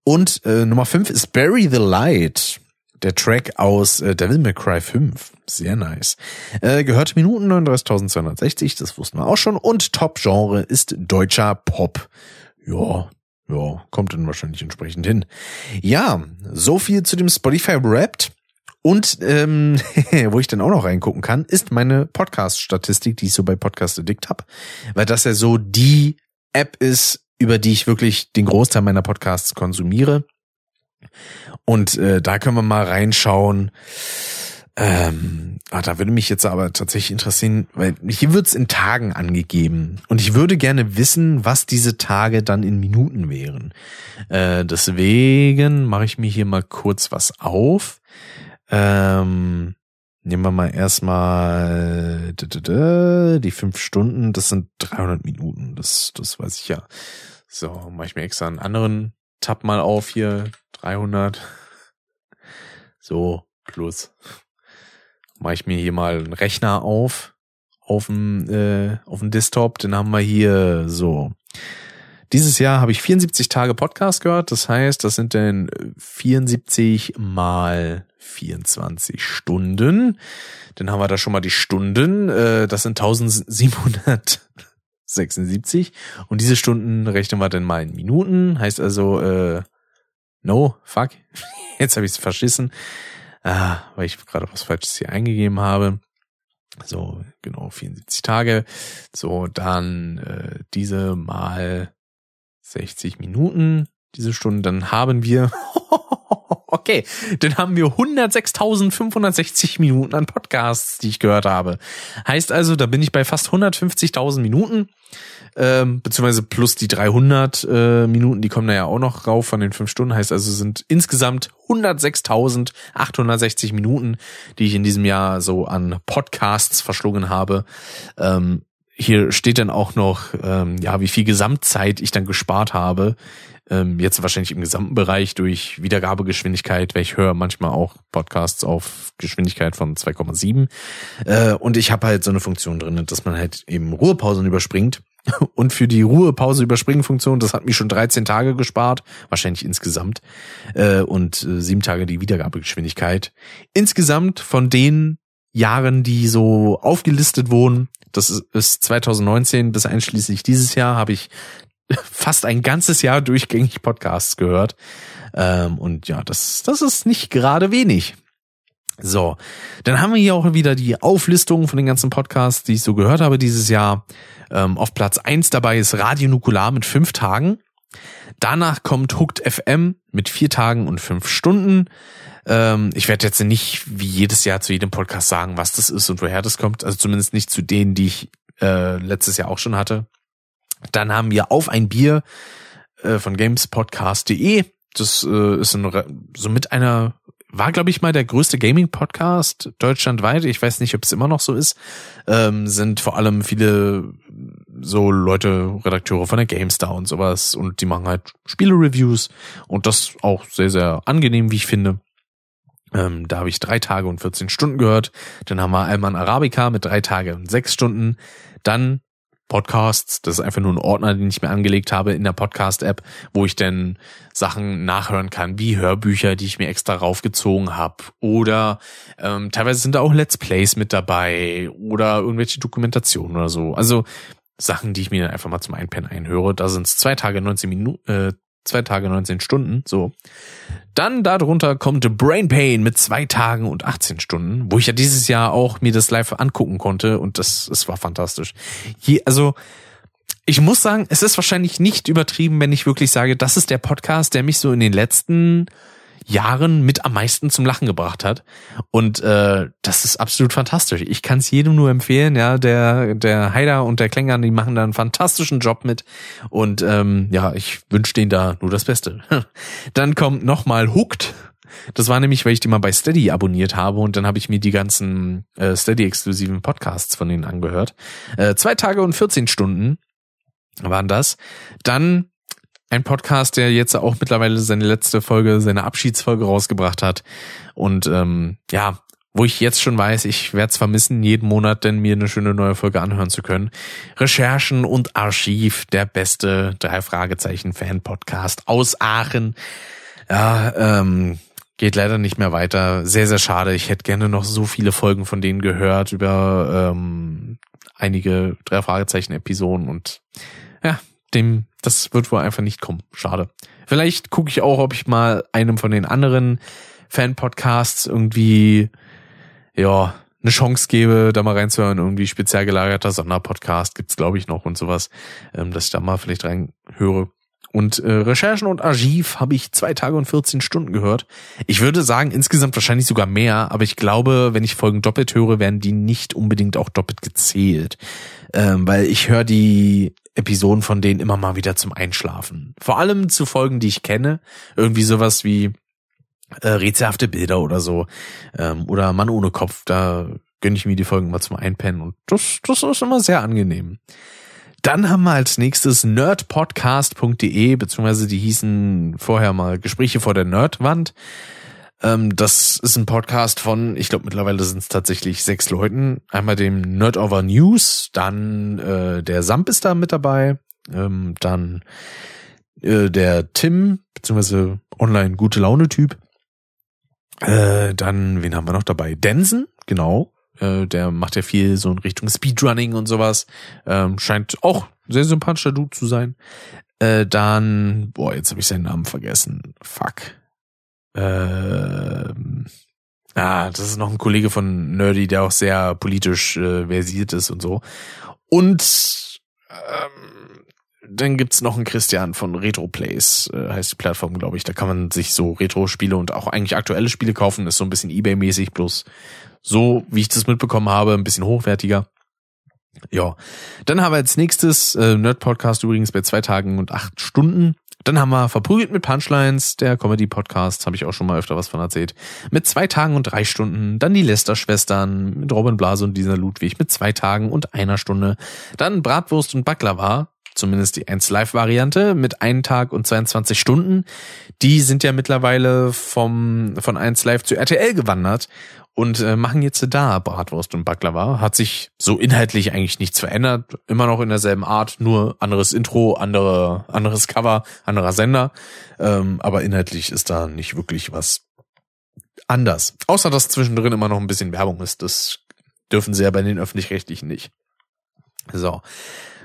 Und äh, Nummer fünf ist Bury the Light. Der Track aus äh, Devil May Cry 5. Sehr nice. Äh, gehört Minuten 39.260, das wussten wir auch schon. Und Top-Genre ist deutscher Pop. Ja, ja, kommt dann wahrscheinlich entsprechend hin. Ja, so viel zu dem Spotify Wrapped. Und ähm, wo ich dann auch noch reingucken kann, ist meine Podcast-Statistik, die ich so bei Podcast Addict habe. Weil das ja so die App ist, über die ich wirklich den Großteil meiner Podcasts konsumiere. Und äh, da können wir mal reinschauen. Ähm, ah, da würde mich jetzt aber tatsächlich interessieren, weil hier wird's in Tagen angegeben. Und ich würde gerne wissen, was diese Tage dann in Minuten wären. Äh, deswegen mache ich mir hier mal kurz was auf. Ähm, nehmen wir mal erstmal die fünf Stunden, das sind 300 Minuten, das, das weiß ich ja. So, mache ich mir extra einen anderen Tab mal auf hier, 300. So, plus. Mache ich mir hier mal einen Rechner auf, auf dem, äh, auf dem Desktop, den haben wir hier so. Dieses Jahr habe ich 74 Tage Podcast gehört, das heißt, das sind dann 74 mal 24 Stunden. Dann haben wir da schon mal die Stunden. Äh, das sind 1776. Und diese Stunden rechnen wir dann mal in Minuten. Heißt also, äh, no, fuck. Jetzt habe ich es verschissen, ah, weil ich gerade was Falsches hier eingegeben habe. So, genau, 74 Tage. So, dann äh, diese mal 60 Minuten, diese Stunden, dann haben wir Okay, dann haben wir 106.560 Minuten an Podcasts, die ich gehört habe. Heißt also, da bin ich bei fast 150.000 Minuten, ähm, beziehungsweise plus die 300 äh, Minuten, die kommen da ja auch noch rauf von den fünf Stunden. Heißt also, sind insgesamt 106.860 Minuten, die ich in diesem Jahr so an Podcasts verschlungen habe. Ähm, hier steht dann auch noch, ähm, ja, wie viel Gesamtzeit ich dann gespart habe ähm, jetzt wahrscheinlich im gesamten Bereich durch Wiedergabegeschwindigkeit, weil ich höre manchmal auch Podcasts auf Geschwindigkeit von 2,7. Äh, und ich habe halt so eine Funktion drin, dass man halt eben Ruhepausen überspringt. Und für die Ruhepause überspringen Funktion, das hat mich schon 13 Tage gespart, wahrscheinlich insgesamt, äh, und äh, sieben Tage die Wiedergabegeschwindigkeit. Insgesamt von den Jahren, die so aufgelistet wurden, das ist 2019 bis einschließlich dieses Jahr, habe ich fast ein ganzes Jahr durchgängig Podcasts gehört. Ähm, und ja, das, das ist nicht gerade wenig. So, dann haben wir hier auch wieder die Auflistung von den ganzen Podcasts, die ich so gehört habe dieses Jahr. Ähm, auf Platz eins dabei ist Radio Nukular mit fünf Tagen. Danach kommt Hooked FM mit vier Tagen und fünf Stunden. Ähm, ich werde jetzt nicht wie jedes Jahr zu jedem Podcast sagen, was das ist und woher das kommt. Also zumindest nicht zu denen, die ich äh, letztes Jahr auch schon hatte. Dann haben wir auf ein Bier äh, von gamespodcast.de. Das äh, ist ein, so mit einer war, glaube ich, mal der größte Gaming-Podcast deutschlandweit. Ich weiß nicht, ob es immer noch so ist. Ähm, sind vor allem viele so Leute, Redakteure von der GameStar und sowas. Und die machen halt Spiele-Reviews. Und das auch sehr, sehr angenehm, wie ich finde. Ähm, da habe ich drei Tage und 14 Stunden gehört. Dann haben wir Alman Arabica mit drei Tage und sechs Stunden. Dann Podcasts. Das ist einfach nur ein Ordner, den ich mir angelegt habe in der Podcast-App, wo ich dann Sachen nachhören kann, wie Hörbücher, die ich mir extra raufgezogen habe. Oder ähm, teilweise sind da auch Let's Plays mit dabei oder irgendwelche Dokumentationen oder so. Also Sachen, die ich mir dann einfach mal zum Einpennen einhöre. Da sind es zwei Tage, 19 Minuten, äh, zwei Tage 19 Stunden, so. Dann darunter kommt Brain Pain mit zwei Tagen und 18 Stunden, wo ich ja dieses Jahr auch mir das live angucken konnte und das, es war fantastisch. Hier, also, ich muss sagen, es ist wahrscheinlich nicht übertrieben, wenn ich wirklich sage, das ist der Podcast, der mich so in den letzten Jahren mit am meisten zum Lachen gebracht hat. Und äh, das ist absolut fantastisch. Ich kann es jedem nur empfehlen. Ja, der der Heider und der Klängern, die machen da einen fantastischen Job mit. Und ähm, ja, ich wünsche denen da nur das Beste. Dann kommt nochmal Hooked. Das war nämlich, weil ich die mal bei Steady abonniert habe und dann habe ich mir die ganzen äh, Steady-exklusiven Podcasts von denen angehört. Äh, zwei Tage und 14 Stunden waren das. Dann ein Podcast, der jetzt auch mittlerweile seine letzte Folge, seine Abschiedsfolge rausgebracht hat. Und ähm, ja, wo ich jetzt schon weiß, ich werde es vermissen, jeden Monat denn mir eine schöne neue Folge anhören zu können. Recherchen und Archiv, der beste drei Fragezeichen Fan Podcast aus Aachen. Ja, ähm, geht leider nicht mehr weiter. Sehr, sehr schade. Ich hätte gerne noch so viele Folgen von denen gehört über ähm, einige drei Fragezeichen Episoden und ja, dem, das wird wohl einfach nicht kommen. Schade. Vielleicht gucke ich auch, ob ich mal einem von den anderen Fan-Podcasts irgendwie, ja, eine Chance gebe, da mal reinzuhören. Irgendwie speziell gelagerter Sonderpodcast gibt's, glaube ich, noch und sowas, ähm, dass ich da mal vielleicht reinhöre. Und äh, Recherchen und Archiv habe ich zwei Tage und 14 Stunden gehört. Ich würde sagen, insgesamt wahrscheinlich sogar mehr, aber ich glaube, wenn ich Folgen doppelt höre, werden die nicht unbedingt auch doppelt gezählt. Ähm, weil ich höre die Episoden von denen immer mal wieder zum Einschlafen. Vor allem zu Folgen, die ich kenne. Irgendwie sowas wie äh, rätselhafte Bilder oder so. Ähm, oder Mann ohne Kopf, da gönne ich mir die Folgen mal zum Einpennen und das, das ist immer sehr angenehm. Dann haben wir als nächstes nerdpodcast.de, beziehungsweise die hießen vorher mal Gespräche vor der Nerdwand. Ähm, das ist ein Podcast von, ich glaube mittlerweile sind es tatsächlich sechs Leuten. Einmal dem Nerd Over News, dann äh, der Samp ist da mit dabei, ähm, dann äh, der Tim, beziehungsweise online gute Laune Typ. Äh, dann, wen haben wir noch dabei? Densen, genau. Äh, der macht ja viel so in Richtung Speedrunning und sowas. Ähm, scheint auch sehr sympathischer Dude zu sein. Äh, dann, boah, jetzt habe ich seinen Namen vergessen. Fuck. Ähm, ah, das ist noch ein Kollege von Nerdy, der auch sehr politisch äh, versiert ist und so. Und ähm, dann gibt's noch einen Christian von Retroplays, äh, heißt die Plattform, glaube ich. Da kann man sich so Retro-Spiele und auch eigentlich aktuelle Spiele kaufen. Ist so ein bisschen Ebay-mäßig, bloß so, wie ich das mitbekommen habe, ein bisschen hochwertiger. Ja, dann haben wir als nächstes äh, Nerd Podcast übrigens bei zwei Tagen und acht Stunden. Dann haben wir Verprügelt mit Punchlines, der Comedy-Podcast, habe ich auch schon mal öfter was von erzählt, mit zwei Tagen und drei Stunden. Dann die Lester-Schwestern mit Robin Blase und Lisa Ludwig mit zwei Tagen und einer Stunde. Dann Bratwurst und Baklava, zumindest die 1 Live-Variante, mit einem Tag und 22 Stunden. Die sind ja mittlerweile vom, von 1 Live zu RTL gewandert und äh, machen jetzt da Bratwurst und Baklava. Hat sich so inhaltlich eigentlich nichts verändert, immer noch in derselben Art, nur anderes Intro, andere, anderes Cover, anderer Sender. Ähm, aber inhaltlich ist da nicht wirklich was anders. Außer dass zwischendrin immer noch ein bisschen Werbung ist. Das dürfen sie ja bei den öffentlich-rechtlichen nicht. So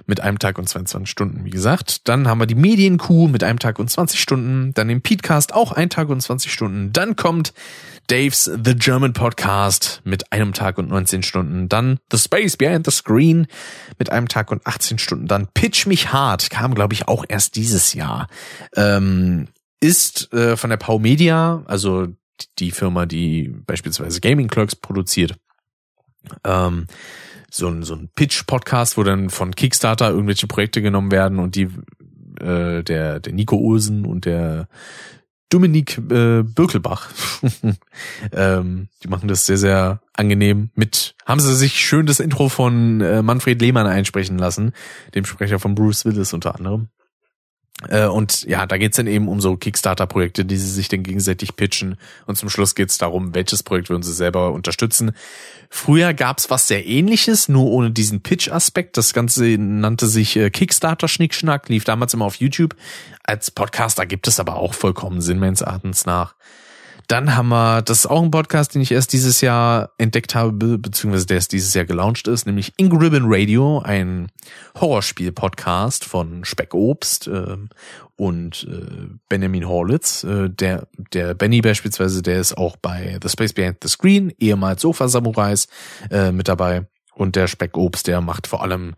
mit einem Tag und 22 Stunden, wie gesagt. Dann haben wir die Medienkuh mit einem Tag und 20 Stunden. Dann den Petecast auch ein Tag und 20 Stunden. Dann kommt Dave's The German Podcast mit einem Tag und 19 Stunden. Dann The Space Behind the Screen mit einem Tag und 18 Stunden. Dann Pitch mich hart kam, glaube ich, auch erst dieses Jahr. Ähm, ist äh, von der Pau Media, also die Firma, die beispielsweise Gaming Clerks produziert. Ähm, so ein, so ein Pitch-Podcast, wo dann von Kickstarter irgendwelche Projekte genommen werden und die äh, der, der Nico Olsen und der Dominik äh, Birkelbach. ähm, die machen das sehr, sehr angenehm mit. Haben sie sich schön das Intro von äh, Manfred Lehmann einsprechen lassen, dem Sprecher von Bruce Willis unter anderem. Äh, und ja, da geht's dann eben um so Kickstarter-Projekte, die sie sich dann gegenseitig pitchen. Und zum Schluss geht's darum, welches Projekt würden sie selber unterstützen. Früher gab's was sehr ähnliches, nur ohne diesen Pitch-Aspekt. Das Ganze nannte sich äh, Kickstarter-Schnickschnack, lief damals immer auf YouTube. Als Podcaster gibt es aber auch vollkommen Sinn meines Erachtens nach. Dann haben wir, das ist auch ein Podcast, den ich erst dieses Jahr entdeckt habe, beziehungsweise der ist dieses Jahr gelauncht ist, nämlich Ink Ribbon Radio, ein Horrorspiel-Podcast von Speckobst ähm, und äh, Benjamin Horlitz. Äh, der, der Benny beispielsweise, der ist auch bei The Space Behind the Screen, ehemals Sofa-Samurais, äh, mit dabei. Und der Speckobst, der macht vor allem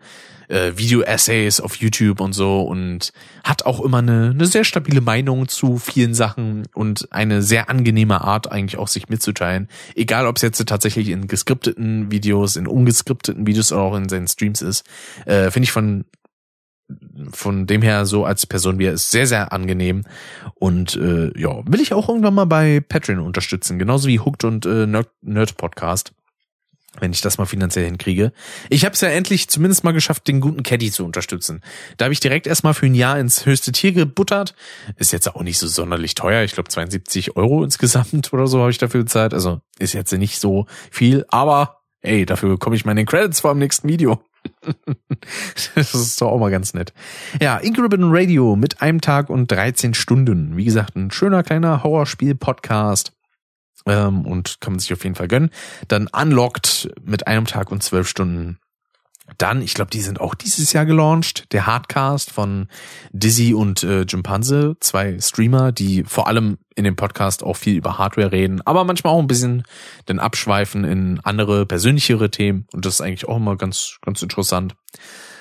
äh, Video-Essays auf YouTube und so und hat auch immer eine, eine sehr stabile Meinung zu vielen Sachen und eine sehr angenehme Art eigentlich auch sich mitzuteilen. Egal, ob es jetzt tatsächlich in geskripteten Videos, in ungeskripteten Videos oder auch in seinen Streams ist, äh, finde ich von von dem her so als Person wie er ist sehr sehr angenehm und äh, ja will ich auch irgendwann mal bei Patreon unterstützen genauso wie Hooked und äh, Nerd, Nerd Podcast wenn ich das mal finanziell hinkriege. Ich habe es ja endlich zumindest mal geschafft, den guten Caddy zu unterstützen. Da habe ich direkt erstmal für ein Jahr ins höchste Tier gebuttert. Ist jetzt auch nicht so sonderlich teuer. Ich glaube 72 Euro insgesamt oder so habe ich dafür bezahlt. Also ist jetzt nicht so viel, aber ey, dafür bekomme ich meine Credits vor dem nächsten Video. das ist doch auch mal ganz nett. Ja, Ink Ribbon Radio mit einem Tag und 13 Stunden. Wie gesagt, ein schöner kleiner Horrorspiel-Podcast ähm, und kann man sich auf jeden Fall gönnen. Dann Unlocked mit einem Tag und zwölf Stunden. Dann, ich glaube, die sind auch dieses Jahr gelauncht. Der Hardcast von Dizzy und äh, Jimpanse, zwei Streamer, die vor allem in dem Podcast auch viel über Hardware reden, aber manchmal auch ein bisschen dann abschweifen in andere persönlichere Themen. Und das ist eigentlich auch immer ganz, ganz interessant.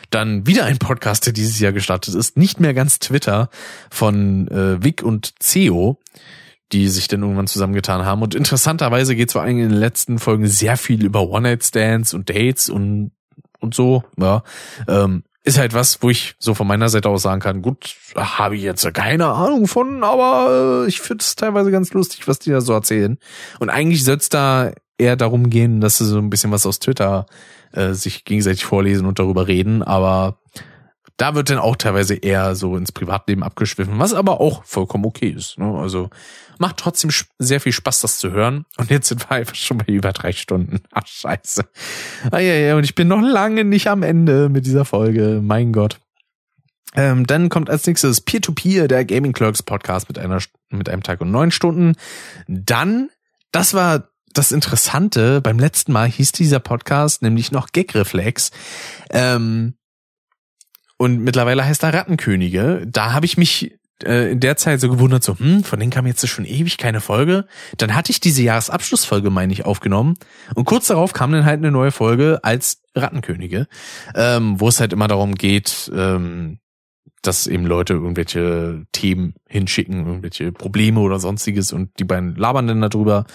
Dann wieder ein Podcast, der dieses Jahr gestartet ist, nicht mehr ganz Twitter von äh, Vic und Ceo die sich dann irgendwann zusammengetan haben. Und interessanterweise geht es vor allem in den letzten Folgen sehr viel über One-Night-Stands und Dates und, und so. Ja, ähm, ist halt was, wo ich so von meiner Seite aus sagen kann, gut, habe ich jetzt keine Ahnung von, aber äh, ich finde es teilweise ganz lustig, was die da so erzählen. Und eigentlich soll es da eher darum gehen, dass sie so ein bisschen was aus Twitter äh, sich gegenseitig vorlesen und darüber reden, aber da wird dann auch teilweise eher so ins Privatleben abgeschwiffen, was aber auch vollkommen okay ist. Ne? Also macht trotzdem sehr viel Spaß, das zu hören. Und jetzt sind wir einfach schon bei über drei Stunden. Ach, scheiße. Ah, ja, ja, und ich bin noch lange nicht am Ende mit dieser Folge. Mein Gott. Ähm, dann kommt als nächstes Peer-to-Peer, -Peer, der Gaming Clerks Podcast mit einer mit einem Tag und neun Stunden. Dann, das war das Interessante, beim letzten Mal hieß dieser Podcast nämlich noch Gagreflex. Ähm, und mittlerweile heißt er Rattenkönige. Da habe ich mich äh, in der Zeit so gewundert, so, hm, von denen kam jetzt schon ewig keine Folge. Dann hatte ich diese Jahresabschlussfolge, meine ich, aufgenommen. Und kurz darauf kam dann halt eine neue Folge als Rattenkönige, ähm, wo es halt immer darum geht, ähm, dass eben Leute irgendwelche Themen hinschicken, irgendwelche Probleme oder sonstiges und die beiden labern dann darüber.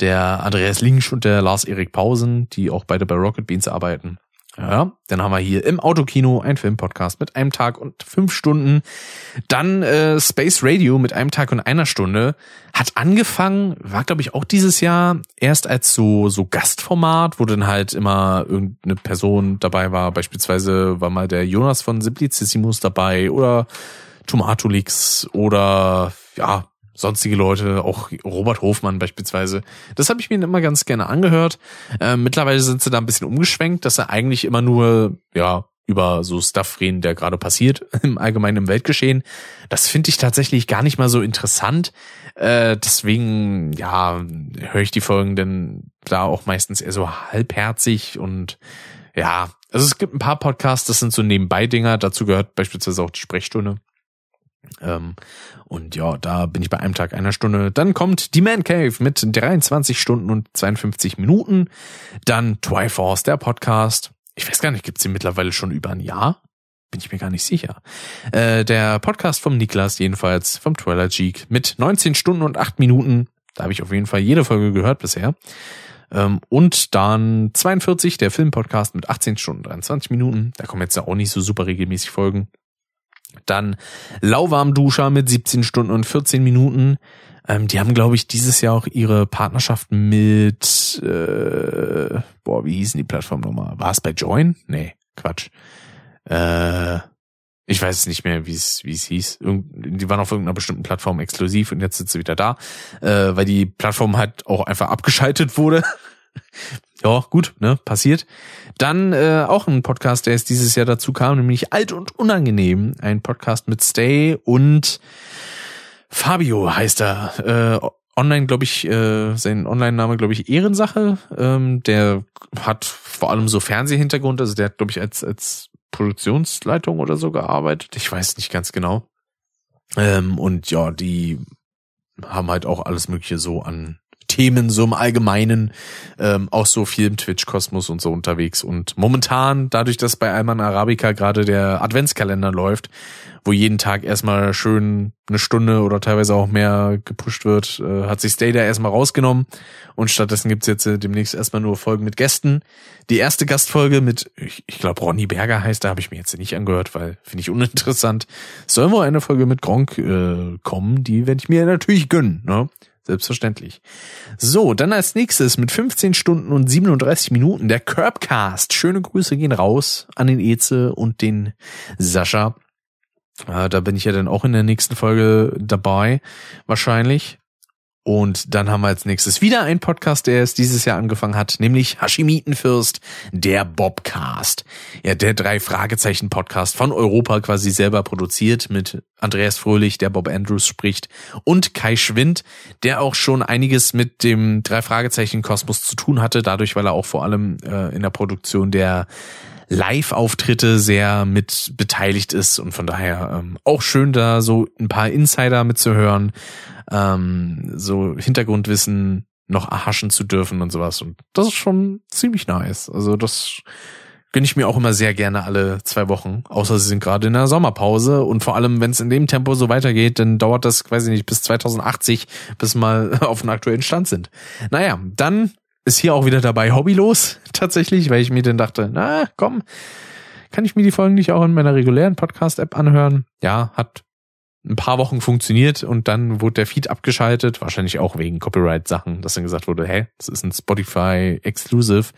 Der Andreas Linksch und der Lars Erik Pausen, die auch beide bei Rocket Beans arbeiten. Ja, dann haben wir hier im Autokino ein Filmpodcast mit einem Tag und fünf Stunden. Dann äh, Space Radio mit einem Tag und einer Stunde. Hat angefangen, war glaube ich auch dieses Jahr, erst als so, so Gastformat, wo dann halt immer irgendeine Person dabei war. Beispielsweise war mal der Jonas von Simplicissimus dabei oder Tomatolix oder ja, sonstige Leute, auch Robert Hofmann beispielsweise. Das habe ich mir immer ganz gerne angehört. Äh, mittlerweile sind sie da ein bisschen umgeschwenkt, dass er eigentlich immer nur, ja, über so Stuff reden, der gerade passiert im allgemeinen im Weltgeschehen. Das finde ich tatsächlich gar nicht mal so interessant. Äh, deswegen, ja, höre ich die Folgen denn da auch meistens eher so halbherzig und ja, also es gibt ein paar Podcasts, das sind so Nebenbei-Dinger. Dazu gehört beispielsweise auch die Sprechstunde. Ähm, und ja, da bin ich bei einem Tag einer Stunde. Dann kommt die Man Cave mit 23 Stunden und 52 Minuten. Dann Triforce, der Podcast. Ich weiß gar nicht, gibt's den mittlerweile schon über ein Jahr? Bin ich mir gar nicht sicher. Äh, der Podcast vom Niklas, jedenfalls vom Twilight Geek, mit 19 Stunden und 8 Minuten. Da habe ich auf jeden Fall jede Folge gehört bisher. Ähm, und dann 42, der Filmpodcast mit 18 Stunden 23 Minuten. Da kommen jetzt auch nicht so super regelmäßig Folgen. Dann Lauwarmduscher mit 17 Stunden und 14 Minuten. Ähm, die haben, glaube ich, dieses Jahr auch ihre Partnerschaft mit, äh, boah, wie hießen die Plattform nochmal? War es bei Join? Nee, Quatsch. Äh, ich weiß nicht mehr, wie es wie es hieß. Die waren auf irgendeiner bestimmten Plattform exklusiv und jetzt sind sie wieder da, äh, weil die Plattform halt auch einfach abgeschaltet wurde. ja, gut, ne, passiert. Dann äh, auch ein Podcast, der jetzt dieses Jahr dazu kam, nämlich Alt und Unangenehm. Ein Podcast mit Stay und Fabio heißt er. Äh, online, glaube ich, äh, sein Online-Name, glaube ich, Ehrensache. Ähm, der hat vor allem so Fernsehhintergrund, also der hat, glaube ich, als, als Produktionsleitung oder so gearbeitet. Ich weiß nicht ganz genau. Ähm, und ja, die haben halt auch alles Mögliche so an Themen so im Allgemeinen, ähm, auch so viel im Twitch-Kosmos und so unterwegs. Und momentan, dadurch, dass bei Alman Arabica gerade der Adventskalender läuft, wo jeden Tag erstmal schön eine Stunde oder teilweise auch mehr gepusht wird, äh, hat sich Stay erstmal rausgenommen und stattdessen gibt's jetzt äh, demnächst erstmal nur Folgen mit Gästen. Die erste Gastfolge mit, ich, ich glaube Ronny Berger heißt, da habe ich mir jetzt nicht angehört, weil finde ich uninteressant. soll wohl eine Folge mit Gronk äh, kommen, die werde ich mir natürlich gönnen. Ne? Selbstverständlich. So, dann als nächstes mit 15 Stunden und 37 Minuten der Curbcast. Schöne Grüße gehen raus an den Eze und den Sascha. Äh, da bin ich ja dann auch in der nächsten Folge dabei, wahrscheinlich. Und dann haben wir als nächstes wieder einen Podcast, der es dieses Jahr angefangen hat, nämlich Hashimitenfürst, der Bobcast. Ja, der drei Fragezeichen Podcast von Europa quasi selber produziert mit Andreas Fröhlich, der Bob Andrews spricht und Kai Schwind, der auch schon einiges mit dem drei Fragezeichen Kosmos zu tun hatte, dadurch, weil er auch vor allem äh, in der Produktion der Live-Auftritte sehr mit beteiligt ist und von daher ähm, auch schön da so ein paar Insider mitzuhören, ähm, so Hintergrundwissen noch erhaschen zu dürfen und sowas und das ist schon ziemlich nice. Also das gönne ich mir auch immer sehr gerne alle zwei Wochen, außer sie sind gerade in der Sommerpause und vor allem, wenn es in dem Tempo so weitergeht, dann dauert das quasi nicht bis 2080, bis mal auf dem aktuellen Stand sind. Naja, dann ist hier auch wieder dabei hobbylos tatsächlich, weil ich mir dann dachte, na komm, kann ich mir die Folgen nicht auch in meiner regulären Podcast-App anhören? Ja, hat ein paar Wochen funktioniert und dann wurde der Feed abgeschaltet, wahrscheinlich auch wegen Copyright-Sachen, dass dann gesagt wurde, hey, das ist ein Spotify Exclusive,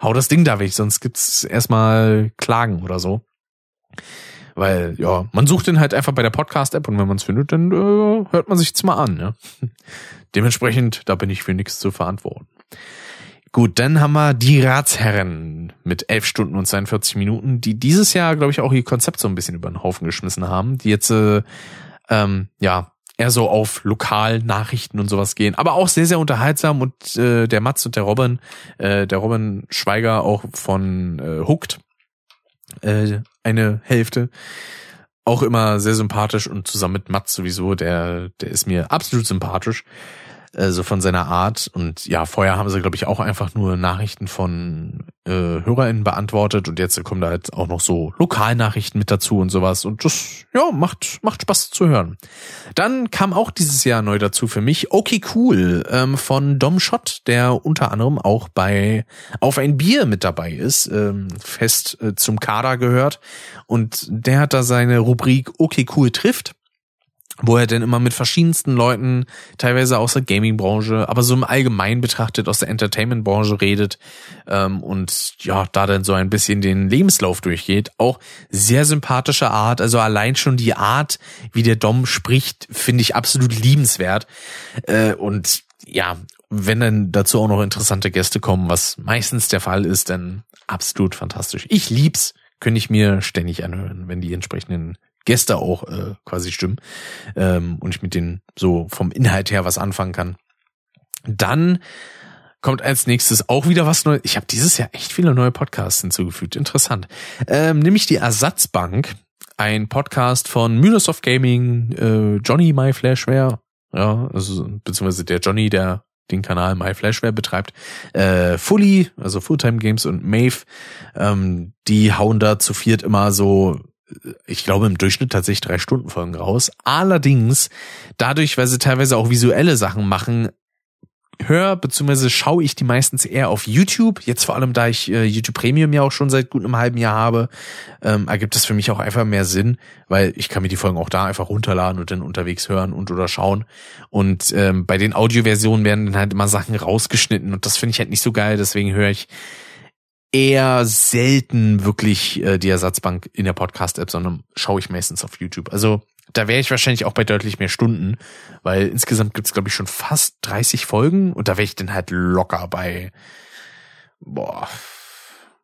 hau das Ding da weg, sonst gibt's erstmal Klagen oder so. Weil, ja, man sucht den halt einfach bei der Podcast-App und wenn man es findet, dann äh, hört man sich's mal an. Ja? Dementsprechend, da bin ich für nichts zu verantworten. Gut, dann haben wir die Ratsherren mit 11 Stunden und 42 Minuten, die dieses Jahr, glaube ich, auch ihr Konzept so ein bisschen über den Haufen geschmissen haben, die jetzt äh, ähm, ja eher so auf Lokalnachrichten und sowas gehen, aber auch sehr, sehr unterhaltsam und äh, der Mats und der Robin, äh, der Robin Schweiger auch von äh, Hooked, äh, eine Hälfte, auch immer sehr sympathisch und zusammen mit Mats sowieso, der, der ist mir absolut sympathisch äh, so von seiner Art. Und ja, vorher haben sie, glaube ich, auch einfach nur Nachrichten von äh, HörerInnen beantwortet und jetzt kommen da jetzt auch noch so Lokalnachrichten mit dazu und sowas. Und das, ja, macht, macht Spaß zu hören. Dann kam auch dieses Jahr neu dazu für mich Okay Cool ähm, von Dom Schott, der unter anderem auch bei Auf ein Bier mit dabei ist, ähm, fest äh, zum Kader gehört. Und der hat da seine Rubrik Okay Cool trifft wo er denn immer mit verschiedensten Leuten, teilweise aus der Gaming-Branche, aber so im Allgemeinen betrachtet aus der Entertainment-Branche redet ähm, und ja, da dann so ein bisschen den Lebenslauf durchgeht. Auch sehr sympathische Art, also allein schon die Art, wie der Dom spricht, finde ich absolut liebenswert. Äh, und ja, wenn dann dazu auch noch interessante Gäste kommen, was meistens der Fall ist, dann absolut fantastisch. Ich lieb's, könnte ich mir ständig anhören, wenn die entsprechenden Gäste auch äh, quasi stimmen ähm, und ich mit denen so vom Inhalt her was anfangen kann. Dann kommt als nächstes auch wieder was Neues. Ich habe dieses Jahr echt viele neue Podcasts hinzugefügt. Interessant. Ähm, nämlich die Ersatzbank, ein Podcast von Microsoft Gaming, äh, Johnny My Flashware, ja, also beziehungsweise der Johnny, der den Kanal My Flashware betreibt, äh, Fully, also Fulltime Games und Maeve, ähm, die hauen da zu viert immer so ich glaube im Durchschnitt tatsächlich drei Stunden Folgen raus. Allerdings, dadurch, weil sie teilweise auch visuelle Sachen machen, höre bzw. schaue ich die meistens eher auf YouTube. Jetzt vor allem, da ich äh, YouTube Premium ja auch schon seit gut einem halben Jahr habe, ähm, ergibt es für mich auch einfach mehr Sinn, weil ich kann mir die Folgen auch da einfach runterladen und dann unterwegs hören und oder schauen. Und ähm, bei den Audioversionen werden dann halt immer Sachen rausgeschnitten und das finde ich halt nicht so geil. Deswegen höre ich eher selten wirklich äh, die Ersatzbank in der Podcast-App, sondern schaue ich meistens auf YouTube. Also da wäre ich wahrscheinlich auch bei deutlich mehr Stunden, weil insgesamt gibt's glaube ich, schon fast 30 Folgen und da wäre ich dann halt locker bei, boah,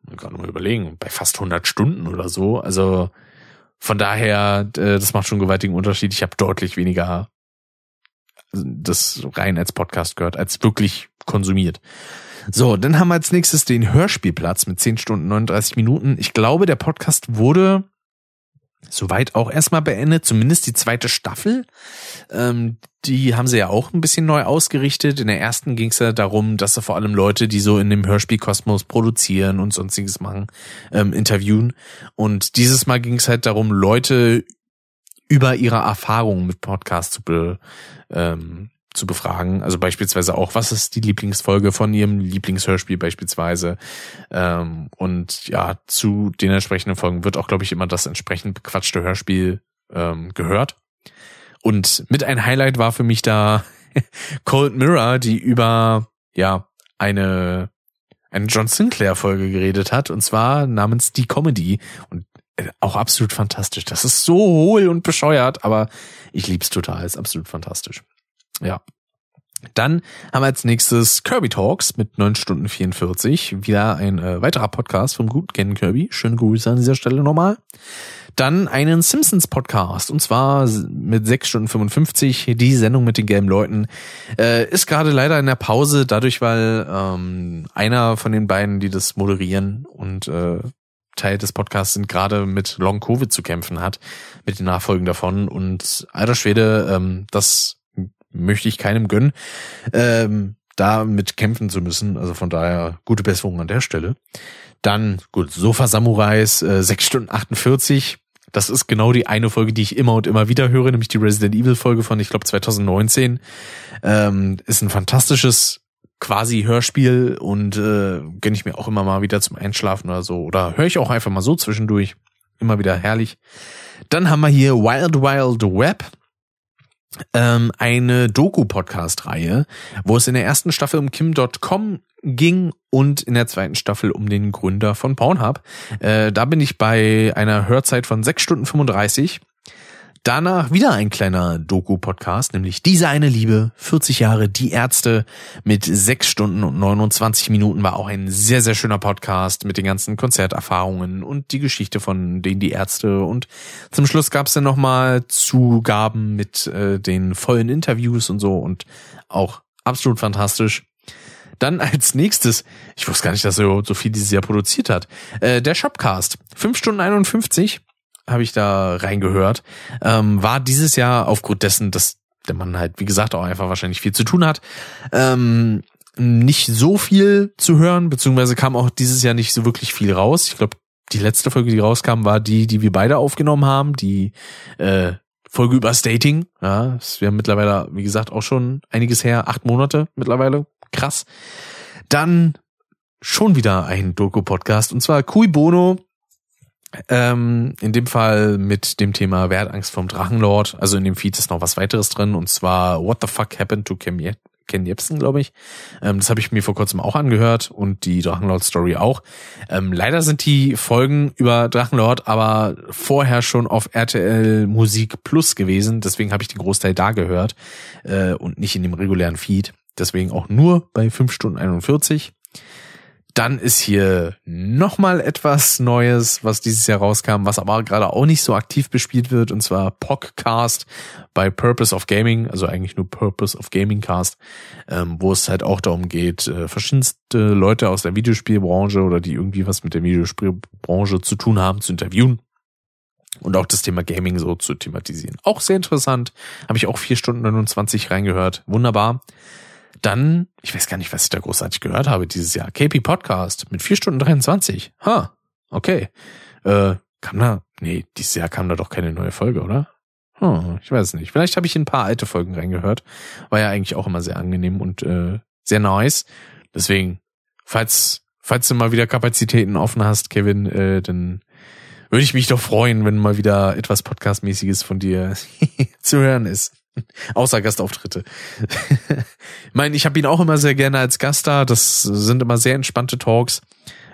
gerade mal überlegen, bei fast 100 Stunden oder so. Also von daher, äh, das macht schon einen gewaltigen Unterschied. Ich habe deutlich weniger das rein als Podcast gehört, als wirklich konsumiert. So, dann haben wir als nächstes den Hörspielplatz mit 10 Stunden 39 Minuten. Ich glaube, der Podcast wurde soweit auch erstmal beendet, zumindest die zweite Staffel. Ähm, die haben sie ja auch ein bisschen neu ausgerichtet. In der ersten ging es ja darum, dass sie vor allem Leute, die so in dem Hörspielkosmos produzieren und sonstiges machen, ähm, interviewen. Und dieses Mal ging es halt darum, Leute über ihre Erfahrungen mit Podcasts zu, be, ähm, zu befragen. Also beispielsweise auch, was ist die Lieblingsfolge von ihrem Lieblingshörspiel beispielsweise. Ähm, und ja, zu den entsprechenden Folgen wird auch, glaube ich, immer das entsprechend bequatschte Hörspiel ähm, gehört. Und mit ein Highlight war für mich da Cold Mirror, die über ja eine eine John Sinclair Folge geredet hat und zwar namens Die Comedy und äh, auch absolut fantastisch. Das ist so hohl und bescheuert, aber ich lieb's total. Ist absolut fantastisch. Ja. Dann haben wir als nächstes Kirby Talks mit 9 Stunden 44. Wieder ein äh, weiterer Podcast vom guten Ken Kirby. Schöne Grüße an dieser Stelle nochmal. Dann einen Simpsons Podcast und zwar mit 6 Stunden 55. Die Sendung mit den gelben Leuten äh, ist gerade leider in der Pause, dadurch, weil ähm, einer von den beiden, die das moderieren und äh, Teil des Podcasts sind, gerade mit Long Covid zu kämpfen hat, mit den Nachfolgen davon. Und alter Schwede, ähm, das möchte ich keinem gönnen, ähm, da mit kämpfen zu müssen. Also von daher gute Besserung an der Stelle. Dann, gut, Sofa Samurais, äh, 6 Stunden 48. Das ist genau die eine Folge, die ich immer und immer wieder höre, nämlich die Resident Evil Folge von, ich glaube, 2019. Ähm, ist ein fantastisches quasi Hörspiel und äh, gönne ich mir auch immer mal wieder zum Einschlafen oder so. Oder höre ich auch einfach mal so zwischendurch. Immer wieder herrlich. Dann haben wir hier Wild Wild Web ähm, eine Doku-Podcast-Reihe, wo es in der ersten Staffel um Kim.com ging und in der zweiten Staffel um den Gründer von Pornhub. Äh, da bin ich bei einer Hörzeit von 6 Stunden 35 Danach wieder ein kleiner Doku-Podcast, nämlich Diese eine Liebe, 40 Jahre, die Ärzte mit 6 Stunden und 29 Minuten war auch ein sehr, sehr schöner Podcast mit den ganzen Konzerterfahrungen und die Geschichte von denen die Ärzte und zum Schluss gab es dann nochmal Zugaben mit äh, den vollen Interviews und so und auch absolut fantastisch. Dann als nächstes, ich wusste gar nicht, dass er so viel dieses Jahr produziert hat, äh, der Shopcast. 5 Stunden 51 habe ich da reingehört. Ähm, war dieses Jahr aufgrund dessen, dass der Mann halt, wie gesagt, auch einfach wahrscheinlich viel zu tun hat, ähm, nicht so viel zu hören, beziehungsweise kam auch dieses Jahr nicht so wirklich viel raus. Ich glaube, die letzte Folge, die rauskam, war die, die wir beide aufgenommen haben, die äh, Folge über Stating. Ja, wir haben mittlerweile, wie gesagt, auch schon einiges her, acht Monate mittlerweile. Krass. Dann schon wieder ein Doku-Podcast und zwar Kui Bono ähm, in dem Fall mit dem Thema Wer hat Angst vom Drachenlord. Also in dem Feed ist noch was weiteres drin und zwar What the fuck happened to Ken, Ye Ken Jebsen, glaube ich. Ähm, das habe ich mir vor kurzem auch angehört und die Drachenlord-Story auch. Ähm, leider sind die Folgen über Drachenlord aber vorher schon auf RTL Musik Plus gewesen. Deswegen habe ich den Großteil da gehört äh, und nicht in dem regulären Feed. Deswegen auch nur bei 5 Stunden 41. Dann ist hier nochmal etwas Neues, was dieses Jahr rauskam, was aber gerade auch nicht so aktiv bespielt wird, und zwar Podcast bei Purpose of Gaming, also eigentlich nur Purpose of Gaming Cast, ähm, wo es halt auch darum geht, äh, verschiedenste Leute aus der Videospielbranche oder die irgendwie was mit der Videospielbranche zu tun haben, zu interviewen und auch das Thema Gaming so zu thematisieren. Auch sehr interessant. Habe ich auch vier Stunden 29 reingehört. Wunderbar. Dann, ich weiß gar nicht, was ich da großartig gehört habe dieses Jahr. KP Podcast mit vier Stunden 23. Ha, okay. Äh, kam da, nee, dieses Jahr kam da doch keine neue Folge, oder? Hm, ich weiß nicht. Vielleicht habe ich in ein paar alte Folgen reingehört. War ja eigentlich auch immer sehr angenehm und äh, sehr nice. Deswegen, falls, falls du mal wieder Kapazitäten offen hast, Kevin, äh, dann würde ich mich doch freuen, wenn mal wieder etwas Podcastmäßiges von dir zu hören ist. Außer Gastauftritte. ich meine, ich habe ihn auch immer sehr gerne als Gast da. Das sind immer sehr entspannte Talks.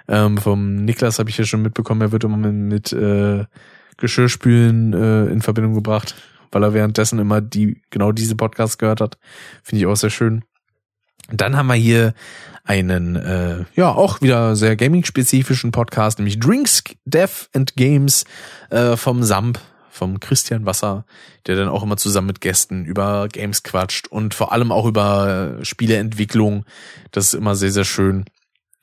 Ähm, vom Niklas habe ich ja schon mitbekommen, er wird immer mit, mit äh, Geschirrspülen äh, in Verbindung gebracht, weil er währenddessen immer die genau diese Podcasts gehört hat. Finde ich auch sehr schön. Dann haben wir hier einen, äh, ja, auch wieder sehr gaming-spezifischen Podcast, nämlich Drinks, Death and Games äh, vom SAMP vom Christian Wasser, der dann auch immer zusammen mit Gästen über Games quatscht und vor allem auch über Spieleentwicklung. Das ist immer sehr, sehr schön.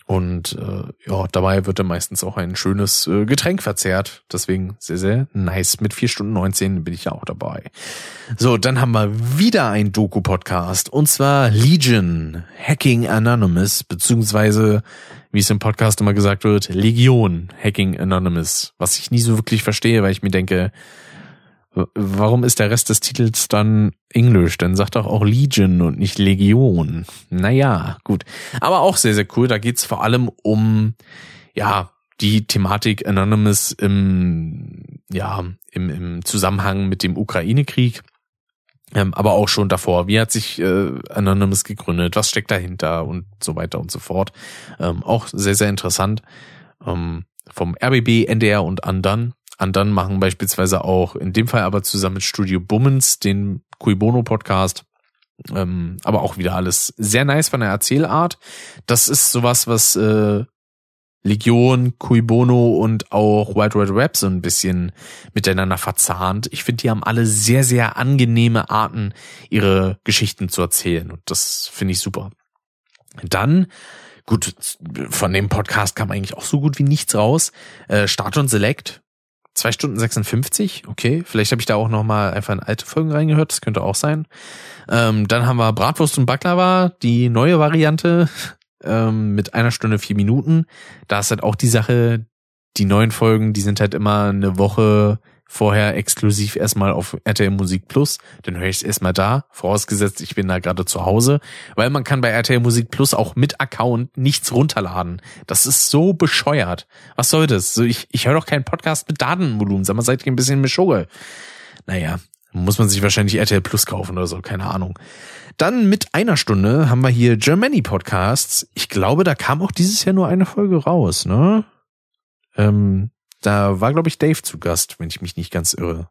Und äh, ja, dabei wird dann meistens auch ein schönes äh, Getränk verzehrt. Deswegen sehr, sehr nice. Mit vier Stunden 19 bin ich ja auch dabei. So, dann haben wir wieder ein Doku-Podcast. Und zwar Legion, Hacking Anonymous, beziehungsweise, wie es im Podcast immer gesagt wird, Legion, Hacking Anonymous. Was ich nie so wirklich verstehe, weil ich mir denke, Warum ist der Rest des Titels dann Englisch? Dann sagt doch auch Legion und nicht Legion. Naja, gut. Aber auch sehr, sehr cool. Da geht's vor allem um, ja, die Thematik Anonymous im, ja, im, im Zusammenhang mit dem Ukraine-Krieg. Ähm, aber auch schon davor. Wie hat sich äh, Anonymous gegründet? Was steckt dahinter? Und so weiter und so fort. Ähm, auch sehr, sehr interessant. Ähm, vom RBB, NDR und Andan Andan machen beispielsweise auch, in dem Fall aber zusammen mit Studio Bummens, den Cui Bono Podcast. Ähm, aber auch wieder alles sehr nice von der Erzählart. Das ist sowas, was äh, Legion, Cui Bono und auch Wild Red Rap so ein bisschen miteinander verzahnt. Ich finde, die haben alle sehr, sehr angenehme Arten, ihre Geschichten zu erzählen. Und das finde ich super. Dann Gut, von dem Podcast kam eigentlich auch so gut wie nichts raus. Äh, Start und Select Zwei Stunden 56, okay. Vielleicht habe ich da auch noch mal einfach in alte Folgen reingehört, das könnte auch sein. Ähm, dann haben wir Bratwurst und Baklava, die neue Variante ähm, mit einer Stunde vier Minuten. Da ist halt auch die Sache, die neuen Folgen, die sind halt immer eine Woche vorher exklusiv erstmal auf RTL Musik Plus. Dann höre ich es erstmal da, vorausgesetzt, ich bin da gerade zu Hause. Weil man kann bei RTL Musik Plus auch mit Account nichts runterladen. Das ist so bescheuert. Was soll das? So, ich, ich höre doch keinen Podcast mit Datenvolumen. Sag mal, seid ihr ein bisschen Mischugge? Naja, muss man sich wahrscheinlich RTL Plus kaufen oder so, keine Ahnung. Dann mit einer Stunde haben wir hier Germany Podcasts. Ich glaube, da kam auch dieses Jahr nur eine Folge raus, ne? Ähm, da war, glaube ich, Dave zu Gast, wenn ich mich nicht ganz irre.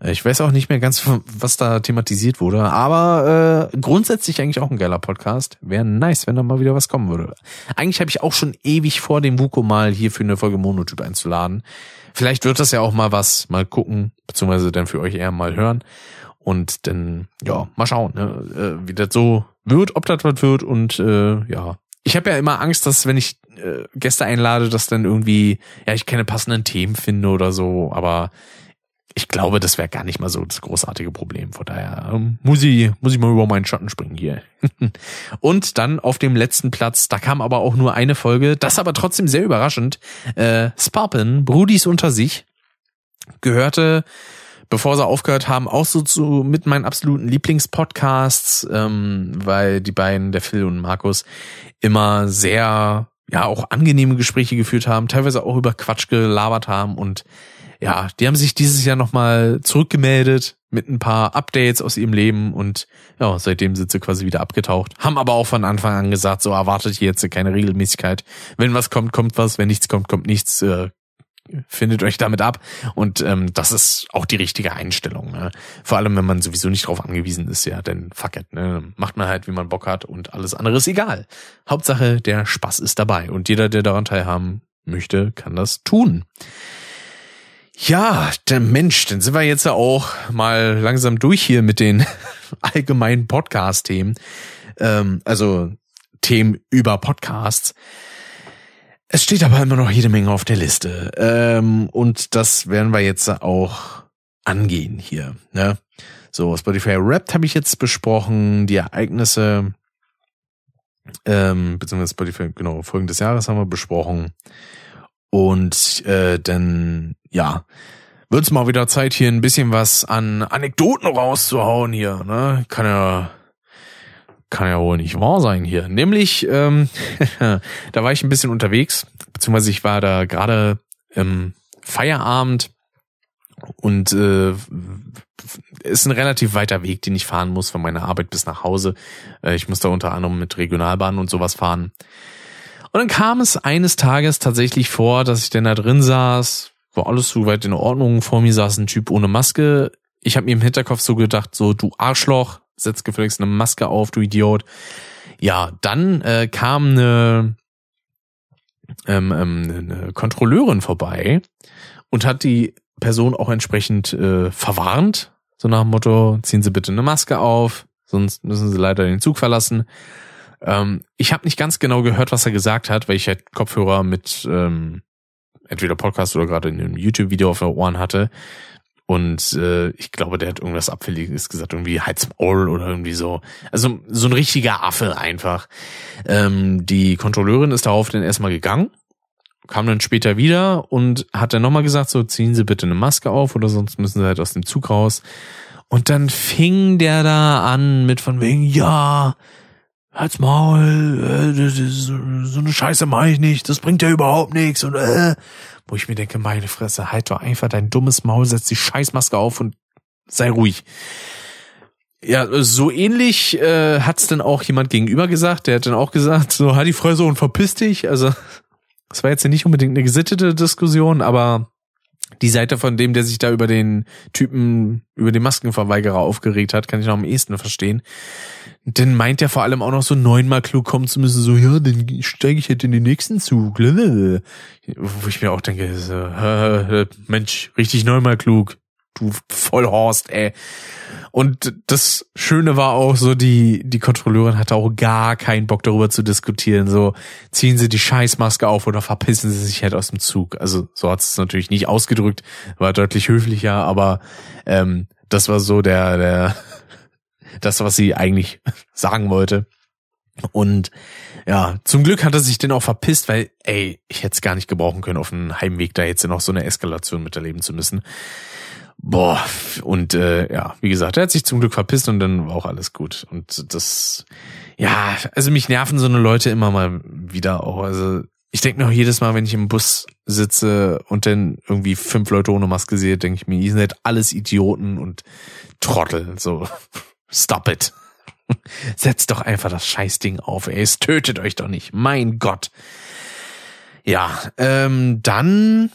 Äh, ich weiß auch nicht mehr ganz, was da thematisiert wurde, aber äh, grundsätzlich eigentlich auch ein geiler Podcast. Wäre nice, wenn da mal wieder was kommen würde. Eigentlich habe ich auch schon ewig vor, dem Wuko mal hier für eine Folge Monotyp einzuladen. Vielleicht wird das ja auch mal was, mal gucken, beziehungsweise dann für euch eher mal hören. Und dann, ja, mal schauen, ne, äh, wie das so wird, ob das was wird und äh, ja. Ich habe ja immer Angst, dass wenn ich äh, Gäste einlade, dass dann irgendwie, ja, ich keine passenden Themen finde oder so, aber ich glaube, das wäre gar nicht mal so das großartige Problem. Von daher ähm, muss ich, muss ich mal über meinen Schatten springen hier. und dann auf dem letzten Platz, da kam aber auch nur eine Folge, das aber trotzdem sehr überraschend. Äh, Sparpen, Brudis unter sich, gehörte, bevor sie aufgehört haben, auch so zu mit meinen absoluten Lieblingspodcasts, ähm, weil die beiden, der Phil und Markus, immer sehr ja auch angenehme Gespräche geführt haben, teilweise auch über Quatsch gelabert haben und ja, die haben sich dieses Jahr nochmal zurückgemeldet mit ein paar Updates aus ihrem Leben und ja, seitdem sind sie quasi wieder abgetaucht. Haben aber auch von Anfang an gesagt, so erwartet hier jetzt keine Regelmäßigkeit. Wenn was kommt, kommt was, wenn nichts kommt, kommt nichts. Äh, findet euch damit ab. Und ähm, das ist auch die richtige Einstellung. Ne? Vor allem, wenn man sowieso nicht drauf angewiesen ist, ja, denn fuck it, ne? macht man halt, wie man Bock hat und alles andere ist egal. Hauptsache, der Spaß ist dabei und jeder, der daran teilhaben möchte, kann das tun. Ja, der Mensch, dann sind wir jetzt ja auch mal langsam durch hier mit den allgemeinen Podcast-Themen. Ähm, also Themen über Podcasts. Es steht aber immer noch jede Menge auf der Liste. Ähm, und das werden wir jetzt auch angehen hier. Ne? So, Spotify Wrapped habe ich jetzt besprochen, die Ereignisse, ähm, beziehungsweise Spotify, genau, Folgen des Jahres haben wir besprochen. Und äh, dann, ja, wird's mal wieder Zeit, hier ein bisschen was an Anekdoten rauszuhauen hier. Ne? Kann ja kann ja wohl nicht wahr sein hier. Nämlich, ähm, da war ich ein bisschen unterwegs, beziehungsweise ich war da gerade im Feierabend und äh, ist ein relativ weiter Weg, den ich fahren muss von meiner Arbeit bis nach Hause. Äh, ich muss da unter anderem mit Regionalbahnen und sowas fahren. Und dann kam es eines Tages tatsächlich vor, dass ich denn da drin saß, war alles soweit in Ordnung. Vor mir saß ein Typ ohne Maske. Ich habe mir im Hinterkopf so gedacht, so du Arschloch, setz gefälligst eine Maske auf, du Idiot. Ja, dann äh, kam eine, ähm, ähm, eine Kontrolleurin vorbei und hat die Person auch entsprechend äh, verwarnt. So nach dem Motto, ziehen Sie bitte eine Maske auf, sonst müssen Sie leider den Zug verlassen. Ähm, ich habe nicht ganz genau gehört, was er gesagt hat, weil ich halt Kopfhörer mit ähm, entweder Podcast oder gerade in einem YouTube-Video auf den Ohren hatte. Und äh, ich glaube, der hat irgendwas Abfälliges gesagt, irgendwie Heiz Maul oder irgendwie so. Also so ein richtiger Affe einfach. Ähm, die Kontrolleurin ist darauf dann erstmal gegangen, kam dann später wieder und hat dann nochmal gesagt, so ziehen Sie bitte eine Maske auf oder sonst müssen Sie halt aus dem Zug raus. Und dann fing der da an mit von wegen, ja, halt's Maul, äh, so eine Scheiße mache ich nicht, das bringt ja überhaupt nichts und äh, wo ich mir denke, meine Fresse, halt doch einfach dein dummes Maul, setz die Scheißmaske auf und sei ruhig. Ja, so ähnlich äh, hat's dann auch jemand gegenüber gesagt, der hat dann auch gesagt, so halt die Fresse und verpiss dich. Also das war jetzt nicht unbedingt eine gesittete Diskussion, aber die Seite von dem, der sich da über den Typen, über den Maskenverweigerer aufgeregt hat, kann ich noch am ehesten verstehen. Denn meint er vor allem auch noch so neunmal klug kommen zu müssen, so, ja, dann steige ich halt in den nächsten Zug. Wo ich mir auch denke, so, äh, Mensch, richtig neunmal klug. Du Vollhorst, ey. Und das Schöne war auch so, die, die Kontrolleurin hatte auch gar keinen Bock darüber zu diskutieren. So, ziehen Sie die Scheißmaske auf oder verpissen Sie sich halt aus dem Zug. Also, so hat es natürlich nicht ausgedrückt, war deutlich höflicher, aber ähm, das war so der, der, das, was sie eigentlich sagen wollte. Und ja, zum Glück hat er sich denn auch verpisst, weil, ey, ich hätte es gar nicht gebrauchen können, auf dem Heimweg da jetzt noch so eine Eskalation miterleben zu müssen. Boah, und äh, ja, wie gesagt, er hat sich zum Glück verpisst und dann war auch alles gut. Und das, ja, also mich nerven so eine Leute immer mal wieder auch. Also ich denke mir auch jedes Mal, wenn ich im Bus sitze und dann irgendwie fünf Leute ohne Maske sehe, denke ich mir, ihr seid alles Idioten und Trottel. So, stop it. Setzt doch einfach das Scheißding auf, ey. Es tötet euch doch nicht. Mein Gott. Ja, ähm, dann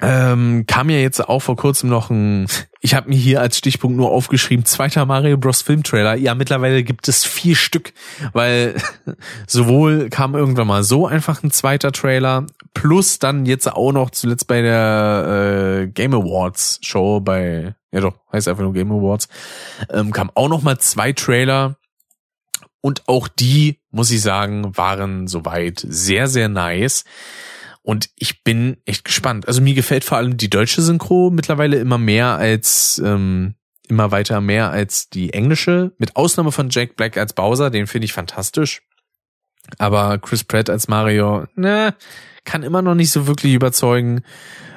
ähm, kam ja jetzt auch vor kurzem noch ein, ich habe mir hier als Stichpunkt nur aufgeschrieben, zweiter Mario Bros. Filmtrailer. Ja, mittlerweile gibt es vier Stück, weil sowohl kam irgendwann mal so einfach ein zweiter Trailer, plus dann jetzt auch noch zuletzt bei der äh, Game Awards Show bei, ja doch, heißt einfach nur Game Awards, ähm, kam auch noch mal zwei Trailer. Und auch die, muss ich sagen, waren soweit sehr, sehr nice. Und ich bin echt gespannt. Also mir gefällt vor allem die deutsche Synchro mittlerweile immer mehr als ähm, immer weiter mehr als die englische. Mit Ausnahme von Jack Black als Bowser, den finde ich fantastisch. Aber Chris Pratt als Mario, ne, kann immer noch nicht so wirklich überzeugen.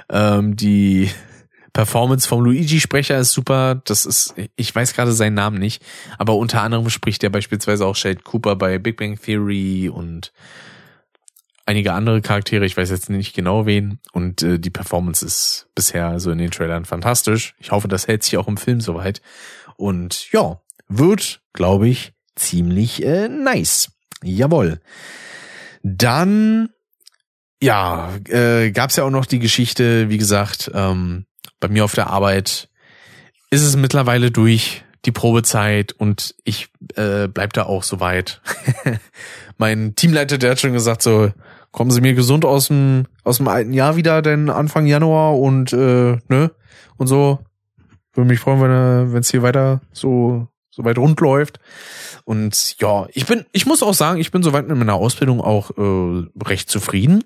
Ähm, die Performance vom Luigi-Sprecher ist super. Das ist, ich weiß gerade seinen Namen nicht, aber unter anderem spricht er beispielsweise auch Sheldon Cooper bei Big Bang Theory und einige andere Charaktere, ich weiß jetzt nicht genau wen. Und äh, die Performance ist bisher so in den Trailern fantastisch. Ich hoffe, das hält sich auch im Film soweit. Und ja, wird, glaube ich, ziemlich äh, nice. Jawohl. Dann, ja, äh, gab es ja auch noch die Geschichte, wie gesagt, ähm, bei mir auf der Arbeit ist es mittlerweile durch die Probezeit und ich äh, bleib da auch soweit. mein Teamleiter, der hat schon gesagt so, kommen Sie mir gesund aus dem aus dem alten Jahr wieder, denn Anfang Januar und äh, ne und so. Würde mich freuen, wenn wenn es hier weiter so so weit rund läuft. Und ja, ich bin, ich muss auch sagen, ich bin soweit mit meiner Ausbildung auch äh, recht zufrieden.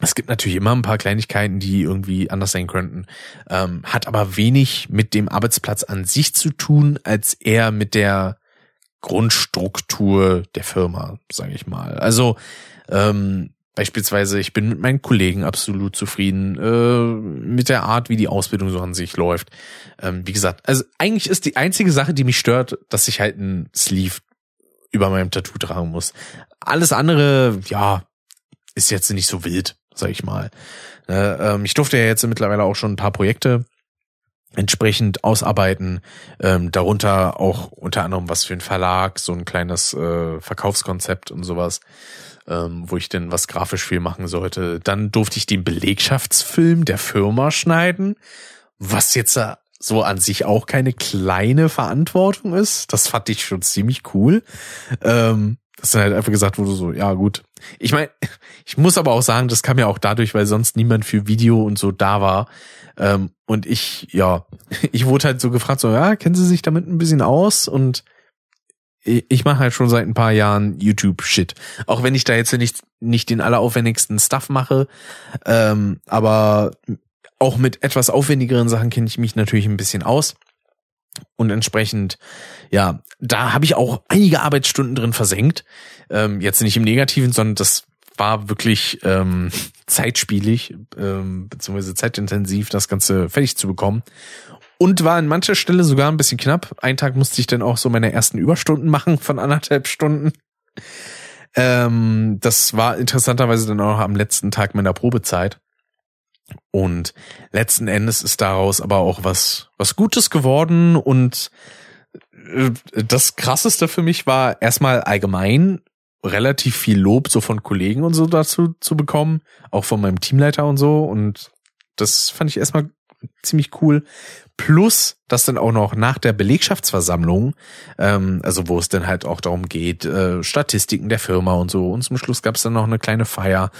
Es gibt natürlich immer ein paar Kleinigkeiten, die irgendwie anders sein könnten, ähm, hat aber wenig mit dem Arbeitsplatz an sich zu tun, als eher mit der Grundstruktur der Firma, sage ich mal. Also ähm, Beispielsweise, ich bin mit meinen Kollegen absolut zufrieden, äh, mit der Art, wie die Ausbildung so an sich läuft. Ähm, wie gesagt, also eigentlich ist die einzige Sache, die mich stört, dass ich halt ein Sleeve über meinem Tattoo tragen muss. Alles andere, ja, ist jetzt nicht so wild, sag ich mal. Äh, ähm, ich durfte ja jetzt mittlerweile auch schon ein paar Projekte entsprechend ausarbeiten, ähm, darunter auch unter anderem was für ein Verlag, so ein kleines äh, Verkaufskonzept und sowas ähm, wo ich denn was grafisch viel machen sollte. Dann durfte ich den Belegschaftsfilm der Firma schneiden, was jetzt so an sich auch keine kleine Verantwortung ist. Das fand ich schon ziemlich cool. Ähm, hast dann halt einfach gesagt, du so, ja gut. Ich meine, ich muss aber auch sagen, das kam ja auch dadurch, weil sonst niemand für Video und so da war. Ähm, und ich, ja, ich wurde halt so gefragt, so, ja, kennen Sie sich damit ein bisschen aus? Und ich, ich mache halt schon seit ein paar Jahren YouTube-Shit. Auch wenn ich da jetzt nicht, nicht den alleraufwendigsten Stuff mache. Ähm, aber auch mit etwas aufwendigeren Sachen kenne ich mich natürlich ein bisschen aus. Und entsprechend, ja, da habe ich auch einige Arbeitsstunden drin versenkt. Ähm, jetzt nicht im Negativen, sondern das war wirklich ähm, zeitspielig, ähm, beziehungsweise zeitintensiv, das Ganze fertig zu bekommen. Und war an mancher Stelle sogar ein bisschen knapp. Einen Tag musste ich dann auch so meine ersten Überstunden machen von anderthalb Stunden. Ähm, das war interessanterweise dann auch am letzten Tag meiner Probezeit. Und letzten Endes ist daraus aber auch was, was Gutes geworden und äh, das krasseste für mich war erstmal allgemein relativ viel Lob so von Kollegen und so dazu zu bekommen, auch von meinem Teamleiter und so und das fand ich erstmal ziemlich cool. Plus, dass dann auch noch nach der Belegschaftsversammlung, ähm, also wo es dann halt auch darum geht, äh, Statistiken der Firma und so. Und zum Schluss gab es dann noch eine kleine Feier,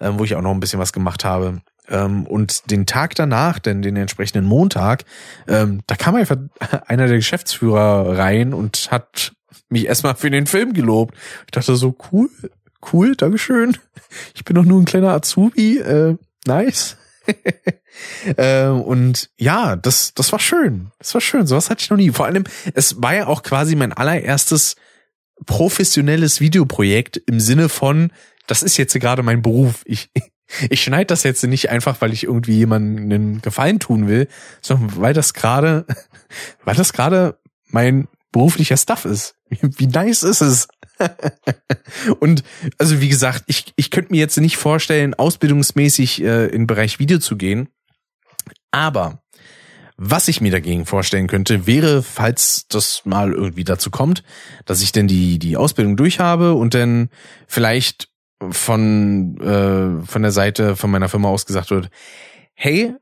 äh, wo ich auch noch ein bisschen was gemacht habe. Ähm, und den Tag danach, denn den entsprechenden Montag, ähm, da kam einfach einer der Geschäftsführer rein und hat mich erstmal für den Film gelobt. Ich dachte so, cool, cool, Dankeschön. Ich bin doch nur ein kleiner Azubi, äh, nice. äh, und ja, das, das war schön. Das war schön. Sowas hatte ich noch nie. Vor allem, es war ja auch quasi mein allererstes professionelles Videoprojekt im Sinne von, das ist jetzt gerade mein Beruf. Ich, ich schneide das jetzt nicht einfach, weil ich irgendwie jemanden einen Gefallen tun will, sondern weil das gerade, weil das gerade mein beruflicher Stuff ist. Wie nice ist es? und also wie gesagt, ich, ich könnte mir jetzt nicht vorstellen, ausbildungsmäßig äh, in Bereich Video zu gehen. Aber was ich mir dagegen vorstellen könnte, wäre, falls das mal irgendwie dazu kommt, dass ich denn die, die Ausbildung durchhabe und dann vielleicht von, äh, von der Seite von meiner Firma aus gesagt wird, hey,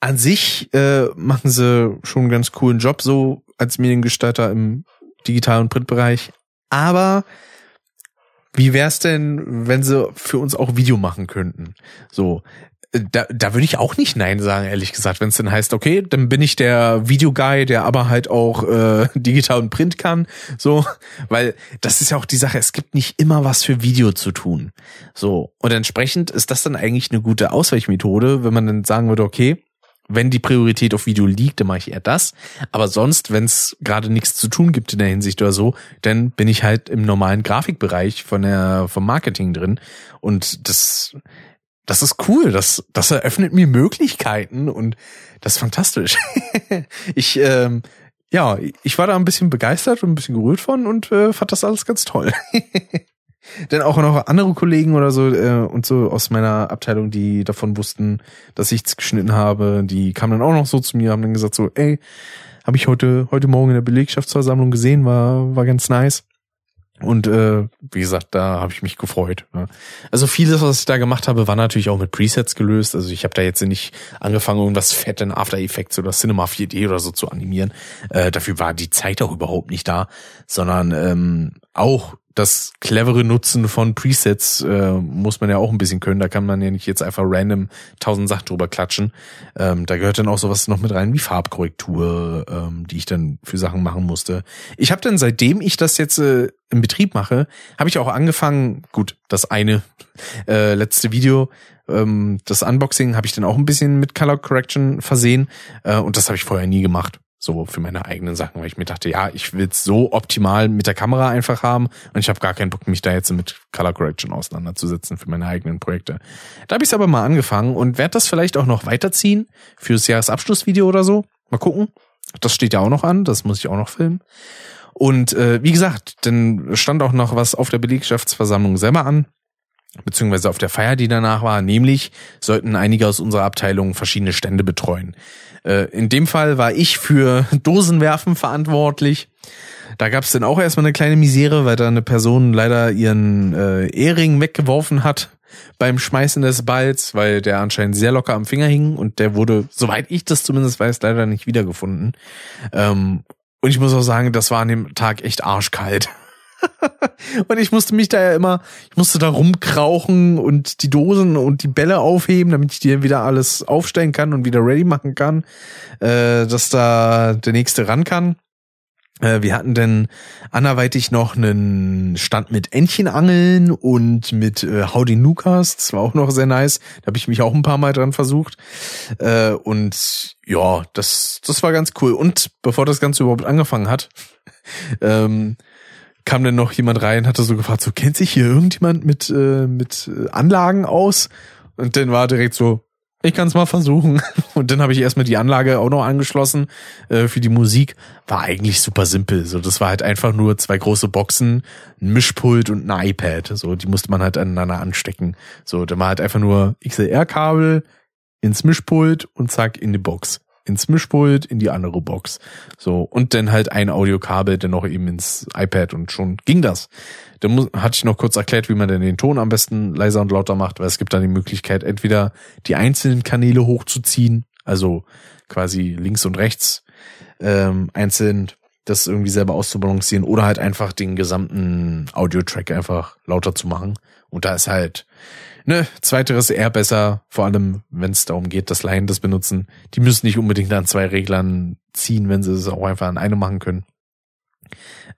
an sich äh, machen sie schon einen ganz coolen Job so als Mediengestalter im Digital- und Printbereich. Aber wie wär's denn, wenn sie für uns auch Video machen könnten? So, da, da würde ich auch nicht Nein sagen, ehrlich gesagt, wenn es dann heißt, okay, dann bin ich der Videoguy, der aber halt auch äh, digital und Print kann, so, weil das ist ja auch die Sache, es gibt nicht immer was für Video zu tun. So, und entsprechend ist das dann eigentlich eine gute Ausweichmethode, wenn man dann sagen würde, okay, wenn die Priorität auf Video liegt, dann mache ich eher das. Aber sonst, wenn es gerade nichts zu tun gibt in der Hinsicht oder so, dann bin ich halt im normalen Grafikbereich von der vom Marketing drin. Und das das ist cool. Das, das eröffnet mir Möglichkeiten und das ist fantastisch. ich, ähm, ja, ich war da ein bisschen begeistert und ein bisschen gerührt von und äh, fand das alles ganz toll. Denn auch noch andere Kollegen oder so äh, und so aus meiner Abteilung, die davon wussten, dass ich's geschnitten habe, die kamen dann auch noch so zu mir, haben dann gesagt so, ey, habe ich heute heute Morgen in der Belegschaftsversammlung gesehen, war war ganz nice. Und äh, wie gesagt, da habe ich mich gefreut. Ne? Also vieles, was ich da gemacht habe, war natürlich auch mit Presets gelöst. Also ich habe da jetzt nicht angefangen, irgendwas fett in After Effects oder Cinema 4D oder so zu animieren. Äh, dafür war die Zeit auch überhaupt nicht da, sondern ähm, auch das clevere Nutzen von Presets äh, muss man ja auch ein bisschen können. Da kann man ja nicht jetzt einfach random tausend Sachen drüber klatschen. Ähm, da gehört dann auch sowas noch mit rein wie Farbkorrektur, ähm, die ich dann für Sachen machen musste. Ich habe dann, seitdem ich das jetzt äh, im Betrieb mache, habe ich auch angefangen, gut, das eine äh, letzte Video, ähm, das Unboxing habe ich dann auch ein bisschen mit Color Correction versehen äh, und das habe ich vorher nie gemacht so für meine eigenen Sachen, weil ich mir dachte, ja, ich will es so optimal mit der Kamera einfach haben und ich habe gar keinen Bock, mich da jetzt mit Color Correction auseinanderzusetzen für meine eigenen Projekte. Da habe ich es aber mal angefangen und werde das vielleicht auch noch weiterziehen fürs Jahresabschlussvideo oder so. Mal gucken. Das steht ja auch noch an, das muss ich auch noch filmen. Und äh, wie gesagt, dann stand auch noch was auf der Belegschaftsversammlung selber an beziehungsweise auf der Feier, die danach war, nämlich sollten einige aus unserer Abteilung verschiedene Stände betreuen. Äh, in dem Fall war ich für Dosenwerfen verantwortlich. Da gab es dann auch erstmal eine kleine Misere, weil da eine Person leider ihren äh, Ehering weggeworfen hat beim Schmeißen des Balls, weil der anscheinend sehr locker am Finger hing und der wurde, soweit ich das zumindest weiß, leider nicht wiedergefunden. Ähm, und ich muss auch sagen, das war an dem Tag echt arschkalt. und ich musste mich da ja immer, ich musste da rumkrauchen und die Dosen und die Bälle aufheben, damit ich dir wieder alles aufstellen kann und wieder ready machen kann, äh, dass da der nächste ran kann. Äh, wir hatten denn anderweitig noch einen Stand mit Entchenangeln und mit äh, Howdy Nukas. Das war auch noch sehr nice. Da habe ich mich auch ein paar Mal dran versucht. Äh, und ja, das, das war ganz cool. Und bevor das Ganze überhaupt angefangen hat, ähm, kam dann noch jemand rein, hatte so gefragt, so kennt sich hier irgendjemand mit, äh, mit Anlagen aus? Und dann war direkt so, ich kann es mal versuchen. Und dann habe ich erstmal die Anlage auch noch angeschlossen äh, für die Musik. War eigentlich super simpel. So, das war halt einfach nur zwei große Boxen, ein Mischpult und ein iPad. So, die musste man halt aneinander anstecken. So, da war halt einfach nur XLR-Kabel ins Mischpult und zack in die Box ins Mischpult, in die andere Box. So, und dann halt ein Audiokabel, dann noch eben ins iPad und schon ging das. Dann muss, hatte ich noch kurz erklärt, wie man denn den Ton am besten leiser und lauter macht, weil es gibt dann die Möglichkeit, entweder die einzelnen Kanäle hochzuziehen, also quasi links und rechts ähm, einzeln das irgendwie selber auszubalancieren oder halt einfach den gesamten Audio-Track einfach lauter zu machen. Und da ist halt ne, zweiteres eher besser, vor allem wenn es darum geht, dass Laien das benutzen. Die müssen nicht unbedingt an zwei Reglern ziehen, wenn sie es auch einfach an einem machen können.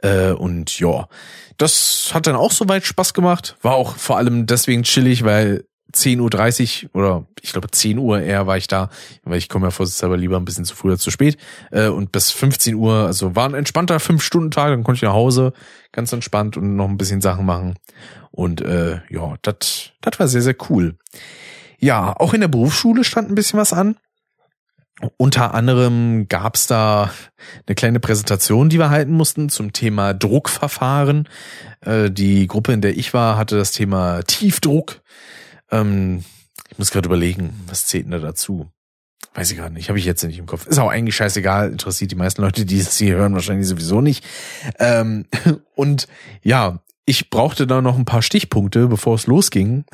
Äh, und ja, das hat dann auch soweit Spaß gemacht. War auch vor allem deswegen chillig, weil 10.30 Uhr oder ich glaube 10 Uhr eher war ich da, weil ich komme ja vorsichtshalber lieber ein bisschen zu früh oder zu spät. Äh, und bis 15 Uhr, also war ein entspannter 5-Stunden-Tag, dann konnte ich nach Hause ganz entspannt und noch ein bisschen Sachen machen. Und äh, ja, das war sehr, sehr cool. Ja, auch in der Berufsschule stand ein bisschen was an. Unter anderem gab's da eine kleine Präsentation, die wir halten mussten zum Thema Druckverfahren. Äh, die Gruppe, in der ich war, hatte das Thema Tiefdruck. Ähm, ich muss gerade überlegen, was zählt denn da dazu? Weiß ich gerade nicht, habe ich jetzt nicht im Kopf. Ist auch eigentlich scheißegal, interessiert die meisten Leute, die es hier hören, wahrscheinlich sowieso nicht. Ähm, und ja, ich brauchte da noch ein paar Stichpunkte, bevor es losging.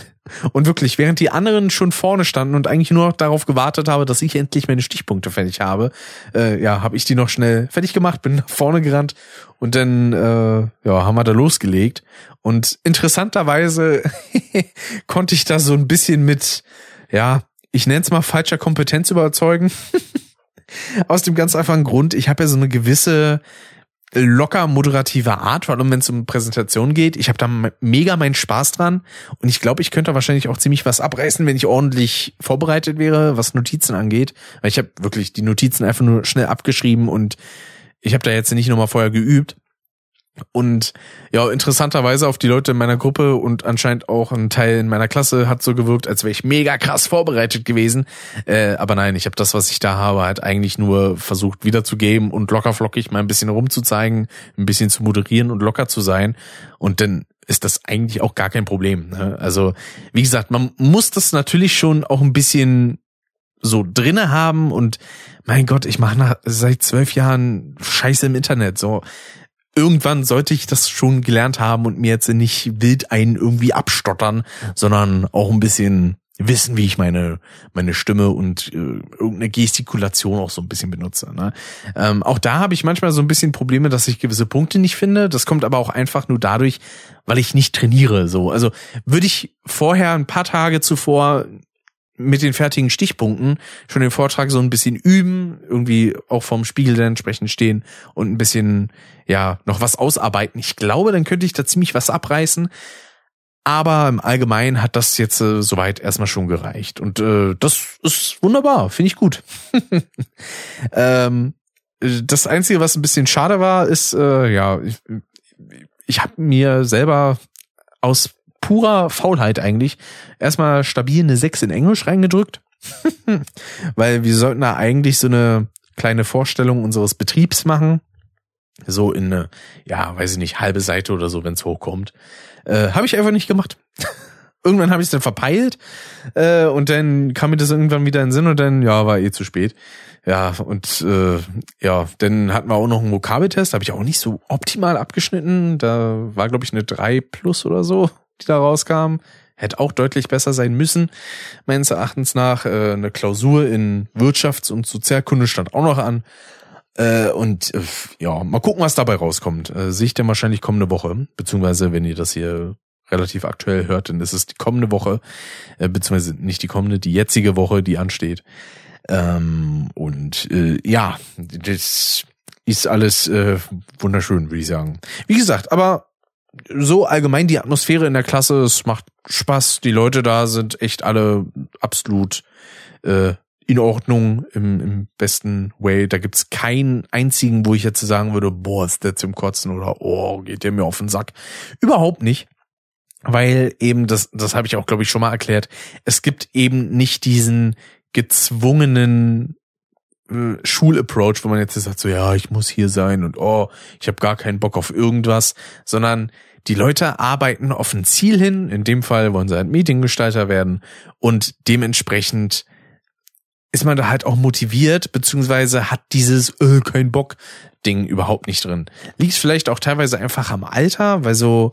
Und wirklich, während die anderen schon vorne standen und eigentlich nur noch darauf gewartet habe, dass ich endlich meine Stichpunkte fertig habe, äh, ja, habe ich die noch schnell fertig gemacht, bin nach vorne gerannt und dann äh, ja, haben wir da losgelegt. Und interessanterweise konnte ich da so ein bisschen mit, ja, ich nenne es mal falscher Kompetenz überzeugen. Aus dem ganz einfachen Grund, ich habe ja so eine gewisse locker moderative Art, vor allem wenn es um Präsentation geht. Ich habe da mega meinen Spaß dran und ich glaube, ich könnte wahrscheinlich auch ziemlich was abreißen, wenn ich ordentlich vorbereitet wäre, was Notizen angeht. Weil ich habe wirklich die Notizen einfach nur schnell abgeschrieben und ich habe da jetzt nicht nochmal vorher geübt. Und ja, interessanterweise auf die Leute in meiner Gruppe und anscheinend auch ein Teil in meiner Klasse hat so gewirkt, als wäre ich mega krass vorbereitet gewesen. Äh, aber nein, ich habe das, was ich da habe, halt eigentlich nur versucht wiederzugeben und lockerflockig mal ein bisschen rumzuzeigen, ein bisschen zu moderieren und locker zu sein. Und dann ist das eigentlich auch gar kein Problem. Ne? Also, wie gesagt, man muss das natürlich schon auch ein bisschen so drinne haben und mein Gott, ich mache seit zwölf Jahren Scheiße im Internet. So, irgendwann sollte ich das schon gelernt haben und mir jetzt nicht wild einen irgendwie abstottern, sondern auch ein bisschen wissen, wie ich meine meine Stimme und äh, irgendeine Gestikulation auch so ein bisschen benutze. Ne? Ähm, auch da habe ich manchmal so ein bisschen Probleme, dass ich gewisse Punkte nicht finde. Das kommt aber auch einfach nur dadurch, weil ich nicht trainiere. So, also würde ich vorher ein paar Tage zuvor mit den fertigen Stichpunkten schon den Vortrag so ein bisschen üben, irgendwie auch vorm Spiegel dann entsprechend stehen und ein bisschen, ja, noch was ausarbeiten. Ich glaube, dann könnte ich da ziemlich was abreißen. Aber im Allgemeinen hat das jetzt äh, soweit erstmal schon gereicht. Und äh, das ist wunderbar, finde ich gut. ähm, das Einzige, was ein bisschen schade war, ist, äh, ja, ich, ich habe mir selber aus purer Faulheit eigentlich erstmal stabil eine 6 in Englisch reingedrückt. Weil wir sollten da eigentlich so eine kleine Vorstellung unseres Betriebs machen. So in eine, ja, weiß ich nicht, halbe Seite oder so, wenn es hochkommt. Äh, habe ich einfach nicht gemacht. irgendwann habe ich es dann verpeilt äh, und dann kam mir das irgendwann wieder in den Sinn und dann, ja, war eh zu spät. Ja, und äh, ja, dann hatten wir auch noch einen Vokabeltest, habe ich auch nicht so optimal abgeschnitten. Da war, glaube ich, eine 3 plus oder so die da rauskam. Hätte auch deutlich besser sein müssen, meines Erachtens nach. Äh, eine Klausur in Wirtschafts- und Sozialkunde stand auch noch an. Äh, und äh, ja, mal gucken, was dabei rauskommt. Äh, sehe ich dann wahrscheinlich kommende Woche, beziehungsweise wenn ihr das hier relativ aktuell hört, dann ist es die kommende Woche, äh, beziehungsweise nicht die kommende, die jetzige Woche, die ansteht. Ähm, und äh, ja, das ist alles äh, wunderschön, würde ich sagen. Wie gesagt, aber so allgemein die Atmosphäre in der Klasse, es macht Spaß. Die Leute da sind echt alle absolut äh, in Ordnung im, im besten Way. Da gibt's keinen einzigen, wo ich jetzt sagen würde, boah, ist der zum Kotzen oder oh, geht der mir auf den Sack. Überhaupt nicht. Weil eben, das, das habe ich auch, glaube ich, schon mal erklärt, es gibt eben nicht diesen gezwungenen äh, Schulapproach, wo man jetzt sagt, so ja, ich muss hier sein und oh, ich habe gar keinen Bock auf irgendwas, sondern die Leute arbeiten auf ein Ziel hin. In dem Fall wollen sie ein Meetinggestalter werden und dementsprechend ist man da halt auch motiviert, beziehungsweise hat dieses äh, kein Bock Ding überhaupt nicht drin. Liegt vielleicht auch teilweise einfach am Alter, weil so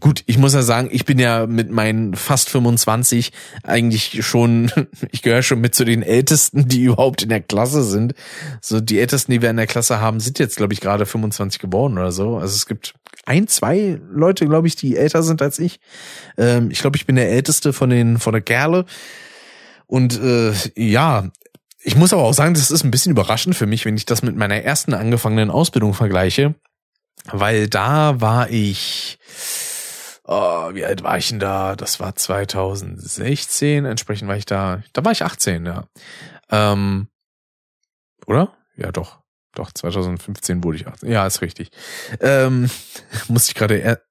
Gut, ich muss ja sagen, ich bin ja mit meinen fast 25 eigentlich schon, ich gehöre schon mit zu den Ältesten, die überhaupt in der Klasse sind. So die Ältesten, die wir in der Klasse haben, sind jetzt, glaube ich, gerade 25 geworden oder so. Also es gibt ein, zwei Leute, glaube ich, die älter sind als ich. Ähm, ich glaube, ich bin der Älteste von den von der Kerle. Und äh, ja, ich muss aber auch sagen, das ist ein bisschen überraschend für mich, wenn ich das mit meiner ersten angefangenen Ausbildung vergleiche. Weil da war ich oh, wie alt war ich denn da? Das war 2016, entsprechend war ich da, da war ich 18, ja. Ähm, oder? Ja, doch. Doch, 2015 wurde ich 18. Ja, ist richtig. Ähm, musste ich gerade er,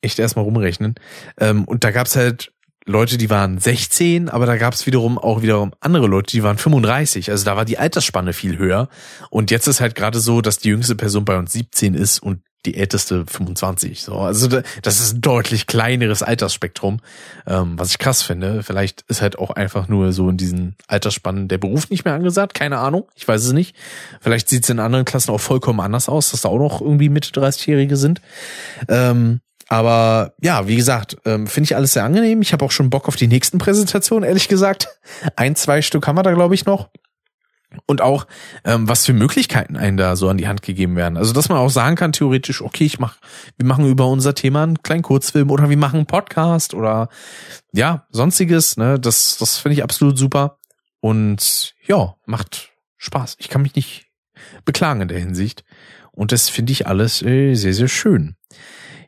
echt erstmal rumrechnen. Ähm, und da gab's halt Leute, die waren 16, aber da gab's wiederum auch wiederum andere Leute, die waren 35. Also da war die Altersspanne viel höher. Und jetzt ist halt gerade so, dass die jüngste Person bei uns 17 ist und die älteste 25. So, also das ist ein deutlich kleineres Altersspektrum, ähm, was ich krass finde. Vielleicht ist halt auch einfach nur so in diesen Altersspannen der Beruf nicht mehr angesagt. Keine Ahnung, ich weiß es nicht. Vielleicht sieht es in anderen Klassen auch vollkommen anders aus, dass da auch noch irgendwie Mitte 30-Jährige sind. Ähm, aber ja, wie gesagt, ähm, finde ich alles sehr angenehm. Ich habe auch schon Bock auf die nächsten Präsentationen, ehrlich gesagt. Ein, zwei Stück haben wir da, glaube ich, noch und auch ähm, was für Möglichkeiten einen da so an die Hand gegeben werden. Also dass man auch sagen kann theoretisch, okay, ich mach, wir machen über unser Thema einen kleinen Kurzfilm oder wir machen einen Podcast oder ja sonstiges. Ne, das das finde ich absolut super und ja macht Spaß. Ich kann mich nicht beklagen in der Hinsicht und das finde ich alles äh, sehr sehr schön.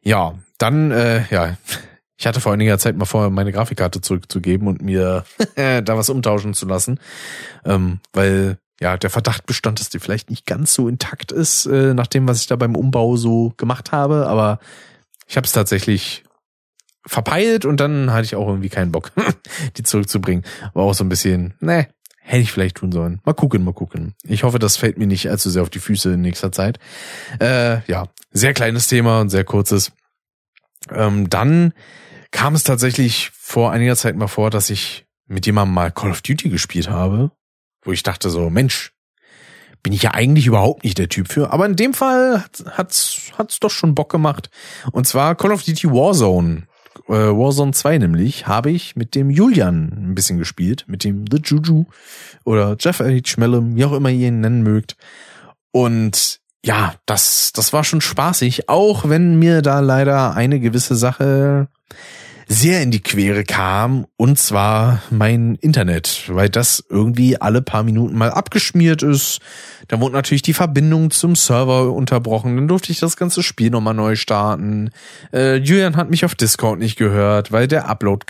Ja, dann äh, ja ich hatte vor einiger Zeit mal vor, meine Grafikkarte zurückzugeben und mir da was umtauschen zu lassen, ähm, weil ja der Verdacht bestand, dass die vielleicht nicht ganz so intakt ist, äh, nach dem, was ich da beim Umbau so gemacht habe. Aber ich habe es tatsächlich verpeilt und dann hatte ich auch irgendwie keinen Bock, die zurückzubringen. War auch so ein bisschen, ne, hätte ich vielleicht tun sollen. Mal gucken, mal gucken. Ich hoffe, das fällt mir nicht allzu sehr auf die Füße in nächster Zeit. Äh, ja, sehr kleines Thema und sehr kurzes. Ähm, dann kam es tatsächlich vor einiger Zeit mal vor, dass ich mit jemandem mal Call of Duty gespielt habe, wo ich dachte so, Mensch, bin ich ja eigentlich überhaupt nicht der Typ für. Aber in dem Fall hat's hat's doch schon Bock gemacht. Und zwar Call of Duty Warzone. Äh, Warzone 2 nämlich habe ich mit dem Julian ein bisschen gespielt, mit dem The Juju oder Jeff H. Mellum, wie auch immer ihr ihn nennen mögt. Und ja, das, das war schon spaßig, auch wenn mir da leider eine gewisse Sache sehr in die Quere kam, und zwar mein Internet, weil das irgendwie alle paar Minuten mal abgeschmiert ist. Da wurde natürlich die Verbindung zum Server unterbrochen, dann durfte ich das ganze Spiel nochmal neu starten. Äh, Julian hat mich auf Discord nicht gehört, weil der Upload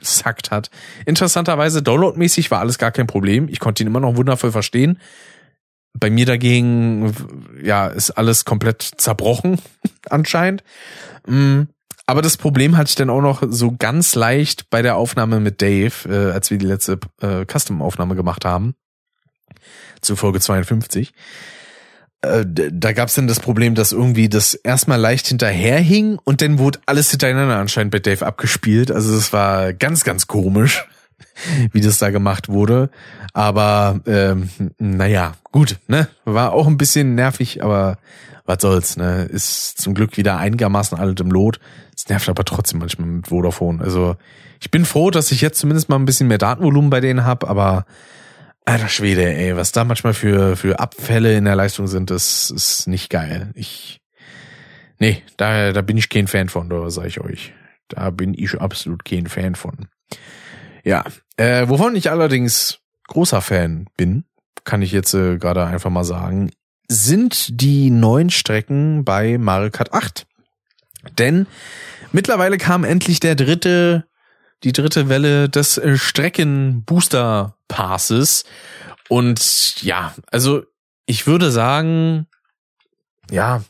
gesackt hat. Interessanterweise, downloadmäßig war alles gar kein Problem. Ich konnte ihn immer noch wundervoll verstehen. Bei mir dagegen, ja, ist alles komplett zerbrochen, anscheinend. Mm. Aber das Problem hatte ich dann auch noch so ganz leicht bei der Aufnahme mit Dave, äh, als wir die letzte äh, Custom-Aufnahme gemacht haben, zu Folge 52. Äh, da gab es dann das Problem, dass irgendwie das erstmal leicht hinterherhing und dann wurde alles hintereinander anscheinend bei Dave abgespielt. Also es war ganz, ganz komisch, wie das da gemacht wurde. Aber ähm, naja, gut, ne? War auch ein bisschen nervig, aber was soll's, ne? Ist zum Glück wieder einigermaßen alles im Lot. Es nervt aber trotzdem manchmal mit Vodafone. Also ich bin froh, dass ich jetzt zumindest mal ein bisschen mehr Datenvolumen bei denen habe, aber Alter Schwede, ey, was da manchmal für, für Abfälle in der Leistung sind, das ist nicht geil. Ich, nee, da, da bin ich kein Fan von, da sag ich euch. Da bin ich absolut kein Fan von. Ja, äh, wovon ich allerdings großer Fan bin, kann ich jetzt äh, gerade einfach mal sagen, sind die neuen Strecken bei Mario Kart 8. Denn mittlerweile kam endlich der dritte, die dritte Welle des äh, Strecken Booster Passes. Und ja, also ich würde sagen, ja,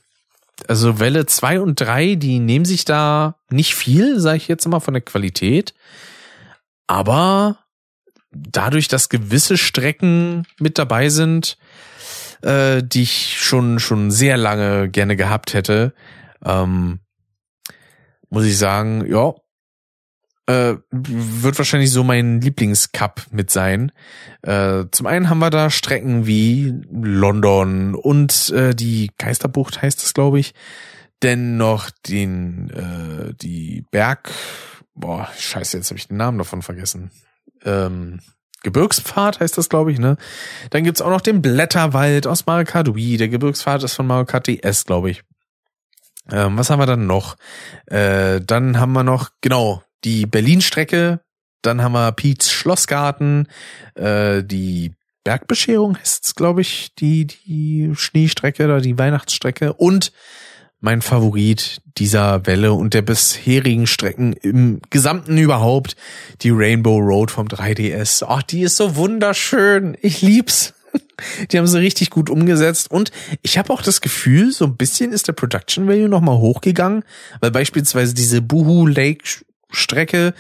also Welle zwei und drei, die nehmen sich da nicht viel, sage ich jetzt mal von der Qualität. Aber dadurch, dass gewisse Strecken mit dabei sind, äh, die ich schon schon sehr lange gerne gehabt hätte, ähm, muss ich sagen, ja, äh, wird wahrscheinlich so mein Lieblingscup mit sein. Äh, zum einen haben wir da Strecken wie London und äh, die Geisterbucht heißt es, glaube ich. Denn noch den äh, die Berg, boah, scheiße, jetzt habe ich den Namen davon vergessen. Ähm, Gebirgspfad heißt das, glaube ich, ne? Dann gibt's auch noch den Blätterwald aus Mario Kart Wii. Der Gebirgspfad ist von Mario Kart DS, glaube ich. Ähm, was haben wir dann noch? Äh, dann haben wir noch, genau, die Berlin-Strecke. Dann haben wir Piets Schlossgarten. Äh, die Bergbescherung heißt es, glaube ich, die, die Schneestrecke oder die Weihnachtsstrecke. Und mein Favorit dieser Welle und der bisherigen Strecken im Gesamten überhaupt, die Rainbow Road vom 3DS. Ach, die ist so wunderschön. Ich lieb's. Die haben sie richtig gut umgesetzt und ich habe auch das Gefühl, so ein bisschen ist der Production Value nochmal hochgegangen, weil beispielsweise diese Boohoo Lake Strecke,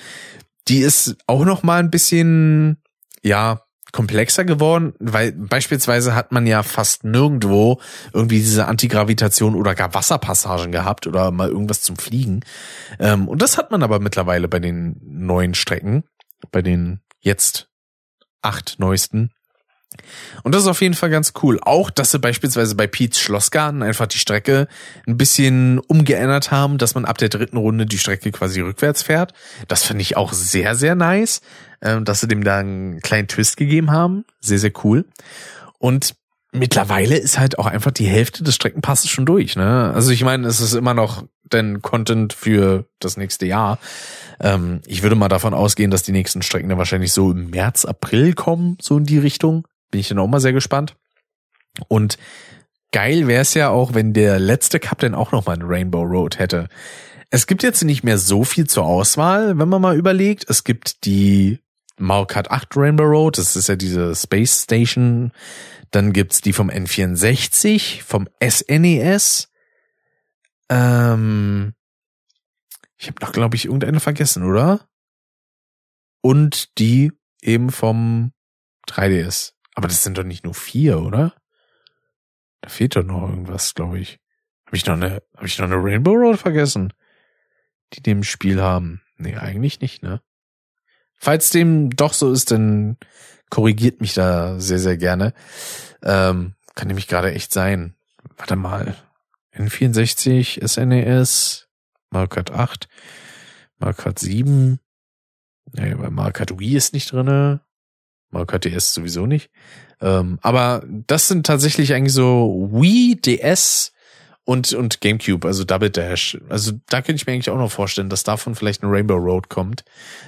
die ist auch nochmal ein bisschen, ja, komplexer geworden, weil beispielsweise hat man ja fast nirgendwo irgendwie diese Antigravitation oder gar Wasserpassagen gehabt oder mal irgendwas zum Fliegen. Ähm, und das hat man aber mittlerweile bei den neuen Strecken, bei den jetzt acht neuesten. Und das ist auf jeden Fall ganz cool. Auch, dass sie beispielsweise bei Pete's Schlossgarten einfach die Strecke ein bisschen umgeändert haben, dass man ab der dritten Runde die Strecke quasi rückwärts fährt. Das finde ich auch sehr, sehr nice äh, dass sie dem da einen kleinen Twist gegeben haben. Sehr, sehr cool. Und mittlerweile ist halt auch einfach die Hälfte des Streckenpasses schon durch. Ne? Also ich meine, es ist immer noch denn Content für das nächste Jahr. Ähm, ich würde mal davon ausgehen, dass die nächsten Strecken dann wahrscheinlich so im März, April kommen, so in die Richtung. Bin ich dann auch mal sehr gespannt. Und geil wäre es ja auch, wenn der letzte Cup dann auch noch mal eine Rainbow Road hätte. Es gibt jetzt nicht mehr so viel zur Auswahl, wenn man mal überlegt. Es gibt die Mario Kart 8 Rainbow Road, das ist ja diese Space Station. Dann gibt's die vom N64, vom SNES. E ähm, ich habe noch, glaube ich, irgendeine vergessen, oder? Und die eben vom 3DS. Aber das sind doch nicht nur vier, oder? Da fehlt doch noch irgendwas, glaube ich. Habe ich noch eine, habe ich noch eine Rainbow Road vergessen? Die dem Spiel haben. Nee, eigentlich nicht, ne? Falls dem doch so ist, dann korrigiert mich da sehr, sehr gerne. Ähm, kann nämlich gerade echt sein. Warte mal. N64, SNES, Mario Kart 8, Mario Kart 7. Nee, bei Mario Kart Wii ist nicht drinne. Kart DS sowieso nicht. Ähm, aber das sind tatsächlich eigentlich so Wii, DS, und, und GameCube, also Double Dash. Also da könnte ich mir eigentlich auch noch vorstellen, dass davon vielleicht ein Rainbow Road kommt.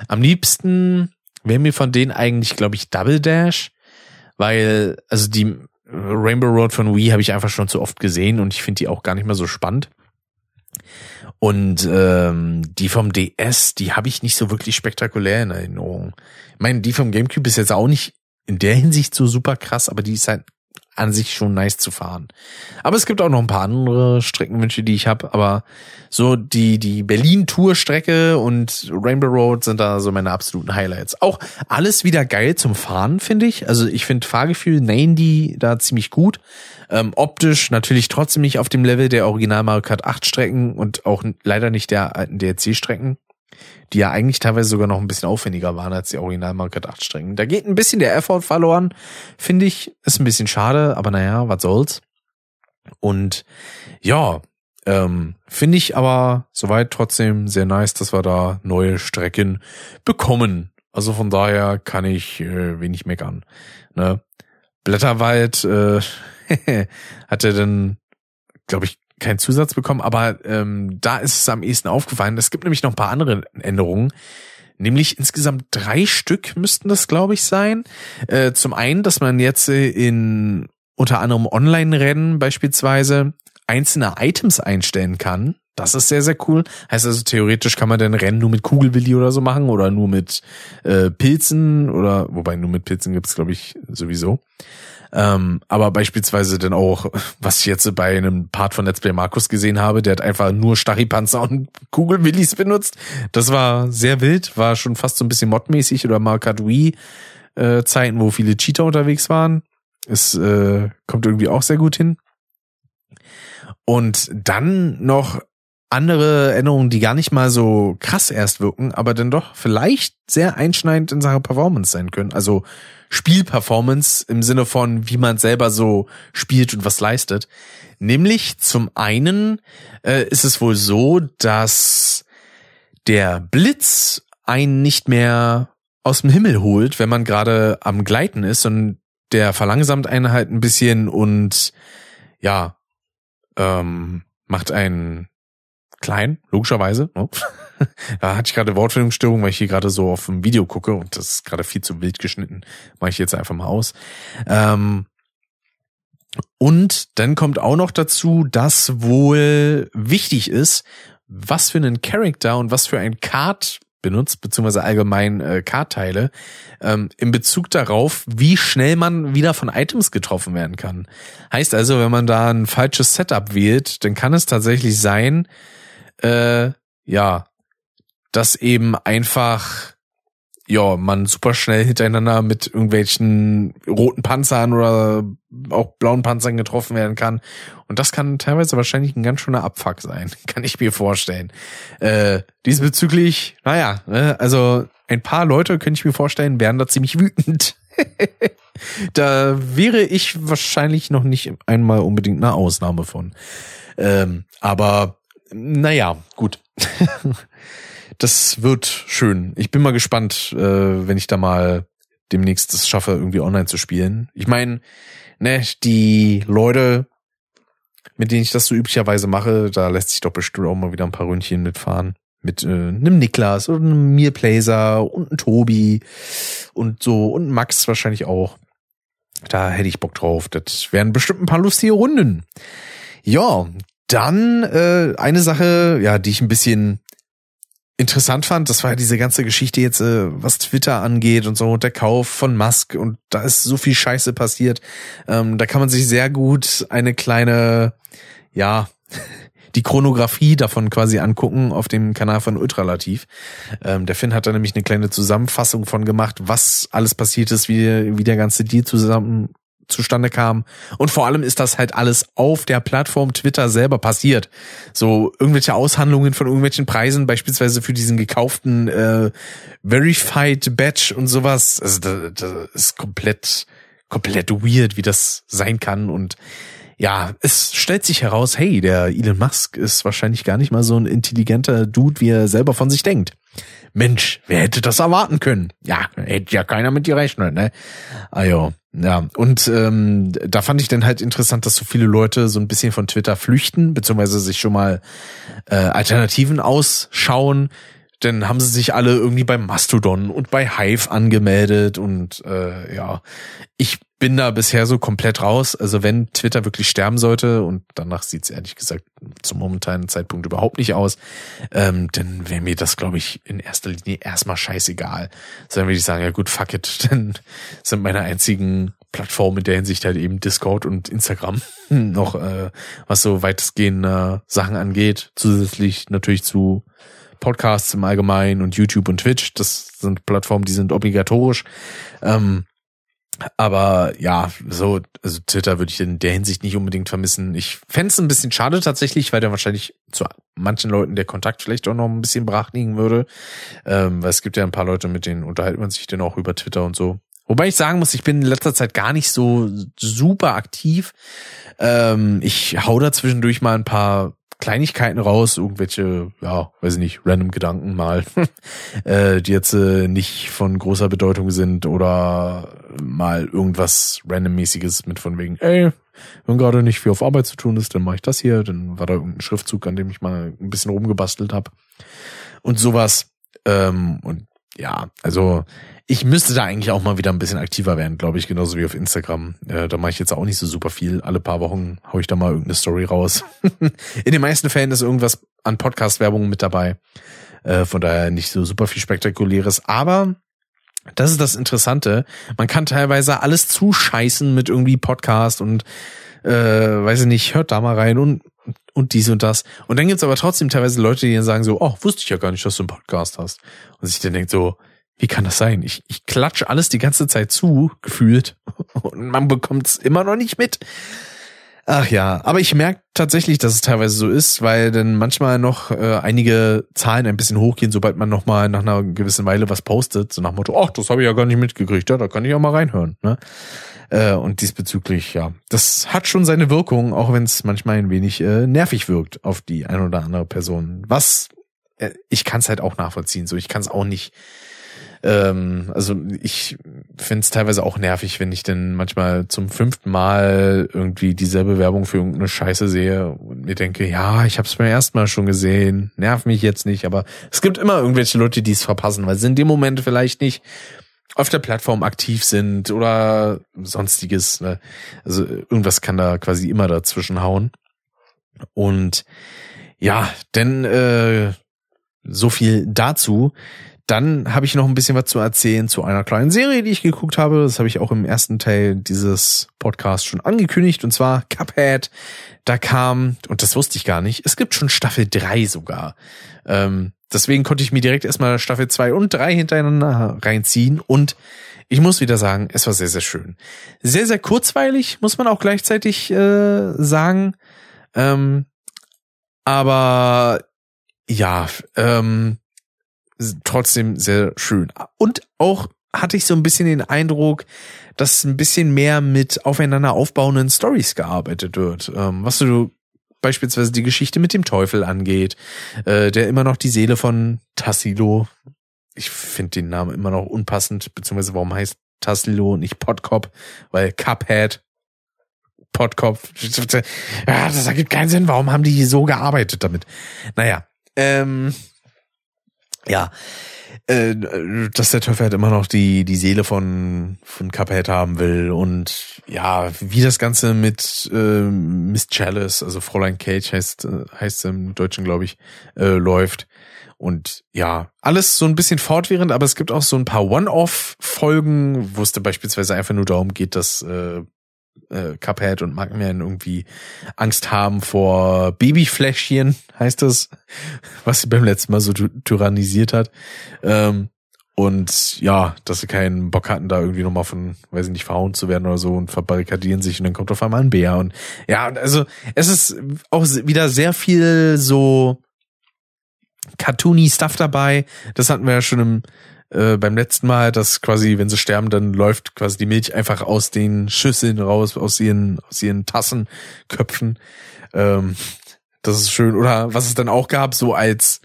Am liebsten wäre mir von denen eigentlich, glaube ich, Double Dash, weil, also die Rainbow Road von Wii habe ich einfach schon zu oft gesehen und ich finde die auch gar nicht mehr so spannend. Und ähm, die vom DS, die habe ich nicht so wirklich spektakulär in Erinnerung. Ich meine, die vom GameCube ist jetzt auch nicht in der Hinsicht so super krass, aber die ist halt an sich schon nice zu fahren. Aber es gibt auch noch ein paar andere Streckenwünsche, die ich habe. Aber so die die Berlin-Tour-Strecke und Rainbow Road sind da so meine absoluten Highlights. Auch alles wieder geil zum Fahren, finde ich. Also ich finde Fahrgefühl die da ziemlich gut. Ähm, optisch natürlich trotzdem nicht auf dem Level der Original Mario Kart 8 Strecken und auch leider nicht der alten DLC-Strecken die ja eigentlich teilweise sogar noch ein bisschen aufwendiger waren als die Original Mario Kart 8 Strecken. Da geht ein bisschen der Effort verloren, finde ich. Ist ein bisschen schade, aber naja, was soll's. Und ja, ähm, finde ich aber soweit trotzdem sehr nice, dass wir da neue Strecken bekommen. Also von daher kann ich äh, wenig meckern. Ne? Blätterwald äh, hatte dann, glaube ich, keinen Zusatz bekommen, aber ähm, da ist es am ehesten aufgefallen. Es gibt nämlich noch ein paar andere Änderungen. Nämlich insgesamt drei Stück müssten das, glaube ich, sein. Äh, zum einen, dass man jetzt äh, in unter anderem Online-Rennen beispielsweise einzelne Items einstellen kann. Das ist sehr, sehr cool. Heißt also, theoretisch kann man dann Rennen nur mit Kugelwilli oder so machen oder nur mit äh, Pilzen oder, wobei nur mit Pilzen gibt's glaube ich, sowieso. Ähm, aber beispielsweise dann auch, was ich jetzt bei einem Part von Let's Play Markus gesehen habe, der hat einfach nur Stachypanzer und Kugelwillis benutzt. Das war sehr wild, war schon fast so ein bisschen modmäßig oder Markat Wii äh, Zeiten, wo viele Cheater unterwegs waren. Es äh, kommt irgendwie auch sehr gut hin. Und dann noch andere Änderungen, die gar nicht mal so krass erst wirken, aber dann doch vielleicht sehr einschneidend in Sachen Performance sein können. Also Spielperformance im Sinne von, wie man selber so spielt und was leistet. Nämlich zum einen äh, ist es wohl so, dass der Blitz einen nicht mehr aus dem Himmel holt, wenn man gerade am Gleiten ist und der verlangsamt einen halt ein bisschen und ja, ähm, macht einen klein, logischerweise. Ne? da hatte ich gerade Wortfindungsstörung, weil ich hier gerade so auf dem Video gucke und das ist gerade viel zu wild geschnitten. Mache ich jetzt einfach mal aus. Ähm, und dann kommt auch noch dazu, dass wohl wichtig ist, was für einen Charakter und was für ein Card benutzt, beziehungsweise allgemein äh, Kartteile, ähm, in Bezug darauf, wie schnell man wieder von Items getroffen werden kann. Heißt also, wenn man da ein falsches Setup wählt, dann kann es tatsächlich sein, äh, ja, dass eben einfach ja, man super schnell hintereinander mit irgendwelchen roten Panzern oder auch blauen Panzern getroffen werden kann. Und das kann teilweise wahrscheinlich ein ganz schöner Abfuck sein, kann ich mir vorstellen. Äh, diesbezüglich, naja, ne, also ein paar Leute, könnte ich mir vorstellen, wären da ziemlich wütend. da wäre ich wahrscheinlich noch nicht einmal unbedingt eine Ausnahme von. Ähm, aber naja, gut. das wird schön. Ich bin mal gespannt, äh, wenn ich da mal demnächst es schaffe, irgendwie online zu spielen. Ich meine, ne, die Leute, mit denen ich das so üblicherweise mache, da lässt sich doch bestimmt auch mal wieder ein paar Ründchen mitfahren. Mit äh, einem Niklas oder einem Mirplaser und einem Tobi und so und Max wahrscheinlich auch. Da hätte ich Bock drauf. Das wären bestimmt ein paar lustige Runden. Ja, dann äh, eine Sache, ja, die ich ein bisschen interessant fand, das war ja diese ganze Geschichte jetzt, äh, was Twitter angeht und so, und der Kauf von Musk und da ist so viel Scheiße passiert. Ähm, da kann man sich sehr gut eine kleine, ja, die Chronografie davon quasi angucken auf dem Kanal von Ultralativ. Ähm, der Finn hat da nämlich eine kleine Zusammenfassung von gemacht, was alles passiert ist, wie, wie der ganze Deal zusammen zustande kam. Und vor allem ist das halt alles auf der Plattform Twitter selber passiert. So irgendwelche Aushandlungen von irgendwelchen Preisen, beispielsweise für diesen gekauften äh, Verified Badge und sowas. Also das, ist komplett, komplett weird, wie das sein kann. Und ja, es stellt sich heraus, hey, der Elon Musk ist wahrscheinlich gar nicht mal so ein intelligenter Dude, wie er selber von sich denkt. Mensch, wer hätte das erwarten können? Ja, hätte ja keiner mit dir rechnen, ne? Ah ja, ja. Und ähm, da fand ich dann halt interessant, dass so viele Leute so ein bisschen von Twitter flüchten, beziehungsweise sich schon mal äh, Alternativen ausschauen. Dann haben sie sich alle irgendwie bei Mastodon und bei Hive angemeldet und äh, ja, ich bin da bisher so komplett raus. Also wenn Twitter wirklich sterben sollte, und danach sieht es ehrlich gesagt zum momentanen Zeitpunkt überhaupt nicht aus, ähm, dann wäre mir das, glaube ich, in erster Linie erstmal scheißegal. Sondern würde ich sagen, ja gut, fuck it, dann sind meine einzigen Plattformen in der Hinsicht halt eben Discord und Instagram noch, äh, was so weitestgehende Sachen angeht. Zusätzlich natürlich zu Podcasts im Allgemeinen und YouTube und Twitch. Das sind Plattformen, die sind obligatorisch. Ähm, aber ja, so, also Twitter würde ich in der Hinsicht nicht unbedingt vermissen. Ich fände es ein bisschen schade tatsächlich, weil da wahrscheinlich zu manchen Leuten der Kontakt vielleicht auch noch ein bisschen brach liegen würde. Ähm, weil es gibt ja ein paar Leute, mit denen unterhält man sich dann auch über Twitter und so. Wobei ich sagen muss, ich bin in letzter Zeit gar nicht so super aktiv. Ähm, ich hau da zwischendurch mal ein paar Kleinigkeiten raus, irgendwelche, ja, weiß ich nicht, random Gedanken mal, äh, die jetzt äh, nicht von großer Bedeutung sind oder mal irgendwas randommäßiges mit von wegen, ey, wenn gerade nicht viel auf Arbeit zu tun ist, dann mache ich das hier, dann war da irgendein Schriftzug, an dem ich mal ein bisschen rumgebastelt habe und sowas. Ähm, und ja, also ich müsste da eigentlich auch mal wieder ein bisschen aktiver werden, glaube ich, genauso wie auf Instagram. Äh, da mache ich jetzt auch nicht so super viel. Alle paar Wochen hau ich da mal irgendeine Story raus. In den meisten Fällen ist irgendwas an Podcast-Werbung mit dabei. Äh, von daher nicht so super viel Spektakuläres. Aber das ist das Interessante. Man kann teilweise alles zuscheißen mit irgendwie Podcast und äh, weiß ich nicht, hört da mal rein und und dies und das. Und dann gibt's aber trotzdem teilweise Leute, die dann sagen so, oh, wusste ich ja gar nicht, dass du einen Podcast hast. Und sich dann denkt so, wie kann das sein? Ich, ich klatsche alles die ganze Zeit zu, gefühlt. Und man bekommt's immer noch nicht mit. Ach ja, aber ich merke tatsächlich, dass es teilweise so ist, weil dann manchmal noch äh, einige Zahlen ein bisschen hochgehen, sobald man noch mal nach einer gewissen Weile was postet, so nach Motto, ach, das habe ich ja gar nicht mitgekriegt, ja, da kann ich auch mal reinhören. Ne? Äh, und diesbezüglich, ja, das hat schon seine Wirkung, auch wenn es manchmal ein wenig äh, nervig wirkt auf die eine oder andere Person. Was, äh, ich kann es halt auch nachvollziehen, so ich kann es auch nicht ähm, also ich finde es teilweise auch nervig, wenn ich denn manchmal zum fünften Mal irgendwie dieselbe Werbung für irgendeine Scheiße sehe und mir denke, ja, ich habe es beim ersten Mal schon gesehen, nerv mich jetzt nicht, aber es gibt immer irgendwelche Leute, die es verpassen, weil sie in dem Moment vielleicht nicht auf der Plattform aktiv sind oder sonstiges. Ne? Also irgendwas kann da quasi immer dazwischen hauen. Und ja, denn äh, so viel dazu. Dann habe ich noch ein bisschen was zu erzählen zu einer kleinen Serie, die ich geguckt habe. Das habe ich auch im ersten Teil dieses Podcasts schon angekündigt. Und zwar Cuphead. Da kam, und das wusste ich gar nicht, es gibt schon Staffel 3 sogar. Ähm, deswegen konnte ich mir direkt erstmal Staffel 2 und 3 hintereinander reinziehen. Und ich muss wieder sagen, es war sehr, sehr schön. Sehr, sehr kurzweilig, muss man auch gleichzeitig äh, sagen. Ähm, aber ja, ähm, trotzdem sehr schön. Und auch hatte ich so ein bisschen den Eindruck, dass ein bisschen mehr mit aufeinander aufbauenden Stories gearbeitet wird. Ähm, was du beispielsweise die Geschichte mit dem Teufel angeht, äh, der immer noch die Seele von Tassilo, ich finde den Namen immer noch unpassend, beziehungsweise warum heißt Tassilo nicht Podkop, weil Cuphead, Podkopf, ja, das ergibt keinen Sinn, warum haben die so gearbeitet damit? Naja, ähm, ja, äh, dass der Teufel halt immer noch die, die Seele von, von Cuphead haben will und ja, wie das Ganze mit äh, Miss Chalice, also Fräulein Cage heißt, äh, heißt im Deutschen, glaube ich, äh, läuft. Und ja, alles so ein bisschen fortwährend, aber es gibt auch so ein paar One-Off-Folgen, wo es da beispielsweise einfach nur darum geht, dass äh, äh, Cuphead und Magman irgendwie Angst haben vor Babyfläschchen, heißt das, was sie beim letzten Mal so tyrannisiert hat. Ähm, und ja, dass sie keinen Bock hatten, da irgendwie nochmal von, weiß ich nicht, verhauen zu werden oder so und verbarrikadieren sich und dann kommt auf einmal ein Bär. Und ja, also es ist auch wieder sehr viel so cartoony Stuff dabei. Das hatten wir ja schon im äh, beim letzten Mal, dass quasi, wenn sie sterben, dann läuft quasi die Milch einfach aus den Schüsseln raus, aus ihren, aus ihren Tassenköpfen. Ähm, das ist schön. Oder was es dann auch gab, so als,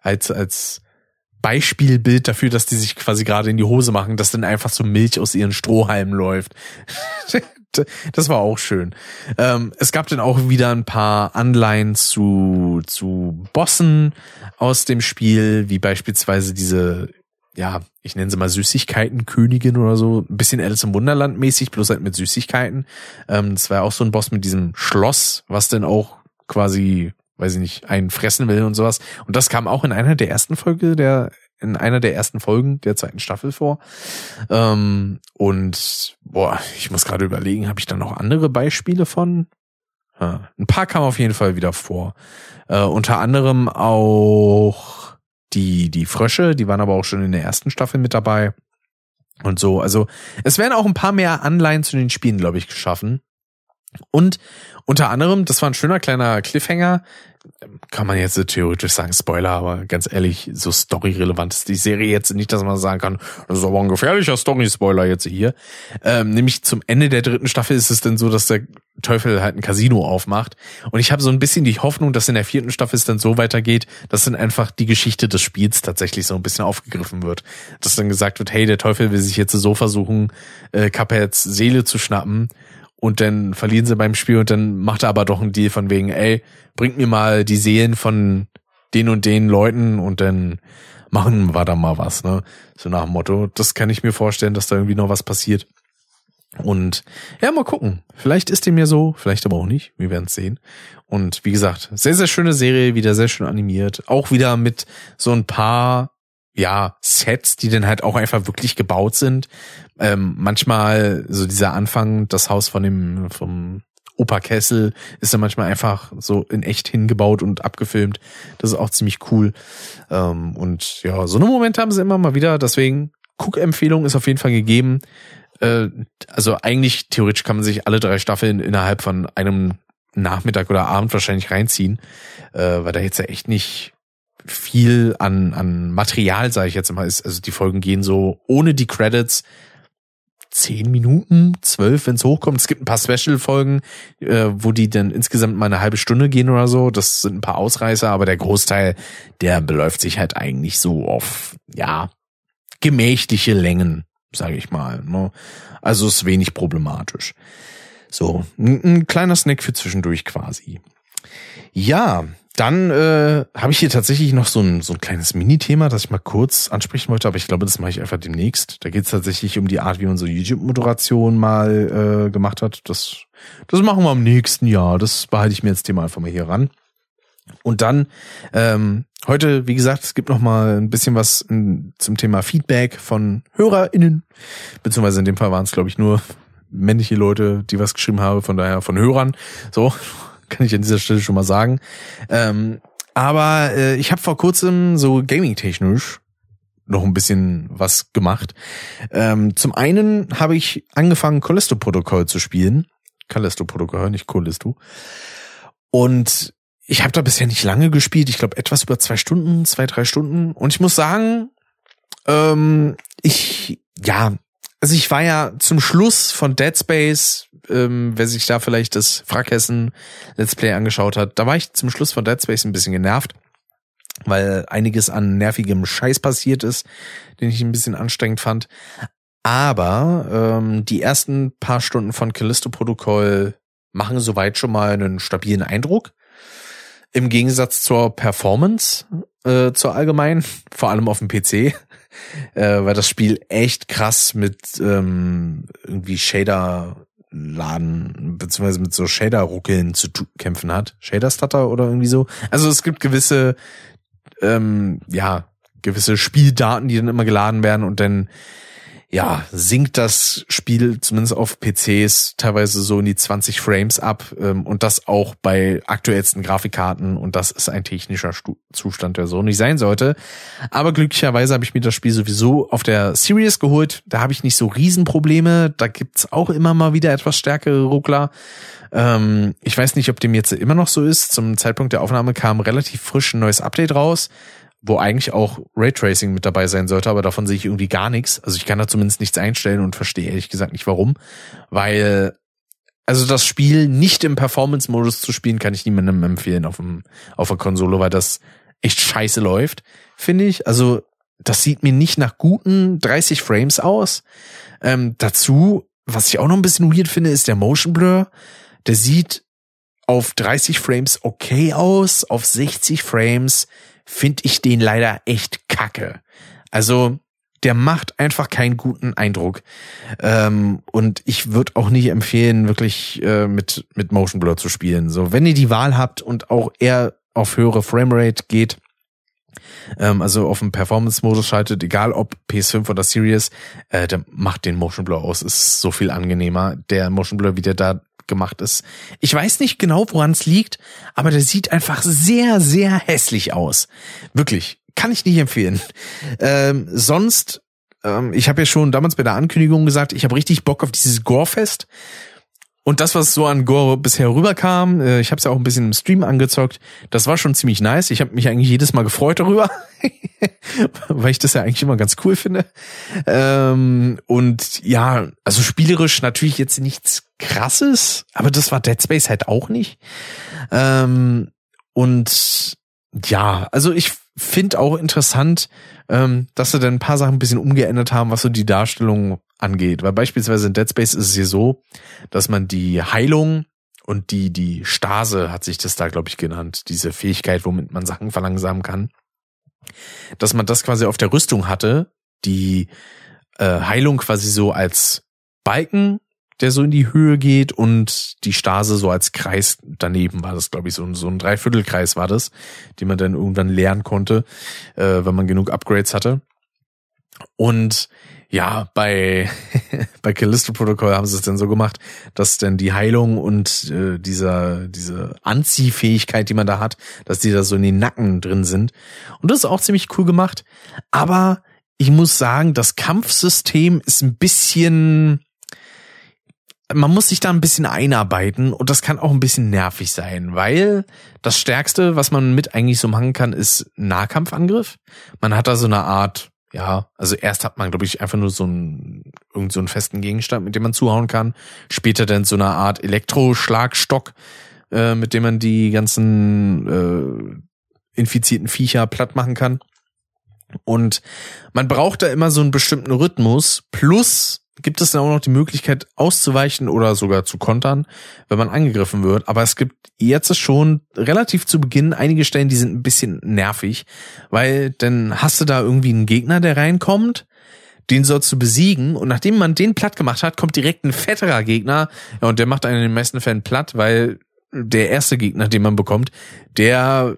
als, als Beispielbild dafür, dass die sich quasi gerade in die Hose machen, dass dann einfach so Milch aus ihren Strohhalmen läuft. das war auch schön. Ähm, es gab dann auch wieder ein paar Anleihen zu, zu Bossen aus dem Spiel, wie beispielsweise diese ja, ich nenne sie mal Süßigkeitenkönigin oder so, ein bisschen Alice im Wunderland mäßig, bloß halt mit Süßigkeiten. Ähm, das war ja auch so ein Boss mit diesem Schloss, was dann auch quasi, weiß ich nicht, einen fressen will und sowas. Und das kam auch in einer der ersten Folge der in einer der ersten Folgen der zweiten Staffel vor. Ähm, und boah, ich muss gerade überlegen, habe ich da noch andere Beispiele von? Ja, ein paar kamen auf jeden Fall wieder vor. Äh, unter anderem auch die, die Frösche, die waren aber auch schon in der ersten Staffel mit dabei. Und so, also es werden auch ein paar mehr Anleihen zu den Spielen, glaube ich, geschaffen. Und unter anderem, das war ein schöner kleiner Cliffhanger, kann man jetzt theoretisch sagen, Spoiler, aber ganz ehrlich, so storyrelevant ist die Serie jetzt nicht, dass man sagen kann, das ist aber ein gefährlicher Story-Spoiler jetzt hier. Ähm, nämlich zum Ende der dritten Staffel ist es dann so, dass der Teufel halt ein Casino aufmacht. Und ich habe so ein bisschen die Hoffnung, dass in der vierten Staffel es dann so weitergeht, dass dann einfach die Geschichte des Spiels tatsächlich so ein bisschen aufgegriffen wird. Dass dann gesagt wird, hey, der Teufel will sich jetzt so versuchen, äh, Cupheads Seele zu schnappen und dann verlieren sie beim Spiel und dann macht er aber doch einen Deal von wegen, ey, bringt mir mal die Seelen von den und den Leuten und dann machen wir da mal was, ne? So nach dem Motto. Das kann ich mir vorstellen, dass da irgendwie noch was passiert. Und ja, mal gucken. Vielleicht ist dem ja so, vielleicht aber auch nicht. Wir werden es sehen. Und wie gesagt, sehr, sehr schöne Serie, wieder sehr schön animiert. Auch wieder mit so ein paar ja, Sets, die dann halt auch einfach wirklich gebaut sind. Ähm, manchmal so dieser Anfang, das Haus von dem, vom Opa Kessel ist dann manchmal einfach so in echt hingebaut und abgefilmt. Das ist auch ziemlich cool. Ähm, und ja, so eine Momente haben sie immer mal wieder. Deswegen, Cook-Empfehlung ist auf jeden Fall gegeben. Äh, also eigentlich, theoretisch kann man sich alle drei Staffeln innerhalb von einem Nachmittag oder Abend wahrscheinlich reinziehen, äh, weil da jetzt ja echt nicht viel an, an Material, sage ich jetzt mal, ist. Also die Folgen gehen so ohne die Credits zehn Minuten, zwölf, wenn es hochkommt. Es gibt ein paar Special-Folgen, äh, wo die dann insgesamt mal eine halbe Stunde gehen oder so. Das sind ein paar Ausreißer, aber der Großteil, der beläuft sich halt eigentlich so auf, ja, gemächliche Längen, sage ich mal. Ne? Also ist wenig problematisch. So, ein, ein kleiner Snack für zwischendurch quasi. Ja, dann äh, habe ich hier tatsächlich noch so ein, so ein kleines Mini-Thema, das ich mal kurz ansprechen wollte, aber ich glaube, das mache ich einfach demnächst. Da geht es tatsächlich um die Art, wie man so YouTube-Moderation mal äh, gemacht hat. Das, das machen wir im nächsten Jahr. Das behalte ich mir jetzt Thema einfach mal hier ran. Und dann ähm, heute, wie gesagt, es gibt noch mal ein bisschen was in, zum Thema Feedback von HörerInnen, beziehungsweise in dem Fall waren es, glaube ich, nur männliche Leute, die was geschrieben haben, von daher von Hörern. So, kann ich an dieser Stelle schon mal sagen. Ähm, aber äh, ich habe vor kurzem so gaming-technisch noch ein bisschen was gemacht. Ähm, zum einen habe ich angefangen, Callisto-Protokoll zu spielen. Callisto-Protokoll, nicht Callisto. Und ich habe da bisher nicht lange gespielt. Ich glaube etwas über zwei Stunden, zwei, drei Stunden. Und ich muss sagen, ähm, ich, ja, also ich war ja zum Schluss von Dead Space ähm, wer sich da vielleicht das Frackhessen Let's Play angeschaut hat, da war ich zum Schluss von Dead Space ein bisschen genervt, weil einiges an nervigem Scheiß passiert ist, den ich ein bisschen anstrengend fand. Aber ähm, die ersten paar Stunden von Callisto-Protokoll machen soweit schon mal einen stabilen Eindruck. Im Gegensatz zur Performance, äh, zur allgemeinen, vor allem auf dem PC, äh, weil das Spiel echt krass mit ähm, irgendwie Shader Laden, beziehungsweise mit so Shader-Ruckeln zu kämpfen hat. Shader-Stutter oder irgendwie so. Also es gibt gewisse, ähm, ja, gewisse Spieldaten, die dann immer geladen werden und dann ja, sinkt das Spiel zumindest auf PCs teilweise so in die 20 Frames ab ähm, und das auch bei aktuellsten Grafikkarten und das ist ein technischer Stu Zustand, der so nicht sein sollte. Aber glücklicherweise habe ich mir das Spiel sowieso auf der Series geholt. Da habe ich nicht so Riesenprobleme. Da gibt's auch immer mal wieder etwas stärkere Ruckler. Ähm, ich weiß nicht, ob dem jetzt immer noch so ist. Zum Zeitpunkt der Aufnahme kam relativ frisch ein neues Update raus wo eigentlich auch Raytracing mit dabei sein sollte, aber davon sehe ich irgendwie gar nichts. Also ich kann da zumindest nichts einstellen und verstehe ehrlich gesagt nicht warum, weil also das Spiel nicht im Performance-Modus zu spielen, kann ich niemandem empfehlen auf dem auf der Konsole, weil das echt scheiße läuft, finde ich. Also das sieht mir nicht nach guten 30 Frames aus. Ähm, dazu, was ich auch noch ein bisschen weird finde, ist der Motion Blur. Der sieht auf 30 Frames okay aus, auf 60 Frames finde ich den leider echt kacke. Also der macht einfach keinen guten Eindruck. Ähm, und ich würde auch nicht empfehlen, wirklich äh, mit, mit Motion Blur zu spielen. So, wenn ihr die Wahl habt und auch eher auf höhere Framerate geht, ähm, also auf den Performance-Modus schaltet, egal ob PS5 oder Series, äh, dann macht den Motion Blur aus. Ist so viel angenehmer. Der Motion Blur, wie der da gemacht ist. Ich weiß nicht genau, woran es liegt, aber der sieht einfach sehr, sehr hässlich aus. Wirklich. Kann ich nicht empfehlen. Ähm, sonst, ähm, ich habe ja schon damals bei der Ankündigung gesagt, ich habe richtig Bock auf dieses Gorefest. Und das, was so an Gore bisher rüberkam, äh, ich habe es ja auch ein bisschen im Stream angezockt, das war schon ziemlich nice. Ich habe mich eigentlich jedes Mal gefreut darüber, weil ich das ja eigentlich immer ganz cool finde. Ähm, und ja, also spielerisch natürlich jetzt nichts Krasses, aber das war Dead Space halt auch nicht. Ähm, und ja, also ich finde auch interessant, ähm, dass sie dann ein paar Sachen ein bisschen umgeändert haben, was so die Darstellung angeht. Weil beispielsweise in Dead Space ist es hier so, dass man die Heilung und die, die Stase hat sich das da, glaube ich, genannt, diese Fähigkeit, womit man Sachen verlangsamen kann, dass man das quasi auf der Rüstung hatte, die äh, Heilung quasi so als Balken der so in die Höhe geht und die Stase so als Kreis daneben war das, glaube ich, so, so ein Dreiviertelkreis war das, den man dann irgendwann lernen konnte, äh, wenn man genug Upgrades hatte. Und ja, bei, bei Callisto Protocol haben sie es dann so gemacht, dass dann die Heilung und äh, dieser, diese Anziehfähigkeit, die man da hat, dass die da so in den Nacken drin sind. Und das ist auch ziemlich cool gemacht. Aber ich muss sagen, das Kampfsystem ist ein bisschen, man muss sich da ein bisschen einarbeiten und das kann auch ein bisschen nervig sein, weil das Stärkste, was man mit eigentlich so machen kann, ist Nahkampfangriff. Man hat da so eine Art, ja, also erst hat man, glaube ich, einfach nur so einen, irgend so einen festen Gegenstand, mit dem man zuhauen kann. Später dann so eine Art Elektroschlagstock, äh, mit dem man die ganzen äh, infizierten Viecher platt machen kann. Und man braucht da immer so einen bestimmten Rhythmus, plus gibt es dann auch noch die Möglichkeit auszuweichen oder sogar zu kontern, wenn man angegriffen wird. Aber es gibt jetzt schon relativ zu Beginn einige Stellen, die sind ein bisschen nervig, weil dann hast du da irgendwie einen Gegner, der reinkommt, den sollst du besiegen. Und nachdem man den platt gemacht hat, kommt direkt ein fetterer Gegner. Ja, und der macht einen in den meisten Fällen platt, weil der erste Gegner, den man bekommt, der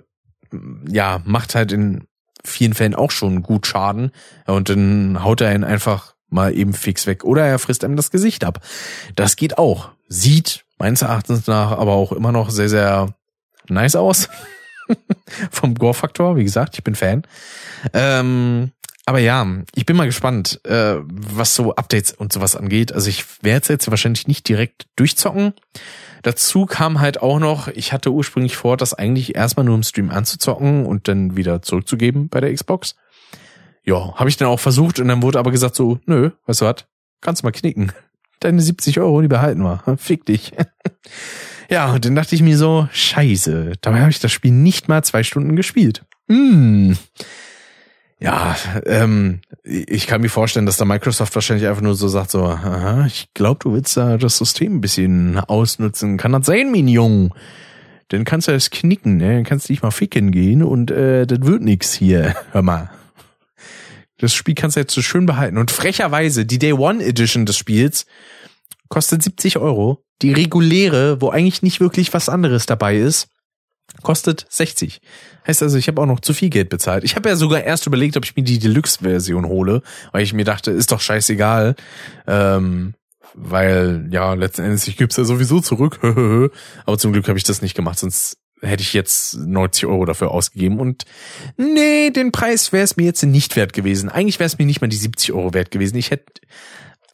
ja macht halt in vielen Fällen auch schon gut Schaden. Ja, und dann haut er ihn einfach mal eben fix weg. Oder er frisst einem das Gesicht ab. Das geht auch. Sieht meines Erachtens nach aber auch immer noch sehr, sehr nice aus. Vom Gore-Faktor, wie gesagt, ich bin Fan. Ähm, aber ja, ich bin mal gespannt, äh, was so Updates und sowas angeht. Also ich werde es jetzt wahrscheinlich nicht direkt durchzocken. Dazu kam halt auch noch, ich hatte ursprünglich vor, das eigentlich erstmal nur im Stream anzuzocken und dann wieder zurückzugeben bei der Xbox. Ja, habe ich dann auch versucht und dann wurde aber gesagt so, nö, weißt du was, kannst mal knicken. Deine 70 Euro, die behalten wir. Fick dich. ja, und dann dachte ich mir so, scheiße, dabei habe ich das Spiel nicht mal zwei Stunden gespielt. Hm. Ja, ähm, ich kann mir vorstellen, dass da Microsoft wahrscheinlich einfach nur so sagt, so, aha, ich glaube, du willst da das System ein bisschen ausnutzen. Kann das sein, mein Jung? Dann kannst du das knicken, ne? Dann kannst du dich mal ficken gehen und äh, das wird nix hier. Hör mal. Das Spiel kannst du jetzt so schön behalten. Und frecherweise, die Day One Edition des Spiels kostet 70 Euro. Die reguläre, wo eigentlich nicht wirklich was anderes dabei ist, kostet 60. Heißt also, ich habe auch noch zu viel Geld bezahlt. Ich habe ja sogar erst überlegt, ob ich mir die Deluxe-Version hole, weil ich mir dachte, ist doch scheißegal. Ähm, weil, ja, letzten Endes, ich gib's ja sowieso zurück. Aber zum Glück habe ich das nicht gemacht, sonst hätte ich jetzt 90 Euro dafür ausgegeben und nee, den Preis wäre es mir jetzt nicht wert gewesen. Eigentlich wäre es mir nicht mal die 70 Euro wert gewesen. Ich hätte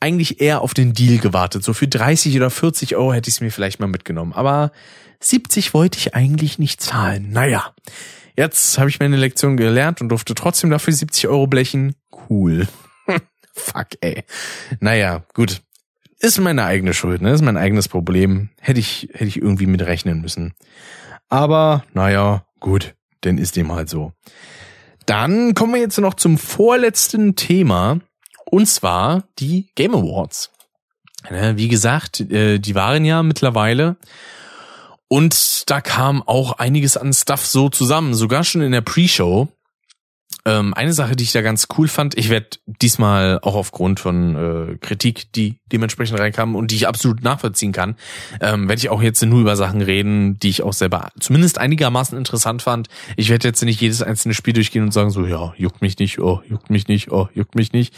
eigentlich eher auf den Deal gewartet. So für 30 oder 40 Euro hätte ich es mir vielleicht mal mitgenommen. Aber 70 wollte ich eigentlich nicht zahlen. Naja, jetzt habe ich meine Lektion gelernt und durfte trotzdem dafür 70 Euro blechen. Cool. Fuck, ey. Naja, gut. Ist meine eigene Schuld, ne? Ist mein eigenes Problem. Hätte ich, hätte ich irgendwie mit rechnen müssen. Aber naja, gut, denn ist dem halt so. Dann kommen wir jetzt noch zum vorletzten Thema. Und zwar die Game Awards. Wie gesagt, äh, die waren ja mittlerweile. Und da kam auch einiges an Stuff so zusammen, sogar schon in der Pre-Show. Ähm, eine Sache, die ich da ganz cool fand, ich werde diesmal auch aufgrund von äh, Kritik, die dementsprechend reinkam und die ich absolut nachvollziehen kann, ähm, werde ich auch jetzt nur über Sachen reden, die ich auch selber zumindest einigermaßen interessant fand. Ich werde jetzt nicht jedes einzelne Spiel durchgehen und sagen so, ja, juckt mich nicht, oh, juckt mich nicht, oh, juckt mich nicht.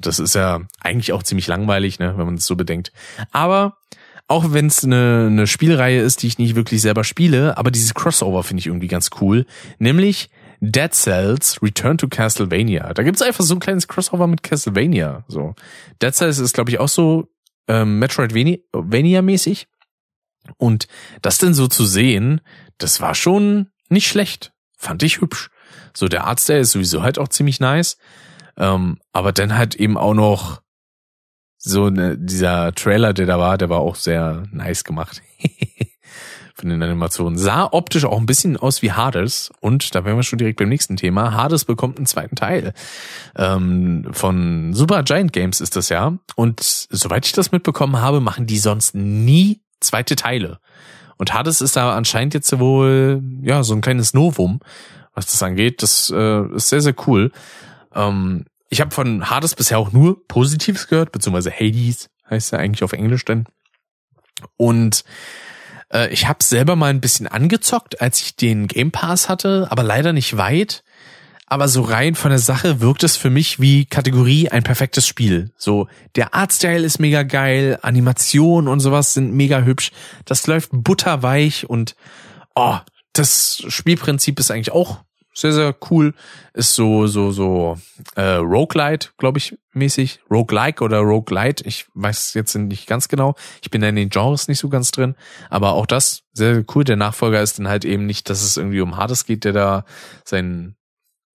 Das ist ja eigentlich auch ziemlich langweilig, ne, wenn man es so bedenkt. Aber auch wenn es eine, eine Spielreihe ist, die ich nicht wirklich selber spiele, aber dieses Crossover finde ich irgendwie ganz cool. Nämlich Dead Cells Return to Castlevania. Da gibt's einfach so ein kleines Crossover mit Castlevania. So Dead Cells ist, glaube ich, auch so ähm, Metroidvania-mäßig. Und das denn so zu sehen, das war schon nicht schlecht. Fand ich hübsch. So, der Artstyle ist sowieso halt auch ziemlich nice. Ähm, aber dann halt eben auch noch so ne, dieser Trailer, der da war, der war auch sehr nice gemacht. Von den Animationen. Sah optisch auch ein bisschen aus wie Hades. Und da wären wir schon direkt beim nächsten Thema. Hades bekommt einen zweiten Teil. Ähm, von Super Giant Games ist das ja. Und soweit ich das mitbekommen habe, machen die sonst nie zweite Teile. Und Hades ist da anscheinend jetzt wohl, ja, so ein kleines Novum, was das angeht. Das äh, ist sehr, sehr cool. Ähm, ich habe von Hades bisher auch nur Positives gehört, beziehungsweise Hades heißt er eigentlich auf Englisch denn. Und äh, ich habe selber mal ein bisschen angezockt, als ich den Game Pass hatte, aber leider nicht weit. Aber so rein von der Sache wirkt es für mich wie Kategorie ein perfektes Spiel. So, der Artstyle ist mega geil, Animation und sowas sind mega hübsch. Das läuft butterweich und oh, das Spielprinzip ist eigentlich auch sehr, sehr cool. Ist so, so, so äh, Roguelite, glaube ich, mäßig. Roguelike oder Roguelite. Ich weiß jetzt nicht ganz genau. Ich bin da in den Genres nicht so ganz drin. Aber auch das, sehr, sehr cool. Der Nachfolger ist dann halt eben nicht, dass es irgendwie um Hades geht, der da seinen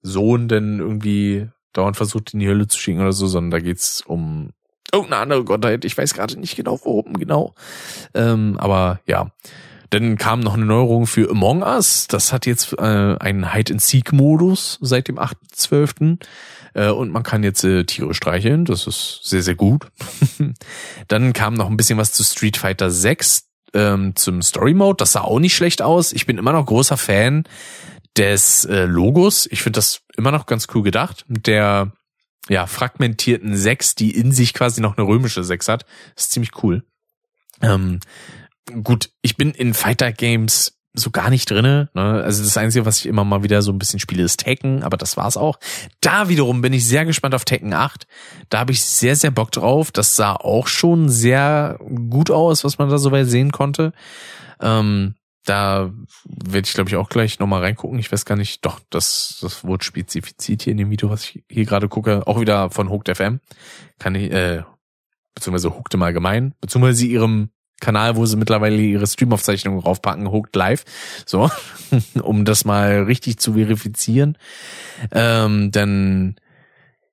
Sohn denn irgendwie dauernd versucht, in die Hölle zu schicken oder so, sondern da geht's um irgendeine andere Gottheit. Ich weiß gerade nicht genau, worum genau. Ähm, aber ja. Dann kam noch eine Neuerung für Among Us. Das hat jetzt äh, einen Hide-and-Seek-Modus seit dem 8.12. Äh, und man kann jetzt äh, Tiere streicheln. Das ist sehr, sehr gut. Dann kam noch ein bisschen was zu Street Fighter 6 ähm, zum Story Mode. Das sah auch nicht schlecht aus. Ich bin immer noch großer Fan des äh, Logos. Ich finde das immer noch ganz cool gedacht. Der ja, fragmentierten 6, die in sich quasi noch eine römische 6 hat. Das ist ziemlich cool. Ähm, gut, ich bin in Fighter Games so gar nicht drinne. Ne? Also das Einzige, was ich immer mal wieder so ein bisschen spiele, ist Tekken, aber das war's auch. Da wiederum bin ich sehr gespannt auf Tekken 8. Da habe ich sehr, sehr Bock drauf. Das sah auch schon sehr gut aus, was man da so weit sehen konnte. Ähm, da werde ich, glaube ich, auch gleich nochmal reingucken. Ich weiß gar nicht, doch, das, das wurde spezifiziert hier in dem Video, was ich hier gerade gucke. Auch wieder von Hooked FM. Kann ich, äh, beziehungsweise Hooked im Allgemeinen, beziehungsweise ihrem Kanal, wo sie mittlerweile ihre Streamaufzeichnungen raufpacken, Hooked Live, so, um das mal richtig zu verifizieren. Ähm, dann,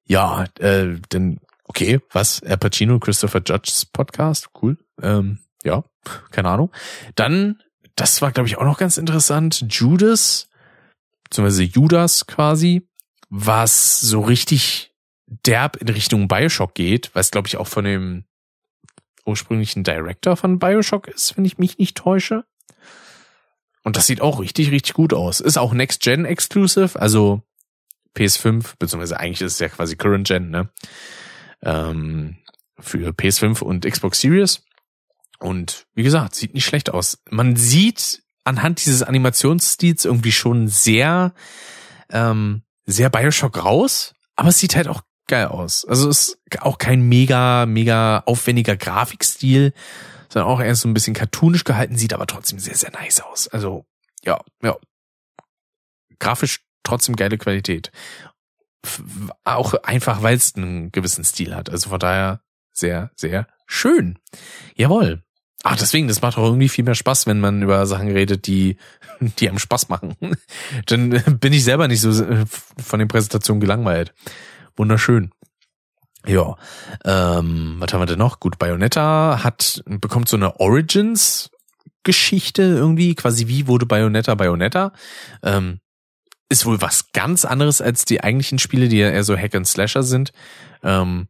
ja, äh, dann, okay, was? Al Pacino, Christopher Judge's Podcast, cool. Ähm, ja, keine Ahnung. Dann, das war, glaube ich, auch noch ganz interessant, Judas, beziehungsweise Judas quasi, was so richtig derb in Richtung Bioshock geht, was, glaube ich, auch von dem ursprünglichen Director von Bioshock ist, wenn ich mich nicht täusche. Und das sieht auch richtig, richtig gut aus. Ist auch Next-Gen Exclusive, also PS5, beziehungsweise eigentlich ist es ja quasi Current Gen, ne? Ähm, für PS5 und Xbox Series. Und wie gesagt, sieht nicht schlecht aus. Man sieht anhand dieses Animationsstils irgendwie schon sehr, ähm, sehr Bioshock raus, aber es sieht halt auch geil aus. Also ist auch kein mega, mega aufwendiger Grafikstil, sondern auch erst so ein bisschen cartoonisch gehalten, sieht aber trotzdem sehr, sehr nice aus. Also, ja, ja. Grafisch trotzdem geile Qualität. Auch einfach, weil es einen gewissen Stil hat. Also von daher sehr, sehr schön. Jawohl. Ach, deswegen, das macht auch irgendwie viel mehr Spaß, wenn man über Sachen redet, die, die einem Spaß machen. Dann bin ich selber nicht so äh, von den Präsentationen gelangweilt. Wunderschön. Ja, ähm, was haben wir denn noch? Gut, Bayonetta hat bekommt so eine Origins Geschichte irgendwie, quasi wie wurde Bayonetta Bayonetta. Ähm, ist wohl was ganz anderes als die eigentlichen Spiele, die ja eher so Hack and Slasher sind. Ähm,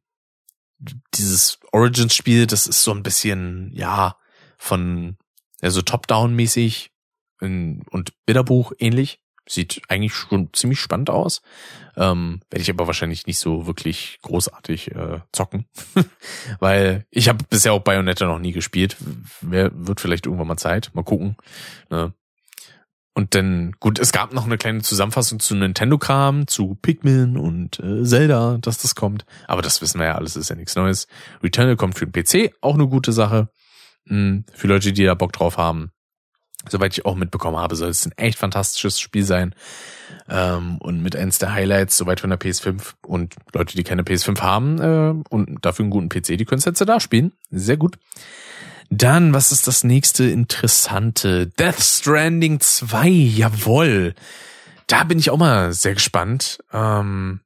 dieses Origins-Spiel, das ist so ein bisschen, ja, von, also Top-Down-mäßig und Bilderbuch ähnlich. Sieht eigentlich schon ziemlich spannend aus. Ähm, Werde ich aber wahrscheinlich nicht so wirklich großartig äh, zocken. Weil ich habe bisher auch Bayonetta noch nie gespielt. Wer wird vielleicht irgendwann mal Zeit. Mal gucken. Ne? Und dann, gut, es gab noch eine kleine Zusammenfassung zu Nintendo-Kram, zu Pikmin und äh, Zelda, dass das kommt. Aber das wissen wir ja alles, ist ja nichts Neues. Returnal kommt für den PC, auch eine gute Sache. Hm, für Leute, die da Bock drauf haben. Soweit ich auch mitbekommen habe, soll es ein echt fantastisches Spiel sein. Ähm, und mit eins der Highlights, soweit von der PS5. Und Leute, die keine PS5 haben äh, und dafür einen guten PC, die können es jetzt da spielen. Sehr gut. Dann, was ist das nächste Interessante? Death Stranding 2, jawoll. Da bin ich auch mal sehr gespannt. Ähm,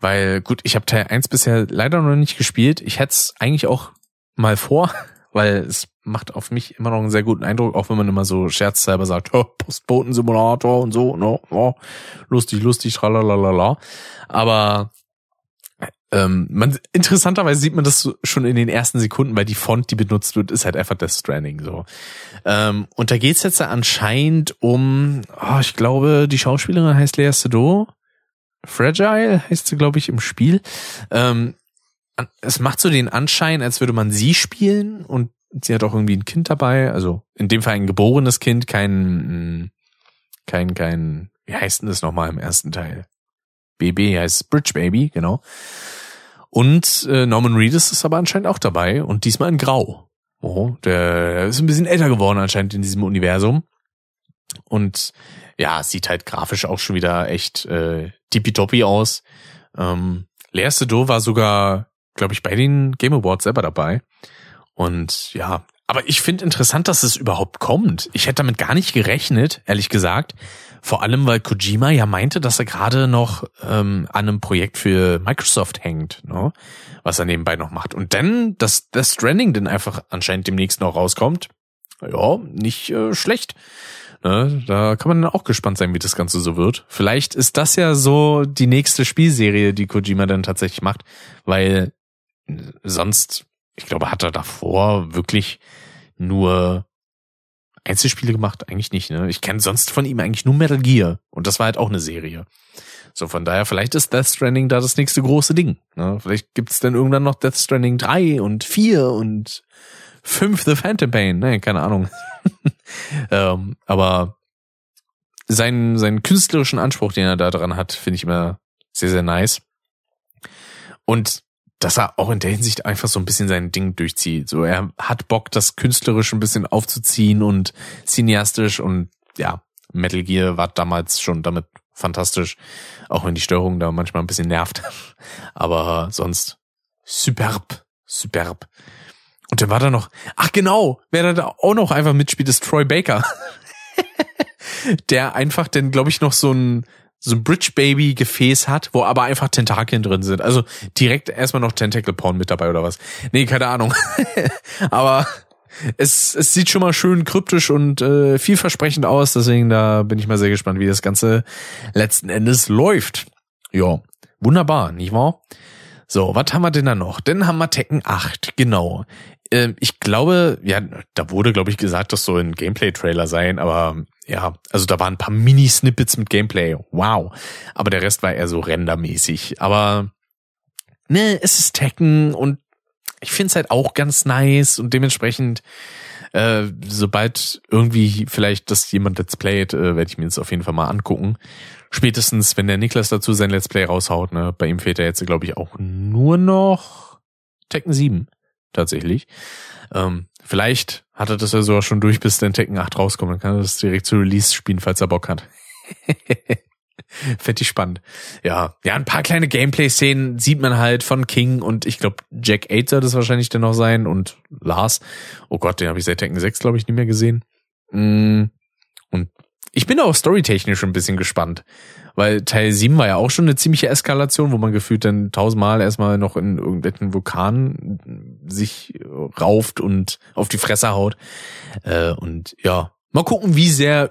weil, gut, ich habe Teil 1 bisher leider noch nicht gespielt. Ich hätte es eigentlich auch mal vor, weil es macht auf mich immer noch einen sehr guten Eindruck, auch wenn man immer so scherzhalber sagt, oh, Postboten-Simulator und so, no, oh, lustig, lustig, tralalala. Aber ähm, man, interessanterweise sieht man das schon in den ersten Sekunden, weil die Font, die benutzt wird, ist halt einfach Death Stranding so. Ähm, und da geht's jetzt anscheinend um, oh, ich glaube, die Schauspielerin heißt Lea Seydoux. Fragile heißt sie, glaube ich, im Spiel. Ähm, es macht so den Anschein, als würde man sie spielen und sie hat auch irgendwie ein Kind dabei, also in dem Fall ein geborenes Kind, kein, kein, kein, wie heißt denn das nochmal im ersten Teil? BB heißt Bridge Baby, genau. Und äh, Norman Reedus ist aber anscheinend auch dabei und diesmal in Grau. Oh, der ist ein bisschen älter geworden anscheinend in diesem Universum. Und ja, sieht halt grafisch auch schon wieder echt äh, tippitoppi aus. Ähm, Lea Seydoux war sogar, glaube ich, bei den Game Awards selber dabei. Und ja, aber ich finde interessant, dass es überhaupt kommt. Ich hätte damit gar nicht gerechnet, ehrlich gesagt. Vor allem, weil Kojima ja meinte, dass er gerade noch ähm, an einem Projekt für Microsoft hängt, ne? was er nebenbei noch macht. Und dann, dass das Stranding dann einfach anscheinend demnächst noch rauskommt, ja, nicht äh, schlecht. Ne? Da kann man dann auch gespannt sein, wie das Ganze so wird. Vielleicht ist das ja so die nächste Spielserie, die Kojima dann tatsächlich macht, weil sonst, ich glaube, hat er davor wirklich nur Einzelspiele gemacht? Eigentlich nicht, ne? Ich kenne sonst von ihm eigentlich nur Metal Gear. Und das war halt auch eine Serie. So, von daher, vielleicht ist Death Stranding da das nächste große Ding. Ne? Vielleicht gibt's dann irgendwann noch Death Stranding 3 und 4 und 5 The Phantom Pain. Ne, keine Ahnung. ähm, aber seinen, seinen künstlerischen Anspruch, den er da dran hat, finde ich immer sehr, sehr nice. Und dass er auch in der Hinsicht einfach so ein bisschen sein Ding durchzieht. So, er hat Bock, das künstlerisch ein bisschen aufzuziehen und cineastisch und ja, Metal Gear war damals schon damit fantastisch, auch wenn die Steuerung da manchmal ein bisschen nervt. Aber sonst superb, superb. Und dann war da noch, ach genau, wer da auch noch einfach mitspielt, ist Troy Baker. der einfach denn, glaube ich, noch so ein so ein Bridge Baby Gefäß hat, wo aber einfach Tentakeln drin sind. Also direkt erstmal noch Tentacle Porn mit dabei oder was? Nee, keine Ahnung. aber es, es sieht schon mal schön kryptisch und äh, vielversprechend aus, deswegen da bin ich mal sehr gespannt, wie das Ganze letzten Endes läuft. Ja, wunderbar, nicht wahr? So, was haben wir denn da noch? Dann haben wir Tekken 8, genau. Ähm, ich glaube, ja, da wurde, glaube ich, gesagt, das soll ein Gameplay-Trailer sein, aber ja, also da waren ein paar Mini-Snippets mit Gameplay. Wow. Aber der Rest war eher so rendermäßig. Aber ne, es ist Tekken und ich finde es halt auch ganz nice und dementsprechend, äh, sobald irgendwie vielleicht das jemand Let's Playt, äh, werde ich mir das auf jeden Fall mal angucken. Spätestens, wenn der Niklas dazu sein Let's Play raushaut, ne, bei ihm fehlt ja jetzt, glaube ich, auch nur noch Tekken 7 tatsächlich. Ähm, vielleicht hat er das ja sogar schon durch, bis der Tekken 8 rauskommt. Dann kann er das direkt zu Release spielen, falls er Bock hat. Fettig spannend. Ja, ja, ein paar kleine Gameplay-Szenen sieht man halt von King und ich glaube, Jack 8 soll das wahrscheinlich dann noch sein und Lars. Oh Gott, den habe ich seit Tekken 6, glaube ich, nie mehr gesehen. Mm, und ich bin auch storytechnisch ein bisschen gespannt, weil Teil 7 war ja auch schon eine ziemliche Eskalation, wo man gefühlt dann tausendmal erstmal noch in irgendeinen Vulkan sich rauft und auf die Fresse haut. Äh, und ja, mal gucken, wie sehr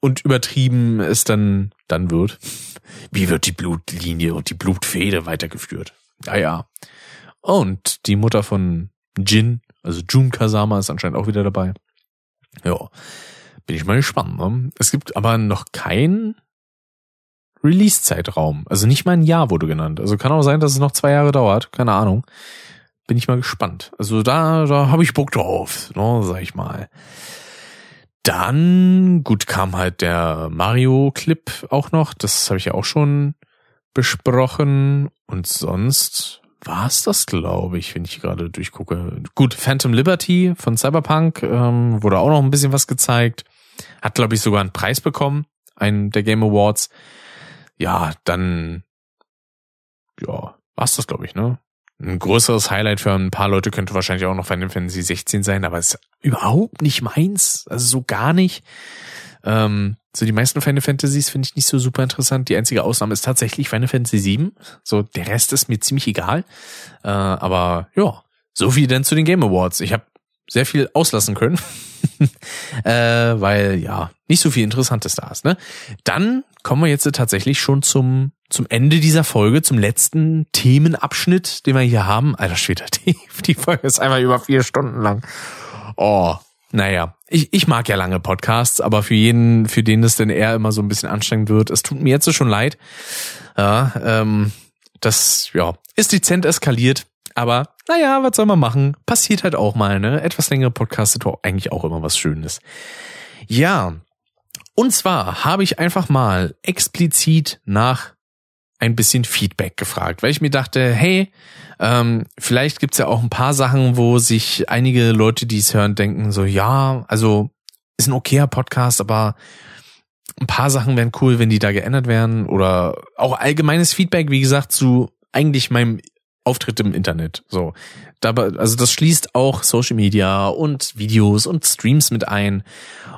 und übertrieben es dann, dann wird. Wie wird die Blutlinie und die Blutfede weitergeführt? Ja, ja. Und die Mutter von Jin, also Jun Kasama, ist anscheinend auch wieder dabei. Ja. Bin ich mal gespannt. Ne? Es gibt aber noch kein Release-Zeitraum. Also nicht mal ein Jahr wurde genannt. Also kann auch sein, dass es noch zwei Jahre dauert. Keine Ahnung. Bin ich mal gespannt. Also da, da habe ich Bock drauf, ne, sag ich mal. Dann, gut, kam halt der Mario-Clip auch noch. Das habe ich ja auch schon besprochen. Und sonst war's das, glaube ich, wenn ich gerade durchgucke. Gut, Phantom Liberty von Cyberpunk ähm, wurde auch noch ein bisschen was gezeigt. Hat, glaube ich, sogar einen Preis bekommen, einen der Game Awards. Ja, dann, ja, war's das, glaube ich, ne? Ein größeres Highlight für ein paar Leute könnte wahrscheinlich auch noch Final Fantasy 16 sein, aber es ist überhaupt nicht meins. Also so gar nicht. Ähm, so die meisten Final Fantasies finde ich nicht so super interessant. Die einzige Ausnahme ist tatsächlich Final Fantasy 7. So der Rest ist mir ziemlich egal. Äh, aber ja, so viel denn zu den Game Awards. Ich habe sehr viel auslassen können, äh, weil ja nicht so viel Interessantes da ist. Ne? Dann kommen wir jetzt tatsächlich schon zum zum Ende dieser Folge, zum letzten Themenabschnitt, den wir hier haben. Alter Schwede, die, die Folge ist einmal über vier Stunden lang. Oh, naja, ich, ich mag ja lange Podcasts, aber für jeden, für den es denn eher immer so ein bisschen anstrengend wird, es tut mir jetzt schon leid. Ja, ähm, das ja, ist dezent eskaliert, aber naja, was soll man machen? Passiert halt auch mal, ne? Etwas längere Podcasts sind eigentlich auch immer was Schönes. Ja, und zwar habe ich einfach mal explizit nach ein bisschen Feedback gefragt, weil ich mir dachte, hey, ähm, vielleicht gibt's ja auch ein paar Sachen, wo sich einige Leute, die es hören, denken, so ja, also ist ein okayer Podcast, aber ein paar Sachen wären cool, wenn die da geändert wären oder auch allgemeines Feedback, wie gesagt, zu eigentlich meinem Auftritt im Internet. So, dabei, also das schließt auch Social Media und Videos und Streams mit ein.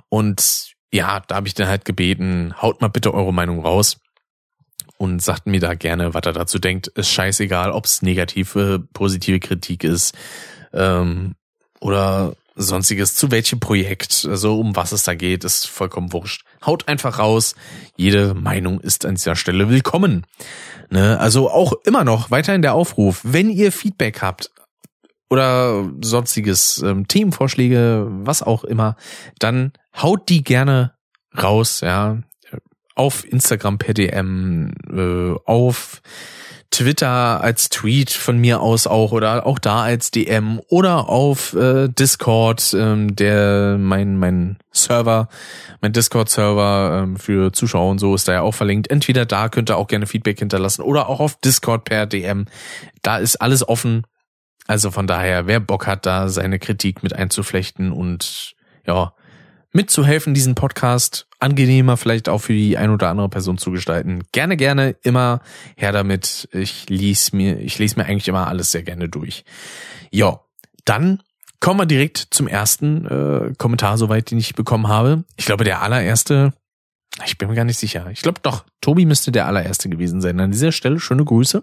Und ja, da habe ich dann halt gebeten, haut mal bitte eure Meinung raus und sagt mir da gerne, was er dazu denkt. Ist scheißegal, ob es negative, positive Kritik ist ähm, oder sonstiges, zu welchem Projekt, also um was es da geht, ist vollkommen wurscht. Haut einfach raus. Jede Meinung ist an dieser Stelle willkommen. Ne? Also auch immer noch weiterhin der Aufruf, wenn ihr Feedback habt oder sonstiges, ähm, Themenvorschläge, was auch immer, dann haut die gerne raus, ja auf Instagram per DM, äh, auf Twitter als Tweet von mir aus auch oder auch da als DM oder auf äh, Discord, ähm, der mein mein Server, mein Discord-Server ähm, für Zuschauer und so ist da ja auch verlinkt. Entweder da könnt ihr auch gerne Feedback hinterlassen oder auch auf Discord per DM. Da ist alles offen. Also von daher, wer Bock hat, da seine Kritik mit einzuflechten und ja, mitzuhelfen, diesen Podcast angenehmer vielleicht auch für die ein oder andere Person zu gestalten. Gerne, gerne, immer her damit. Ich lese mir, ich lese mir eigentlich immer alles sehr gerne durch. Ja, dann kommen wir direkt zum ersten äh, Kommentar, soweit den ich bekommen habe. Ich glaube, der allererste, ich bin mir gar nicht sicher. Ich glaube doch, Tobi müsste der allererste gewesen sein. An dieser Stelle schöne Grüße.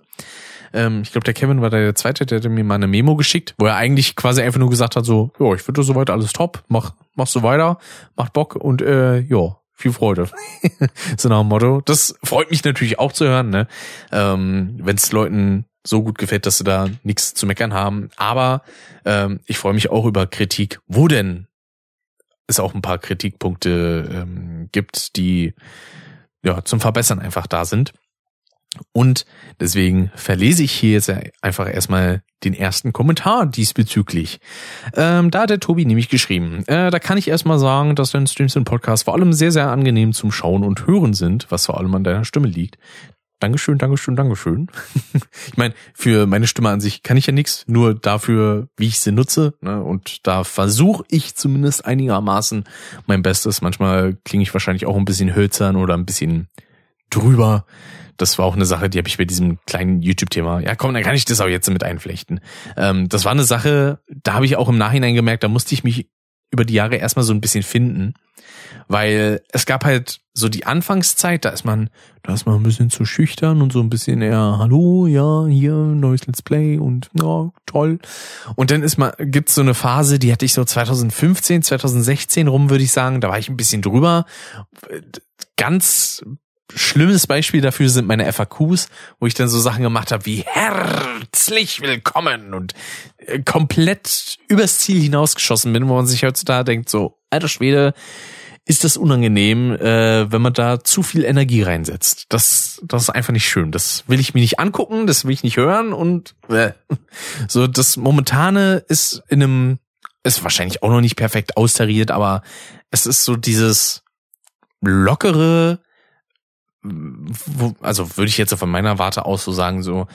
Ähm, ich glaube, der Kevin war der zweite, der hat mir mal eine Memo geschickt, wo er eigentlich quasi einfach nur gesagt hat, so, ja, ich finde soweit alles top, mach, mach so weiter, macht Bock und äh, ja, viel Freude. so nach dem Motto. Das freut mich natürlich auch zu hören, ne? Ähm, Wenn es Leuten so gut gefällt, dass sie da nichts zu meckern haben. Aber ähm, ich freue mich auch über Kritik, wo denn es auch ein paar Kritikpunkte ähm, gibt, die ja zum Verbessern einfach da sind. Und deswegen verlese ich hier jetzt einfach erstmal den ersten Kommentar diesbezüglich. Ähm, da hat der Tobi nämlich geschrieben. Äh, da kann ich erstmal sagen, dass deine Streams und Podcasts vor allem sehr, sehr angenehm zum Schauen und Hören sind, was vor allem an deiner Stimme liegt. Dankeschön, Dankeschön, Dankeschön. ich meine, für meine Stimme an sich kann ich ja nichts, nur dafür, wie ich sie nutze. Ne? Und da versuche ich zumindest einigermaßen mein Bestes. Manchmal klinge ich wahrscheinlich auch ein bisschen hölzern oder ein bisschen drüber das war auch eine Sache, die habe ich bei diesem kleinen YouTube-Thema. Ja, komm, dann kann ich das auch jetzt mit einflechten. Ähm, das war eine Sache, da habe ich auch im Nachhinein gemerkt, da musste ich mich über die Jahre erstmal so ein bisschen finden. Weil es gab halt so die Anfangszeit, da ist man, da ist man ein bisschen zu schüchtern und so ein bisschen eher, hallo, ja, hier, neues Let's Play und ja, toll. Und dann ist man, gibt's so eine Phase, die hatte ich so 2015, 2016 rum, würde ich sagen, da war ich ein bisschen drüber. Ganz schlimmes Beispiel dafür sind meine FAQs, wo ich dann so Sachen gemacht habe wie herzlich willkommen und äh, komplett übers Ziel hinausgeschossen bin, wo man sich heutzutage denkt, so, alter Schwede, ist das unangenehm, äh, wenn man da zu viel Energie reinsetzt. Das, das ist einfach nicht schön. Das will ich mir nicht angucken, das will ich nicht hören und äh. so das momentane ist in einem ist wahrscheinlich auch noch nicht perfekt austariert, aber es ist so dieses lockere, also würde ich jetzt von meiner Warte aus so sagen, so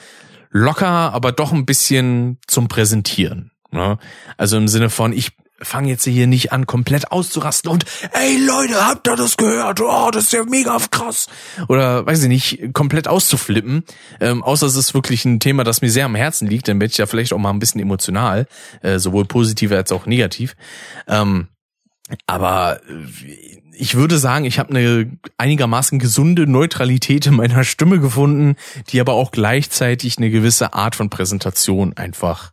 locker, aber doch ein bisschen zum Präsentieren. Ne? Also im Sinne von, ich fange jetzt hier nicht an, komplett auszurasten und ey Leute, habt ihr das gehört? Oh, das ist ja mega krass. Oder weiß ich nicht, komplett auszuflippen. Ähm, außer es ist wirklich ein Thema, das mir sehr am Herzen liegt, dann werde ich ja vielleicht auch mal ein bisschen emotional, äh, sowohl positiv als auch negativ. Ähm, aber äh, ich würde sagen, ich habe eine einigermaßen gesunde Neutralität in meiner Stimme gefunden, die aber auch gleichzeitig eine gewisse Art von Präsentation einfach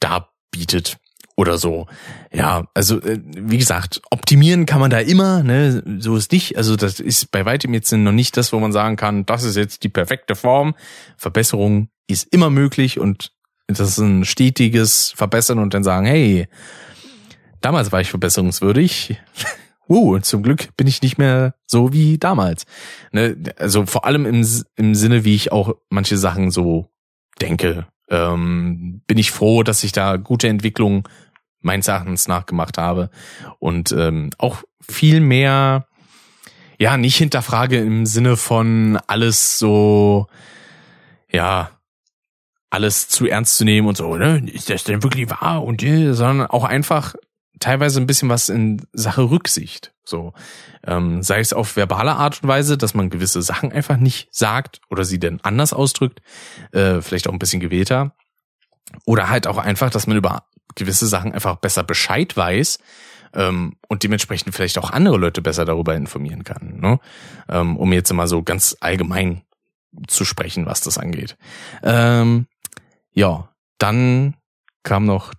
darbietet oder so. Ja, also äh, wie gesagt, optimieren kann man da immer, ne, so ist nicht. Also das ist bei weitem jetzt noch nicht das, wo man sagen kann, das ist jetzt die perfekte Form. Verbesserung ist immer möglich und das ist ein stetiges Verbessern und dann sagen, hey, damals war ich verbesserungswürdig. uh, zum Glück bin ich nicht mehr so wie damals. Ne, also vor allem im, im Sinne, wie ich auch manche Sachen so denke, ähm, bin ich froh, dass ich da gute Entwicklungen meines Erachtens nachgemacht habe und ähm, auch viel mehr, ja, nicht hinterfrage im Sinne von alles so, ja, alles zu ernst zu nehmen und so, ne? Ist das denn wirklich wahr? Und sondern auch einfach teilweise ein bisschen was in Sache Rücksicht. So, ähm, sei es auf verbale Art und Weise, dass man gewisse Sachen einfach nicht sagt oder sie denn anders ausdrückt, äh, vielleicht auch ein bisschen gewählter. Oder halt auch einfach, dass man über gewisse Sachen einfach besser Bescheid weiß ähm, und dementsprechend vielleicht auch andere Leute besser darüber informieren kann. Ne? Ähm, um jetzt mal so ganz allgemein zu sprechen, was das angeht. Ähm, ja, dann kam noch,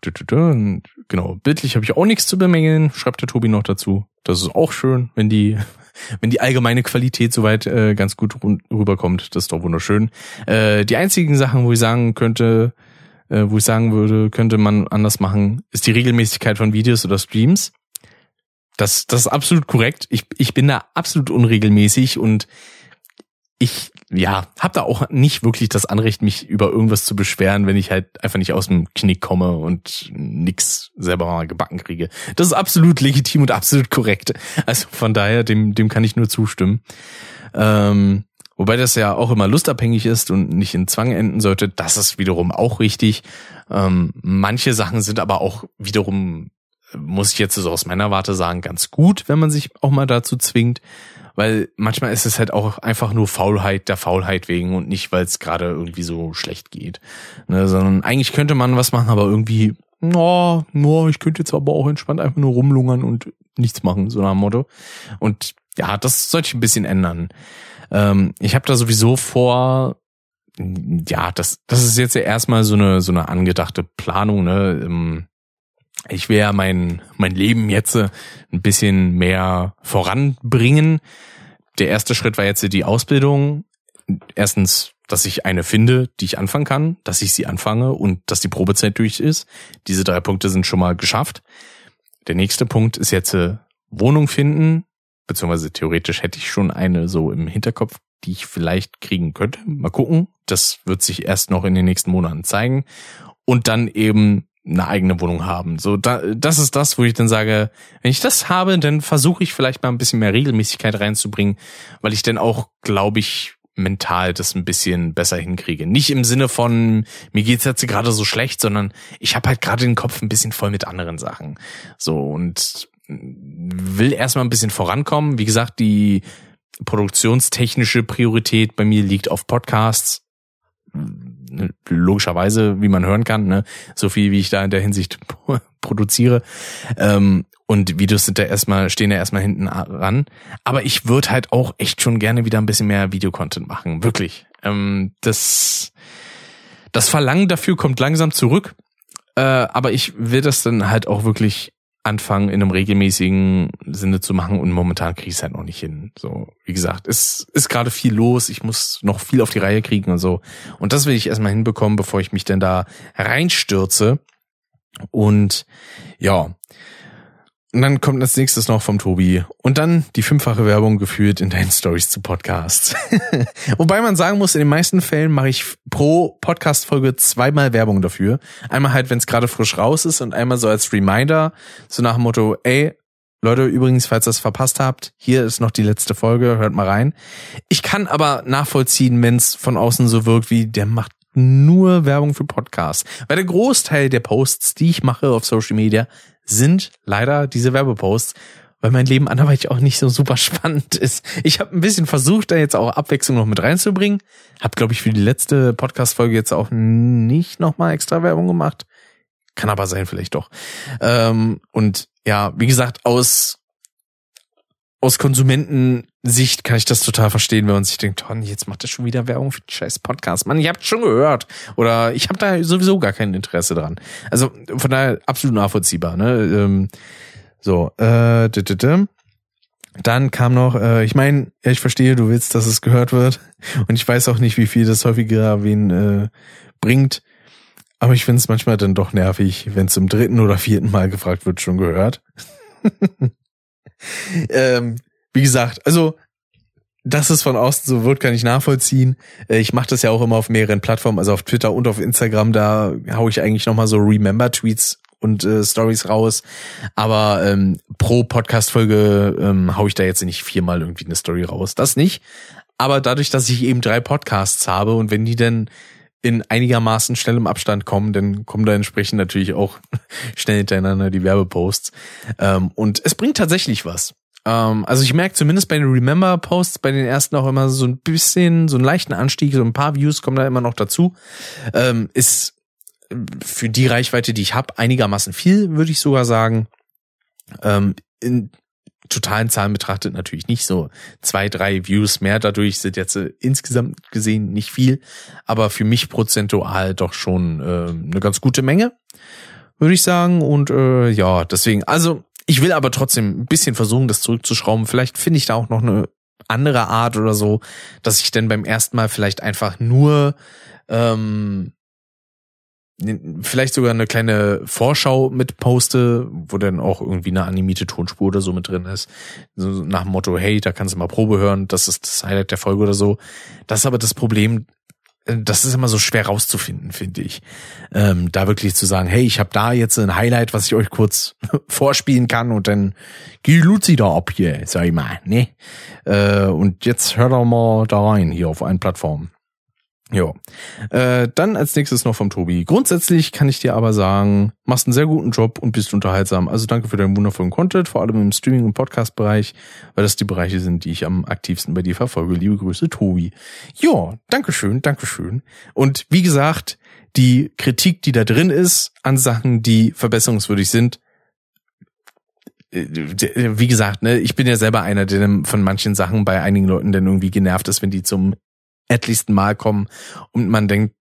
genau, bildlich habe ich auch nichts zu bemängeln, schreibt der Tobi noch dazu. Das ist auch schön, wenn die wenn die allgemeine Qualität soweit äh, ganz gut rüberkommt. Das ist doch wunderschön. Äh, die einzigen Sachen, wo ich sagen könnte, äh, wo ich sagen würde, könnte man anders machen, ist die Regelmäßigkeit von Videos oder Streams. Das, das ist absolut korrekt. Ich, ich bin da absolut unregelmäßig und ich, ja, habe da auch nicht wirklich das Anrecht, mich über irgendwas zu beschweren, wenn ich halt einfach nicht aus dem Knick komme und nix selber mal gebacken kriege. Das ist absolut legitim und absolut korrekt. Also von daher, dem, dem kann ich nur zustimmen. Ähm, Wobei das ja auch immer lustabhängig ist und nicht in Zwang enden sollte. Das ist wiederum auch richtig. Ähm, manche Sachen sind aber auch wiederum, muss ich jetzt so aus meiner Warte sagen, ganz gut, wenn man sich auch mal dazu zwingt. Weil manchmal ist es halt auch einfach nur Faulheit der Faulheit wegen und nicht, weil es gerade irgendwie so schlecht geht. Ne, sondern eigentlich könnte man was machen, aber irgendwie, no, no, ich könnte jetzt aber auch entspannt einfach nur rumlungern und nichts machen, so nach dem Motto. Und ja, das sollte ich ein bisschen ändern. Ähm, ich habe da sowieso vor, ja, das, das ist jetzt ja erstmal so eine, so eine angedachte Planung, ne? Ähm, ich will ja mein, mein Leben jetzt äh, ein bisschen mehr voranbringen. Der erste Schritt war jetzt die Ausbildung. Erstens, dass ich eine finde, die ich anfangen kann, dass ich sie anfange und dass die Probezeit durch ist. Diese drei Punkte sind schon mal geschafft. Der nächste Punkt ist jetzt äh, Wohnung finden beziehungsweise theoretisch hätte ich schon eine so im Hinterkopf, die ich vielleicht kriegen könnte. Mal gucken. Das wird sich erst noch in den nächsten Monaten zeigen. Und dann eben eine eigene Wohnung haben. So, da, das ist das, wo ich dann sage, wenn ich das habe, dann versuche ich vielleicht mal ein bisschen mehr Regelmäßigkeit reinzubringen, weil ich dann auch, glaube ich, mental das ein bisschen besser hinkriege. Nicht im Sinne von, mir geht's jetzt gerade so schlecht, sondern ich habe halt gerade den Kopf ein bisschen voll mit anderen Sachen. So, und will erstmal ein bisschen vorankommen. Wie gesagt, die produktionstechnische Priorität bei mir liegt auf Podcasts. Logischerweise, wie man hören kann, ne? so viel wie ich da in der Hinsicht produziere. Ähm, und Videos sind da erstmal, stehen da erstmal hinten ran. Aber ich würde halt auch echt schon gerne wieder ein bisschen mehr Videocontent machen. Wirklich. Ähm, das, das Verlangen dafür kommt langsam zurück. Äh, aber ich will das dann halt auch wirklich anfangen, in einem regelmäßigen Sinne zu machen und momentan kriege ich es halt noch nicht hin. So, wie gesagt, es ist gerade viel los, ich muss noch viel auf die Reihe kriegen und so. Und das will ich erstmal hinbekommen, bevor ich mich denn da reinstürze. Und ja, und dann kommt als nächstes noch vom Tobi. Und dann die fünffache Werbung geführt in deinen Stories zu Podcasts. Wobei man sagen muss, in den meisten Fällen mache ich pro Podcast-Folge zweimal Werbung dafür. Einmal halt, wenn es gerade frisch raus ist und einmal so als Reminder, so nach dem Motto, ey, Leute, übrigens, falls ihr es verpasst habt, hier ist noch die letzte Folge, hört mal rein. Ich kann aber nachvollziehen, wenn es von außen so wirkt wie, der macht nur Werbung für Podcasts. Weil der Großteil der Posts, die ich mache auf Social Media, sind leider diese Werbeposts, weil mein Leben anderweitig auch nicht so super spannend ist. Ich habe ein bisschen versucht, da jetzt auch Abwechslung noch mit reinzubringen. Hab, glaube ich, für die letzte Podcast-Folge jetzt auch nicht nochmal extra Werbung gemacht. Kann aber sein, vielleicht doch. Ähm, und ja, wie gesagt, aus aus Konsumentensicht kann ich das total verstehen, wenn man sich denkt, oh, jetzt macht er schon wieder Werbung für den scheiß Podcast. Mann, ihr habt schon gehört. Oder ich habe da sowieso gar kein Interesse dran. Also von daher absolut nachvollziehbar. Ne? Ähm, so, äh, dann kam noch, äh, ich meine, ich verstehe, du willst, dass es gehört wird. Und ich weiß auch nicht, wie viel das häufiger wen äh, bringt. Aber ich finde es manchmal dann doch nervig, wenn zum dritten oder vierten Mal gefragt wird, schon gehört. ähm, wie gesagt, also dass es von außen so wird, kann ich nachvollziehen. Äh, ich mache das ja auch immer auf mehreren Plattformen, also auf Twitter und auf Instagram. Da hau ich eigentlich nochmal so Remember-Tweets und äh, Stories raus. Aber ähm, pro Podcast-Folge ähm, hau ich da jetzt nicht viermal irgendwie eine Story raus. Das nicht. Aber dadurch, dass ich eben drei Podcasts habe und wenn die dann in einigermaßen schnellem Abstand kommen, dann kommen da entsprechend natürlich auch schnell hintereinander die Werbeposts. Ähm, und es bringt tatsächlich was. Ähm, also ich merke zumindest bei den Remember-Posts, bei den ersten auch immer so ein bisschen, so einen leichten Anstieg, so ein paar Views kommen da immer noch dazu. Ähm, ist für die Reichweite, die ich habe, einigermaßen viel, würde ich sogar sagen. Ähm, in totalen Zahlen betrachtet natürlich nicht so zwei, drei Views mehr. Dadurch sind jetzt äh, insgesamt gesehen nicht viel, aber für mich prozentual doch schon äh, eine ganz gute Menge, würde ich sagen. Und äh, ja, deswegen, also ich will aber trotzdem ein bisschen versuchen, das zurückzuschrauben. Vielleicht finde ich da auch noch eine andere Art oder so, dass ich dann beim ersten Mal vielleicht einfach nur ähm, vielleicht sogar eine kleine Vorschau mit poste, wo dann auch irgendwie eine animierte Tonspur oder so mit drin ist. So nach dem Motto, hey, da kannst du mal Probe hören, das ist das Highlight der Folge oder so. Das ist aber das Problem, äh, das ist immer so schwer rauszufinden, finde ich. Ähm, da wirklich zu sagen, hey, ich habe da jetzt ein Highlight, was ich euch kurz vorspielen kann und dann geh Luzi da ab hier, sag ich mal, ne? Äh, und jetzt hör doch mal da rein hier auf allen Plattformen. Jo. Äh, dann als nächstes noch vom Tobi. Grundsätzlich kann ich dir aber sagen, machst einen sehr guten Job und bist unterhaltsam. Also danke für deinen wundervollen Content, vor allem im Streaming- und Podcast-Bereich, weil das die Bereiche sind, die ich am aktivsten bei dir verfolge. Liebe Grüße, Tobi. Ja, Dankeschön, Dankeschön. Und wie gesagt, die Kritik, die da drin ist, an Sachen, die verbesserungswürdig sind, äh, wie gesagt, ne, ich bin ja selber einer, der von manchen Sachen bei einigen Leuten dann irgendwie genervt ist, wenn die zum etlichsten Mal kommen und man denkt,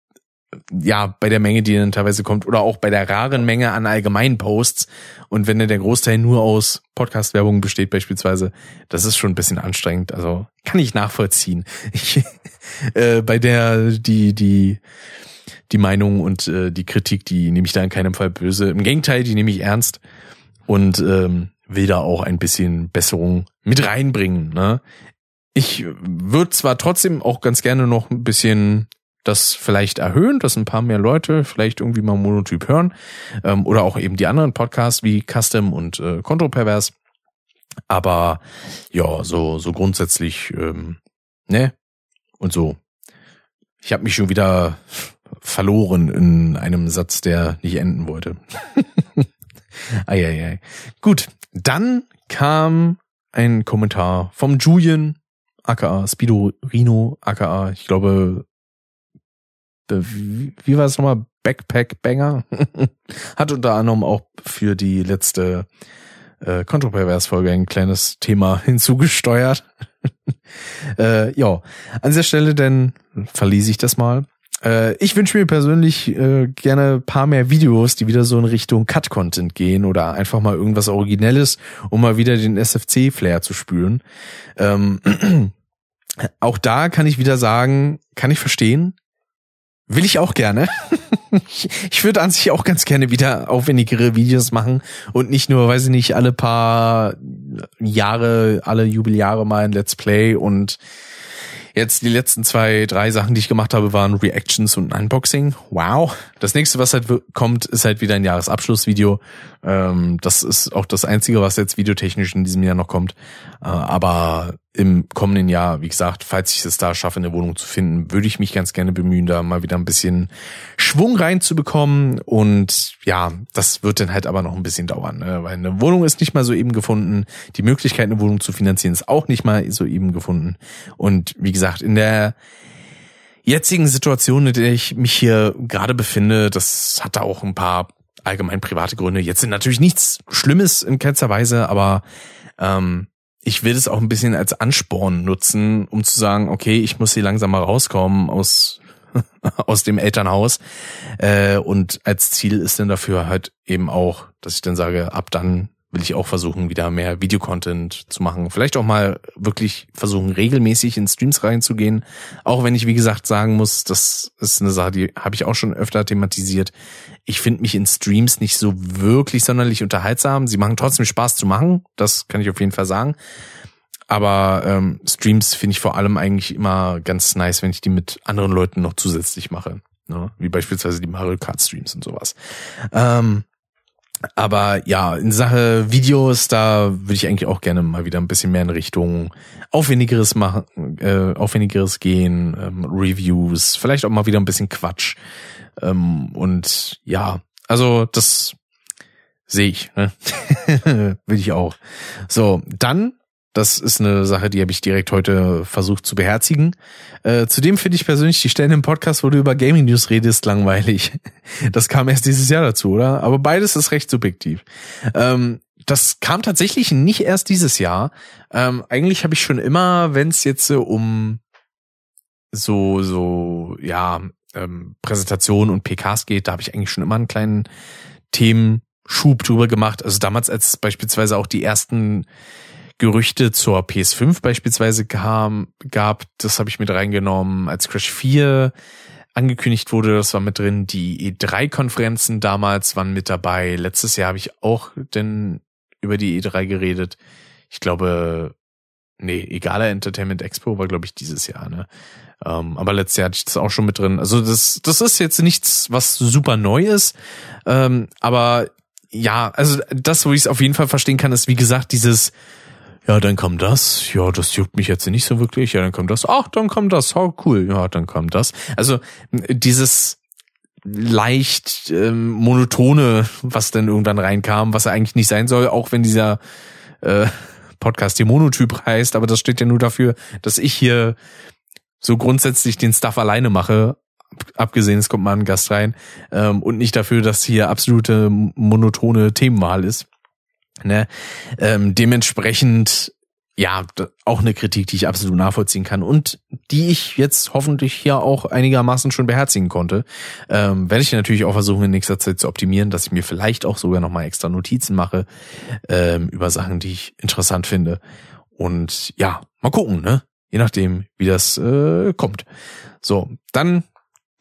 ja, bei der Menge, die dann teilweise kommt, oder auch bei der raren Menge an allgemeinen Posts. Und wenn der Großteil nur aus Podcast-Werbung besteht, beispielsweise, das ist schon ein bisschen anstrengend. Also kann ich nachvollziehen. Ich, äh, bei der, die, die, die Meinung und äh, die Kritik, die nehme ich da in keinem Fall böse. Im Gegenteil, die nehme ich ernst und ähm, will da auch ein bisschen Besserung mit reinbringen. Ne? Ich würde zwar trotzdem auch ganz gerne noch ein bisschen das vielleicht erhöhen, dass ein paar mehr Leute vielleicht irgendwie mal Monotyp hören ähm, oder auch eben die anderen Podcasts wie Custom und äh, Kontropervers. Aber ja, so so grundsätzlich ähm, ne und so. Ich habe mich schon wieder verloren in einem Satz, der nicht enden wollte. Eieiei. Gut, dann kam ein Kommentar vom Julian aka Speedo Rino, aka, ich glaube, wie, wie war es nochmal? Backpack Banger. Hat unter anderem auch für die letzte äh, Kontropervers-Folge ein kleines Thema hinzugesteuert. äh, ja, an dieser Stelle denn verließ ich das mal. Äh, ich wünsche mir persönlich äh, gerne paar mehr Videos, die wieder so in Richtung Cut-Content gehen oder einfach mal irgendwas Originelles, um mal wieder den SFC-Flair zu spüren. Ähm, auch da kann ich wieder sagen, kann ich verstehen. Will ich auch gerne. ich würde an sich auch ganz gerne wieder aufwendigere Videos machen und nicht nur, weiß ich nicht, alle paar Jahre, alle Jubeljahre mal ein Let's Play und Jetzt die letzten zwei, drei Sachen, die ich gemacht habe, waren Reactions und Unboxing. Wow. Das nächste, was halt kommt, ist halt wieder ein Jahresabschlussvideo. Ähm, das ist auch das Einzige, was jetzt videotechnisch in diesem Jahr noch kommt. Äh, aber im kommenden Jahr, wie gesagt, falls ich es da schaffe, eine Wohnung zu finden, würde ich mich ganz gerne bemühen, da mal wieder ein bisschen Schwung reinzubekommen. Und ja, das wird dann halt aber noch ein bisschen dauern, ne? weil eine Wohnung ist nicht mal so eben gefunden. Die Möglichkeit, eine Wohnung zu finanzieren, ist auch nicht mal so eben gefunden. Und wie gesagt, in der jetzigen Situation, in der ich mich hier gerade befinde, das hat da auch ein paar allgemein private Gründe. Jetzt sind natürlich nichts Schlimmes in keinster Weise, aber ähm, ich will es auch ein bisschen als Ansporn nutzen, um zu sagen, okay, ich muss hier langsam mal rauskommen aus aus dem Elternhaus. Äh, und als Ziel ist dann dafür halt eben auch, dass ich dann sage, ab dann will ich auch versuchen, wieder mehr Videocontent zu machen. Vielleicht auch mal wirklich versuchen, regelmäßig in Streams reinzugehen. Auch wenn ich, wie gesagt, sagen muss, das ist eine Sache, die habe ich auch schon öfter thematisiert. Ich finde mich in Streams nicht so wirklich sonderlich unterhaltsam. Sie machen trotzdem Spaß zu machen. Das kann ich auf jeden Fall sagen. Aber ähm, Streams finde ich vor allem eigentlich immer ganz nice, wenn ich die mit anderen Leuten noch zusätzlich mache. Ne? Wie beispielsweise die Mario Kart Streams und sowas. Ähm, aber ja, in Sache Videos, da würde ich eigentlich auch gerne mal wieder ein bisschen mehr in Richtung aufwendigeres machen, äh, aufwendigeres gehen, ähm, Reviews, vielleicht auch mal wieder ein bisschen Quatsch. Ähm, und ja, also das sehe ich, ne? will ich auch. So, dann das ist eine Sache, die habe ich direkt heute versucht zu beherzigen. Äh, zudem finde ich persönlich die Stellen im Podcast, wo du über Gaming News redest, langweilig. Das kam erst dieses Jahr dazu, oder? Aber beides ist recht subjektiv. Ähm, das kam tatsächlich nicht erst dieses Jahr. Ähm, eigentlich habe ich schon immer, wenn es jetzt um so, so, ja, ähm, Präsentationen und PKs geht, da habe ich eigentlich schon immer einen kleinen Themenschub drüber gemacht. Also damals, als beispielsweise auch die ersten Gerüchte zur PS5 beispielsweise kam, gab, das habe ich mit reingenommen, als Crash 4 angekündigt wurde, das war mit drin. Die E3-Konferenzen damals waren mit dabei. Letztes Jahr habe ich auch denn über die E3 geredet. Ich glaube, nee, egaler Entertainment Expo war, glaube ich, dieses Jahr, ne? Ähm, aber letztes Jahr hatte ich das auch schon mit drin. Also das, das ist jetzt nichts, was super neu ist. Ähm, aber ja, also das, wo ich es auf jeden Fall verstehen kann, ist, wie gesagt, dieses ja, dann kommt das, ja, das juckt mich jetzt nicht so wirklich, ja, dann kommt das, ach, dann kommt das, oh, cool, ja, dann kommt das. Also dieses leicht ähm, monotone, was dann irgendwann reinkam, was er eigentlich nicht sein soll, auch wenn dieser äh, Podcast hier Monotyp heißt, aber das steht ja nur dafür, dass ich hier so grundsätzlich den Stuff alleine mache, abgesehen, es kommt mal ein Gast rein, ähm, und nicht dafür, dass hier absolute monotone Themenwahl ist. Ne? Ähm, dementsprechend ja, auch eine Kritik, die ich absolut nachvollziehen kann und die ich jetzt hoffentlich hier auch einigermaßen schon beherzigen konnte. Ähm, werde ich natürlich auch versuchen, in nächster Zeit zu optimieren, dass ich mir vielleicht auch sogar nochmal extra Notizen mache ähm, über Sachen, die ich interessant finde. Und ja, mal gucken, ne? Je nachdem, wie das äh, kommt. So, dann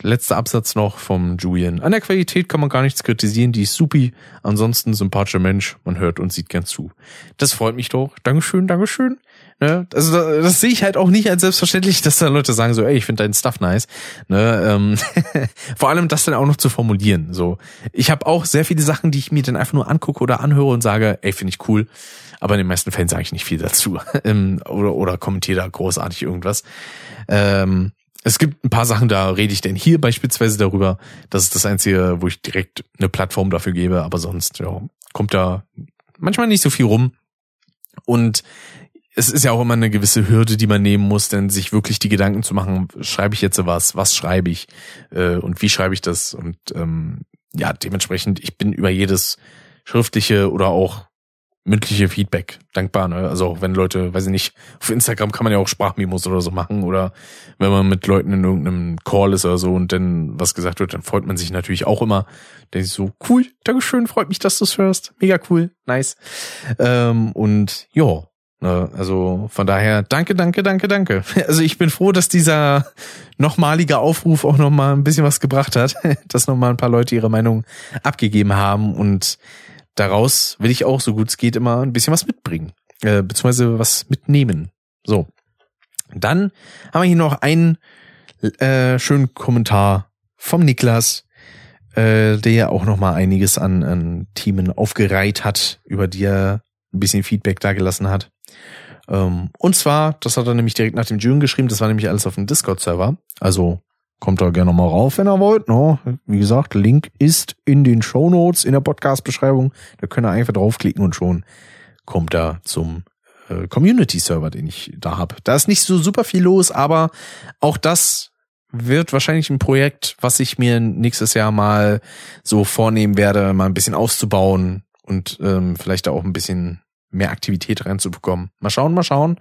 Letzter Absatz noch vom Julian. An der Qualität kann man gar nichts kritisieren, die ist supi. Ansonsten sympathischer Mensch, man hört und sieht gern zu. Das freut mich doch. Dankeschön, Dankeschön. Ne? Also das, das sehe ich halt auch nicht als selbstverständlich, dass da Leute sagen so, ey, ich finde deinen Stuff nice. Ne? Ähm, vor allem das dann auch noch zu formulieren. So, ich habe auch sehr viele Sachen, die ich mir dann einfach nur angucke oder anhöre und sage, ey, finde ich cool. Aber in den meisten Fällen sage ich nicht viel dazu ähm, oder oder kommentiere da großartig irgendwas. Ähm, es gibt ein paar Sachen, da rede ich denn hier beispielsweise darüber. Das ist das Einzige, wo ich direkt eine Plattform dafür gebe, aber sonst ja, kommt da manchmal nicht so viel rum. Und es ist ja auch immer eine gewisse Hürde, die man nehmen muss, denn sich wirklich die Gedanken zu machen, schreibe ich jetzt was, was schreibe ich äh, und wie schreibe ich das? Und ähm, ja, dementsprechend, ich bin über jedes schriftliche oder auch mündliche Feedback dankbar. Ne? Also wenn Leute, weiß ich nicht, auf Instagram kann man ja auch Sprachmemos oder so machen oder wenn man mit Leuten in irgendeinem Call ist oder so und dann was gesagt wird, dann freut man sich natürlich auch immer. Denke ich so, cool, Dankeschön, freut mich, dass du es hörst. Mega cool, nice. Ähm, und ja, ne, also von daher, danke, danke, danke, danke. Also ich bin froh, dass dieser nochmalige Aufruf auch nochmal ein bisschen was gebracht hat, dass nochmal ein paar Leute ihre Meinung abgegeben haben und daraus will ich auch, so gut es geht, immer ein bisschen was mitbringen. Äh, beziehungsweise was mitnehmen. So. Dann haben wir hier noch einen äh, schönen Kommentar vom Niklas, äh, der ja auch noch mal einiges an, an Themen aufgereiht hat, über die er ein bisschen Feedback da gelassen hat. Ähm, und zwar, das hat er nämlich direkt nach dem June geschrieben, das war nämlich alles auf dem Discord-Server. Also kommt da gerne mal rauf, wenn ihr wollt. No, ne? wie gesagt, Link ist in den Show Notes in der Podcast-Beschreibung. Da könnt ihr einfach draufklicken und schon kommt er zum äh, Community-Server, den ich da habe. Da ist nicht so super viel los, aber auch das wird wahrscheinlich ein Projekt, was ich mir nächstes Jahr mal so vornehmen werde, mal ein bisschen auszubauen und ähm, vielleicht da auch ein bisschen mehr Aktivität reinzubekommen. Mal schauen, mal schauen.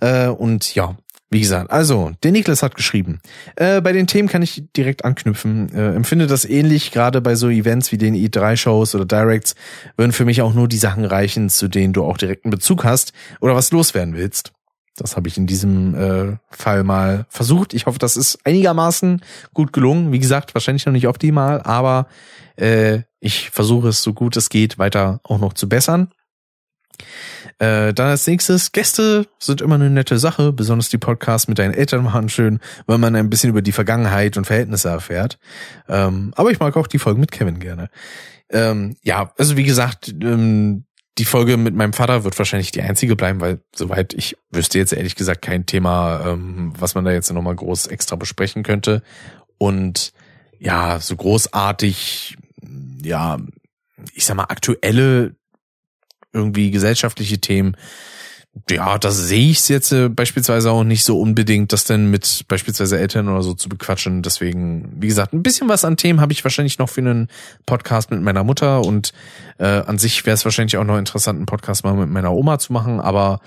Äh, und ja, wie gesagt, also, der Niklas hat geschrieben. Äh, bei den Themen kann ich direkt anknüpfen. Äh, empfinde das ähnlich, gerade bei so Events wie den E3-Shows oder Directs, würden für mich auch nur die Sachen reichen, zu denen du auch direkten Bezug hast oder was loswerden willst. Das habe ich in diesem äh, Fall mal versucht. Ich hoffe, das ist einigermaßen gut gelungen. Wie gesagt, wahrscheinlich noch nicht optimal, aber äh, ich versuche es so gut es geht weiter auch noch zu bessern. Äh, dann als nächstes, Gäste sind immer eine nette Sache, besonders die Podcasts mit deinen Eltern machen schön, weil man ein bisschen über die Vergangenheit und Verhältnisse erfährt. Ähm, aber ich mag auch die Folgen mit Kevin gerne. Ähm, ja, also wie gesagt, ähm, die Folge mit meinem Vater wird wahrscheinlich die einzige bleiben, weil soweit ich wüsste jetzt ehrlich gesagt kein Thema, ähm, was man da jetzt nochmal groß extra besprechen könnte. Und ja, so großartig, ja, ich sag mal, aktuelle irgendwie gesellschaftliche Themen, ja, das sehe ich jetzt äh, beispielsweise auch nicht so unbedingt, das denn mit beispielsweise Eltern oder so zu bequatschen. Deswegen, wie gesagt, ein bisschen was an Themen habe ich wahrscheinlich noch für einen Podcast mit meiner Mutter und äh, an sich wäre es wahrscheinlich auch noch interessant, einen Podcast mal mit meiner Oma zu machen, aber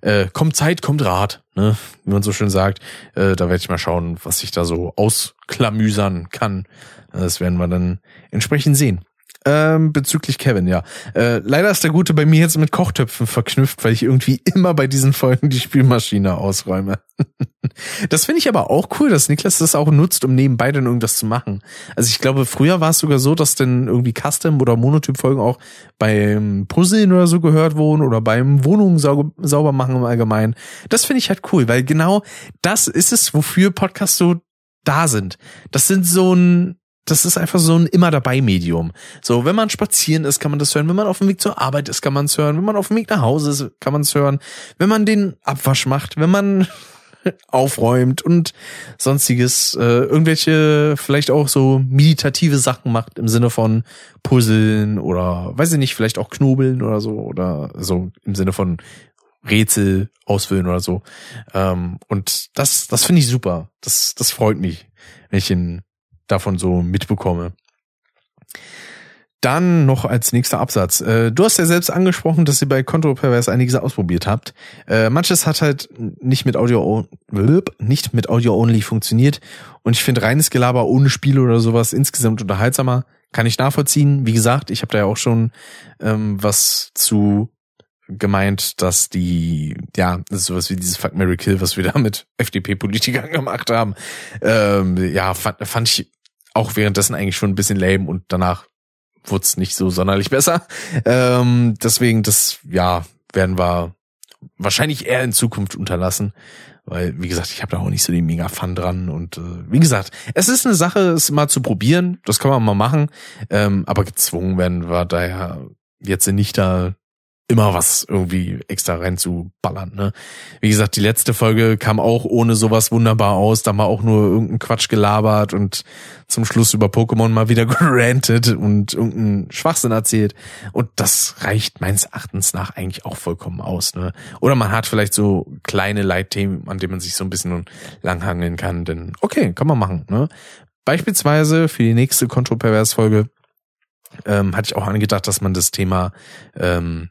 äh, kommt Zeit, kommt Rat, ne? wie man so schön sagt. Äh, da werde ich mal schauen, was ich da so ausklamüsern kann. Das werden wir dann entsprechend sehen. Ähm, bezüglich Kevin, ja. Äh, leider ist der Gute bei mir jetzt mit Kochtöpfen verknüpft, weil ich irgendwie immer bei diesen Folgen die Spielmaschine ausräume. das finde ich aber auch cool, dass Niklas das auch nutzt, um nebenbei dann irgendwas zu machen. Also ich glaube, früher war es sogar so, dass dann irgendwie Custom- oder Monotyp-Folgen auch beim Puzzeln oder so gehört wurden oder beim Wohnungen sau sauber machen im Allgemeinen. Das finde ich halt cool, weil genau das ist es, wofür Podcasts so da sind. Das sind so ein das ist einfach so ein immer dabei Medium. So, wenn man spazieren ist, kann man das hören. Wenn man auf dem Weg zur Arbeit ist, kann man es hören. Wenn man auf dem Weg nach Hause ist, kann man es hören. Wenn man den Abwasch macht, wenn man aufräumt und sonstiges, äh, irgendwelche vielleicht auch so meditative Sachen macht im Sinne von Puzzeln oder weiß ich nicht, vielleicht auch Knobeln oder so oder so im Sinne von Rätsel ausfüllen oder so. Ähm, und das, das finde ich super. Das, das freut mich, wenn ich in davon so mitbekomme. Dann noch als nächster Absatz. Äh, du hast ja selbst angesprochen, dass ihr bei Kontropervers einiges ausprobiert habt. Äh, manches hat halt nicht mit Audio nicht mit Audio only funktioniert und ich finde reines Gelaber ohne Spiele oder sowas insgesamt unterhaltsamer. Kann ich nachvollziehen. Wie gesagt, ich habe da ja auch schon ähm, was zu gemeint, dass die, ja, das ist sowas wie dieses Fuck Mary Kill, was wir da mit FDP-Politikern gemacht haben. Ähm, ja, fand, fand ich auch währenddessen eigentlich schon ein bisschen lame und danach wurde nicht so sonderlich besser. Ähm, deswegen, das, ja, werden wir wahrscheinlich eher in Zukunft unterlassen. Weil, wie gesagt, ich habe da auch nicht so den mega Fun dran. Und äh, wie gesagt, es ist eine Sache, es mal zu probieren. Das kann man mal machen. Ähm, aber gezwungen werden wir daher jetzt nicht da immer was irgendwie extra reinzuballern. Ne? Wie gesagt, die letzte Folge kam auch ohne sowas wunderbar aus. Da war auch nur irgendein Quatsch gelabert und zum Schluss über Pokémon mal wieder gerantet und irgendeinen Schwachsinn erzählt. Und das reicht meines Erachtens nach eigentlich auch vollkommen aus. Ne? Oder man hat vielleicht so kleine Leitthemen, an denen man sich so ein bisschen langhangeln kann. Denn okay, kann man machen. Ne? Beispielsweise für die nächste Kontropervers-Folge ähm, hatte ich auch angedacht, dass man das Thema ähm,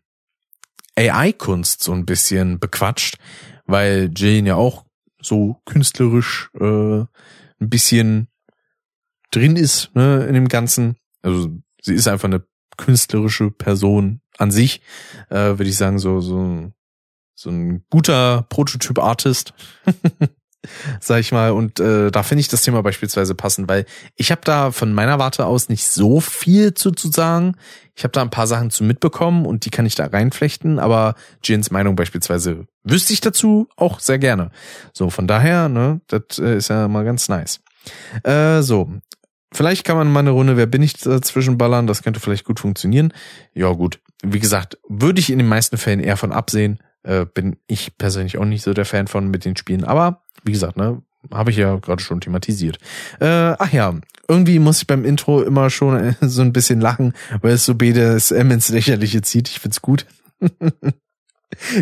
AI-Kunst so ein bisschen bequatscht, weil Jane ja auch so künstlerisch äh, ein bisschen drin ist ne, in dem Ganzen. Also sie ist einfach eine künstlerische Person an sich, äh, würde ich sagen, so, so, so ein guter Prototyp-Artist. sag ich mal. Und äh, da finde ich das Thema beispielsweise passend, weil ich habe da von meiner Warte aus nicht so viel zu, zu sagen. Ich habe da ein paar Sachen zu mitbekommen und die kann ich da reinflechten, aber Jins Meinung beispielsweise wüsste ich dazu auch sehr gerne. So, von daher, ne, das äh, ist ja mal ganz nice. Äh, so, Vielleicht kann man mal eine Runde Wer bin ich dazwischen ballern, das könnte vielleicht gut funktionieren. Ja, gut. Wie gesagt, würde ich in den meisten Fällen eher von absehen. Äh, bin ich persönlich auch nicht so der Fan von mit den Spielen. Aber wie gesagt, ne, habe ich ja gerade schon thematisiert. Äh, ach ja, irgendwie muss ich beim Intro immer schon so ein bisschen lachen, weil es so BDSM ins Lächerliche zieht. Ich find's gut.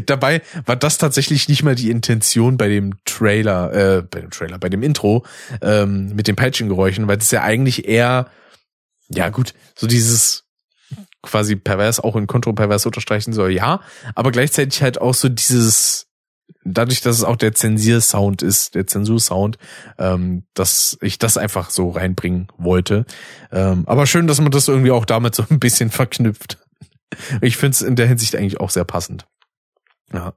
Dabei war das tatsächlich nicht mal die Intention bei dem Trailer, äh, bei dem Trailer, bei dem Intro ähm, mit den Peitschengeräuschen, weil das ja eigentlich eher, ja gut, so dieses quasi pervers auch in kontropervers unterstreichen soll, ja, aber gleichzeitig halt auch so dieses dadurch, dass es auch der Zensiersound ist, der Zensursound, ähm, dass ich das einfach so reinbringen wollte. Ähm, aber schön, dass man das irgendwie auch damit so ein bisschen verknüpft. Ich finde es in der Hinsicht eigentlich auch sehr passend. Ja.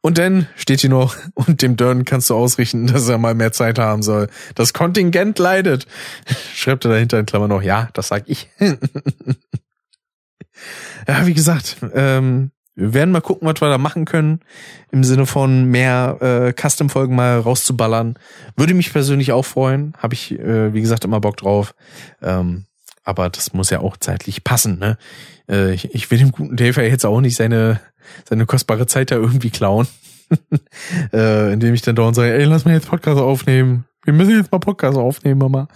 Und dann steht hier noch, und dem Dörn kannst du ausrichten, dass er mal mehr Zeit haben soll. Das Kontingent leidet. Schreibt er dahinter in Klammern noch, ja, das sag ich. ja, wie gesagt, ähm, wir werden mal gucken, was wir da machen können. Im Sinne von mehr äh, Custom-Folgen mal rauszuballern. Würde mich persönlich auch freuen. Habe ich, äh, wie gesagt, immer Bock drauf. Ähm, aber das muss ja auch zeitlich passen. Ne? Äh, ich, ich will dem guten Dave ja jetzt auch nicht seine, seine kostbare Zeit da irgendwie klauen. äh, indem ich dann dauernd sage, ey, lass mal jetzt Podcast aufnehmen wir müssen jetzt mal Podcast aufnehmen, Mama.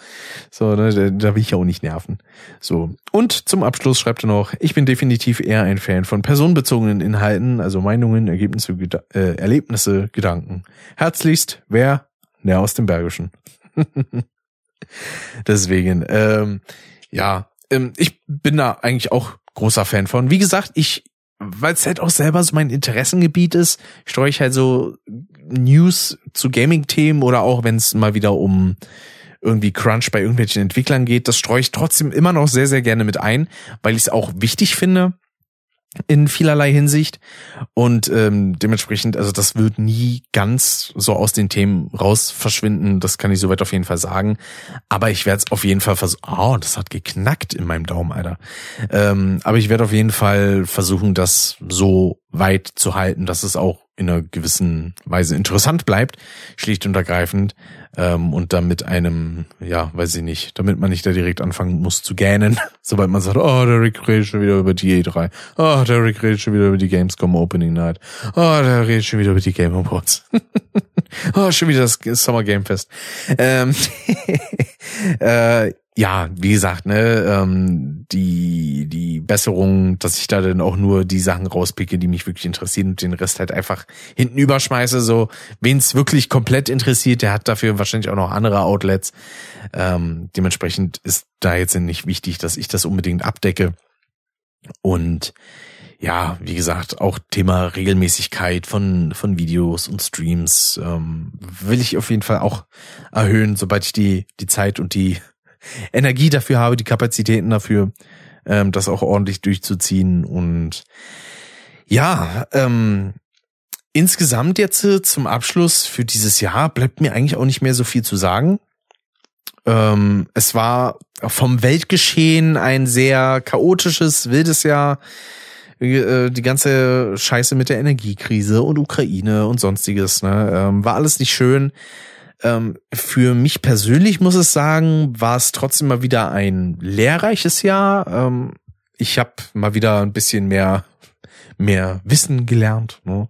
So, ne, da, da will ich ja auch nicht nerven. So. Und zum Abschluss schreibt er noch, ich bin definitiv eher ein Fan von personenbezogenen Inhalten, also Meinungen, Ergebnisse, Geda äh, Erlebnisse, Gedanken. Herzlichst, wer? Der aus dem Bergischen. Deswegen, ähm, ja, ähm, ich bin da eigentlich auch großer Fan von. Wie gesagt, ich weil es halt auch selber so mein Interessengebiet ist, streue ich halt so News zu Gaming-Themen oder auch wenn es mal wieder um irgendwie Crunch bei irgendwelchen Entwicklern geht, das streue ich trotzdem immer noch sehr, sehr gerne mit ein, weil ich es auch wichtig finde, in vielerlei Hinsicht. Und ähm, dementsprechend, also das wird nie ganz so aus den Themen raus verschwinden. Das kann ich soweit auf jeden Fall sagen. Aber ich werde es auf jeden Fall versuchen. Oh, das hat geknackt in meinem Daumen, Alter. Ähm, aber ich werde auf jeden Fall versuchen, das so weit zu halten, dass es auch in einer gewissen Weise interessant bleibt, schlicht und ergreifend. Ähm, und damit einem, ja, weiß ich nicht, damit man nicht da direkt anfangen muss zu gähnen, sobald man sagt, oh, der Rick redet schon wieder über die E3. Oh, der Rick redet schon wieder über die Gamescom Opening Night. Oh, der redet schon wieder über die Game Awards. oh, schon wieder das Summer Game Fest. Ähm, äh, ja, wie gesagt, ne, ähm, die, die Besserung, dass ich da dann auch nur die Sachen rauspicke, die mich wirklich interessieren und den Rest halt einfach hinten überschmeiße. So, wen es wirklich komplett interessiert, der hat dafür wahrscheinlich auch noch andere Outlets. Ähm, dementsprechend ist da jetzt nicht wichtig, dass ich das unbedingt abdecke. Und ja, wie gesagt, auch Thema Regelmäßigkeit von, von Videos und Streams ähm, will ich auf jeden Fall auch erhöhen, sobald ich die, die Zeit und die Energie dafür habe, die Kapazitäten dafür, ähm, das auch ordentlich durchzuziehen. Und ja, ähm, insgesamt jetzt äh, zum Abschluss für dieses Jahr bleibt mir eigentlich auch nicht mehr so viel zu sagen. Ähm, es war vom Weltgeschehen ein sehr chaotisches, wildes Jahr. Äh, die ganze Scheiße mit der Energiekrise und Ukraine und sonstiges, ne, ähm, war alles nicht schön. Ähm, für mich persönlich muss es sagen, war es trotzdem mal wieder ein lehrreiches Jahr. Ähm, ich habe mal wieder ein bisschen mehr mehr Wissen gelernt, ne?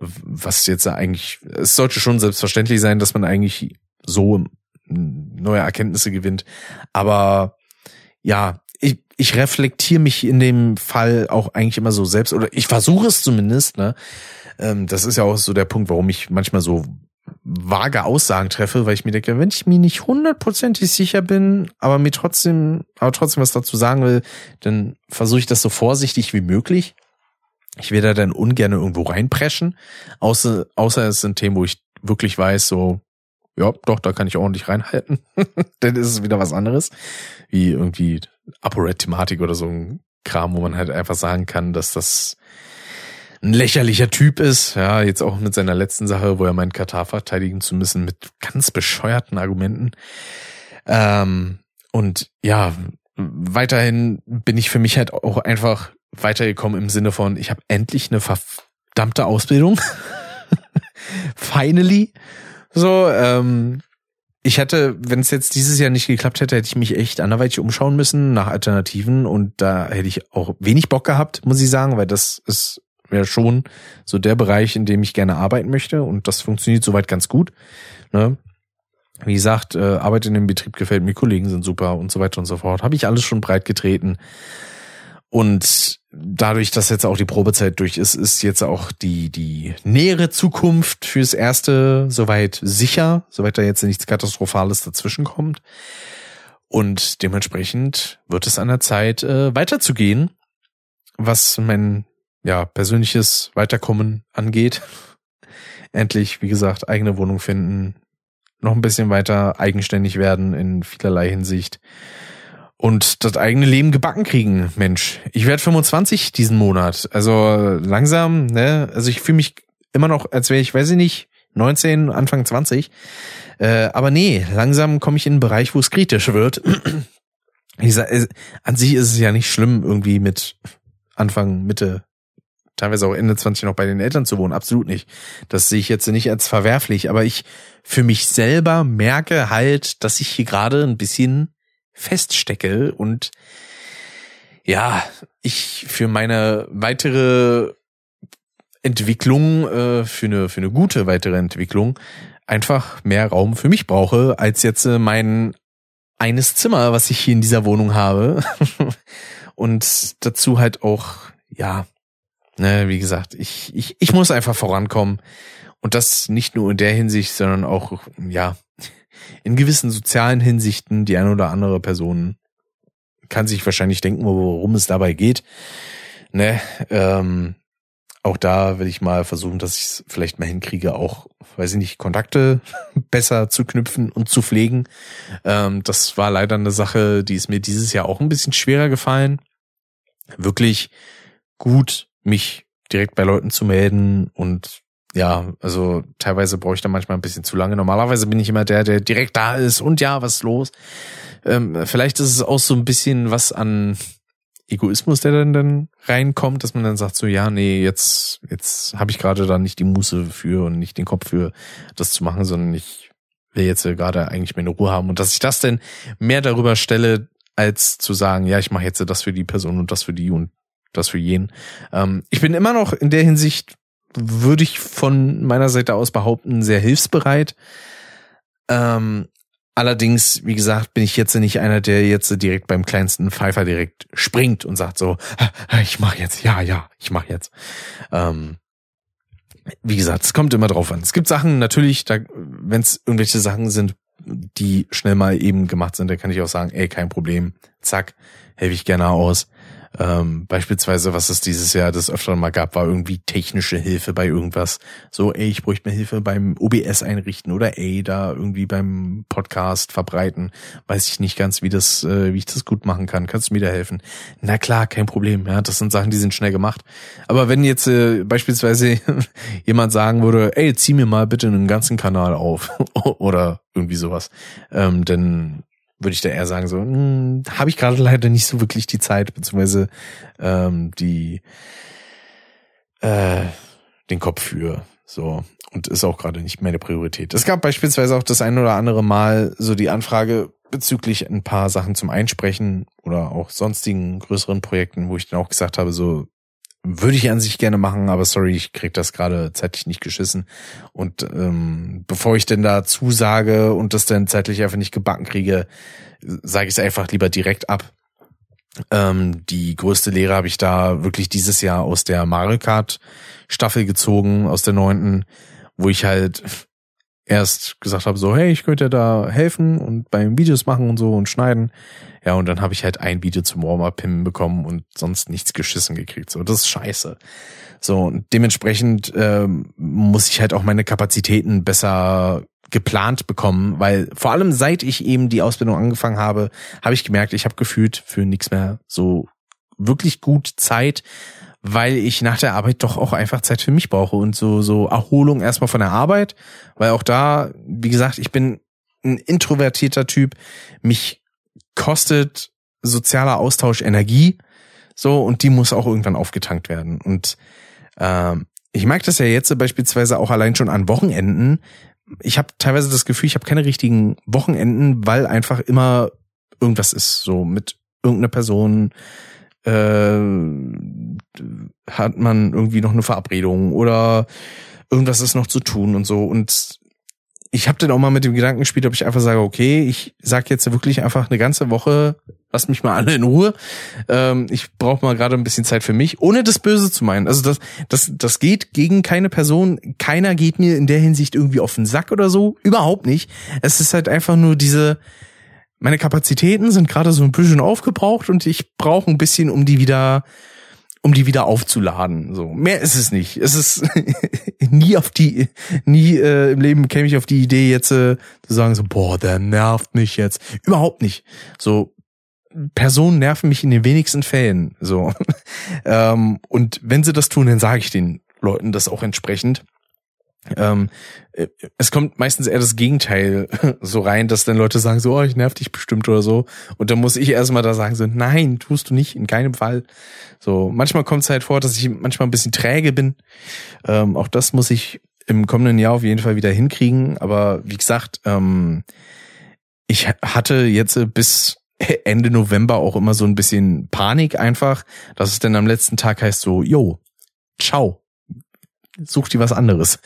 was jetzt eigentlich, es sollte schon selbstverständlich sein, dass man eigentlich so neue Erkenntnisse gewinnt. Aber ja, ich, ich reflektiere mich in dem Fall auch eigentlich immer so selbst, oder ich versuche es zumindest, ne? Ähm, das ist ja auch so der Punkt, warum ich manchmal so vage Aussagen treffe, weil ich mir denke, wenn ich mir nicht hundertprozentig sicher bin, aber mir trotzdem, aber trotzdem was dazu sagen will, dann versuche ich das so vorsichtig wie möglich. Ich werde da dann ungern irgendwo reinpreschen, außer, außer es sind Themen, wo ich wirklich weiß, so, ja, doch, da kann ich ordentlich reinhalten. dann ist es wieder was anderes, wie irgendwie ApoRed-Thematik oder so ein Kram, wo man halt einfach sagen kann, dass das ein lächerlicher Typ ist. Ja, jetzt auch mit seiner letzten Sache, wo er meint, Katar verteidigen zu müssen mit ganz bescheuerten Argumenten. Ähm, und ja, weiterhin bin ich für mich halt auch einfach weitergekommen im Sinne von, ich habe endlich eine verdammte Ausbildung. Finally. So, ähm, ich hätte, wenn es jetzt dieses Jahr nicht geklappt hätte, hätte ich mich echt anderweitig umschauen müssen nach Alternativen und da hätte ich auch wenig Bock gehabt, muss ich sagen, weil das ist wäre schon so der Bereich, in dem ich gerne arbeiten möchte und das funktioniert soweit ganz gut. Ne? Wie gesagt, äh, Arbeit in dem Betrieb gefällt mir, Kollegen sind super und so weiter und so fort. Habe ich alles schon breit getreten. Und dadurch, dass jetzt auch die Probezeit durch ist, ist jetzt auch die, die nähere Zukunft fürs Erste soweit sicher, soweit da jetzt nichts Katastrophales dazwischen kommt. Und dementsprechend wird es an der Zeit, äh, weiterzugehen, was mein ja, persönliches Weiterkommen angeht. Endlich, wie gesagt, eigene Wohnung finden, noch ein bisschen weiter eigenständig werden in vielerlei Hinsicht und das eigene Leben gebacken kriegen, Mensch. Ich werde 25 diesen Monat. Also langsam, ne? Also ich fühle mich immer noch, als wäre ich, weiß ich nicht, 19, Anfang 20. Äh, aber nee, langsam komme ich in einen Bereich, wo es kritisch wird. Ich sag, an sich ist es ja nicht schlimm, irgendwie mit Anfang, Mitte, teilweise auch Ende 20 noch bei den Eltern zu wohnen. Absolut nicht. Das sehe ich jetzt nicht als verwerflich. Aber ich für mich selber merke halt, dass ich hier gerade ein bisschen feststecke und ja, ich für meine weitere Entwicklung, äh, für eine, für eine gute weitere Entwicklung, einfach mehr Raum für mich brauche, als jetzt äh, mein eines Zimmer, was ich hier in dieser Wohnung habe. und dazu halt auch, ja, ne, wie gesagt, ich, ich, ich muss einfach vorankommen. Und das nicht nur in der Hinsicht, sondern auch, ja, in gewissen sozialen Hinsichten die eine oder andere Person kann sich wahrscheinlich denken, worum es dabei geht. Ne, ähm, auch da will ich mal versuchen, dass ich es vielleicht mal hinkriege, auch, weiß ich nicht, Kontakte besser zu knüpfen und zu pflegen. Ähm, das war leider eine Sache, die ist mir dieses Jahr auch ein bisschen schwerer gefallen. Wirklich gut, mich direkt bei Leuten zu melden und ja, also teilweise brauche ich da manchmal ein bisschen zu lange. Normalerweise bin ich immer der, der direkt da ist und ja, was ist los? Ähm, vielleicht ist es auch so ein bisschen was an Egoismus, der dann, dann reinkommt, dass man dann sagt so, ja, nee, jetzt, jetzt habe ich gerade da nicht die Muße für und nicht den Kopf für das zu machen, sondern ich will jetzt gerade eigentlich meine Ruhe haben und dass ich das denn mehr darüber stelle, als zu sagen, ja, ich mache jetzt das für die Person und das für die und das für jeden. Ähm, ich bin immer noch in der Hinsicht würde ich von meiner Seite aus behaupten, sehr hilfsbereit. Ähm, allerdings, wie gesagt, bin ich jetzt nicht einer, der jetzt direkt beim kleinsten Pfeifer direkt springt und sagt so, ich mach jetzt, ja, ja, ich mach jetzt. Ähm, wie gesagt, es kommt immer drauf an. Es gibt Sachen natürlich, da, wenn es irgendwelche Sachen sind, die schnell mal eben gemacht sind, da kann ich auch sagen, ey, kein Problem, zack, helfe ich gerne aus. Ähm, beispielsweise, was es dieses Jahr das öfter mal gab, war irgendwie technische Hilfe bei irgendwas. So, ey, ich bräuchte mir Hilfe beim OBS einrichten oder ey, da irgendwie beim Podcast verbreiten. Weiß ich nicht ganz, wie das, äh, wie ich das gut machen kann. Kannst du mir da helfen? Na klar, kein Problem. Ja, das sind Sachen, die sind schnell gemacht. Aber wenn jetzt äh, beispielsweise jemand sagen würde, ey, zieh mir mal bitte einen ganzen Kanal auf oder irgendwie sowas, ähm, dann würde ich da eher sagen, so, hm, habe ich gerade leider nicht so wirklich die Zeit, beziehungsweise ähm, die äh, den Kopf für. So. Und ist auch gerade nicht meine Priorität. Es gab beispielsweise auch das ein oder andere Mal so die Anfrage bezüglich ein paar Sachen zum Einsprechen oder auch sonstigen größeren Projekten, wo ich dann auch gesagt habe, so, würde ich an sich gerne machen, aber sorry, ich krieg das gerade zeitlich nicht geschissen. Und ähm, bevor ich denn da zusage und das dann zeitlich einfach nicht gebacken kriege, sage ich es einfach lieber direkt ab. Ähm, die größte Lehre habe ich da wirklich dieses Jahr aus der Mario Kart Staffel gezogen, aus der neunten, wo ich halt erst gesagt habe, so, hey, ich könnte da helfen und beim Videos machen und so und schneiden. Ja, und dann habe ich halt ein Video zum Warm-Up hinbekommen und sonst nichts geschissen gekriegt. So, das ist scheiße. So, und dementsprechend ähm, muss ich halt auch meine Kapazitäten besser geplant bekommen, weil vor allem seit ich eben die Ausbildung angefangen habe, habe ich gemerkt, ich habe gefühlt für nichts mehr so wirklich gut Zeit, weil ich nach der Arbeit doch auch einfach Zeit für mich brauche und so so Erholung erstmal von der Arbeit, weil auch da, wie gesagt, ich bin ein introvertierter Typ, mich kostet sozialer Austausch Energie, so und die muss auch irgendwann aufgetankt werden und ähm, ich mag das ja jetzt beispielsweise auch allein schon an Wochenenden. Ich habe teilweise das Gefühl, ich habe keine richtigen Wochenenden, weil einfach immer irgendwas ist, so mit irgendeiner Person, äh, hat man irgendwie noch eine Verabredung oder irgendwas ist noch zu tun und so. Und ich habe dann auch mal mit dem Gedanken gespielt, ob ich einfach sage, okay, ich sag jetzt wirklich einfach eine ganze Woche, lasst mich mal alle in Ruhe. Ähm, ich brauche mal gerade ein bisschen Zeit für mich, ohne das Böse zu meinen. Also das, das, das geht gegen keine Person. Keiner geht mir in der Hinsicht irgendwie auf den Sack oder so. Überhaupt nicht. Es ist halt einfach nur diese, meine Kapazitäten sind gerade so ein bisschen aufgebraucht und ich brauche ein bisschen, um die wieder um die wieder aufzuladen. So mehr ist es nicht. Es ist nie auf die, nie äh, im Leben käme ich auf die Idee jetzt äh, zu sagen so, boah, der nervt mich jetzt. Überhaupt nicht. So Personen nerven mich in den wenigsten Fällen. So ähm, und wenn sie das tun, dann sage ich den Leuten das auch entsprechend. Ähm, äh, es kommt meistens eher das Gegenteil so rein, dass dann Leute sagen so, oh, ich nerv dich bestimmt oder so. Und dann muss ich erstmal da sagen so, nein, tust du nicht, in keinem Fall. So, manchmal kommt es halt vor, dass ich manchmal ein bisschen träge bin. Ähm, auch das muss ich im kommenden Jahr auf jeden Fall wieder hinkriegen. Aber wie gesagt, ähm, ich hatte jetzt bis Ende November auch immer so ein bisschen Panik einfach, dass es dann am letzten Tag heißt so, yo, ciao, such dir was anderes.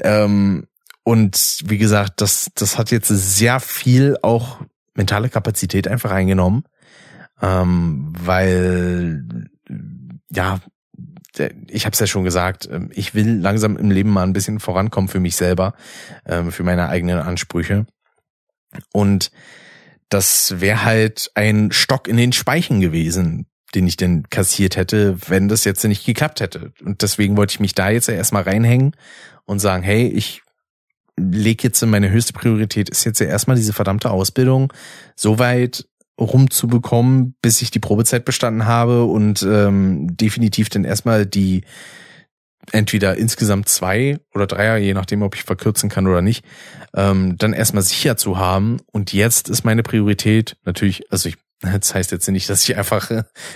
Ähm, und wie gesagt, das, das hat jetzt sehr viel auch mentale Kapazität einfach eingenommen, ähm, weil ja, ich habe es ja schon gesagt, ähm, ich will langsam im Leben mal ein bisschen vorankommen für mich selber, ähm, für meine eigenen Ansprüche. Und das wäre halt ein Stock in den Speichen gewesen, den ich denn kassiert hätte, wenn das jetzt nicht geklappt hätte. Und deswegen wollte ich mich da jetzt erstmal reinhängen und sagen, hey, ich leg jetzt meine höchste Priorität ist jetzt ja erstmal diese verdammte Ausbildung so weit rumzubekommen, bis ich die Probezeit bestanden habe und ähm, definitiv dann erstmal die entweder insgesamt zwei oder drei, je nachdem, ob ich verkürzen kann oder nicht, ähm, dann erstmal sicher zu haben. Und jetzt ist meine Priorität natürlich, also ich das heißt jetzt nicht, dass ich einfach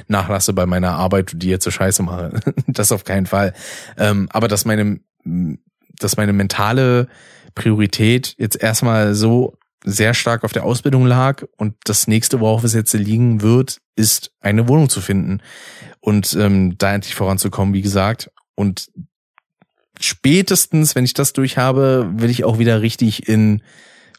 nachlasse bei meiner Arbeit die jetzt so scheiße mache. Das auf keinen Fall. Ähm, aber dass meine, dass meine mentale Priorität jetzt erstmal so sehr stark auf der Ausbildung lag und das nächste, worauf es jetzt liegen wird, ist eine Wohnung zu finden und ähm, da endlich voranzukommen, wie gesagt. Und spätestens, wenn ich das durch habe, will ich auch wieder richtig in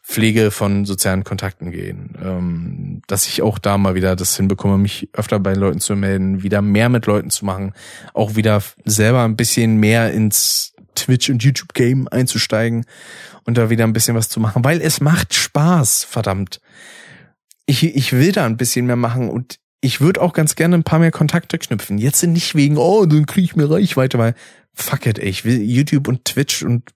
Pflege von sozialen Kontakten gehen. Ähm, dass ich auch da mal wieder das hinbekomme, mich öfter bei Leuten zu melden, wieder mehr mit Leuten zu machen, auch wieder selber ein bisschen mehr ins Twitch- und YouTube-Game einzusteigen und da wieder ein bisschen was zu machen, weil es macht Spaß, verdammt. Ich, ich will da ein bisschen mehr machen und ich würde auch ganz gerne ein paar mehr Kontakte knüpfen. Jetzt nicht wegen, oh, dann kriege ich mehr Reichweite, weil fuck it, ey, ich will YouTube und Twitch und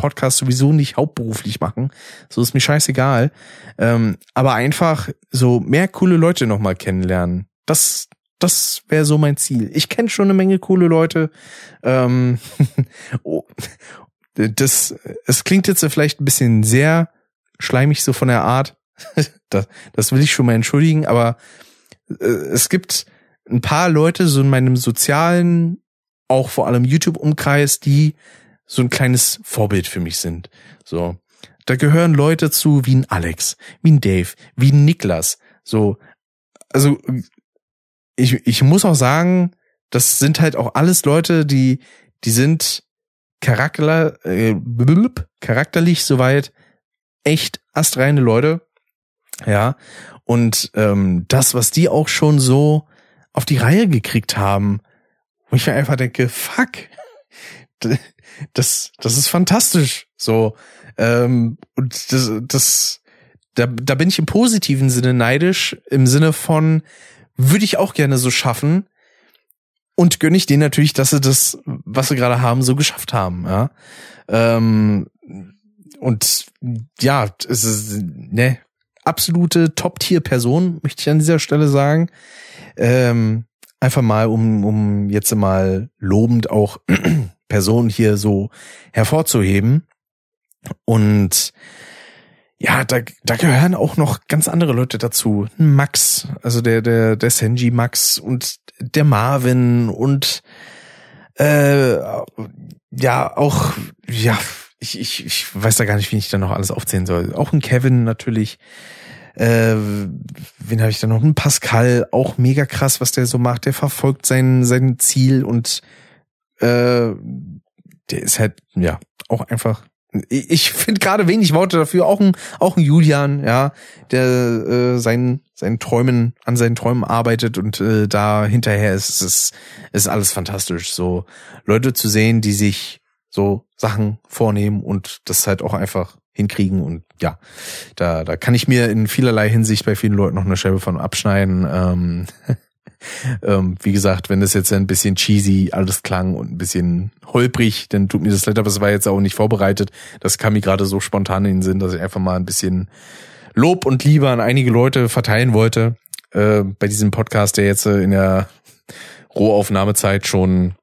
Podcast sowieso nicht hauptberuflich machen. So ist mir scheißegal. Ähm, aber einfach so mehr coole Leute nochmal kennenlernen. Das, das wäre so mein Ziel. Ich kenne schon eine Menge coole Leute. Ähm, oh, das, es klingt jetzt vielleicht ein bisschen sehr schleimig so von der Art. das, das will ich schon mal entschuldigen, aber äh, es gibt ein paar Leute so in meinem sozialen, auch vor allem YouTube-Umkreis, die so ein kleines Vorbild für mich sind. So. Da gehören Leute zu wie ein Alex, wie ein Dave, wie ein Niklas. So. Also, ich, ich muss auch sagen, das sind halt auch alles Leute, die, die sind charakter, äh, charakterlich soweit echt astreine Leute. Ja. Und ähm, das, was die auch schon so auf die Reihe gekriegt haben, wo ich mir einfach denke, fuck, das, das ist fantastisch. So, ähm, und das, das, da, da bin ich im positiven Sinne neidisch, im Sinne von, würde ich auch gerne so schaffen. Und gönne ich denen natürlich, dass sie das, was sie gerade haben, so geschafft haben. Ja? Ähm, und ja, es ist ne absolute Top-Tier-Person, möchte ich an dieser Stelle sagen. Ähm, einfach mal, um, um jetzt mal lobend auch Person hier so hervorzuheben. Und ja, da, da gehören auch noch ganz andere Leute dazu. Max, also der, der, der Senji Max und der Marvin und äh, ja, auch, ja, ich, ich, ich weiß da gar nicht, wie ich da noch alles aufzählen soll. Auch ein Kevin natürlich. Äh, wen habe ich da noch? Ein Pascal, auch mega krass, was der so macht. Der verfolgt sein, sein Ziel und äh, der ist halt, ja, auch einfach ich finde gerade wenig Worte dafür. Auch ein, auch ein Julian, ja, der äh, seinen, seinen Träumen, an seinen Träumen arbeitet und äh, da hinterher ist es ist, ist alles fantastisch. So Leute zu sehen, die sich so Sachen vornehmen und das halt auch einfach hinkriegen und ja, da, da kann ich mir in vielerlei Hinsicht bei vielen Leuten noch eine Scheibe von abschneiden. Ähm, ähm, wie gesagt, wenn das jetzt ein bisschen cheesy alles klang und ein bisschen holprig, dann tut mir das leid, aber es war jetzt auch nicht vorbereitet. Das kam mir gerade so spontan in den Sinn, dass ich einfach mal ein bisschen Lob und Liebe an einige Leute verteilen wollte. Äh, bei diesem Podcast, der jetzt äh, in der Rohaufnahmezeit schon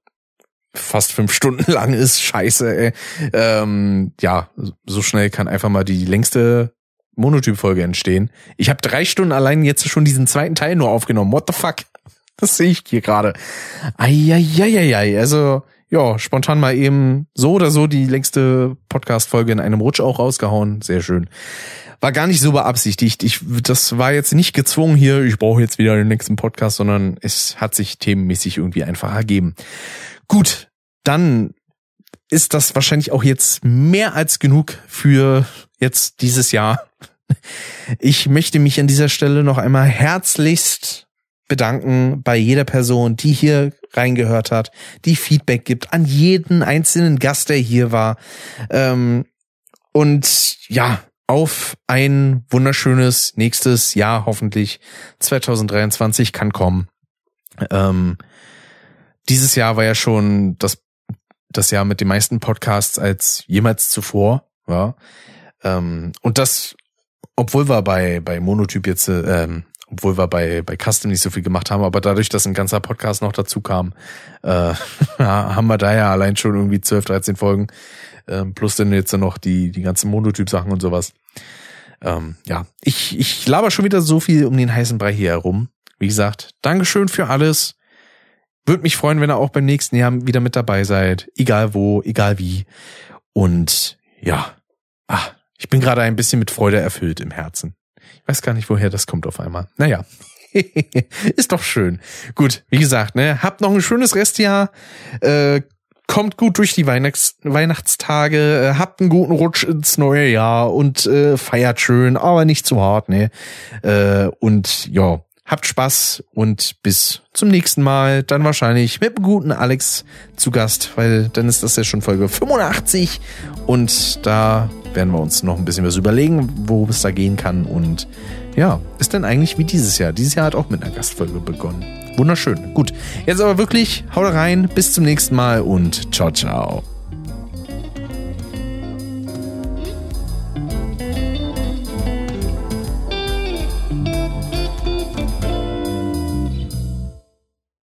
fast fünf Stunden lang ist. Scheiße, ey. Ähm, ja, so schnell kann einfach mal die längste Monotyp-Folge entstehen. Ich habe drei Stunden allein jetzt schon diesen zweiten Teil nur aufgenommen. What the fuck? Das sehe ich hier gerade. Eieieiei. Also, ja, spontan mal eben so oder so die längste Podcast-Folge in einem Rutsch auch rausgehauen. Sehr schön. War gar nicht so beabsichtigt. Ich, das war jetzt nicht gezwungen hier, ich brauche jetzt wieder den nächsten Podcast, sondern es hat sich themenmäßig irgendwie einfach ergeben. Gut, dann ist das wahrscheinlich auch jetzt mehr als genug für jetzt dieses Jahr. Ich möchte mich an dieser Stelle noch einmal herzlichst bedanken bei jeder Person, die hier reingehört hat, die Feedback gibt, an jeden einzelnen Gast, der hier war. Ähm, und ja, auf ein wunderschönes nächstes Jahr hoffentlich 2023 kann kommen. Ähm, dieses Jahr war ja schon das, das Jahr mit den meisten Podcasts als jemals zuvor. Ja. Ähm, und das, obwohl wir bei, bei Monotyp jetzt ähm, obwohl wir bei, bei Custom nicht so viel gemacht haben, aber dadurch, dass ein ganzer Podcast noch dazu kam, äh, haben wir da ja allein schon irgendwie 12, 13 Folgen, äh, plus dann jetzt noch die, die ganzen Monotyp-Sachen und sowas. Ähm, ja, ich, ich laber schon wieder so viel um den heißen Brei hier herum. Wie gesagt, Dankeschön für alles. Würde mich freuen, wenn ihr auch beim nächsten Jahr wieder mit dabei seid. Egal wo, egal wie. Und ja, ah, ich bin gerade ein bisschen mit Freude erfüllt im Herzen. Ich weiß gar nicht, woher das kommt auf einmal. Naja. ist doch schön. Gut, wie gesagt, ne, habt noch ein schönes Restjahr. Äh, kommt gut durch die Weihnachts Weihnachtstage, äh, habt einen guten Rutsch ins neue Jahr und äh, feiert schön, aber nicht zu hart, ne? Äh, und ja, habt Spaß und bis zum nächsten Mal. Dann wahrscheinlich mit dem guten Alex zu Gast, weil dann ist das ja schon Folge 85 und da werden wir uns noch ein bisschen was überlegen, worum es da gehen kann. Und ja, ist dann eigentlich wie dieses Jahr. Dieses Jahr hat auch mit einer Gastfolge begonnen. Wunderschön. Gut, jetzt aber wirklich, haut rein, bis zum nächsten Mal und ciao, ciao.